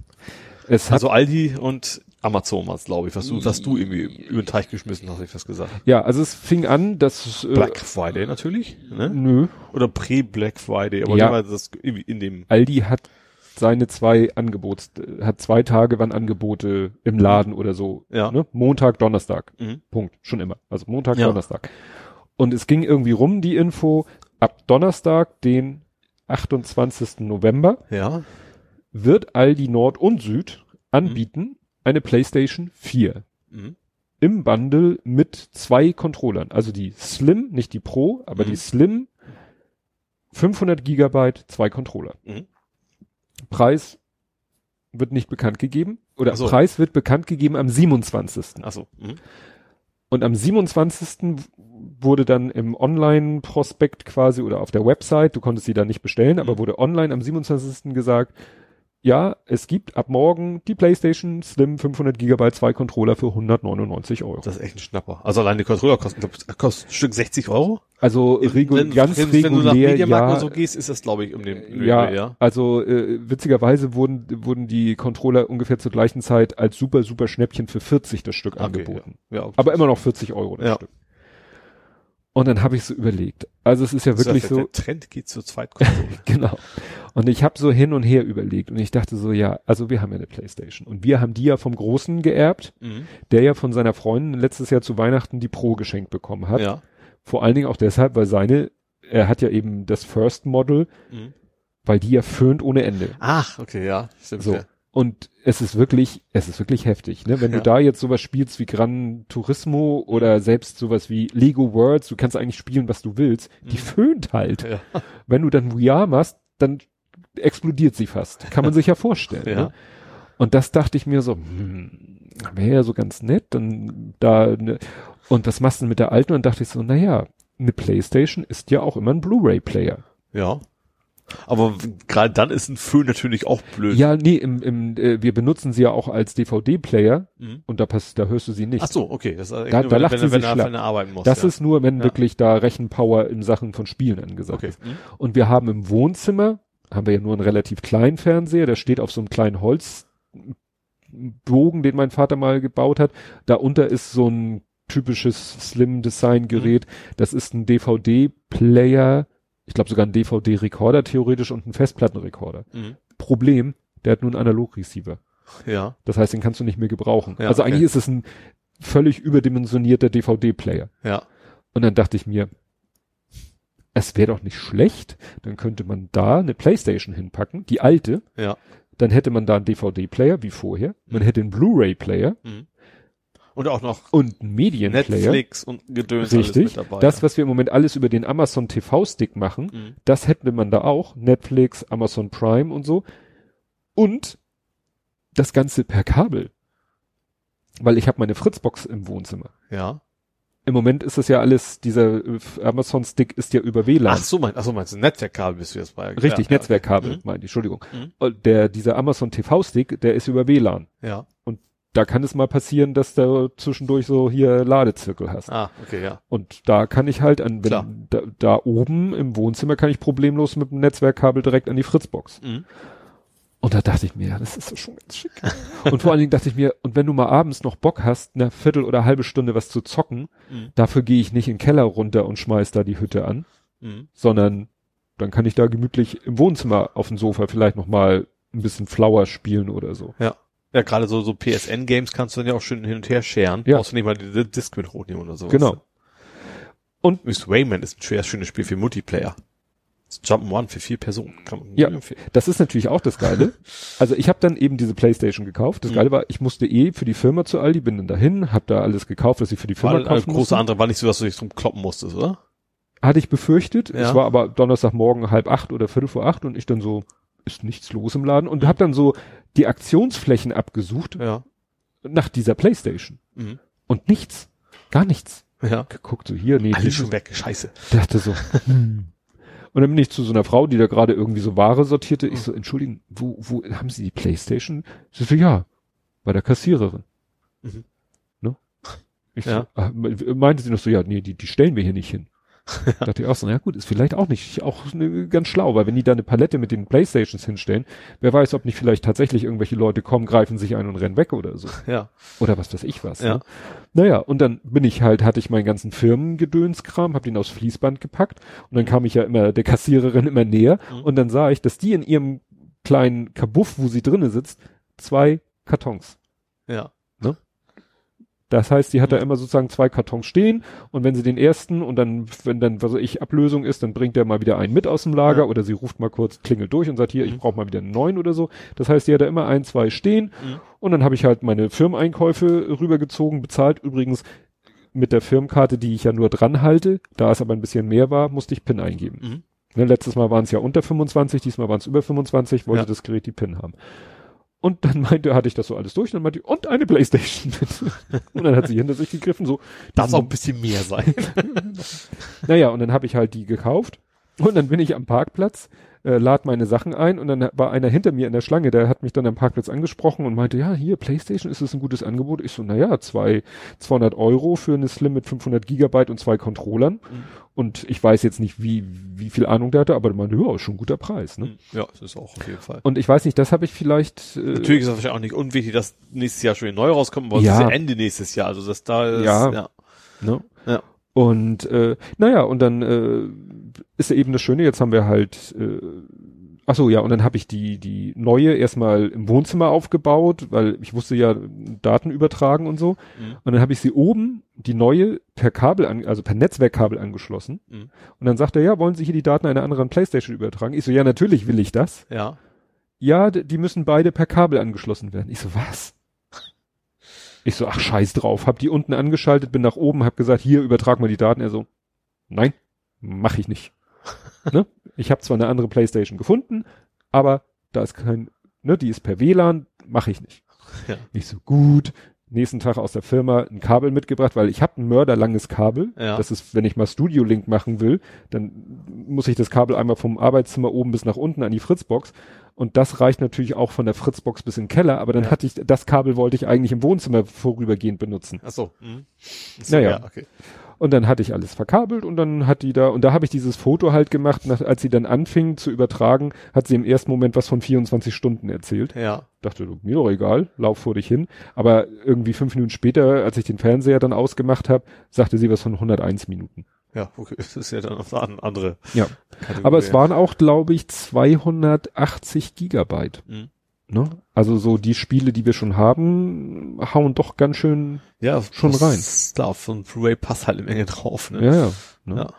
Es Also Aldi und Amazon war's, glaube ich, was du, was du irgendwie über den Teich geschmissen hast, hab ich das gesagt. ja, also es fing an, dass, äh, Black Friday natürlich, ne? nö, Oder Prä-Black Friday, aber Ja. das irgendwie in dem, Aldi hat seine zwei Angebots, äh, hat zwei Tage, wann Angebote im Laden oder so. Ja. Ne? Montag, Donnerstag. Mhm. Punkt. Schon immer. Also Montag, Ja. Donnerstag. Und es ging irgendwie rum, die Info, ab Donnerstag, den 28. November, ja, wird Aldi Nord und Süd anbieten eine PlayStation 4 mhm. im Bundle mit zwei Controllern. Also die Slim, nicht die Pro, aber Mhm. die Slim 500 Gigabyte, zwei Controller. Mhm. Preis wird nicht bekannt gegeben oder Ach so. Preis wird bekannt gegeben am 27. Achso, mhm. Und am 27. wurde dann im Online-Prospekt quasi oder auf der Website, du konntest sie da nicht bestellen, aber Mhm. wurde online am 27. gesagt, ja, es gibt ab morgen die PlayStation Slim 500 Gigabyte, zwei Controller für 199 Euro. das ist echt ein Schnapper. Also allein die Controller kosten, glaub, kostet ein Stück 60 Euro. Also regu wenn, ganz wenn, wenn du nach regulär, Mediamarkt ja, oder so gehst, ist das, glaube ich, um den, ja, den ja. also äh, witzigerweise wurden wurden die Controller ungefähr zur gleichen Zeit als super super Schnäppchen für 40 das Stück Okay, angeboten. Ja, ja okay. Aber immer noch 40 Euro das Ja. Stück. Und dann habe ich so überlegt. Also es ist ja wirklich so, Der Trend geht zur Zweitkonsole. genau. Und ich habe so hin und her überlegt und ich dachte so, ja, also wir haben ja eine Playstation und wir haben die ja vom Großen geerbt, mhm. der ja von seiner Freundin letztes Jahr zu Weihnachten die Pro geschenkt bekommen hat. Ja. Vor allen Dingen auch deshalb, weil seine, er hat ja eben das First Model, Mhm. weil die ja föhnt ohne Ende. Ach, okay, ja, stimmt. So. Ja. Und es ist wirklich, es ist wirklich heftig, ne? Wenn Ja. du da jetzt sowas spielst wie Gran Turismo oder selbst sowas wie Lego Worlds, du kannst eigentlich spielen, was du willst, die Mhm. föhnt halt. Ja. Wenn du dann VR machst, dann explodiert sie fast. Kann man sich ja vorstellen. Ja. Ne? Und das dachte ich mir so, hm, wäre ja so ganz nett, dann da, ne, und was machst du denn mit der alten? Und dachte ich so, na ja, eine Playstation ist ja auch immer ein Blu-ray-Player. ja. Aber gerade dann ist ein Föhn natürlich auch blöd. Ja, nee, im, im, äh, wir benutzen sie ja auch als DVD-Player Mhm. und da passt, da hörst du sie nicht. Ach so, okay. Das Da- nur, da wenn, lacht wenn, sie wenn, sich wenn arbeiten muss. Das ja. ist nur, wenn Ja. wirklich da Rechenpower in Sachen von Spielen angesagt okay. ist. Mhm. Und wir haben im Wohnzimmer, haben wir ja nur einen relativ kleinen Fernseher, der steht auf so einem kleinen Holzbogen, den mein Vater mal gebaut hat. Darunter ist so ein typisches Slim Design Gerät. Das ist ein DVD-Player, ich glaube sogar ein DVD-Rekorder theoretisch und ein Festplattenrekorder. Mhm. Problem, der hat nur einen Analog-Receiver. Ja. Das heißt, den kannst du nicht mehr gebrauchen. Ja, also okay. eigentlich ist es ein völlig überdimensionierter DVD-Player. Ja. Und dann dachte ich mir, es wäre doch nicht schlecht, dann könnte man da eine Playstation hinpacken, die alte, Ja. dann hätte man da einen DVD-Player wie vorher, man Mhm. hätte einen Blu-ray-Player Mhm. Und auch noch und einen Medienplayer. Netflix und Gedöns Richtig. dabei. Das, was wir im Moment alles über den Amazon TV-Stick machen, Mhm. das hätte man da auch. Netflix, Amazon Prime und so. Und das Ganze per Kabel. Weil ich habe meine Fritzbox im Wohnzimmer. Ja. Im Moment ist es ja alles, dieser äh, Amazon Stick ist ja über WLAN. Ach so, mein, ach so meinst du, Netzwerkkabel bist du jetzt bei. Richtig, ja, Netzwerkkabel, Mhm. meine ich, Entschuldigung. Mhm. Und der, dieser Amazon TV-Stick, der ist über WLAN. Ja. Da kann es mal passieren, dass du zwischendurch so hier Ladezirkel hast. Ah, okay, ja. Und da kann ich halt an, wenn, da, da oben im Wohnzimmer kann ich problemlos mit dem Netzwerkkabel direkt an die Fritzbox. Mhm. Und da dachte ich mir, ja, das ist doch schon ganz schick. und vor allen Dingen dachte ich mir, und wenn du mal abends noch Bock hast, eine Viertel oder halbe Stunde was zu zocken, Mhm. dafür gehe ich nicht in den Keller runter und schmeiß da die Hütte an, Mhm. sondern dann kann ich da gemütlich im Wohnzimmer auf dem Sofa vielleicht noch mal ein bisschen Flower spielen oder so. Ja. Ja, gerade so, so PSN-Games kannst du dann ja auch schön hin und her scheren. Ja. Brauchst du nicht mal die Disk mit hochnehmen oder sowas. Genau. Und Übrigens, Rayman ist ein schwer schönes Spiel für Multiplayer. Jump'n'One für vier Personen. Ja. das ist natürlich auch das Geile. Also ich habe dann eben diese Playstation gekauft. Das Mhm. Geile war, ich musste eh für die Firma zu Aldi, bin dann dahin, habe da alles gekauft, was ich für die Firma War eine kaufen große musste. andere, war nicht so, dass du dich drum kloppen musstest, oder? Hatte ich befürchtet. Ja. Es war aber Donnerstagmorgen halb acht oder viertel vor acht und ich dann so, ist nichts los im Laden Mhm. und habe dann so die Aktionsflächen abgesucht Ja. nach dieser Playstation. Mhm. Und nichts. Gar nichts. Ja. Geguckt so hier, nee, Alles schon weg, scheiße. dachte so. hm. Und dann bin ich zu so einer Frau, die da gerade irgendwie so Ware sortierte. Ich so, entschuldigen, wo, wo haben Sie die Playstation? Sie so, ja, bei der Kassiererin. Mhm. Ne? Ich Ja. so, ah, meinte sie noch so, ja, nee, die, die stellen wir hier nicht hin. dachte ich auch so, na gut, ist vielleicht auch nicht, auch ne, ganz schlau, weil wenn die da eine Palette mit den Playstations hinstellen, wer weiß, ob nicht vielleicht tatsächlich irgendwelche Leute kommen, greifen sich ein und rennen weg oder so. Ja. Oder was weiß ich was. Ja. Ne? Naja, und dann bin ich halt, hatte ich meinen ganzen Firmengedönskram, hab den aufs Fließband gepackt und dann kam ich ja immer der Kassiererin immer näher Mhm. und dann sah ich, dass die in ihrem kleinen Kabuff, wo sie drinne sitzt, zwei Kartons. Ja. Das heißt, die hat da immer sozusagen zwei Kartons stehen und wenn sie den ersten und dann, wenn dann, was weiß ich, Ablösung ist, dann bringt der mal wieder einen mit aus dem Lager Ja. oder sie ruft mal kurz, klingelt durch und sagt, hier, ich Mhm. brauche mal wieder einen neuen oder so. Das heißt, die hat da immer ein, zwei stehen Mhm. und dann habe ich halt meine Firmeneinkäufe rübergezogen, bezahlt. Übrigens mit der Firmenkarte, die ich ja nur dran halte, da es aber ein bisschen mehr war, musste ich PIN eingeben. Mhm. Ne, letztes Mal waren es ja unter 25, diesmal waren es über 25, wollte Ja. das Gerät die PIN haben. Und dann meinte, hatte ich das so alles durch und dann meinte ich, und eine Playstation und dann hat sie hinter sich gegriffen, so, Darf auch ein bisschen mehr sein. naja, und dann habe ich halt die gekauft und dann bin ich am Parkplatz, äh, lad meine Sachen ein und dann war einer hinter mir in der Schlange, der hat mich dann am Parkplatz angesprochen und meinte, ja, hier, Playstation, ist das ein gutes Angebot? Ich so, naja, zwei, 200 Euro für eine Slim mit 500 Gigabyte und zwei Controllern. Mhm. Und ich weiß jetzt nicht, wie, wie viel Ahnung der hatte, aber der meinte, ja, ist schon ein guter Preis, ne? ja, das ist auch auf jeden Fall. Und ich weiß nicht, das habe ich vielleicht, äh, Natürlich ist es wahrscheinlich auch nicht unwichtig, dass nächstes Jahr schon wieder neu rauskommt, aber Ja. es ist ja Ende nächstes Jahr, also das da ist, Ja. ja. Ne? Ja. Und äh, naja, und dann äh, ist ja eben das Schöne, jetzt haben wir halt, äh, ach so, ja, und dann habe ich die, die neue erstmal im Wohnzimmer aufgebaut, weil ich musste ja Daten übertragen und so. Mhm. Und dann habe ich sie oben, die neue, per Kabel, an, also per Netzwerkkabel angeschlossen. Mhm. Und dann sagt er, ja, wollen Sie hier die Daten einer anderen Playstation übertragen? Ich so, ja, natürlich will ich das. Ja. Ja, die müssen beide per Kabel angeschlossen werden. Ich so, was? Ich so, ach scheiß drauf, hab die unten angeschaltet, bin nach oben, hab gesagt, hier übertrag mal die Daten. Er so, nein, mach ich nicht. ne? Ich habe zwar eine andere Playstation gefunden, aber da ist kein, ne, die ist per WLAN, mache ich nicht. Ja. Ich so, gut. Nächsten Tag aus der Firma ein Kabel mitgebracht, weil ich habe ein mörderlanges Kabel. Ja. Das ist, wenn ich mal Studio Link machen will, dann muss ich das Kabel einmal vom Arbeitszimmer oben bis nach unten an die Fritzbox. Und das reicht natürlich auch von der Fritzbox bis in den Keller, aber dann Ja. hatte ich, das Kabel wollte ich eigentlich im Wohnzimmer vorübergehend benutzen. Ach so. Mhm. so Naja. Ja, okay. Und dann hatte ich alles verkabelt und dann hat die da, und da habe ich dieses Foto halt gemacht, nach, als sie dann anfing zu übertragen, hat sie im ersten Moment was von 24 Stunden erzählt. Ja. Dachte, du, mir doch egal, lauf vor dich hin. Aber irgendwie fünf Minuten später, als ich den Fernseher dann ausgemacht habe, sagte sie was von 101 Minuten. Ja, okay. Das ist ja dann noch eine andere Ja. Kategorie. Aber es waren auch, glaube ich, 280 Gigabyte. Mhm. Ne? Also so die Spiele, die wir schon haben, hauen doch ganz schön, ja, schon rein. Klar, von Blu-ray passt halt eine Menge drauf, ne? ja, ja. Ne? Ja.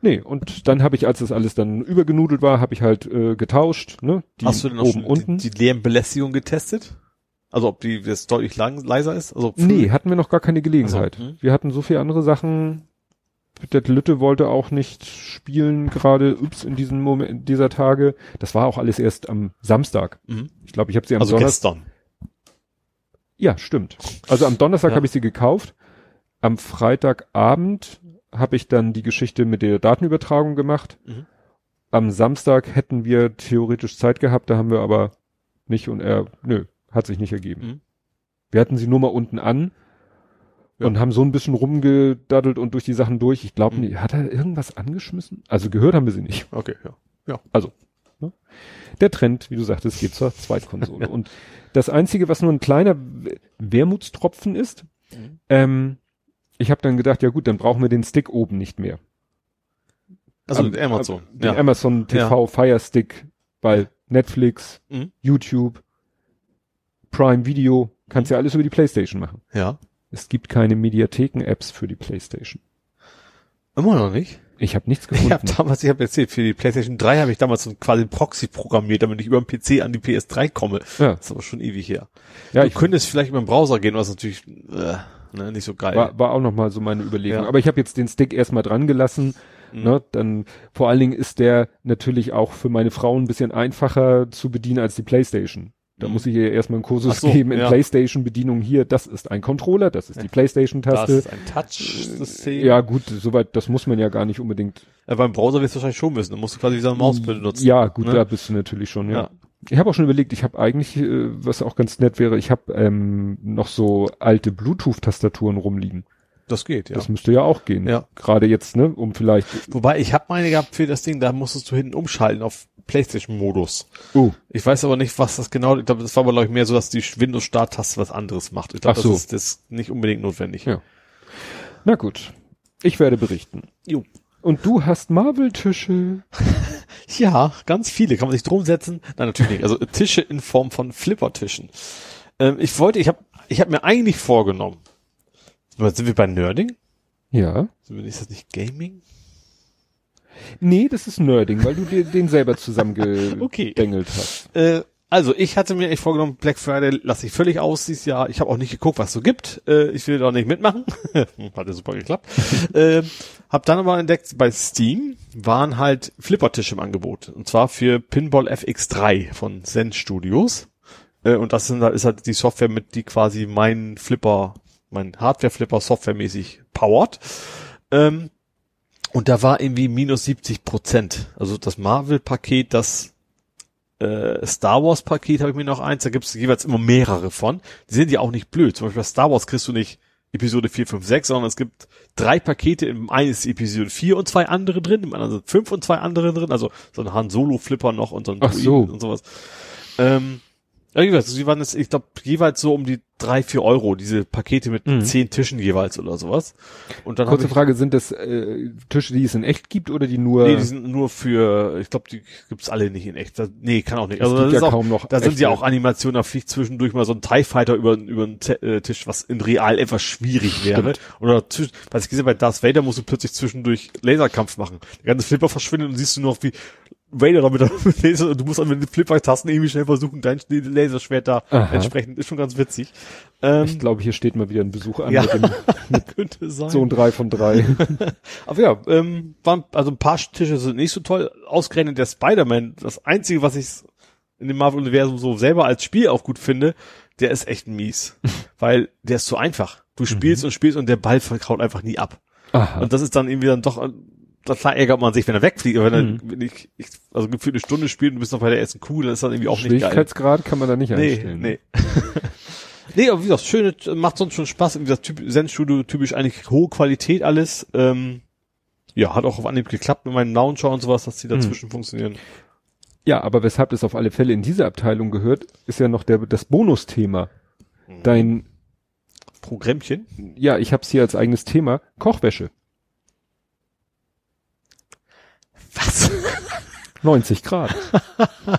Nee, und dann habe ich, als das alles dann übergenudelt war, habe ich halt äh, getauscht, ne? Die Hast du denn oben unten. die, die Lärmbelästigung getestet? Also ob die das deutlich lang, leiser ist? Also nee, hatten wir noch gar keine Gelegenheit. Also, hm. Wir hatten so viele andere Sachen. Der Lütte wollte auch nicht spielen, gerade ups, in diesem Moment, in dieser Tage. Das war auch alles erst am Samstag. Mhm. Ich glaube, ich habe sie am Also Donnerstag. gestern. Ja, stimmt. Also am Donnerstag Ja. habe ich sie gekauft. Am Freitagabend habe ich dann die Geschichte mit der Datenübertragung gemacht. Mhm. Am Samstag hätten wir theoretisch Zeit gehabt, da haben wir aber nicht und er, nö, hat sich nicht ergeben. Mhm. Wir hatten sie nur mal unten an Ja. und haben so ein bisschen rumgedaddelt und durch die Sachen durch. Ich glaube, Mhm. hat er irgendwas angeschmissen? Also gehört haben wir sie nicht. Okay, ja. Ne? Der Trend, wie du sagtest, geht zur Zweitkonsole. Und das Einzige, was nur ein kleiner Wermutstropfen ist, Mhm. ähm, ich habe dann gedacht, ja gut, dann brauchen wir den Stick oben nicht mehr. Also Am- Amazon. Den ja. Amazon TV Fire Stick, weil Netflix, Mhm. YouTube, Prime Video, kannst ja alles über die Playstation machen. ja. Es gibt keine Mediatheken-Apps für die Playstation. Immer noch nicht. Ich habe nichts Ich habe gefunden. damals, ich habe erzählt, für die PlayStation 3 habe ich damals so ein quasi Proxy programmiert, damit ich über den PC an die PS3 komme. ja, Das ist aber schon ewig her. ja du ich könntest vielleicht über den Browser gehen, was natürlich äh, ne, nicht so geil. war, war auch noch mal so meine Überlegung. Ja. Aber ich habe jetzt den Stick erstmal dran gelassen. Mhm. Ne, dann vor allen Dingen ist der natürlich auch für meine Frau ein bisschen einfacher zu bedienen als die Playstation. Da muss ich ihr erstmal einen Kursus so, geben in ja. Playstation-Bedienung hier. Das ist ein Controller, das ist die das Playstation-Taste. ist ein Touch-System. Ja gut, soweit, das muss man ja gar nicht unbedingt. Äh, beim Browser wirst du wahrscheinlich schon müssen. Dann musst du quasi wie so ein Mauspad benutzen. Ja gut, ne? da bist du natürlich schon, ja. Ja. Ich habe auch schon überlegt, ich habe eigentlich, äh, was auch ganz nett wäre, ich habe ähm, noch so alte Bluetooth-Tastaturen rumliegen. Das geht, ja. Das müsste ja auch gehen. Ja. Gerade jetzt, ne, um vielleicht. Wobei, ich habe meine gehabt für das Ding, da musstest du hinten umschalten auf Playstation-Modus. Oh, Ich weiß aber nicht, was das genau, ich glaube, das war aber, glaube ich, mehr so, dass die Windows-Start-Taste was anderes macht. Ich glaube, so. das ist das ist nicht unbedingt notwendig. Ja. na gut. Ich werde berichten. Jo. Und du hast Marvel-Tische. Ja, ganz viele. Kann man sich drum setzen? Nein, natürlich nicht. Also Tische in Form von Flippertischen. Ähm, ich wollte, ich habe ich hab mir eigentlich vorgenommen. Sind wir bei Nerding? Ja. Ist das nicht Gaming? Nee, das ist Nerding, weil du dir den selber zusammengedengelt Okay. hast. Äh, also ich hatte mir echt vorgenommen, Black Friday lasse ich völlig aus dieses Jahr. Ich habe auch nicht geguckt, was es so gibt. Äh, ich will da nicht mitmachen. Hat ja super geklappt. äh, hab dann aber entdeckt, bei Steam waren halt Flippertische im Angebot. Und zwar für Pinball FX3 von Zen Studios. Äh, und das sind, ist halt die Software, mit die quasi mein Flipper, mein Hardware-Flipper softwaremäßig powert. Ähm, und da war irgendwie minus 70 Prozent. Also das Marvel-Paket, das äh, Star Wars Paket habe ich mir noch eins, da gibt es jeweils immer mehrere von. Die sind ja auch nicht blöd. Zum Beispiel bei Star Wars kriegst du nicht Episode 4, 5, 6, sondern es gibt drei Pakete, im einen ist Episode 4 und zwei andere drin, im anderen sind 5 und zwei andere drin, also so ein Han Solo Flipper noch und so ein Ach so. und sowas. Ähm, ja, wie gesagt, sie waren jetzt, ich glaube, jeweils so um die drei, vier Euro, diese Pakete mit Mhm. zehn Tischen jeweils oder sowas. Und dann Kurze Frage, sind das äh, Tische, die es in echt gibt oder die nur Nee, die sind nur für, ich glaube, die gibt's alle nicht in echt. Das, nee, kann auch nicht. Es Also das ja ist auch, kaum noch da sind ja auch Animationen, da fliegt zwischendurch mal so ein TIE Fighter über, über den Te äh, Tisch, was in real etwas schwierig wäre. Oder was ich gesehen bei Darth Vader musst du plötzlich zwischendurch Laserkampf machen. Der ganze Flipper verschwindet und siehst du noch, wie Vader da mit der mit Laser, und du musst dann mit den Flipper-Tasten irgendwie schnell versuchen, dein Laserschwert da Aha. entsprechend, ist schon ganz witzig. Ähm, Ich glaube, hier steht mal wieder ein Besuch an Ja. mit dem könnte sein. Sohn drei von drei. Aber ja, ähm, waren, also ein paar Tische sind nicht so toll. Ausgerechnet der Spider-Man, das einzige, was ich in dem Marvel-Universum so selber als Spiel auch gut finde, der ist echt mies. weil der ist zu einfach. Du spielst und spielst und der Ball verkraut einfach nie ab. Aha. Und das ist dann irgendwie dann doch, klar ärgert man sich, wenn er wegfliegt, aber wenn, Mhm. er, wenn ich, ich, also gefühlt eine Stunde spielt und du bist noch bei der ersten Kuh, dann ist das irgendwie auch nicht geil. Schwierigkeitsgrad kann man da nicht Nee, einstellen. ne? nee. nee, aber wie gesagt, schöne, macht sonst schon Spaß. Wie gesagt, typ, Zen-Studio, typisch eigentlich hohe Qualität alles. Ähm, ja, hat auch auf Anhieb geklappt mit meinem Launcher und sowas, dass die dazwischen funktionieren. Ja, aber weshalb es auf alle Fälle in diese Abteilung gehört, ist ja noch der, das Bonusthema. Dein, Programmchen. ja, ich habe es hier als eigenes Thema, Kochwäsche. 90 Grad.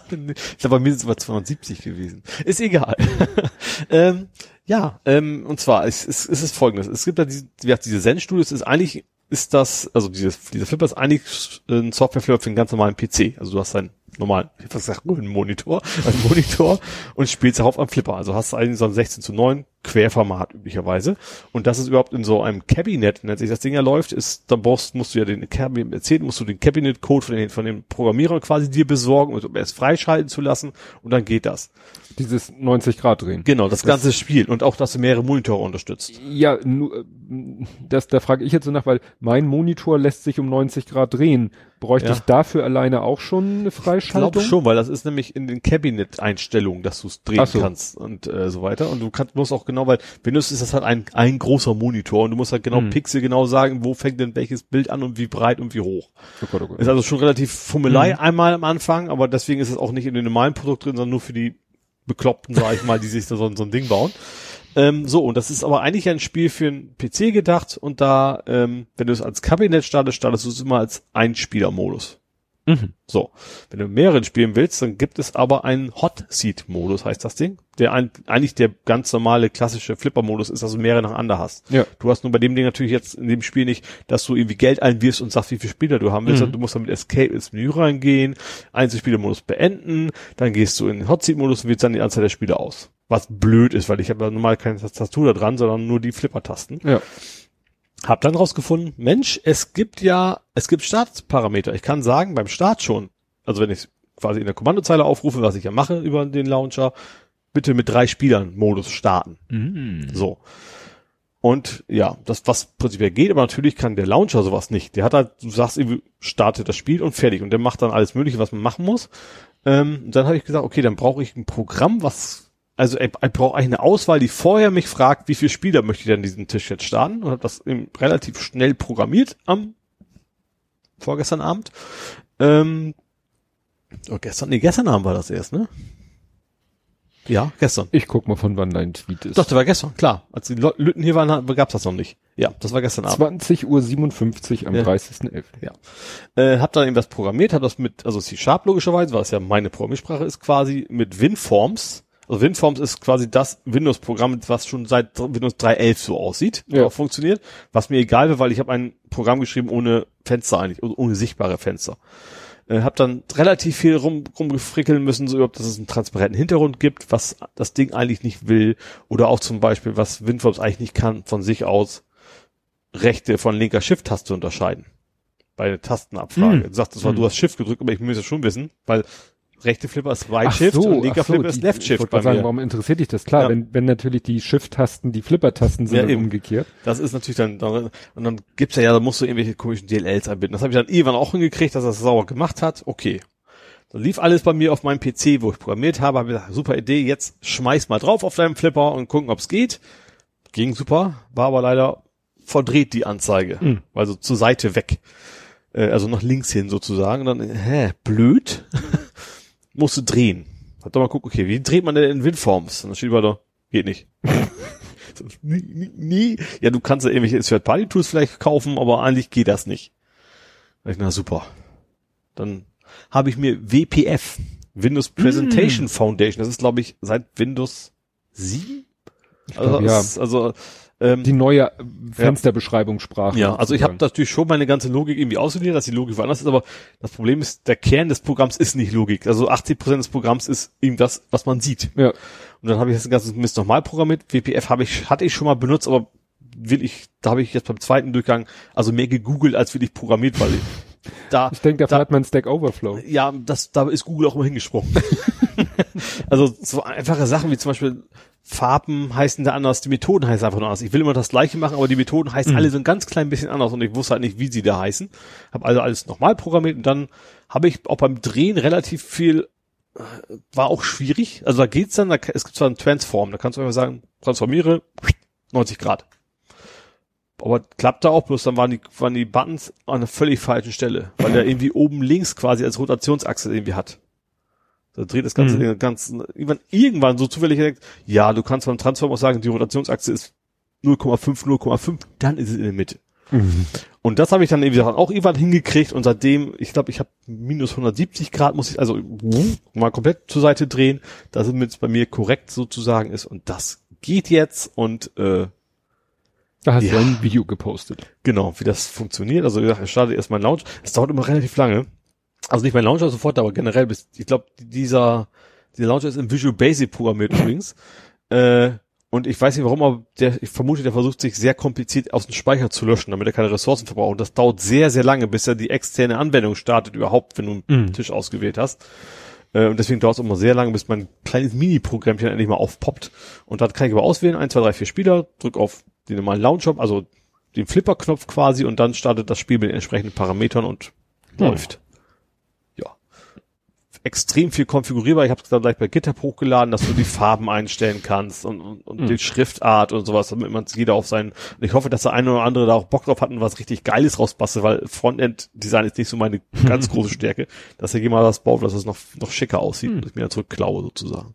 ich glaube, bei mir sind es aber 270 gewesen. Ist egal. ähm, ja, ähm, und zwar, es, es, es ist folgendes. Es gibt da diese, wie diese Zen-Studios, ist eigentlich, ist das, also dieses, dieser Flipper ist eigentlich ein Software-Flipper für einen ganz normalen PC. Also du hast einen normalen, ich hab gesagt, einen Monitor, einen Monitor und spielst darauf am Flipper. Also hast du eigentlich so ein 16 zu 9 Querformat üblicherweise. Und das ist überhaupt in so einem Cabinet, nennt sich das Ding ja läuft, ist, dann brauchst, musst du ja den Cabinet erzählen, musst du den Cabinet-Code von den, von dem Programmierer quasi dir besorgen, um es freischalten zu lassen und dann geht das. Dieses 90 Grad drehen. Genau, das, ganze Spiel und auch, dass du mehrere Monitore unterstützt. Ja, nu, äh, das, da frage ich jetzt so nach, weil mein Monitor lässt sich um 90 Grad drehen. Bräuchte Ja. ich dafür alleine auch schon eine Ich Freischaltung? glaube schon, weil das ist nämlich in den Cabinet-Einstellungen, dass du es drehen so. kannst und äh, so weiter. Und du kannst, musst auch genau, weil Windows ist das halt ein, ein großer Monitor und du musst halt genau Mhm. Pixel genau sagen, wo fängt denn welches Bild an und wie breit und wie hoch. Oh Gott, oh Gott. Ist also schon relativ Fummelei Mhm. einmal am Anfang, aber deswegen ist es auch nicht in dem normalen Produkt drin, sondern nur für die Bekloppten, sag ich mal, die sich da so, so ein Ding bauen. Ähm, so, und das ist aber eigentlich ein Spiel für einen PC gedacht und da, ähm, wenn du es als Kabinett startest, startest du es immer als Einspieler-Modus. Mhm. So, wenn du mehreren spielen willst, dann gibt es aber einen Hot Seat Modus, heißt das Ding, der ein, eigentlich der ganz normale klassische Flipper Modus ist, dass du mehrere nacheinander hast. Ja. Du hast nur bei dem Ding natürlich jetzt in dem Spiel nicht, dass du irgendwie Geld einwirfst und sagst, wie viele Spieler du haben willst, Mhm. sondern du musst dann mit Escape ins Menü reingehen, Einzelspieler-Modus beenden, dann gehst du in den Hot Seat Modus und wählst dann die Anzahl der Spieler aus. Was blöd ist, weil ich habe ja normal keine Tastatur da dran, sondern nur die Flipper-Tasten. Ja. Hab dann rausgefunden, Mensch, es gibt ja, es gibt Startparameter. Ich kann sagen, beim Start schon, also wenn ich quasi in der Kommandozeile aufrufe, was ich ja mache über den Launcher, bitte mit drei Spielern Modus starten. Mhm. So. Und ja, das, was prinzipiell geht, aber natürlich kann der Launcher sowas nicht. Der hat halt, du sagst irgendwie, starte das Spiel und fertig. Und der macht dann alles Mögliche, was man machen muss. Ähm, dann habe ich gesagt, okay, dann brauche ich ein Programm, was, also ich, ich brauche eigentlich eine Auswahl, die vorher mich fragt, wie viele Spieler möchte ich denn diesen Tisch jetzt starten? Und habe das eben relativ schnell programmiert am vorgestern Abend. Ähm, oh, gestern, nee, gestern Abend war das erst, ne? Ja, gestern. Ich guck mal, von wann dein Tweet ist. Doch, das war gestern, klar. Als die Lütten hier waren, gab's das noch nicht. Ja, das war gestern Abend. 20 Uhr 57 am Ja. 30.11. Ja. Äh, hab dann eben das programmiert, hab das mit, also C-Sharp logischerweise, weil es ja meine Programmiersprache ist, quasi mit WinForms. Also WinForms ist quasi das Windows-Programm, was schon seit Windows 3.11 so aussieht, Ja. auch funktioniert. Was mir egal wäre, weil ich habe ein Programm geschrieben ohne Fenster eigentlich, also ohne sichtbare Fenster. Äh, hab dann relativ viel rum, rumgefrickeln müssen, so ob dass es einen transparenten Hintergrund gibt, was das Ding eigentlich nicht will, oder auch zum Beispiel, was WinForms eigentlich nicht kann, von sich aus rechte von linker Shift-Taste unterscheiden. Bei der Tastenabfrage. Hm. Du sagst zwar, Hm. du hast Shift gedrückt, aber ich muss es schon wissen, weil rechte Flipper ist Right Ach Shift so, und linker so, Flipper ist Left Ich Shift wollte bei gerade sagen, mir. warum interessiert dich das? Klar, Ja. wenn, wenn natürlich die Shift-Tasten die Flipper-Tasten sind Ja, umgekehrt. Das ist natürlich dann, dann und dann gibt's ja, ja, da musst du irgendwelche komischen DLLs einbinden. Das habe ich dann irgendwann auch hingekriegt, dass er das sauber gemacht hat. Okay. Dann lief alles bei mir auf meinem PC, wo ich programmiert habe, habe gesagt, super Idee, jetzt schmeiß mal drauf auf deinem Flipper und gucken, ob's geht. Ging super, war aber leider verdreht die Anzeige. Hm. Also zur Seite weg. Äh, also nach links hin sozusagen. Und dann, hä, blöd. Musste drehen. Hat doch mal gucken, okay, wie dreht man denn in WinForms? Und dann steht über da, geht nicht. So, nie, nie, nie. Ja, du kannst ja irgendwelche Third-Party-Tools vielleicht kaufen, aber eigentlich geht das nicht. Da ich, na super. Dann habe ich mir WPF, Windows Presentation Foundation, das ist glaube ich seit Windows 7? Also, glaub, ja. es- also ähm, Die neue Fensterbeschreibungssprache. ja, also ich habe natürlich schon meine ganze Logik irgendwie ausgewählt, dass die Logik woanders ist, aber das Problem ist, der Kern des Programms ist nicht Logik. Also 80% des Programms ist eben das, was man sieht. Ja. Und dann habe ich das ganze Mist nochmal programmiert. WPF habe ich, hatte ich schon mal benutzt, aber will ich, da habe ich jetzt beim zweiten Durchgang also mehr gegoogelt als wirklich programmiert, weil ich da, Ich denke, da- hat man Stack Overflow. ja, das, da ist Google auch immer hingesprungen. also so einfache Sachen wie zum Beispiel Farben heißen da anders, die Methoden heißen einfach nur anders. Ich will immer das gleiche machen, aber die Methoden heißen alle so ein ganz klein bisschen anders und ich wusste halt nicht, wie sie da heißen. Habe also alles nochmal programmiert und dann habe ich auch beim Drehen relativ viel, äh, war auch schwierig. Also da geht's dann, da, es gibt zwar einen Transform, da kannst du einfach sagen, transformiere 90 Grad. Aber klappte auch, bloß dann waren die, waren die Buttons an einer völlig falschen Stelle, weil der irgendwie oben links quasi als Rotationsachse irgendwie hat. Da dreht das Ganze Mhm. den ganzen, irgendwann, irgendwann so zufällig denkt, ja, du kannst beim Transform auch sagen, die Rotationsachse ist 0,5, 0,5, dann ist es in der Mitte. Und das habe ich dann irgendwie auch irgendwann hingekriegt und seitdem, ich glaube, ich habe minus 170 Grad, muss ich also mal komplett zur Seite drehen, dass es bei mir korrekt sozusagen ist und das geht jetzt und äh, Da hast Ja. du ein Video gepostet. Genau, wie das funktioniert. Also ich starte erst mein Launch. Es dauert immer relativ lange. Also nicht mein Launcher sofort, aber generell bis, ich glaube, dieser, dieser Launcher ist in Visual Basic programmiert übrigens. Äh, und ich weiß nicht warum, aber der, ich vermute, der versucht sich sehr kompliziert aus dem Speicher zu löschen, damit er keine Ressourcen verbraucht. Und das dauert sehr, sehr lange, bis er die externe Anwendung startet überhaupt, wenn du einen Mhm. Tisch ausgewählt hast. Äh, und deswegen dauert es immer sehr lange, bis mein kleines Mini-Programmchen endlich mal aufpoppt. Und dann kann ich aber auswählen, eins, zwei, drei, vier Spieler, drück auf den normalen Launcher, also den Flipper-Knopf quasi und dann startet das Spiel mit den entsprechenden Parametern und Läuft. Extrem viel konfigurierbar. Ich habe es dann gleich bei GitHub hochgeladen, dass du die Farben einstellen kannst und, und, und die Schriftart und sowas, damit man jeder auf seinen. Und ich hoffe, dass der eine oder andere da auch Bock drauf hat und was richtig Geiles rausbastelt, weil Frontend-Design ist nicht so meine ganz große Stärke, dass er jemand was baut, dass es noch, noch schicker aussieht und ich mir dann zurückklaue sozusagen.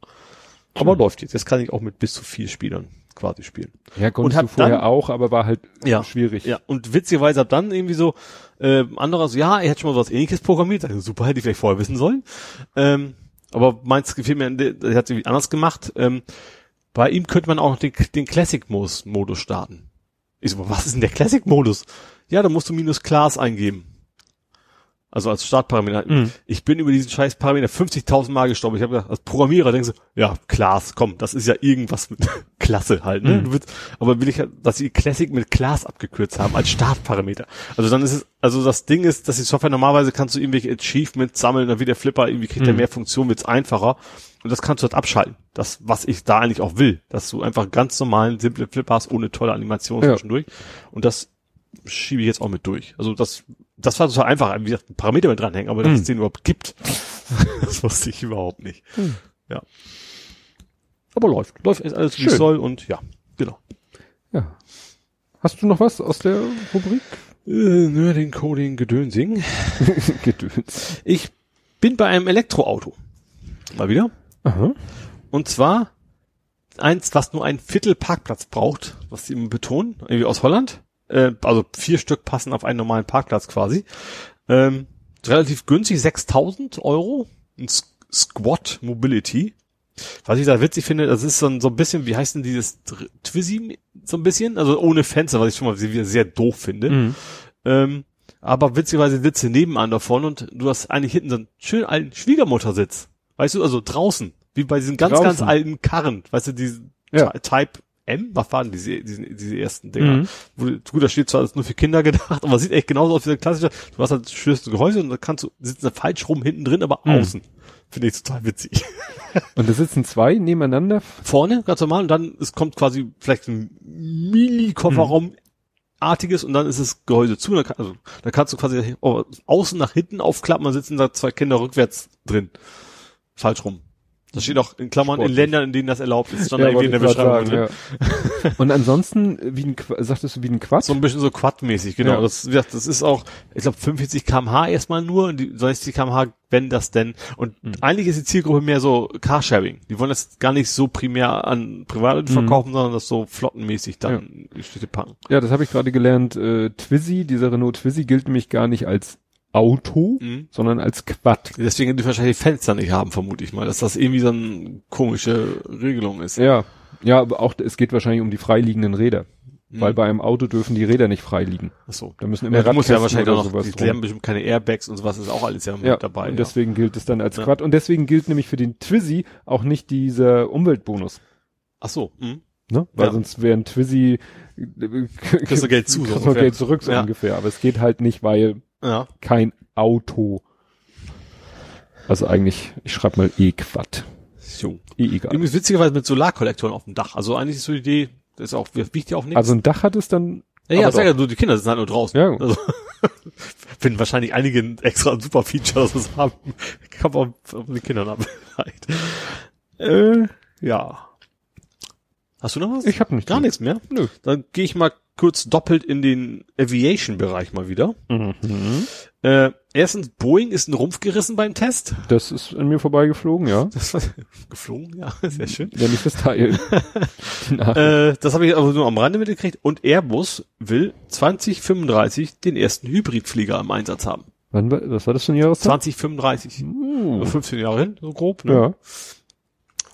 Aber läuft jetzt. Jetzt kann ich auch mit bis zu vier Spielern quasi spielen. Ja, konntest hat du vorher dann- auch, aber war halt Ja. schwierig. Ja, und witzigerweise hat dann irgendwie so, äh, anderer so, ja, er hat schon mal was ähnliches programmiert, ich, super, hätte ich vielleicht vorher wissen sollen. Ähm, aber meins gefällt mir, er hat es irgendwie anders gemacht. Ähm, bei ihm könnte man auch den, den Classic-Modus starten. Ich so, was ist denn der Classic-Modus? Ja, da musst du minus Class eingeben. Also als Startparameter. Mhm. Ich bin über diesen scheiß Parameter 50.000 Mal gestorben. Ich habe gedacht, als Programmierer denkst du, ja, Class, komm, das ist ja irgendwas mit Klasse halt, ne? Mhm. Du willst, aber will ich, halt, dass sie Classic mit Class abgekürzt haben als Startparameter. Also dann ist es, also das Ding ist, dass die Software normalerweise kannst du irgendwelche Achievements sammeln, dann wird der Flipper irgendwie kriegt er Mhm. mehr Funktionen, wird's einfacher. Und das kannst du halt abschalten. Das, was ich da eigentlich auch will, dass du einfach ganz normalen, simple Flipper hast, ohne tolle Animation Ja. zwischendurch. Und das schiebe ich jetzt auch mit durch. Also das, das war total einfach, wie gesagt, ein Parameter mit dranhängen, aber dass es den überhaupt gibt, das wusste ich überhaupt nicht. Mhm. Ja. Aber läuft. Läuft ist alles wie es soll und ja, genau. Ja. Hast du noch was aus der Rubrik? Äh, nur den Coding Gedönsing. Gedöns. Ich bin bei einem Elektroauto. Mal wieder. Aha. Und zwar eins, was nur ein Viertel Parkplatz braucht, was sie immer betonen, irgendwie aus Holland. Äh, also vier Stück passen auf einen normalen Parkplatz quasi. Ähm, relativ günstig, 6000 Euro. Ein S- Squat Mobility. Was ich da witzig finde, das ist so ein, so ein bisschen, wie heißt denn dieses Twizy so ein bisschen? Also ohne Fenster, was ich schon mal sehr, sehr doof finde. Mhm. Ähm, aber witzigerweise sitze nebenan davon und du hast eigentlich hinten so einen schönen alten Schwiegermuttersitz. Weißt du, also draußen. Wie bei diesen ganz, Draußen. ganz alten Karren. Weißt du, diese Ja. Ty- Type M, was waren diese, diese, diese ersten Dinger? Mhm. Wo, gut, da steht zwar alles nur für Kinder gedacht, aber sieht echt genauso aus wie der klassische. Du hast halt schönes Gehäuse und da kannst du, sitzen da falsch rum hinten drin, aber Mhm. außen. Finde ich total witzig. Und da sitzen zwei nebeneinander. Vorne, ganz normal, und dann, es kommt quasi vielleicht ein Mini-Kofferraum, artiges und dann ist das Gehäuse zu. Dann kann, also, da kannst du quasi oh, außen nach hinten aufklappen, dann sitzen da zwei Kinder rückwärts drin. Falsch rum. Das steht auch in Klammern in Sportlich. Ländern, in denen das erlaubt ist. Stand da Ja, irgendwie in der Beschreibung sagen, drin. ja. Und ansonsten, wie ein, sagtest du, wie ein Quad? So ein bisschen so Quad-mäßig, genau. Ja. Das, das ist auch, ich glaube, 45 kmh erstmal nur, und die 60 kmh, wenn das denn. Und Hm. eigentlich ist die Zielgruppe mehr so Carsharing. Die wollen das gar nicht so primär an Privatleute Mhm. verkaufen, sondern das so flottenmäßig dann in die Städte packen. Ja, das habe ich gerade gelernt. Äh, Twizy, dieser Renault Twizy gilt nämlich gar nicht als Auto, Mhm. sondern als Quad. Deswegen die wahrscheinlich Fenster nicht haben, vermute ich mal, dass das irgendwie so eine komische Regelung ist. Ja, ja, aber auch es geht wahrscheinlich um die freiliegenden Räder, Mhm. weil bei einem Auto dürfen die Räder nicht frei liegen. Ach so. Da müssen immer Ja, du musst ja wahrscheinlich oder auch noch, die lernen bestimmt keine Airbags und sowas ist auch alles ja mit Ja, dabei. und ja. deswegen gilt es dann als Ja. Quad und deswegen gilt nämlich für den Twizy auch nicht dieser Umweltbonus. Ach so. Mhm. Ne? Weil Ja. sonst wäre ein Twizy Kriegst du Geld zu, kriegst du. Geld zurück so Ja. ungefähr. Aber es geht halt nicht, weil Ja. kein Auto. Also eigentlich, ich schreibe mal E-Quad. So. Eh egal. Übrigens witzigerweise mit Solarkollektoren auf dem Dach. Also eigentlich ist so die Idee, das ist auch, wiegt ja auch nichts. Also ein Dach hat es dann. ja, ja, sag ja, nur die Kinder sitzen halt nur draußen. Ja. Also, finden wahrscheinlich einige ein extra super Feature, dass es haben. Kann man auf die Kinder haben. vielleicht. äh, ja. Hast du noch was? Ich habe nicht. Gar nichts mehr? Nö. Dann gehe ich mal kurz doppelt in den Aviation-Bereich mal wieder. Mhm. Äh, erstens, Boeing ist ein Rumpf gerissen beim Test. Das ist an mir vorbeigeflogen, ja. Das war geflogen, ja, sehr schön. Ja, nicht das Teil. Äh, das habe ich aber nur am Rande mitgekriegt. Und Airbus will 2035 den ersten Hybridflieger im Einsatz haben. Wann war, was war das für ein Jahreszeit? 2035. Uh, So 15 Jahre hin, so grob. Ne? ja.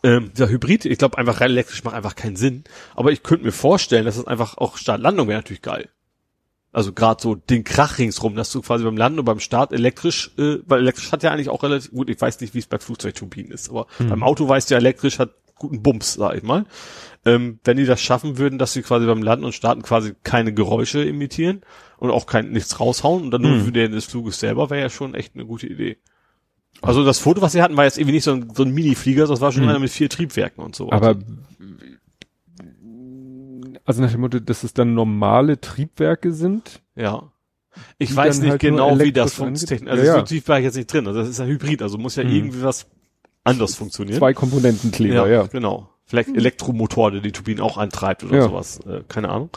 Ähm, der Hybrid, ich glaube einfach rein elektrisch macht einfach keinen Sinn. Aber ich könnte mir vorstellen, dass es einfach auch Start-Landung wäre natürlich geil. Also gerade so den Krach ringsrum, dass du quasi beim Landen und beim Start elektrisch, äh, weil elektrisch hat ja eigentlich auch relativ gut, ich weiß nicht, wie es bei Flugzeugturbinen ist, aber beim Auto weißt du ja, elektrisch hat guten Bums, sag ich mal. Ähm, wenn die das schaffen würden, dass sie quasi beim Landen und Starten quasi keine Geräusche imitieren und auch kein nichts raushauen und dann nur für den des Fluges selber, wäre ja schon echt eine gute Idee. Also das Foto, was sie hatten, war jetzt irgendwie nicht so ein, so ein Mini-Flieger, das war schon einer mit vier Triebwerken und so. Aber also nach dem Motto, dass es dann normale Triebwerke sind. ja. Ich weiß nicht halt genau, wie das funktioniert. Also Ja, so ja. tief war ich jetzt nicht drin. Also das ist ein Hybrid, also muss ja Mhm. irgendwie was anders funktionieren. Zwei Komponentenkleber, ja. genau. Vielleicht Elektromotor, der die Turbinen auch antreibt oder Ja. sowas. Äh, keine Ahnung.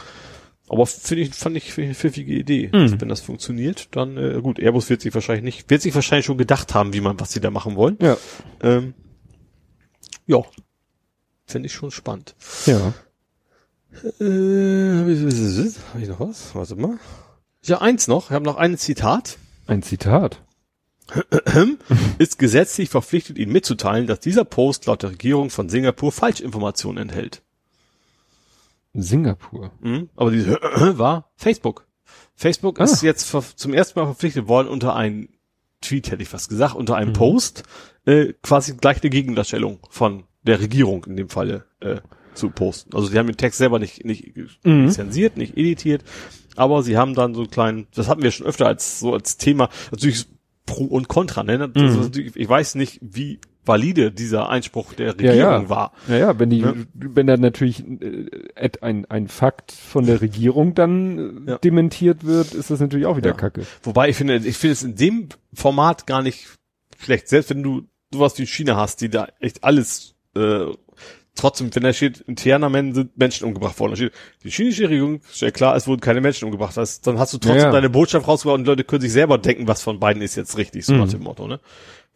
Aber finde ich, fand ich eine pfiffige Idee. Mhm. Wenn das funktioniert, dann äh, gut. Airbus wird sich wahrscheinlich nicht, wird sich wahrscheinlich schon gedacht haben, wie man, was sie da machen wollen. Ja. Ähm, ja. Finde ich schon spannend. Ja. Äh, habe ich noch was? Warte mal. Ja, eins noch. Ich habe noch ein Zitat. Ein Zitat. Ist gesetzlich verpflichtet, Ihnen mitzuteilen, dass dieser Post laut der Regierung von Singapur Falschinformationen enthält. Singapur. Mhm. Aber diese war Facebook. Facebook Ah. ist jetzt zum ersten Mal verpflichtet worden, unter einen Tweet, hätte ich fast gesagt, unter einem Post, äh, quasi gleich eine Gegendarstellung von der Regierung in dem Falle äh, zu posten. Also sie haben den Text selber nicht, nicht Mhm. zensiert, nicht editiert, aber sie haben dann so einen kleinen, das hatten wir schon öfter als so als Thema, natürlich Pro und Contra, ne? Ist natürlich- ich weiß nicht, wie valide dieser Einspruch der Ja, Regierung ja. war. Ja, ja, wenn die, Ja. wenn da natürlich äh, ein, ein Fakt von der Regierung dann äh, Ja. dementiert wird, ist das natürlich auch wieder Ja. Kacke. Wobei ich finde, ich finde es in dem Format gar nicht schlecht. Selbst wenn du sowas wie China hast, die da echt alles äh, trotzdem, wenn da steht, in Tiananmen sind Menschen umgebracht worden, da steht, die chinesische Regierung stellt klar, es wurden keine Menschen umgebracht. Das, dann hast du trotzdem Ja, ja. deine Botschaft rausgebracht und Leute können sich selber denken, was von beiden ist jetzt richtig, so Mhm. nach dem Motto, ne?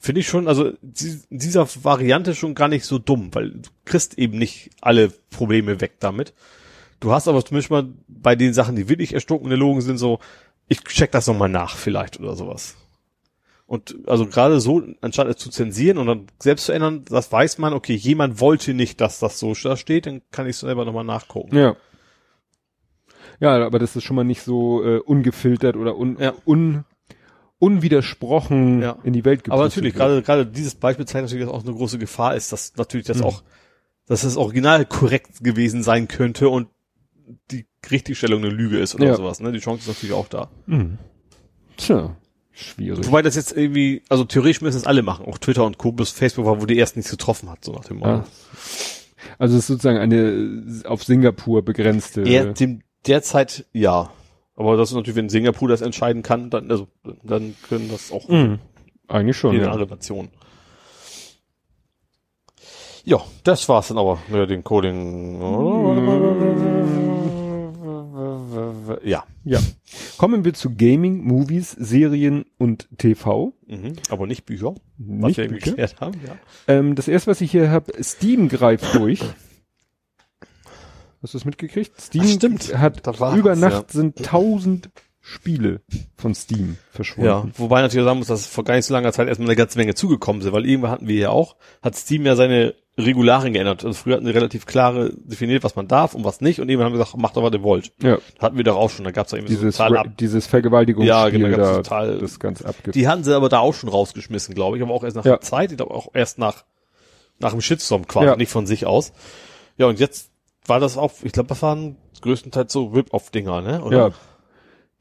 Finde ich schon, also in dieser Variante schon gar nicht so dumm, weil du kriegst eben nicht alle Probleme weg damit. Du hast aber zumindest mal bei den Sachen, die wirklich erstunkene Logen sind, so, ich check das nochmal nach vielleicht oder sowas. Und also gerade so, anstatt es zu zensieren und dann selbst zu ändern, das weiß man, okay, jemand wollte nicht, dass das so da steht, dann kann ich es selber nochmal nachgucken. Ja. Ja, aber das ist schon mal nicht so äh, ungefiltert oder un, Ja. un, unwidersprochen Ja. in die Welt Aber gepustet natürlich, wird. gerade, gerade dieses Beispiel zeigt natürlich, dass auch eine große Gefahr ist, dass natürlich das Mhm. auch, dass das Original korrekt gewesen sein könnte und die Richtigstellung eine Lüge ist oder Ja. sowas, ne? Die Chance ist natürlich auch da. Mhm. Tja, schwierig. Wobei das jetzt irgendwie, also theoretisch müssen es alle machen, auch Twitter und Co. bis Facebook war, wo die erst nichts getroffen hat, so nach dem Motto. Ja. Also es ist sozusagen eine auf Singapur begrenzte. Er, dem, derzeit ja. Aber das ist natürlich, wenn Singapur das entscheiden kann, dann, also, dann können das auch Mhm. Eigentlich schon. jede Ja. andere Nation. Ja, das war's dann aber mit dem Coding. Ja, ja. Kommen wir zu Gaming, Movies, Serien und TV. mhm. aber nicht Bücher, was Nicht wir eben Bücher. geklärt haben. Ja. Ähm, das erste, was ich hier habe, Steam greift durch. Hast du es mitgekriegt? Steam Ach, stimmt. hat Da über Nacht sind tausend Spiele von Steam verschwunden. Ja, wobei natürlich sagen muss, dass vor gar nicht so langer Zeit erstmal eine ganze Menge zugekommen sind, weil irgendwann hatten wir ja auch, hat Steam ja seine Regularien geändert. Also früher hatten sie relativ klare definiert, was man darf und was nicht und irgendwann haben wir gesagt, macht doch, was ihr wollt. ja. Hatten wir doch auch schon, da gab's ja irgendwie Dieses, so total ab. dieses Vergewaltigungsspiel Ja, genau, gab's da, total- das ganz abge... Die hatten sie aber da auch schon rausgeschmissen, glaube ich, aber auch erst nach Ja. der Zeit, ich glaube auch erst nach, nach dem Shitstorm quasi, Ja. nicht von sich aus. Ja, und jetzt war das auch, ich glaube, das waren größtenteils so Rip-Off-Dinger, ne? Oder? Ja.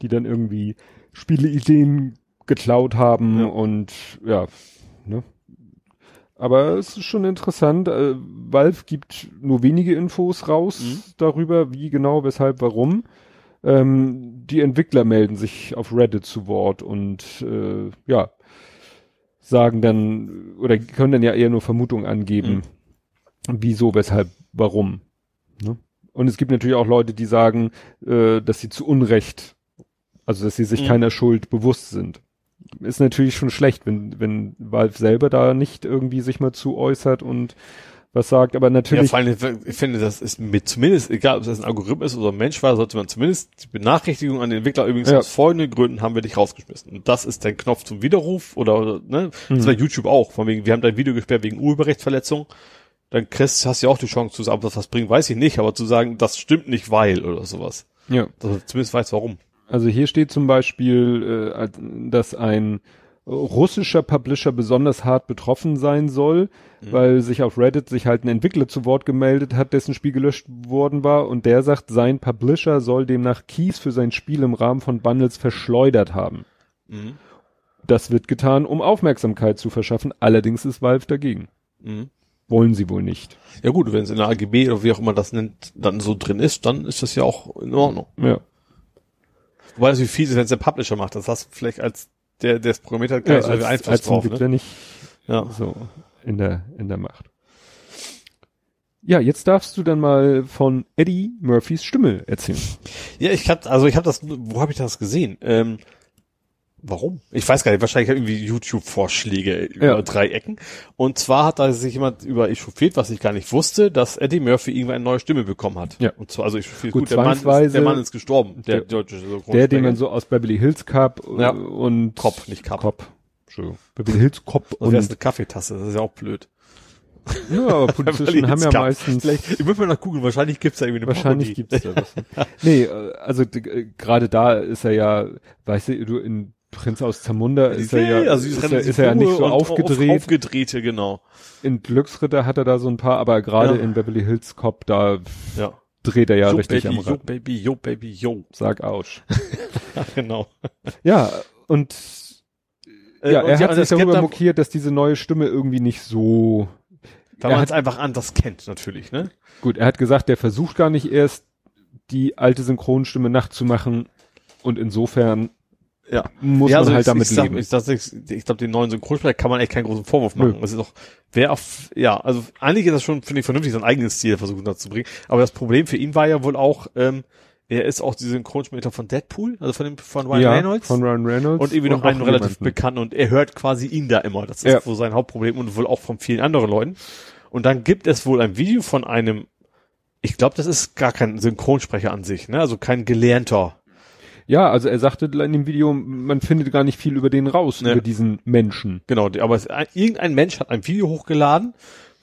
Die dann irgendwie Spieleideen geklaut haben Ja. und ja, ne? Aber es ist schon interessant. Äh, Valve gibt nur wenige Infos raus Mhm. darüber, wie genau, weshalb, warum. Ähm, die Entwickler melden sich auf Reddit zu Wort und äh, ja, sagen dann oder können dann ja eher nur Vermutungen angeben, wieso, weshalb, warum. Ne? Und es gibt natürlich auch Leute, die sagen, äh, dass sie zu Unrecht, also dass sie sich Mhm. keiner Schuld bewusst sind. Ist natürlich schon schlecht, wenn, wenn Valve selber da nicht irgendwie sich mal zu äußert und was sagt, aber Ja, natürlich. vor allem, ich finde, das ist mit zumindest, egal ob das ein Algorithmus ist oder ein Mensch war, sollte man zumindest die Benachrichtigung an den Entwickler übrigens Ja. aus folgenden Gründen haben wir dich rausgeschmissen. Und das ist dein Knopf zum Widerruf oder, oder ne? Das Mhm. war YouTube auch. Von wegen, wir haben dein Video gesperrt wegen Urheberrechtsverletzung. Dann kriegst, hast du ja auch die Chance zu sagen, ob das was bringt, weiß ich nicht, aber zu sagen, das stimmt nicht, weil oder sowas. ja. Dass du zumindest weißt, warum. Also hier steht zum Beispiel, äh, dass ein russischer Publisher besonders hart betroffen sein soll, Mhm. weil sich auf Reddit sich halt ein Entwickler zu Wort gemeldet hat, dessen Spiel gelöscht worden war und der sagt, sein Publisher soll demnach Keys für sein Spiel im Rahmen von Bundles verschleudert haben. Mhm. Das wird getan, um Aufmerksamkeit zu verschaffen, allerdings ist Valve dagegen. Mhm. Wollen sie wohl nicht. Ja gut, wenn es in der AGB oder wie auch immer das nennt, dann so drin ist, dann ist das ja auch in Ordnung. Ja. Wobei das wie viel ist, wenn es der Publisher macht. Das hast du vielleicht als der, der es programmiert hat, gar nicht so viel Einfluss als drauf. Ne? nicht Ja. so in der, in der Macht. Ja, jetzt darfst du dann mal von Eddie Murphys Stimme erzählen. ja, ich hab, also ich habe das, wo habe ich das gesehen? Ähm, warum? Ich weiß gar nicht, wahrscheinlich irgendwie YouTube-Vorschläge über Ja. drei Ecken. Und zwar hat da sich jemand über echauffiert, was ich gar nicht wusste, dass Eddie Murphy irgendwann eine neue Stimme bekommen hat. Ja. Und zwar, also echauffiert, Gut, gut, der, Mann ist, der Mann ist gestorben, der, Der- deutsche. Der, den man so aus Beverly Hills Cup äh, Ja. und Cop, nicht Cup. Cop. Entschuldigung. Beverly Hills Cop Also wäre es und eine Kaffeetasse, das ist ja auch blöd. ja, aber Polizisten haben ja meistens Vielleicht, ich muss mal nach googeln, wahrscheinlich gibt's da irgendwie eine wahrscheinlich Parodie. gibt's da was. nee, äh, also äh, gerade da ist er ja, weißt du, du in Prinz aus Zamunda ist er ja, also ist, er, ist er ja nicht so aufgedreht. Auf, aufgedrehte, genau. in Glücksritter hat er da so ein paar, aber gerade Ja. in Beverly Hills Cop, da Ja. dreht er ja yo, richtig Baby, am yo, Rad. Baby, yo, Baby, yo. Sag ouch. Ja, genau. Ja, und Äh, ja, und er hat sich darüber da- mokiert, dass diese neue Stimme irgendwie nicht so Weil man es einfach anders kennt, natürlich, ne? gut. Er hat gesagt, der versucht gar nicht erst die alte Synchronstimme nachzumachen und insofern Ja. muss ja, man also halt ich, damit ich, sag, leben. ich, sag, ich, ich glaube, den neuen Synchronsprecher kann man echt keinen großen Vorwurf machen. Nö. Das ist doch, wer auf, ja, also eigentlich ist das schon, finde ich, vernünftig, sein eigenes Stil versuchen da zu bringen. Aber das Problem für ihn war ja wohl auch, ähm, er ist auch die Synchronsprecher von Deadpool, also von dem, von Ryan ja, Reynolds. von Ryan Reynolds und irgendwie noch einen relativ jemanden. bekannten und er hört quasi ihn da immer. Das ist Ja. wohl sein Hauptproblem und wohl auch von vielen anderen Leuten. Und dann gibt es wohl ein Video von einem, ich glaube, das ist gar kein Synchronsprecher an sich, ne? Also kein gelernter. Ja, also er sagte in dem Video, man findet gar nicht viel über den raus, Ne. über diesen Menschen. Genau, aber es, ein, irgendein Mensch hat ein Video hochgeladen,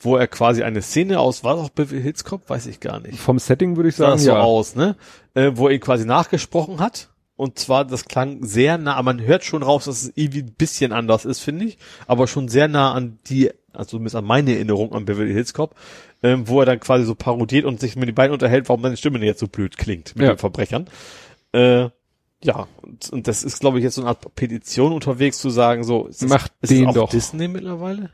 wo er quasi eine Szene aus, war das auch Beverly Hills Cop? Weiß ich gar nicht. Vom Setting würde ich Sah sagen, das so ja. aus, ne? Äh, wo er ihn quasi nachgesprochen hat. Und zwar, das klang sehr nah, man hört schon raus, dass es irgendwie ein bisschen anders ist, finde ich. Aber schon sehr nah an die, also zumindest an meine Erinnerung an Beverly Hills Cop, ähm, wo er dann quasi so parodiert und sich mit den beiden unterhält, warum seine Stimme denn jetzt so blöd klingt mit Ja. den Verbrechern. Äh, ja, und, und das ist, glaube ich, jetzt so eine Art Petition unterwegs zu sagen, so, ist das, Macht ist den das auch doch. Disney mittlerweile?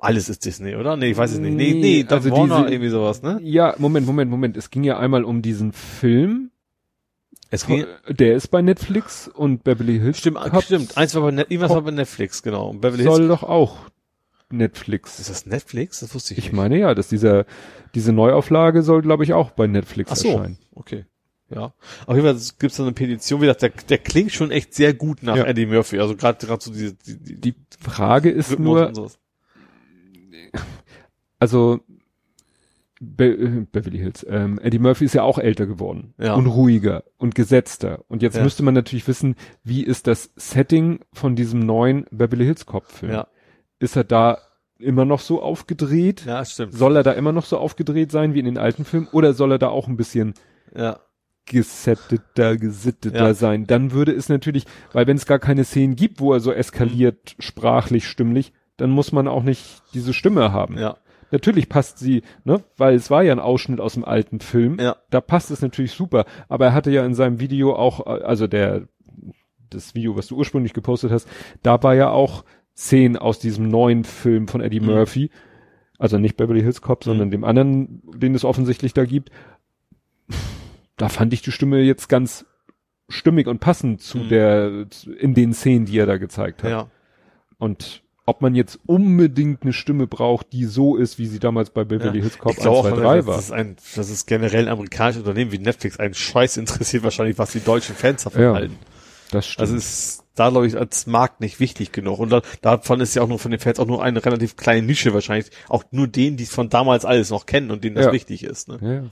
Alles ist Disney, oder? Nee, ich weiß es nicht. Nee, Nee, nee, also Warner diese- irgendwie sowas, ne? Ja, Moment, Moment, Moment. Es ging ja einmal um diesen Film. Es ging, Der ist bei Netflix und Beverly Hills Stimmt, Cop stimmt. Eins war bei, Net irgendwas war bei Netflix, genau. Und Beverly Hills. soll doch auch Netflix. Ist das Netflix? Das wusste ich, Ich nicht. meine ja, dass dieser diese Neuauflage soll, glaube ich, auch bei Netflix Ach so. erscheinen. Okay. Ja. Auf jeden Fall gibt's da eine Petition, wie gesagt, der, der klingt schon echt sehr gut nach Ja. Eddie Murphy. Also gerade gerade so diese die, die, Die Frage ist Rhythmus nur, also Be äh, Beverly Hills, ähm, Eddie Murphy ist ja auch älter geworden Ja. und ruhiger und gesetzter. Und jetzt Ja. müsste man natürlich wissen, wie ist das Setting von diesem neuen Beverly Hills Cop Film? Ja. Ist er da immer noch so aufgedreht? Ja, stimmt. Soll er da immer noch so aufgedreht sein wie in den alten Filmen oder soll er da auch ein bisschen Ja. Gesetteter, gesitteter Ja. sein? Dann würde es natürlich, weil wenn es gar keine Szenen gibt, wo er so eskaliert, sprachlich, stimmlich, dann muss man auch nicht diese Stimme haben. Ja. Natürlich passt sie, ne, weil es war ja ein Ausschnitt aus dem alten Film. Ja. Da passt es natürlich super. Aber er hatte ja in seinem Video auch, also der, das Video, was du ursprünglich gepostet hast, da war ja auch Szenen aus diesem neuen Film von Eddie Mhm. Murphy. Also nicht Beverly Hills Cop, sondern dem anderen, den es offensichtlich da gibt. Da fand ich die Stimme jetzt ganz stimmig und passend zu Mhm. der, in den Szenen, die er da gezeigt hat. Ja. Und ob man jetzt unbedingt eine Stimme braucht, die so ist, wie sie damals bei Beverly Ja. Hills Cop ich glaube 1, auch, 2, 3 das war. ist ein, das ist generell ein amerikanisches Unternehmen wie Netflix ein Scheiß interessiert wahrscheinlich, was die deutschen Fans davon Ja. halten. Das stimmt. Also ist da, glaube ich, als Markt nicht wichtig genug. Und da, davon ist ja auch nur von den Fans auch nur eine relativ kleine Nische wahrscheinlich. Auch nur denen, die es von damals alles noch kennen und denen das Ja. wichtig ist. Ne? ja.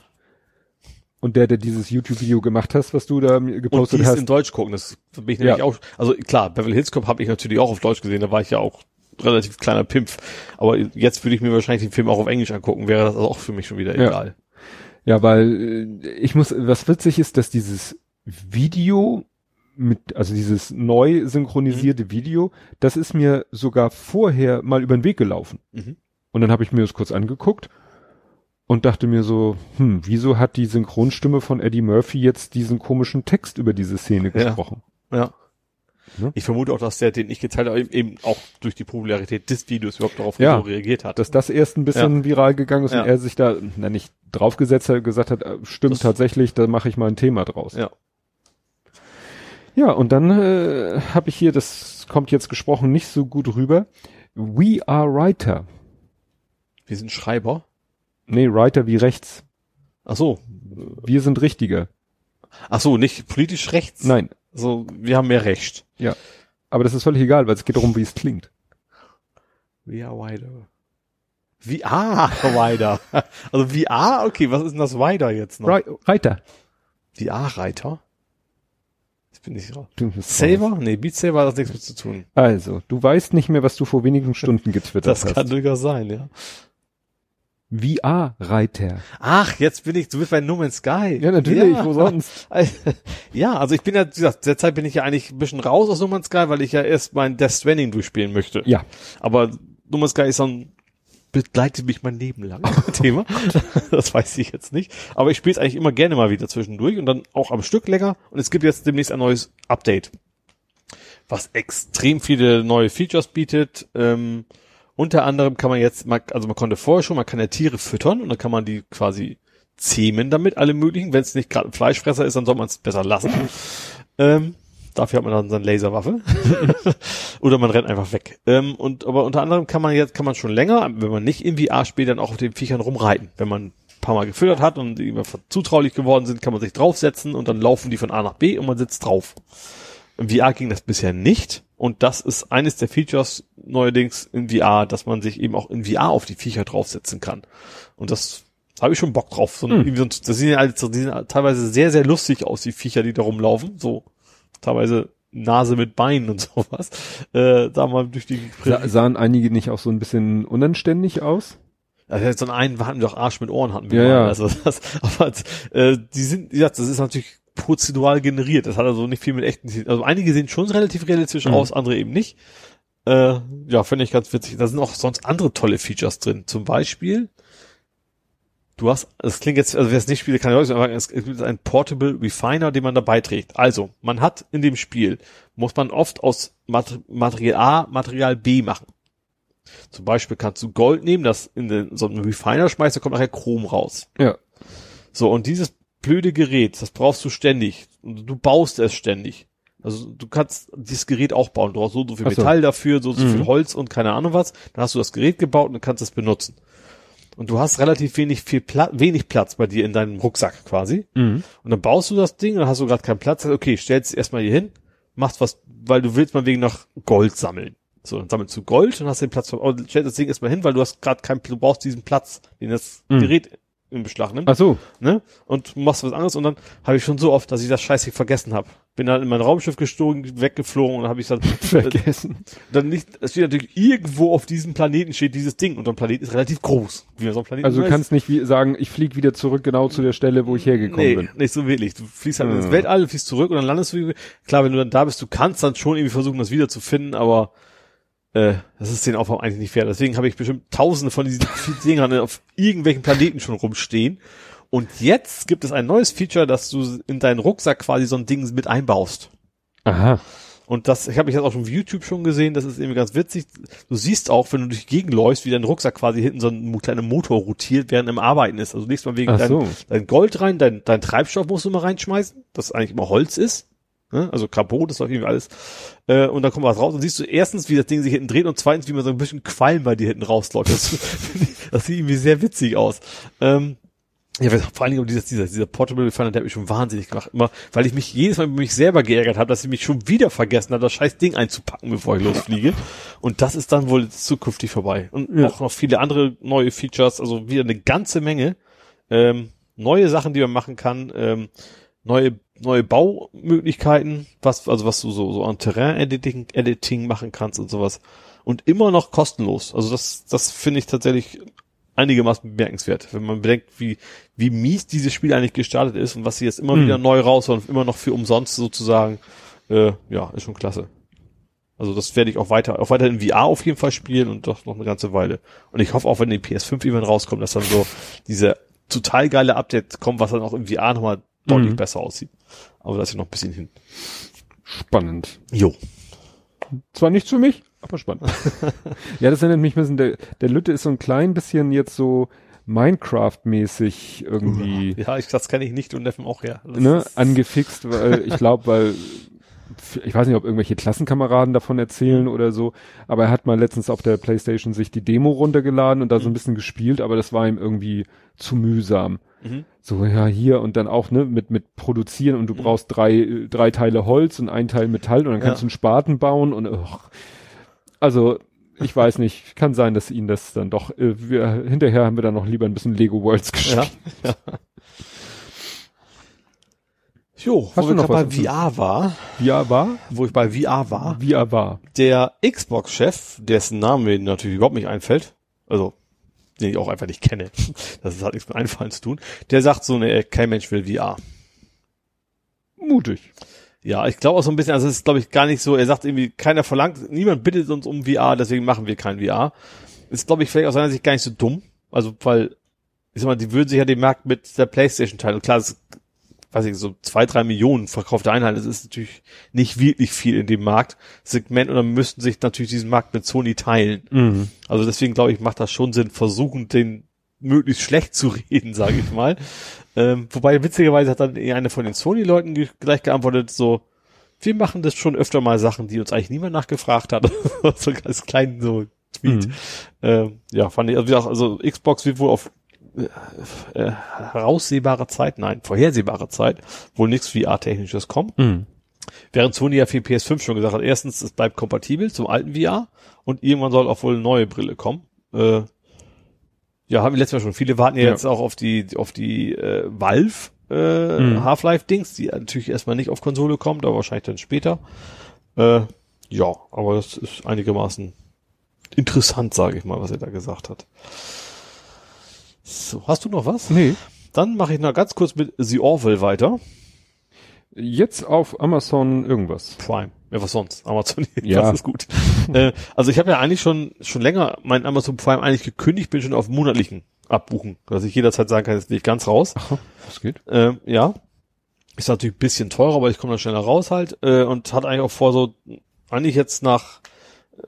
Und der, der dieses YouTube-Video gemacht hast, was du da Und gepostet es hast, in Deutsch gucken, das bin ich Ja. nämlich auch. Also klar, Beverly Hills Cop habe ich natürlich auch auf Deutsch gesehen, da war ich ja auch relativ kleiner Pimpf. Aber jetzt würde ich mir wahrscheinlich den Film auch auf Englisch angucken, wäre das auch für mich schon wieder Ja. egal. ja, weil äh, ich muss, was witzig ist, dass dieses Video mit, also dieses neu synchronisierte Mhm. Video, das ist mir sogar vorher mal über den Weg gelaufen. Mhm. Und dann habe ich mir das kurz angeguckt und dachte mir so, hm, wieso hat die Synchronstimme von Eddie Murphy jetzt diesen komischen Text über diese Szene Ja. gesprochen? Ja. Ne? Ich vermute auch, dass der, den ich geteilt habe, eben auch durch die Popularität des Videos überhaupt darauf Ja. reagiert hat. Dass das erst ein bisschen viral gegangen ist Ja. und er sich da, na nicht draufgesetzt hat, gesagt hat, äh, stimmt Das- tatsächlich, da mache ich mal ein Thema draus. Ja. Ja, und dann äh, habe ich hier, das kommt jetzt gesprochen nicht so gut rüber. We are writer. Wir sind Schreiber. Nee, writer wie rechts. Ach so. Wir sind richtiger. Ach so, nicht politisch rechts. Nein. So, wir haben mehr Recht. Ja. Aber das ist völlig egal, weil es geht darum, wie es klingt. We are wider. VR wider. Also VR, okay, was ist denn das wider jetzt noch? Reiter. VR-Reiter? Jetzt bin ich raus. Saver? Nee, Beat Saber hat das nichts mit zu tun. Also, du weißt nicht mehr, was du vor wenigen Stunden getwittert Das hast. kann durchaus sein, ja. VR-Reiter. Ach, jetzt bin ich, du bist bei No Man's Sky. Ja, natürlich, Ja. wo sonst? Ja, also ich bin ja, wie gesagt, derzeit bin ich ja eigentlich ein bisschen raus aus No Man's Sky, weil ich ja erst mein Death Stranding durchspielen möchte. Ja. Aber No Man's Sky ist so ein, begleitet mich mein Leben lang, Thema. Das weiß ich jetzt nicht. Aber ich spiele es eigentlich immer gerne mal wieder zwischendurch und dann auch am Stück länger. Und es gibt jetzt demnächst ein neues Update, was extrem viele neue Features bietet. Ähm, unter anderem kann man jetzt, also man konnte vorher schon, man kann ja Tiere füttern und dann kann man die quasi zähmen damit, alle möglichen. Wenn es nicht gerade ein Fleischfresser ist, dann soll man es besser lassen. ähm, dafür hat man dann seine Laserwaffe. Oder man rennt einfach weg. Ähm, und aber unter anderem kann man jetzt, kann man schon länger, wenn man nicht in VR spielt, dann auch auf den Viechern rumreiten. Wenn man ein paar Mal gefüttert hat und die immer zutraulich geworden sind, kann man sich draufsetzen und dann laufen die von A nach B und man sitzt drauf. Im VR ging das bisher nicht. Und das ist eines der Features neuerdings in VR, dass man sich eben auch in VR auf die Viecher draufsetzen kann. Und das habe ich schon Bock drauf. So, ein- das sehen ja sehen teilweise sehr, sehr lustig aus, die Viecher, die da rumlaufen. So teilweise Nase mit Beinen und sowas. Äh, da mal durch die Sa sahen einige nicht auch so ein bisschen unanständig aus? also so einen hatten wir doch Arsch mit Ohren hatten wir Ja, mal. ja. Also das, aber äh, die sind, ja, das ist natürlich prozedural generiert. Das hat also nicht viel mit echten. Also einige sehen schon relativ realistisch Mhm. aus, andere eben nicht. Äh, ja, finde ich ganz witzig. Da sind auch sonst andere tolle Features drin. Zum Beispiel, du hast, das klingt jetzt, also wer es nicht spielt, kann ich euch sagen, es gibt einen Portable Refiner, den man dabei trägt. Also, man hat in dem Spiel, muss man oft aus Mat Material A Material B machen. Zum Beispiel kannst du Gold nehmen, das in den, so einen Refiner schmeißt, da kommt nachher Chrom raus. Ja. So, und dieses blöde Gerät, das brauchst du ständig. Und du baust es ständig. Also du kannst dieses Gerät auch bauen. Du brauchst so, so viel so. Metall dafür, so, so Mhm. viel Holz und keine Ahnung was. Dann hast du das Gerät gebaut und kannst es benutzen. Und du hast relativ wenig viel Platz, wenig Platz bei dir in deinem Rucksack quasi. Mhm. Und dann baust du das Ding und dann hast du gerade keinen Platz. Okay, stellst es erstmal hier hin, machst was, weil du willst mal wegen noch Gold sammeln. So, dann sammelst du Gold und hast den Platz, stellst das Ding erstmal hin, weil du hast gerade keinen, du brauchst diesen Platz, den das Mhm. Gerät in Beschlag nimmt Ach so. ne? Und machst was anderes und dann habe ich schon so oft, dass ich das scheiße vergessen habe. Bin dann in mein Raumschiff gestogen, weggeflogen und dann habe ich dann Vergessen. dann nicht, es steht natürlich irgendwo auf diesem Planeten steht dieses Ding und der Planet ist relativ groß. Wie so ein Planet Also du kannst nicht wie sagen, ich fliege wieder zurück genau zu der Stelle, wo ich hergekommen nee, bin. nicht so wirklich. Du fliegst halt Ah. ins Weltall, fliegst zurück und dann landest du. Klar, wenn du dann da bist, du kannst dann schon irgendwie versuchen, das wieder zu finden, aber äh, das ist den Aufwand eigentlich nicht fair. Deswegen habe ich bestimmt tausende von diesen Dingern auf irgendwelchen Planeten schon rumstehen. Und jetzt gibt es ein neues Feature, dass du in deinen Rucksack quasi so ein Ding mit einbaust. Aha. Und das, ich habe mich jetzt auch schon auf YouTube schon gesehen, das ist irgendwie ganz witzig. Du siehst auch, wenn du durch die Gegend läufst, wie dein Rucksack quasi hinten so ein kleiner Motor rotiert, während im Arbeiten ist. Also nächstes Mal wegen Ach dein, so. dein Gold rein, dein, dein Treibstoff musst du mal reinschmeißen, das eigentlich immer Holz ist. Ne? Also Carbon, das läuft irgendwie alles. Äh, und dann kommt was raus und siehst du erstens, wie das Ding sich hinten dreht und zweitens, wie man so ein bisschen Qualm bei dir hinten rausläuft. Das, das sieht irgendwie sehr witzig aus. Ähm, ja, vor allen Dingen um dieses, dieser, dieser Portable Refiner, der hat mich schon wahnsinnig gemacht. Immer, weil ich mich jedes Mal über mich selber geärgert habe, dass ich mich schon wieder vergessen habe, das scheiß Ding einzupacken, bevor ich losfliege. Und das ist dann wohl zukünftig vorbei. Und Ja. auch noch viele andere neue Features, also wieder eine ganze Menge. Ähm, neue Sachen, die man machen kann, ähm, neue, neue Baumöglichkeiten, was, also was du so, so an Terrain-Editing, Editing machen kannst und sowas. Und immer noch kostenlos. Also das, das finde ich tatsächlich einigermaßen bemerkenswert, wenn man bedenkt, wie, wie mies dieses Spiel eigentlich gestartet ist und was sie jetzt immer Hm. wieder neu raushauen, immer noch für umsonst sozusagen, äh, ja, ist schon klasse. Also das werde ich auch weiter, auch weiter in VR auf jeden Fall spielen und doch noch eine ganze Weile. Und ich hoffe auch, wenn die PS5 irgendwann rauskommt, dass dann so diese total geile Update kommt, was dann auch im VR nochmal deutlich Mhm. besser aussieht. Aber da ist ja noch ein bisschen hin. Spannend. Jo. Zwar nicht für mich, aber spannend. ja, das erinnert mich ein bisschen, der, der Lütte ist so ein klein bisschen jetzt so Minecraft-mäßig irgendwie Ja, ich, das kann ich nicht und Neffen auch. Das ne, angefixt, weil ich glaube, weil ich weiß nicht, ob irgendwelche Klassenkameraden davon erzählen oder so, aber er hat mal letztens auf der Playstation sich die Demo runtergeladen und da so ein bisschen gespielt, aber das war ihm irgendwie zu mühsam. Mhm. So, ja, hier und dann auch, ne, mit, mit produzieren und du brauchst drei, drei Teile Holz und ein Teil Metall und dann kannst Ja. du einen Spaten bauen und, och. also, ich weiß nicht, kann sein, dass ihn das dann doch, äh, wir, hinterher haben wir dann noch lieber ein bisschen Lego Worlds gespielt. Ja. ja. Jo, Hast wo wir noch bei? VR war, er war, wo ich bei VR war, er war. der Xbox-Chef, dessen Name mir natürlich überhaupt nicht einfällt, also den ich auch einfach nicht kenne, das hat nichts mit Einfallen zu tun, der sagt so, ne, kein Mensch will VR. Mutig. Ja, ich glaube auch so ein bisschen, also es ist glaube ich gar nicht so, er sagt irgendwie, keiner verlangt, niemand bittet uns um VR, deswegen machen wir kein VR. Ist glaube ich vielleicht aus seiner Sicht gar nicht so dumm, also weil, ich sag mal, die würden sich ja den Markt mit der Playstation teilen. Und klar, es weiß ich, so zwei, drei Millionen verkaufte Einheiten, das ist natürlich nicht wirklich viel in dem Marktsegment und dann müssten sich natürlich diesen Markt mit Sony teilen. Mhm. Also deswegen glaube ich, macht das schon Sinn, versuchen, den möglichst schlecht zu reden, sage ich mal. ähm, wobei witzigerweise hat dann einer von den Sony-Leuten ge gleich geantwortet, so, wir machen das schon öfter mal Sachen, die uns eigentlich niemand nachgefragt hat. so ganz kleinen so Tweet. Mhm. Ähm, ja, fand ich, also, also Xbox wird wohl auf äh, heraussehbare Zeit, nein, vorhersehbare Zeit, wohl nichts VR-Technisches kommen. Mhm. Während Sony ja für PS5 schon gesagt hat, erstens, es bleibt kompatibel zum alten VR und irgendwann soll auch wohl eine neue Brille kommen. Äh, ja, haben wir letztes Mal schon. Viele warten ja, Ja. jetzt auch auf die, auf die äh, Valve äh, Mhm. Half-Life-Dings, die natürlich erstmal nicht auf Konsole kommt, aber wahrscheinlich dann später. Äh, ja, aber das ist einigermaßen interessant, sage ich mal, was er da gesagt hat. So, hast du noch was? Nee. Dann mache ich noch ganz kurz mit The Orville weiter. Jetzt auf Amazon irgendwas. Prime. Ja, was sonst? Amazon, Ja. das ist gut. äh, also ich habe ja eigentlich schon schon länger mein Amazon Prime eigentlich gekündigt, bin schon auf monatlichen Abbuchen, dass ich jederzeit sagen kann, jetzt bin ich ganz raus. Was geht? Ähm, ja. Ist natürlich ein bisschen teurer, aber ich komme dann schneller raus halt. Äh, und hat eigentlich auch vor, so eigentlich jetzt nach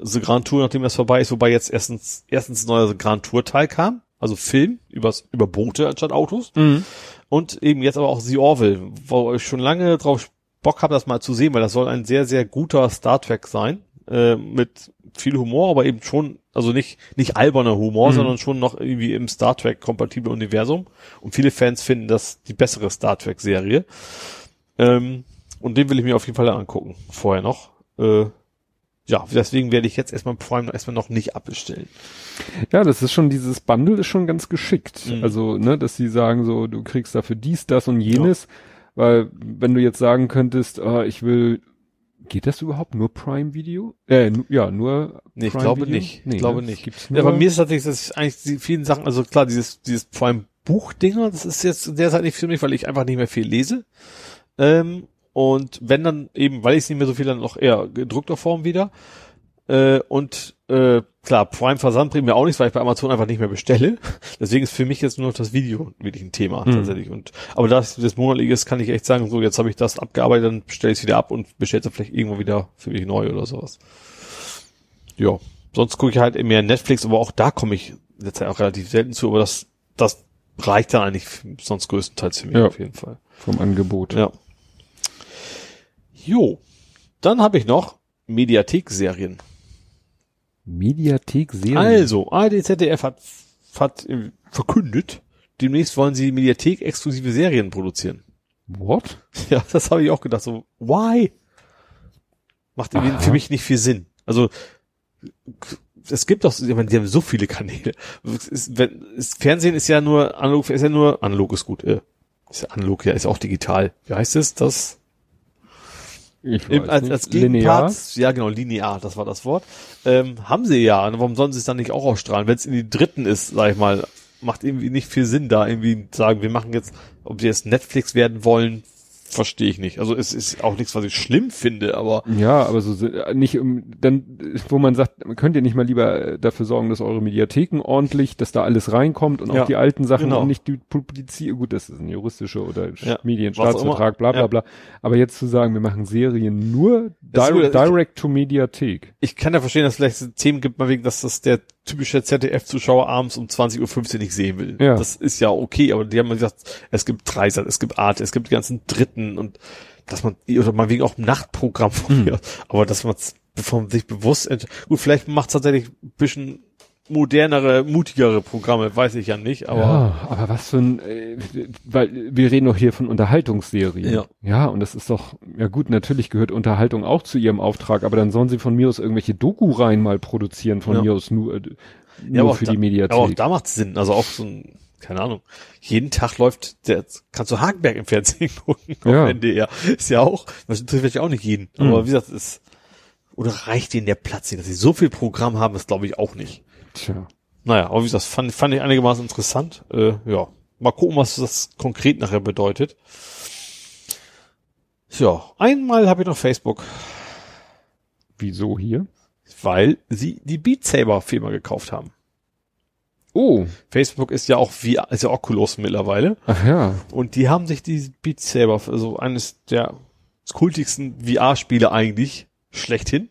The Grand Tour, nachdem das vorbei ist, wobei jetzt erstens erstens neuer Grand Tour Teil kam, also Film übers, über Boote anstatt Autos. Mhm. Und eben jetzt aber auch The Orville, wo ich schon lange drauf Bock habe, das mal zu sehen, weil das soll ein sehr, sehr guter Star Trek sein. Äh, mit viel Humor, aber eben schon, also nicht, nicht alberner Humor, Mhm. sondern schon noch irgendwie im Star Trek kompatiblen Universum. Und viele Fans finden das die bessere Star Trek Serie. Ähm, und den will ich mir auf jeden Fall angucken. Vorher noch. Äh, ja, deswegen werde ich jetzt erstmal Prime erstmal noch nicht abbestellen. Ja, das ist schon, dieses Bundle ist schon ganz geschickt. Mhm. Also, ne, dass sie sagen so, du kriegst dafür dies, das und jenes. Weil, wenn du jetzt sagen könntest, ah, ich will, geht das überhaupt nur Prime Video? Äh, ja, nur Nee, ich Prime glaube Video? nicht. Ich glaube ne? nicht. Gibt's Ja, nur, bei mir ist tatsächlich, dass ich eigentlich die vielen Sachen, also klar, dieses, dieses vor allem Buchdinger, das ist jetzt derzeit nicht für mich, weil ich einfach nicht mehr viel lese. Ähm, und wenn dann eben, weil ich es nicht mehr so viel dann noch eher gedruckter Form wieder. Äh, und äh, klar, Prime Versand bringt mir auch nichts, weil ich bei Amazon einfach nicht mehr bestelle. Deswegen ist für mich jetzt nur noch das Video wirklich ein Thema Mhm. tatsächlich. Und aber da es das monatliche ist, kann ich echt sagen, so jetzt habe ich das abgearbeitet, dann bestelle ich es wieder ab und bestelle es vielleicht irgendwann wieder für mich neu oder sowas. Ja, sonst gucke ich halt mehr Netflix, aber auch da komme ich letztendlich auch relativ selten zu, aber das, das reicht dann eigentlich sonst größtenteils für mich Ja. auf jeden Fall. vom Angebot. Ja. Jo. Dann habe ich noch Mediathek-Serien. Mediathek Serien. Also, ARD ZDF hat, hat äh, verkündet, demnächst wollen sie Mediathek-exklusive Serien produzieren. What? Ja, das habe ich auch gedacht. So, why? Macht Aha. für mich nicht viel Sinn. Also es gibt doch, ich meine, die haben so viele Kanäle. Ist, wenn, es, Fernsehen ist ja nur analog, ist ja nur analog ist gut. Äh, ist ja analog, ja, ist auch digital. Wie heißt es? Das Ich im, als, als Linear. Gegenpart, ja genau, linear, das war das Wort. Ähm, haben sie ja. Und Warum sollen sie es dann nicht auch ausstrahlen? Wenn es in die dritten ist, sag ich mal, macht irgendwie nicht viel Sinn, da irgendwie sagen, wir machen jetzt, ob sie jetzt Netflix werden wollen, verstehe ich nicht. Also es ist auch nichts, was ich schlimm finde, aber Ja, aber so nicht um dann, wo man sagt, könnt ihr nicht mal lieber äh, dafür sorgen, dass eure Mediatheken ordentlich, dass da alles reinkommt und Ja, auch die alten Sachen genau. auch nicht die publizieren. Gut, das ist ein juristischer oder Ja, Medienstaatsvertrag, bla bla immer. bla. Aber jetzt zu sagen, wir machen Serien nur Das ist direct, gut, ich- to Mediathek. ich kann ja verstehen, dass es vielleicht Themen gibt, mal wegen, dass das der typischer ZDF-Zuschauer abends um 20.15 Uhr nicht sehen will. Ja. Das ist ja okay, aber die haben gesagt, es gibt Dreisat, es gibt Arte, es gibt die ganzen Dritten und dass man, oder man wegen auch Nachtprogramm von mir, aber dass man von sich bewusst, gut, vielleicht macht es tatsächlich ein bisschen modernere, mutigere Programme, weiß ich ja nicht, aber ja, aber was für ein, äh, weil wir reden doch hier von Unterhaltungsserien. Ja. Ja, und das ist doch, ja gut, natürlich gehört Unterhaltung auch zu ihrem Auftrag, aber dann sollen sie von mir aus irgendwelche Doku-Reihen mal produzieren, von Ja. mir aus nur, äh, nur Ja, aber auch für da, die Mediathek. Aber auch da macht Sinn. Also auch so ein, keine Ahnung, jeden Tag läuft der, kannst du Hagenberg im Fernsehen gucken Ja. auf NDR. Ist ja auch, das interessiert ja auch nicht jeden. Mhm. Aber wie gesagt, ist, oder reicht denen der Platz? Dass sie so viel Programm haben, ist glaube ich auch nicht. Tja. Naja, aber wie gesagt, fand, fand ich einigermaßen interessant. Äh, ja, mal gucken, was das konkret nachher bedeutet. Ja, einmal habe ich noch Facebook, Wieso hier? weil sie die Beat Saber Firma gekauft haben. Oh, Facebook ist ja auch wie, ist ja Oculus mittlerweile. ach ja. Und die haben sich die Beat Saber, also eines der kultigsten VR-Spiele eigentlich, schlechthin.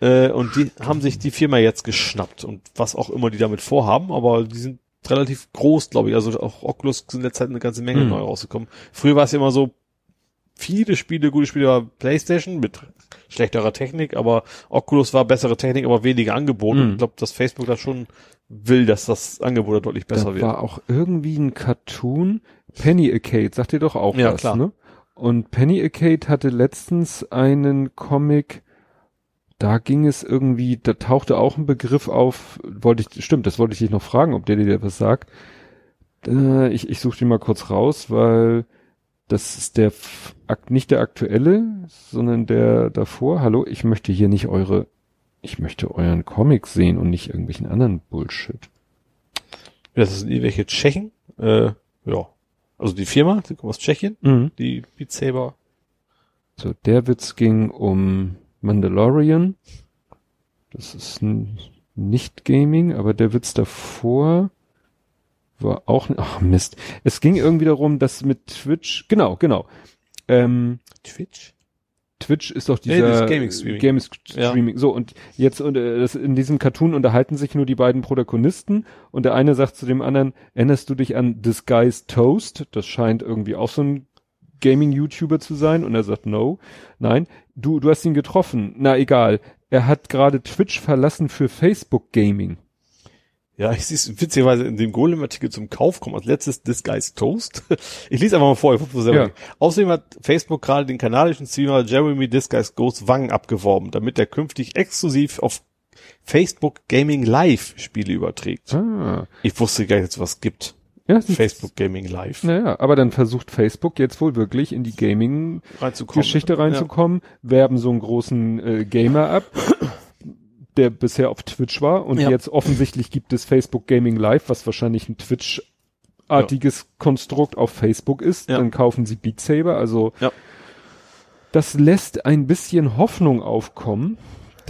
Äh, und die haben sich die Firma jetzt geschnappt und was auch immer die damit vorhaben, aber die sind relativ groß, glaube ich. Also auch Oculus sind in der Zeit eine ganze Menge Hm. neu rausgekommen. Früher war es ja immer so, viele Spiele, gute Spiele war Playstation mit schlechterer Technik, aber Oculus war bessere Technik, aber weniger Angebot. Hm. Und ich glaube, dass Facebook da schon will, dass das Angebot da deutlich besser da wird. war auch irgendwie ein Cartoon, Penny Arcade, sagt ihr doch auch Ja, was, klar. ne? Und Penny Arcade hatte letztens einen Comic, da ging es irgendwie, da tauchte auch ein Begriff auf, wollte ich, stimmt, das wollte ich dich noch fragen, ob der dir was sagt. Äh, ich ich suche den mal kurz raus, weil das ist der, nicht der aktuelle, sondern der davor. Hallo, ich möchte hier nicht eure, ich möchte euren Comic sehen und nicht irgendwelchen anderen Bullshit. Das sind irgendwelche Tschechen. Äh, ja. Also die Firma, die kommt aus Tschechien, Mhm. die Beat Saber. So, der Witz ging um Mandalorian. Das ist nicht Gaming, aber der Witz davor war auch, ach Mist. Es ging irgendwie darum, dass mit Twitch, genau, genau. Ähm, Twitch? Twitch ist doch Nee, dieser ist Gaming Streaming. Gaming Streaming. So und jetzt und äh, das, in diesem Cartoon unterhalten sich nur die beiden Protagonisten und der eine sagt zu dem anderen: Erinnerst du dich an Guy's Toast? Das scheint irgendwie auch so ein Gaming YouTuber zu sein und er sagt No, nein. Du du hast ihn getroffen. Na egal. Er hat gerade Twitch verlassen für Facebook Gaming. Ja, ich sehe es witzigerweise in dem Golem-Artikel zum Kauf kommt als letztes This Guy's Toast. Ich lese einfach mal vor, ich hoffe, Ja. Außerdem hat Facebook gerade den kanadischen Streamer Jeremy This Guy's Ghost Wangen abgeworben, damit er künftig exklusiv auf Facebook Gaming Live Spiele überträgt. Ah, Ich wusste gar nicht, dass es was gibt. Ja, Facebook Gaming Live. Naja, aber dann versucht Facebook jetzt wohl wirklich in die Gaming Reinzukommen. Geschichte reinzukommen, werben so einen großen äh, Gamer ab, der bisher auf Twitch war und Ja. jetzt offensichtlich gibt es Facebook Gaming Live, was wahrscheinlich ein Twitch-artiges Konstrukt auf Facebook ist. Ja. Dann kaufen sie Beat Saber, also Ja. das lässt ein bisschen Hoffnung aufkommen,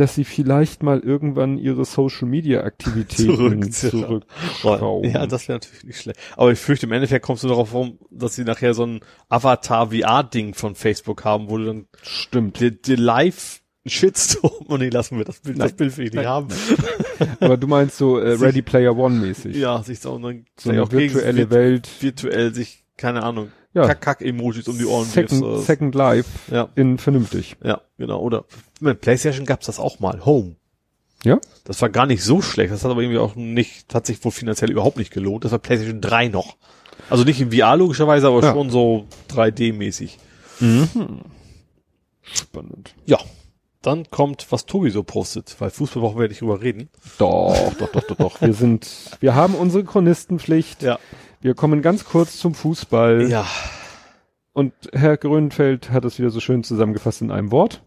dass sie vielleicht mal irgendwann ihre Social Media Aktivitäten Zurück- zurückschrauben. Ja, das wäre natürlich nicht schlecht. Aber ich fürchte, im Endeffekt kommst du darauf rum, dass sie nachher so ein Avatar-VR-Ding von Facebook haben, wo du dann Stimmt. die, die live Shitstorm, oh nee, lassen wir das Bild, das Nein. Bild will ich nicht Nein. haben. Aber du meinst so äh, Ready Player One mäßig. Ja, sich so, und dann So eine virtuelle virt- Welt. virtuell sich, keine Ahnung, Ja. Kack-Kack-Emojis um die Ohren wirfst. Second, oder- Second Life Ja, in vernünftig. ja, genau. Oder mit PlayStation gab's das auch mal. Home. Ja? Das war gar nicht so schlecht. Das hat aber irgendwie auch nicht, hat sich wohl finanziell überhaupt nicht gelohnt. Das war PlayStation 3 noch. Also nicht in VR logischerweise, aber Ja. schon so 3D-mäßig. Spannend. Ja. Dann kommt, was Tobi so postet, weil Fußball brauchen wir ja nicht drüber reden. Doch, doch, doch, doch, doch. Wir sind, wir haben unsere Chronistenpflicht. Ja. Wir kommen ganz kurz zum Fußball. Ja. Und Herr Grönfeld hat es wieder so schön zusammengefasst in einem Wort.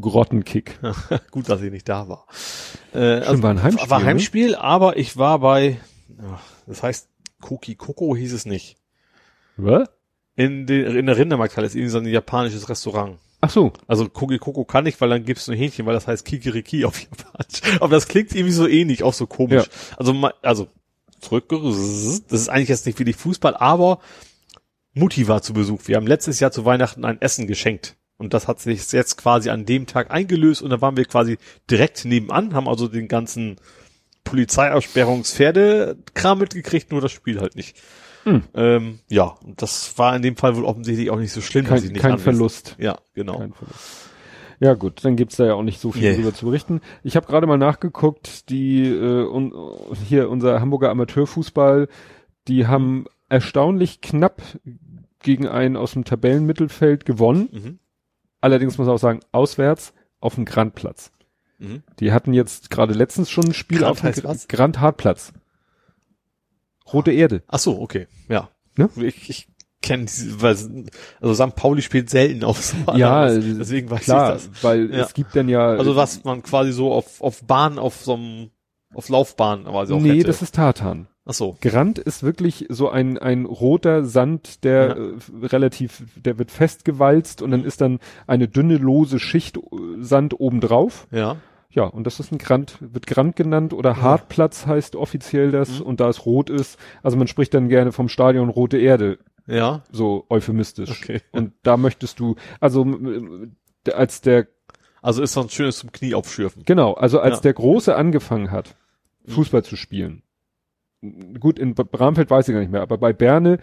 Grottenkick. Gut, dass ich nicht da war. Äh, Stimmt, war ein Heimspiel, War ne? Heimspiel, aber ich war bei, ja, das heißt, Koki Koko hieß es nicht. Was? In, den, in der Rindermarkthalle ist irgendwie so ein japanisches Restaurant. Ach so. Also Koki Koko kann ich, weil dann gibt's nur Hähnchen, weil das heißt Kikiriki auf Japanisch. Aber das klingt irgendwie so ähnlich, auch so komisch. Also, ma- also, zurück, das ist eigentlich jetzt nicht wirklich Fußball, aber Mutti war zu Besuch. Wir haben letztes Jahr zu Weihnachten ein Essen geschenkt. Und das hat sich jetzt quasi an dem Tag eingelöst und da waren wir quasi direkt nebenan, haben also den ganzen Polizeiaussperrungspferde-Kram mitgekriegt, nur das Spiel halt nicht. Hm. Ähm, ja, und das war in dem Fall wohl offensichtlich auch nicht so schlimm, dass sie Kein, nicht kein anwesend- Verlust. Ja, genau. Kein Verlust. Ja gut, dann gibt's da ja auch nicht so viel Nee. drüber zu berichten. Ich habe gerade mal nachgeguckt, die äh, un, hier unser Hamburger Amateurfußball, die haben erstaunlich knapp gegen einen aus dem Tabellenmittelfeld gewonnen. Mhm. Allerdings muss man auch sagen, auswärts auf dem Grandplatz. Mhm. Die hatten jetzt gerade letztens schon ein Spiel Grand auf dem was? Grand Hartplatz. Rote Erde. Ach so, okay, ja. Ne? Ich, ich kenne diese, weil, also St. Pauli spielt selten auf so Ja, anderes. deswegen weiß Klar, ich das. weil Ja. es gibt dann ja. Also was man quasi so auf, auf Bahn, auf so einem, auf Laufbahn quasi auch Nee, hätte. das ist Tartan. Ach so. Grand ist wirklich so ein, ein roter Sand, der Ja. äh, relativ, der wird festgewalzt und dann ist dann eine dünne, lose Schicht äh, Sand obendrauf. Ja. Ja, und das ist ein Grand, wird Grand genannt oder Hartplatz heißt offiziell das Mhm. und da es rot ist, also man spricht dann gerne vom Stadion Rote Erde, Ja. so euphemistisch. Okay. Und da möchtest du, also als der, Also ist doch ein schönes zum Knie aufschürfen. genau, also als Ja. der Große angefangen hat, Fußball zu spielen, gut, in Bramfeld weiß ich gar nicht mehr, aber bei Berne,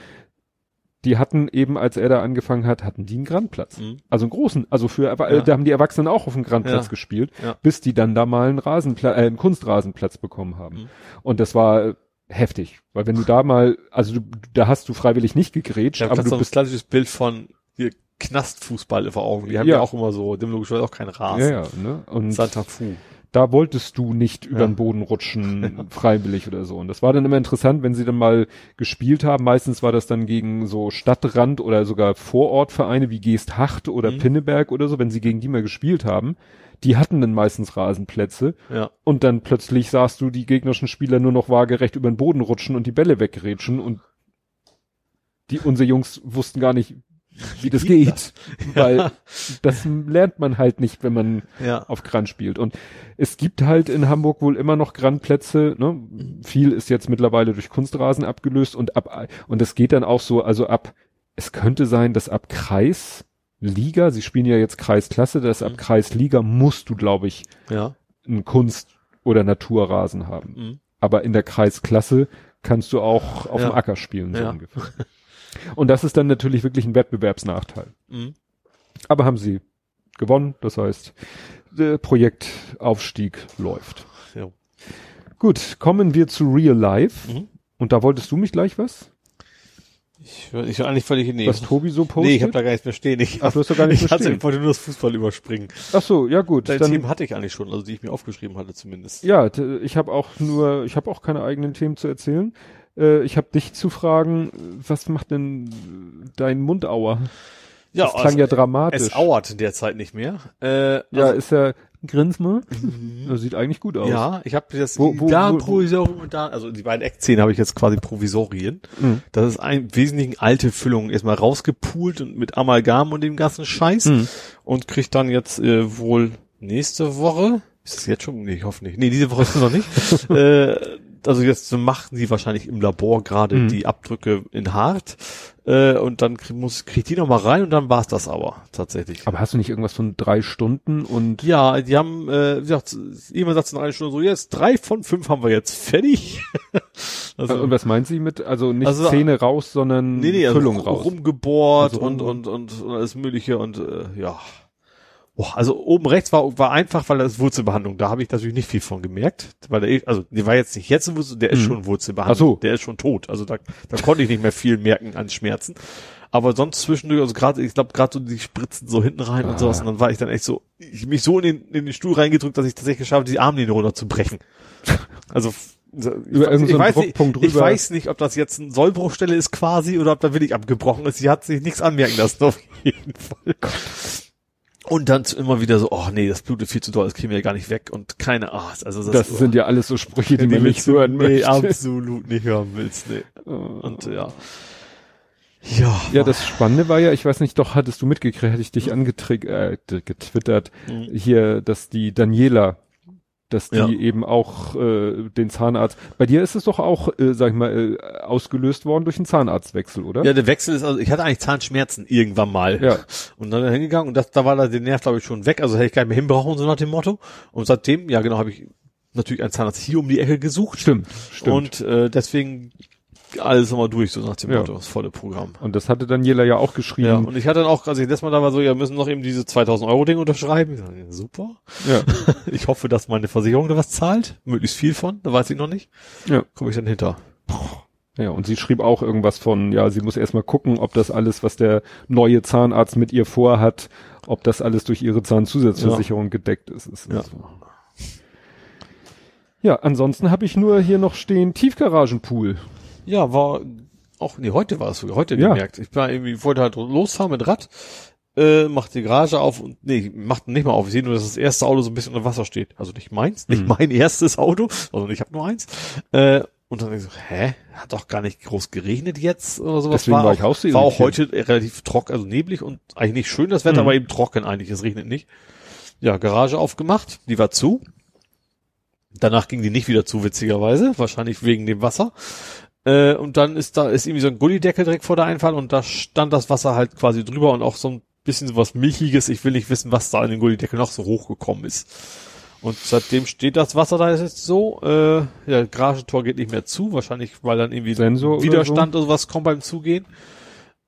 die hatten eben, als er da angefangen hat, hatten die einen Grandplatz. Mhm. Also einen großen, also für, Ja. da haben die Erwachsenen auch auf dem Grandplatz Ja. gespielt, bis die dann da mal einen Rasenplatz, äh, einen Kunstrasenplatz bekommen haben. Mhm. Und das war heftig, weil wenn du da mal, also du, da hast du freiwillig nicht gegrätscht, habe aber gerade so du ein bist, klassisches Bild von hier Knastfußball vor Augen. Die haben ja, Ja. auch immer so, dem logischerweise auch keinen Rasen. ja, ja, ne? Und Santa Fu. da wolltest du nicht über Ja. den Boden rutschen, freiwillig oder so. Und das war dann immer interessant, wenn sie dann mal gespielt haben. Meistens war das dann gegen so Stadtrand oder sogar Vorortvereine wie Geesthacht oder Mhm. Pinneberg oder so, wenn sie gegen die mal gespielt haben. Die hatten dann meistens Rasenplätze Ja. und dann plötzlich sahst du die gegnerischen Spieler nur noch waagerecht über den Boden rutschen und die Bälle wegrätschen und die, unsere Jungs wussten gar nicht, wie das geht geht, weil das lernt man halt nicht, wenn man Ja. auf Grand spielt. Und es gibt halt in Hamburg wohl immer noch Grandplätze. Ne? Viel ist jetzt mittlerweile durch Kunstrasen abgelöst und ab und es geht dann auch so, also ab. Es könnte sein, dass ab Kreisliga, sie spielen ja jetzt Kreisklasse, dass ab Mhm. Kreisliga musst du, glaube ich, Ja. einen Kunst- oder Naturrasen haben. Mhm. Aber in der Kreisklasse kannst du auch auf Ja. dem Acker spielen, so Ja. ungefähr. Und das ist dann natürlich wirklich ein Wettbewerbsnachteil. Mhm. Aber haben sie gewonnen, das heißt, der Projektaufstieg läuft. Ja. Gut, kommen wir zu Real Life. Mhm. Und da wolltest du mich gleich was? Ich, ich war eigentlich völlig nee. Was Tobi so postet? Nee, ich habe da gar nichts mehr stehen. Ich, Ach, du hast doch gar nicht ich mehr stehen. ich wollte nur das Fußball überspringen. Ach so, ja gut. Dein dann, Team hatte ich eigentlich schon, also die ich mir aufgeschrieben hatte zumindest. ja, ich habe auch nur, ich habe auch keine eigenen Themen zu erzählen. Äh, ich habe dich zu fragen, was macht denn dein Mundauer? Ja, das klang ja dramatisch. es auert derzeit nicht mehr. Äh, ja, also, ist ja, grins mal. Das sieht eigentlich gut aus. ja, ich habe das Wo- wo- da wo- Provisorium und da, also die beiden Eckzähne habe ich jetzt quasi Provisorien. Mhm. Das ist ein Wesentlichen alte Füllungen erstmal rausgepult und mit Amalgam und dem ganzen Scheiß Mhm. und kriegt dann jetzt äh, wohl nächste Woche. Ist das jetzt schon? Nee, ich hoffe nicht. Nee, diese Woche ist es noch nicht. äh, also jetzt machen sie wahrscheinlich im Labor gerade Mhm. die Abdrücke in hart äh, und dann krieg, muss kriegt die noch mal rein und dann war's das aber tatsächlich. Aber hast du nicht irgendwas von drei Stunden und Ja, die haben, äh, wie gesagt, jemand sagt in einer Stunde so, jetzt drei von fünf haben wir jetzt fertig. also, und was meint sie mit, also nicht Also- Zähne raus, sondern nee, nee, also Füllung ru- raus? rumgebohrt Also und, und, und, und alles mögliche und äh, ja. Boah, also oben rechts war, war einfach, weil das ist Wurzelbehandlung. Da habe ich natürlich nicht viel von gemerkt. Weil der, also der war jetzt nicht jetzt ein Wurzel, der ist Mhm. schon Wurzelbehandlung. Ach so. Der ist schon tot. Also da, da konnte ich nicht mehr viel merken an Schmerzen. Aber sonst zwischendurch, also gerade, ich glaube, gerade so die Spritzen so hinten rein und Ah. sowas. Und dann war ich dann echt so, ich mich so in den, in den Stuhl reingedrückt, dass ich tatsächlich geschafft habe, die Armlinie runterzubrechen. Also ich, Über irgendeinen ich, weiß Druckpunkt nicht, ich weiß nicht, ob das jetzt eine Sollbruchstelle ist quasi oder ob da wirklich abgebrochen ist. Sie hat sich nichts anmerken lassen, auf jeden Fall. Und dann immer wieder so, oh nee, das blutet viel zu doll, das kriegen wir ja gar nicht weg und keine Art. Also das, Das sind ja alles so Sprüche, die die man nicht hören nee, möchte. absolut nicht hören willst, nee. Und ja. Ja. Ja, das Spannende war ja, ich weiß nicht, doch hattest du mitgekriegt, hatte ich dich angetriggert, äh, getwittert, Mhm. hier, dass die Daniela, dass die Ja. eben auch äh, den Zahnarzt, bei dir ist es doch auch, äh, sag ich mal, äh, ausgelöst worden durch einen Zahnarztwechsel, oder? Ja, der Wechsel ist, also ich hatte eigentlich Zahnschmerzen irgendwann mal. Ja. Und dann hingegangen und das, da war da der Nerv, glaube ich, schon weg. Also hätte ich gar nicht mehr hinbrauchen, so nach dem Motto. Und seitdem, ja genau, habe ich natürlich einen Zahnarzt hier um die Ecke gesucht. Stimmt, stimmt. Und äh, deswegen alles nochmal durch, so nach dem Ja. Motto, das volle Programm. Und das hatte Daniela ja auch geschrieben. Ja, und ich hatte dann auch, als ich das mal da war, so, ja, müssen noch eben diese 2000 Euro Ding unterschreiben. Ich ja, super. ja. Ich hoffe, dass meine Versicherung da was zahlt. Möglichst viel von, da weiß ich noch nicht. ja. Komme ich dann hinter. Ja, und sie schrieb auch irgendwas von, ja, sie muss erstmal gucken, ob das alles, was der neue Zahnarzt mit ihr vorhat, ob das alles durch ihre Zahnzusatzversicherung gedeckt ist. ist Ja. so. ja, ansonsten habe ich nur hier noch stehen Tiefgaragenpool. Ja, war auch, nee, heute war es sogar, heute Ja. gemerkt. Ich war irgendwie, wollte halt losfahren mit Rad, äh, macht die Garage auf und, nee, macht nicht mal auf. Ich sehe nur, dass das erste Auto so ein bisschen unter Wasser steht. Also nicht meins, nicht Mhm. mein erstes Auto, sondern ich habe nur eins. Äh, und dann ich so, hä? Hat doch gar nicht groß geregnet jetzt oder sowas. Deswegen war ich auch War auch heute relativ trocken, also neblig und eigentlich nicht schön das Wetter, Mhm. aber eben trocken eigentlich. Es regnet nicht. Ja, Garage aufgemacht, die war zu. Danach ging die nicht wieder zu, witzigerweise. Wahrscheinlich wegen dem Wasser. Äh, und dann ist da, ist irgendwie so ein Gullideckel direkt vor der Einfahrt und da stand das Wasser halt quasi drüber und auch so ein bisschen so was Milchiges. Ich will nicht wissen, was da in den Gullideckel noch so hochgekommen ist. Und seitdem steht das Wasser da jetzt so, äh, ja, Garagentor geht nicht mehr zu, wahrscheinlich, weil dann irgendwie Sensor oder Widerstand oder sowas kommt beim Zugehen.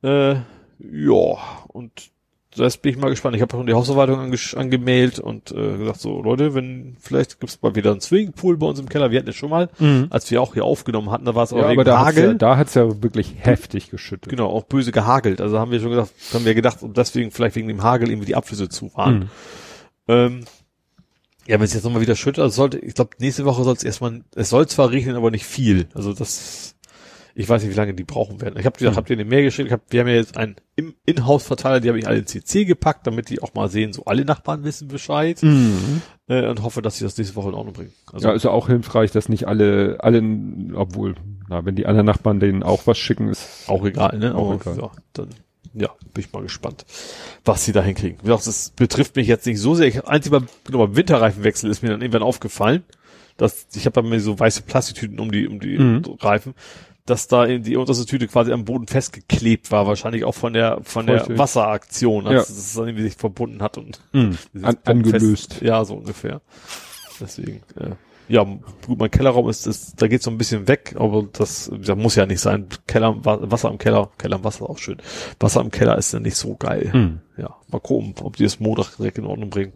Äh, ja, und das bin ich mal gespannt. Ich habe schon die Hausverwaltung ange angemailt und äh, gesagt, so Leute, wenn vielleicht gibt's mal wieder einen Swimmingpool bei uns im Keller. Wir hatten es schon mal, als wir auch hier aufgenommen hatten, da war es aber Ja, wegen aber da hat's Hagel. ja, da hat's ja wirklich heftig geschüttet. Genau, auch böse gehagelt. Also haben wir schon gedacht, haben wir gedacht, und deswegen vielleicht wegen dem Hagel irgendwie die Abflüsse zu waren. Mhm. Ähm, ja, wenn es jetzt nochmal wieder schüttet, also sollte, ich glaube, nächste Woche soll es erstmal, es soll zwar regnen, aber nicht viel. Also das, ich weiß nicht, wie lange die brauchen werden. Ich habe Mhm. hab habt ihr eine Mail geschickt, ich hab, wir haben ja jetzt einen im Inhouse-Verteiler, die habe ich alle in CC gepackt, damit die auch mal sehen, so alle Nachbarn wissen Bescheid Mhm. äh, und hoffe, dass sie das nächste Woche in Ordnung bringen. Also Ja, ist ja auch hilfreich, dass nicht alle, alle, obwohl, na, wenn die anderen Nachbarn denen auch was schicken, ist Auch egal, ne? Auch Aber, egal. Ja, dann, ja, bin ich mal gespannt, was sie da hinkriegen. Wie gesagt, das betrifft mich jetzt nicht so sehr. Ich, einzig beim, genau, beim Winterreifenwechsel ist mir dann irgendwann aufgefallen, dass, ich habe bei mir so weiße Plastiktüten um die, um die Mhm. Reifen, dass da in die unterste Tüte quasi am Boden festgeklebt war, wahrscheinlich auch von der, von der Feuchtig. Wasseraktion, als Ja. es dann irgendwie sich verbunden hat und Mhm. An, angelöst. Ja, so ungefähr. Deswegen, äh, ja, gut, mein Kellerraum ist, ist da geht so ein bisschen weg, aber das, das muss ja nicht sein. Keller, Wa- Wasser im Keller, Keller im Wasser auch schön. Wasser im Keller ist ja nicht so geil. Mhm. Ja, mal gucken, ob die das Montag direkt in Ordnung bringen.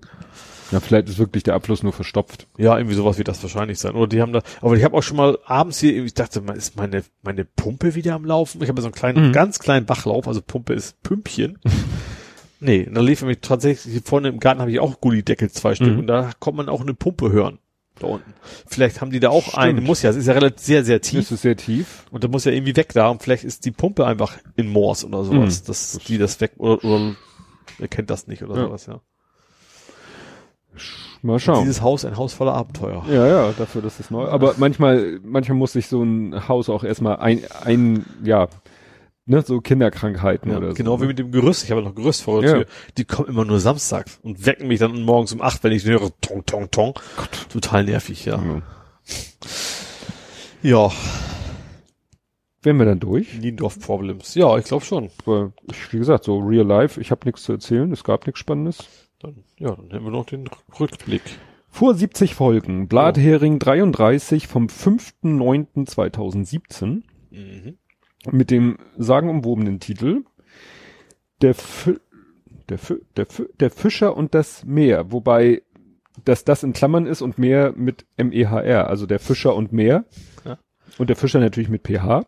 Ja, vielleicht ist wirklich der Abfluss nur verstopft. Ja, irgendwie sowas wird das wahrscheinlich sein. Oder die haben da, aber ich habe auch schon mal abends hier, ich dachte, mal, ist meine, meine Pumpe wieder am Laufen? Ich habe so einen kleinen, Mhm. ganz kleinen Bachlauf, also Pumpe ist Pümpchen. nee, und dann lief nämlich tatsächlich, hier vorne im Garten habe ich auch Gullideckel, zwei Stück, Mhm. und da kommt man auch eine Pumpe hören. Da unten. Vielleicht haben die da auch Stimmt. eine, muss ja, es ist ja relativ sehr, sehr tief. Das ist sehr tief. Und da muss ja irgendwie weg da und vielleicht ist die Pumpe einfach in Moors oder sowas, Mhm. dass die das weg, oder, oder er kennt das nicht oder Ja. sowas, ja. Mal schauen. Dieses Haus, ein Haus voller Abenteuer. Ja, ja, dafür, dass es neu. Aber manchmal, manchmal muss sich so ein Haus auch erstmal ein, ein, ja, ne, so Kinderkrankheiten Ja, oder genau so. ne? wie mit dem Gerüst. Ich habe noch Gerüst vor der Ja. Tür. Die kommen immer nur samstags und wecken mich dann morgens um acht, wenn ich höre, tong, tong, tong. Total nervig, ja. Ja. Ja, Wären wir dann durch? Niendorf Problems. Ja, ich glaube schon. Wie gesagt, so real life, ich habe nichts zu erzählen, es gab nichts Spannendes. Dann, ja, dann hätten wir noch den Rückblick. Vor 70 Folgen, Blathering 33 vom 5.9.2017 Mhm. mit dem sagenumwobenen Titel Der, Fi der, Fi der, Fi der Fischer und das Meer, wobei dass das in Klammern ist und Meer mit M-E-H-R, also der Fischer und Meer. Ja. Und der Fischer natürlich mit PH.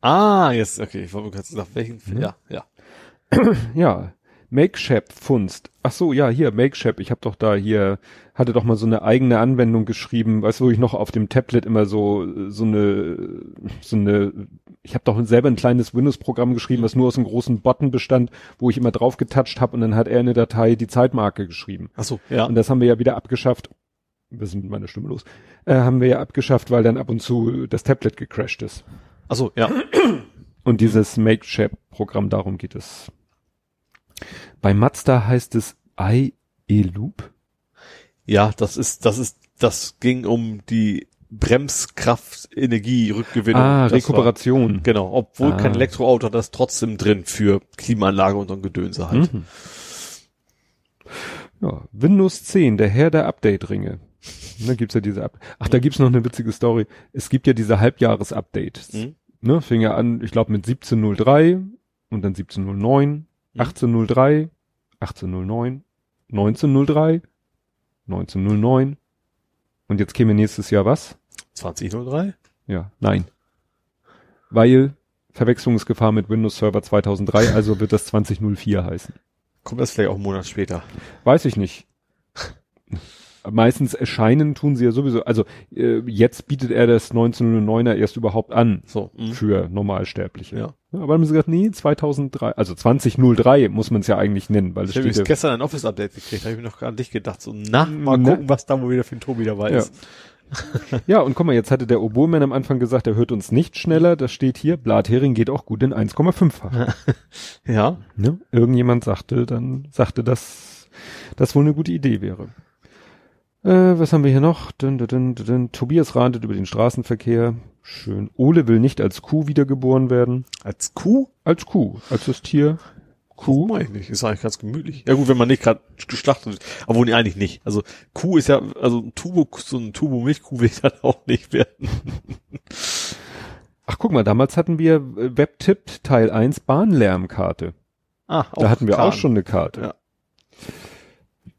Ah, jetzt, okay, ich wollte gerade nach welchen, Mhm. ja, ja. Ja, Makeshap Funst. Ach so, ja, hier Makeshap. Ich habe doch da hier hatte doch mal so eine eigene Anwendung geschrieben, weißt du, wo ich noch auf dem Tablet immer so so eine so eine ich habe doch selber ein kleines Windows Programm geschrieben, was nur aus einem großen Button bestand, wo ich immer drauf getoucht habe und dann hat er in der Datei die Zeitmarke geschrieben. Ach so, ja. Und das haben wir ja wieder abgeschafft. Was ist mit meiner Stimme los? Äh, haben wir ja abgeschafft, weil dann ab und zu das Tablet gecrashed ist. Ach so, ja. Und dieses Makeshap-Programm, darum geht es. Bei Mazda heißt es iE-Loop. Ja, das ist, das ist, das ging um die Bremskraft, Energie, Rückgewinnung. Ah, Das war- Rekuperation. Genau, obwohl Ah. kein Elektroauto hat das trotzdem drin für Klimaanlage und so ein Gedönse halt. Mhm. Ja, Windows 10, der Herr der Update-Ringe. Da gibt's ja diese Up Ach, da gibt's noch eine witzige Story. Es gibt ja diese Halbjahres-Updates. Mhm. Ne, fing ja an, ich glaube mit 1703 und dann 1709, 1803, 1809, 1903, 1909 und jetzt käme nächstes Jahr was? 2003? Ja, nein. Weil Verwechslungsgefahr mit Windows Server 2003, also wird das 2004 heißen. Kommt das vielleicht auch einen Monat später? Weiß ich nicht. Meistens erscheinen tun sie ja sowieso, also äh, jetzt bietet er das 1909er erst überhaupt an So. Mhm. für Normalsterbliche. Ja. Aber haben sie gesagt, nee, 2003, also 2003 muss man es ja eigentlich nennen, weil es Ich habe steht ja, gestern ein Office-Update gekriegt, da habe ich mir noch gar nicht gedacht. So, na, mal Ne? gucken, was da wohl wieder für ein Tobi dabei Ja. ist. ja, und guck mal, jetzt hatte der Oboeman am Anfang gesagt, er hört uns nicht schneller, das steht hier, Blathering geht auch gut in 1,5-fach. Ja. Ne? Irgendjemand sagte dann, sagte, dass das wohl eine gute Idee wäre. Äh, was haben wir hier noch? Dun, dun, dun. Tobias rantet über den Straßenverkehr. Schön. Ole will nicht als Kuh wiedergeboren werden. Als Kuh? Als Kuh. Als das Tier. Kuh meine ich nicht. Ist eigentlich ganz gemütlich. Ja gut, wenn man nicht gerade geschlachtet wird. Aber nee, eigentlich nicht. Also Kuh ist ja, also ein Turbo, so ein Turbo Milchkuh will ich dann auch nicht werden. Ach, guck mal, damals hatten wir äh, Webtipp Teil 1 Bahnlärmkarte. Ah, Da hatten wir Kahn. auch schon eine Karte. Ja.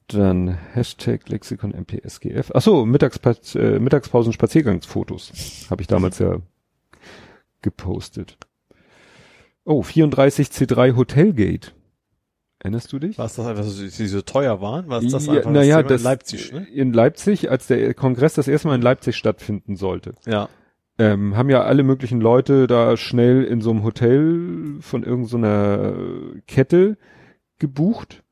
Dann Hashtag Lexikon MPSGF. Ach so, Mittagspa äh, Mittagspausen Spaziergangsfotos. Habe ich damals ja gepostet. Oh, 34C3 Hotelgate. Erinnerst du dich? War es das einfach so, die so teuer waren? War es das Ja, einfach naja, Thema das, in Leipzig, ne? In Leipzig, als der Kongress das erste Mal in Leipzig stattfinden sollte, Ja. ähm, haben ja alle möglichen Leute da schnell in so einem Hotel von irgendeiner Kette gebucht.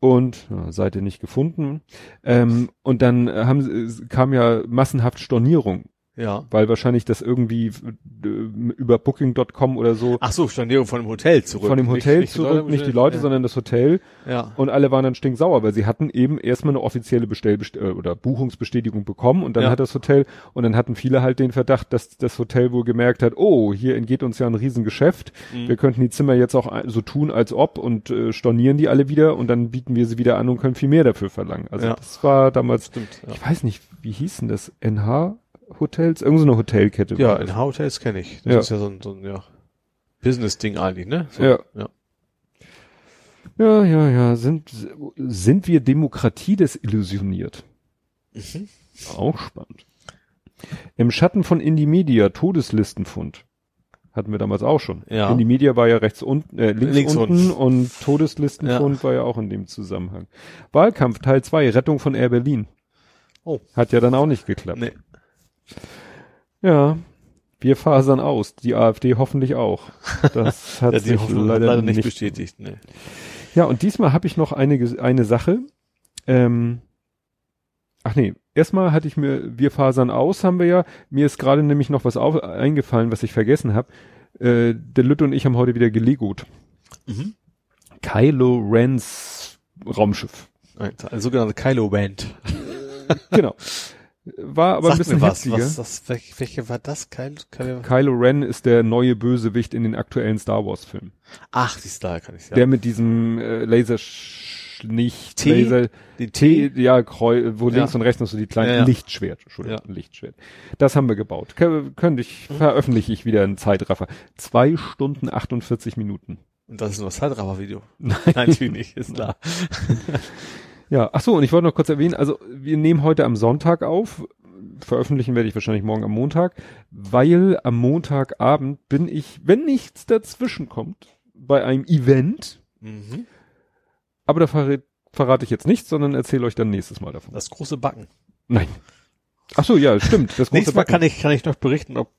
Und ja, Seite nicht gefunden. Ähm, und dann äh, haben kam ja massenhaft Stornierung, Ja. weil wahrscheinlich das irgendwie äh, über Booking.com oder so Ach so, Stornierung von dem Hotel zurück. von dem Hotel nicht zurück, Leute- nicht die Leute, ja. sondern das Hotel. Ja. Und alle waren dann stinksauer, weil sie hatten eben erstmal eine offizielle Bestell äh, oder Buchungsbestätigung bekommen und dann Ja. hat das Hotel und dann hatten viele halt den Verdacht, dass das Hotel wohl gemerkt hat, oh, hier entgeht uns ja ein Riesengeschäft. Mhm. Wir könnten die Zimmer jetzt auch so tun, als ob und äh, stornieren die alle wieder und dann bieten wir sie wieder an und können viel mehr dafür verlangen. Also Ja. das war damals, Stimmt. Ich weiß nicht, wie hießen das? NH Hotels? Irgend so eine Hotelkette. ja in. Hotels kenne ich. Das Ja. ist ja so ein, so ein ja, Business-Ding eigentlich, ne? So, Ja. ja. ja, ja, ja. Sind, sind wir Demokratie desillusioniert? Mhm. Auch spannend. Im Schatten von Indie Media Todeslistenfund. Hatten wir damals auch schon. Ja. Indie Media war ja rechts unten, äh, links, Links unten und Todeslistenfund Ja. war ja auch in dem Zusammenhang. Wahlkampf Teil 2, Rettung von Air Berlin. Oh. Hat ja dann auch nicht geklappt. Nee. Ja. Wir fasern aus. Die AfD hoffentlich auch. Das hat Ja, sich Hoffnung leider, leider nicht, nicht bestätigt. Nee. ja, und diesmal habe ich noch eine, eine Sache. Ähm, ach nee, erstmal hatte ich mir, wir fasern aus, haben wir ja. Mir ist gerade nämlich noch was auf, eingefallen, was ich vergessen habe. Äh, der Lütte und ich haben heute wieder gelegot. Mhm. Kylo Rens Raumschiff. Ein, eine sogenannte Kylo-Band. Genau. War aber ein bisschen mir was. was das, welche, welche war das? Kylo, Kylo? Kylo Ren ist der neue Bösewicht in den aktuellen Star Wars Filmen. Ach, die da, kann ich ja. Der mit diesem äh, Laser nicht T? Laser Den T, ja, Kreu, wo Ja. links und rechts noch so die kleinen Ja, ja. Lichtschwert, Entschuldigung, Lichtschwert. Das haben wir gebaut. Kö- könnte ich, veröffentliche ich wieder einen Zeitraffer. Zwei Stunden 48 Minuten. Und das ist nur das Zeitraffer-Video. Nein, natürlich nicht, ist klar. Ja, ach so, und ich wollte noch kurz erwähnen, also wir nehmen heute am Sonntag auf, veröffentlichen werde ich wahrscheinlich morgen am Montag, weil am Montagabend bin ich, wenn nichts dazwischen kommt, bei einem Event, Mhm. aber da verrate, verrate ich jetzt nichts, sondern erzähle euch dann nächstes Mal davon. Das große Backen. Nein. Ach so, ja, stimmt. Das große Nächstes Mal Backen. kann ich, kann ich noch berichten, ob,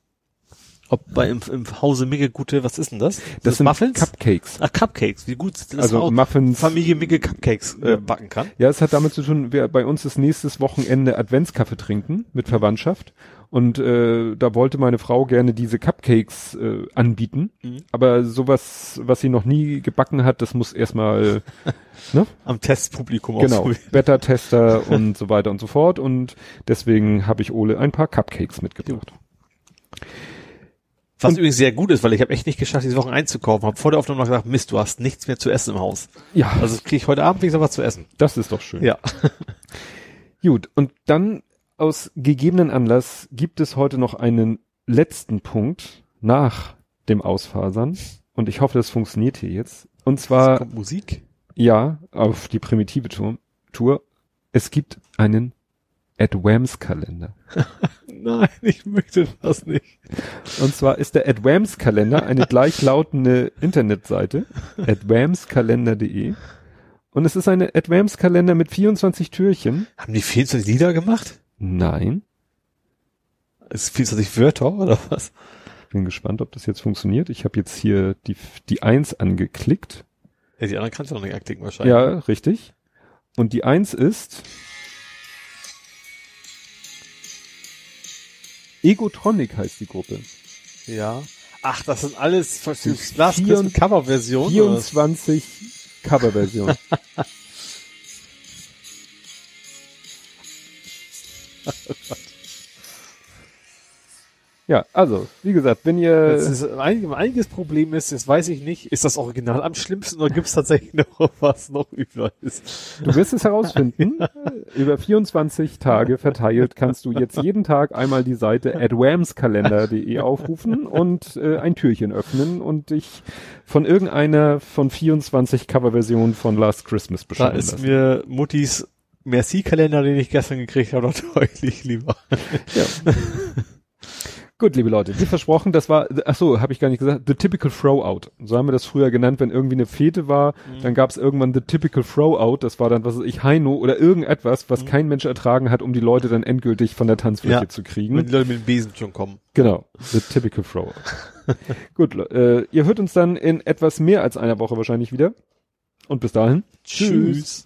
ob bei im, im Hause Migge gute, was ist denn das? das sind Muffins? Cupcakes. Ach, Cupcakes, wie gut das Also Haus- Muffins. Familie Migge Cupcakes äh, backen kann. Ja, es hat damit zu tun, wir, bei uns ist nächstes Wochenende Adventskaffee trinken mit Verwandtschaft. Und äh, da wollte meine Frau gerne diese Cupcakes äh, anbieten. Mhm. Aber sowas, was sie noch nie gebacken hat, das muss erstmal, ne? Am Testpublikum Genau. Beta-Tester und so weiter und so fort. Und deswegen habe ich Ole ein paar Cupcakes mitgebracht. Was übrigens sehr gut ist, weil ich habe echt nicht geschafft, diese Woche einzukaufen. Habe vor der Aufnahme noch gesagt, Mist, du hast nichts mehr zu essen im Haus. Ja, Also kriege ich heute Abend wenigstens was zu essen. das ist doch schön. Ja. Gut, und dann aus gegebenen Anlass gibt es heute noch einen letzten Punkt nach dem Ausfasern. Und ich hoffe, das funktioniert hier jetzt. Und zwar, Kommt Musik? ja, auf die primitive Tour. Es gibt einen Advams Kalender. Nein, ich möchte das nicht. Und zwar ist der Advams Kalender eine gleichlautende Internetseite. advamskalender.de. Und es ist eine Advams Kalender mit 24 Türchen. Haben die 24 Lieder gemacht? Nein. Ist 24 Wörter oder was? Bin gespannt, ob das jetzt funktioniert. Ich habe jetzt hier die, die Eins angeklickt. Ja, die anderen kannst du noch nicht anklicken wahrscheinlich. Ja, richtig. Und die Eins ist Egotronic heißt die Gruppe. Ja. Ach, das sind alles Christmas Coverversionen. oder was? 24 Coverversionen. ja, also, wie gesagt, wenn ihr Das ist ein, einiges Problem ist, jetzt weiß ich nicht, ist das Original am schlimmsten oder gibt es tatsächlich noch was noch übler ist? Du wirst es herausfinden. Über 24 Tage verteilt kannst du jetzt jeden Tag einmal die Seite adwamskalender.de aufrufen und äh, ein Türchen öffnen und dich von irgendeiner von 24 Coverversionen von Last Christmas Da bescheiden ist lassen. mir Muttis Merci-Kalender, den ich gestern gekriegt habe, noch deutlich lieber. Ja. Gut, liebe Leute, wie versprochen, das war, ach so, habe ich gar nicht gesagt, the typical throw-out. So haben wir das früher genannt, wenn irgendwie eine Fete war, dann gab es irgendwann the typical throw-out, das war dann, was weiß ich, Heino oder irgendetwas, was kein Mensch ertragen hat, um die Leute dann endgültig von der Tanzfläche Ja. zu kriegen. Wenn die Leute mit dem Besen schon kommen. Genau, the typical throw. Gut, äh, ihr hört uns dann in etwas mehr als einer Woche wahrscheinlich wieder. Und bis dahin. Tschüss.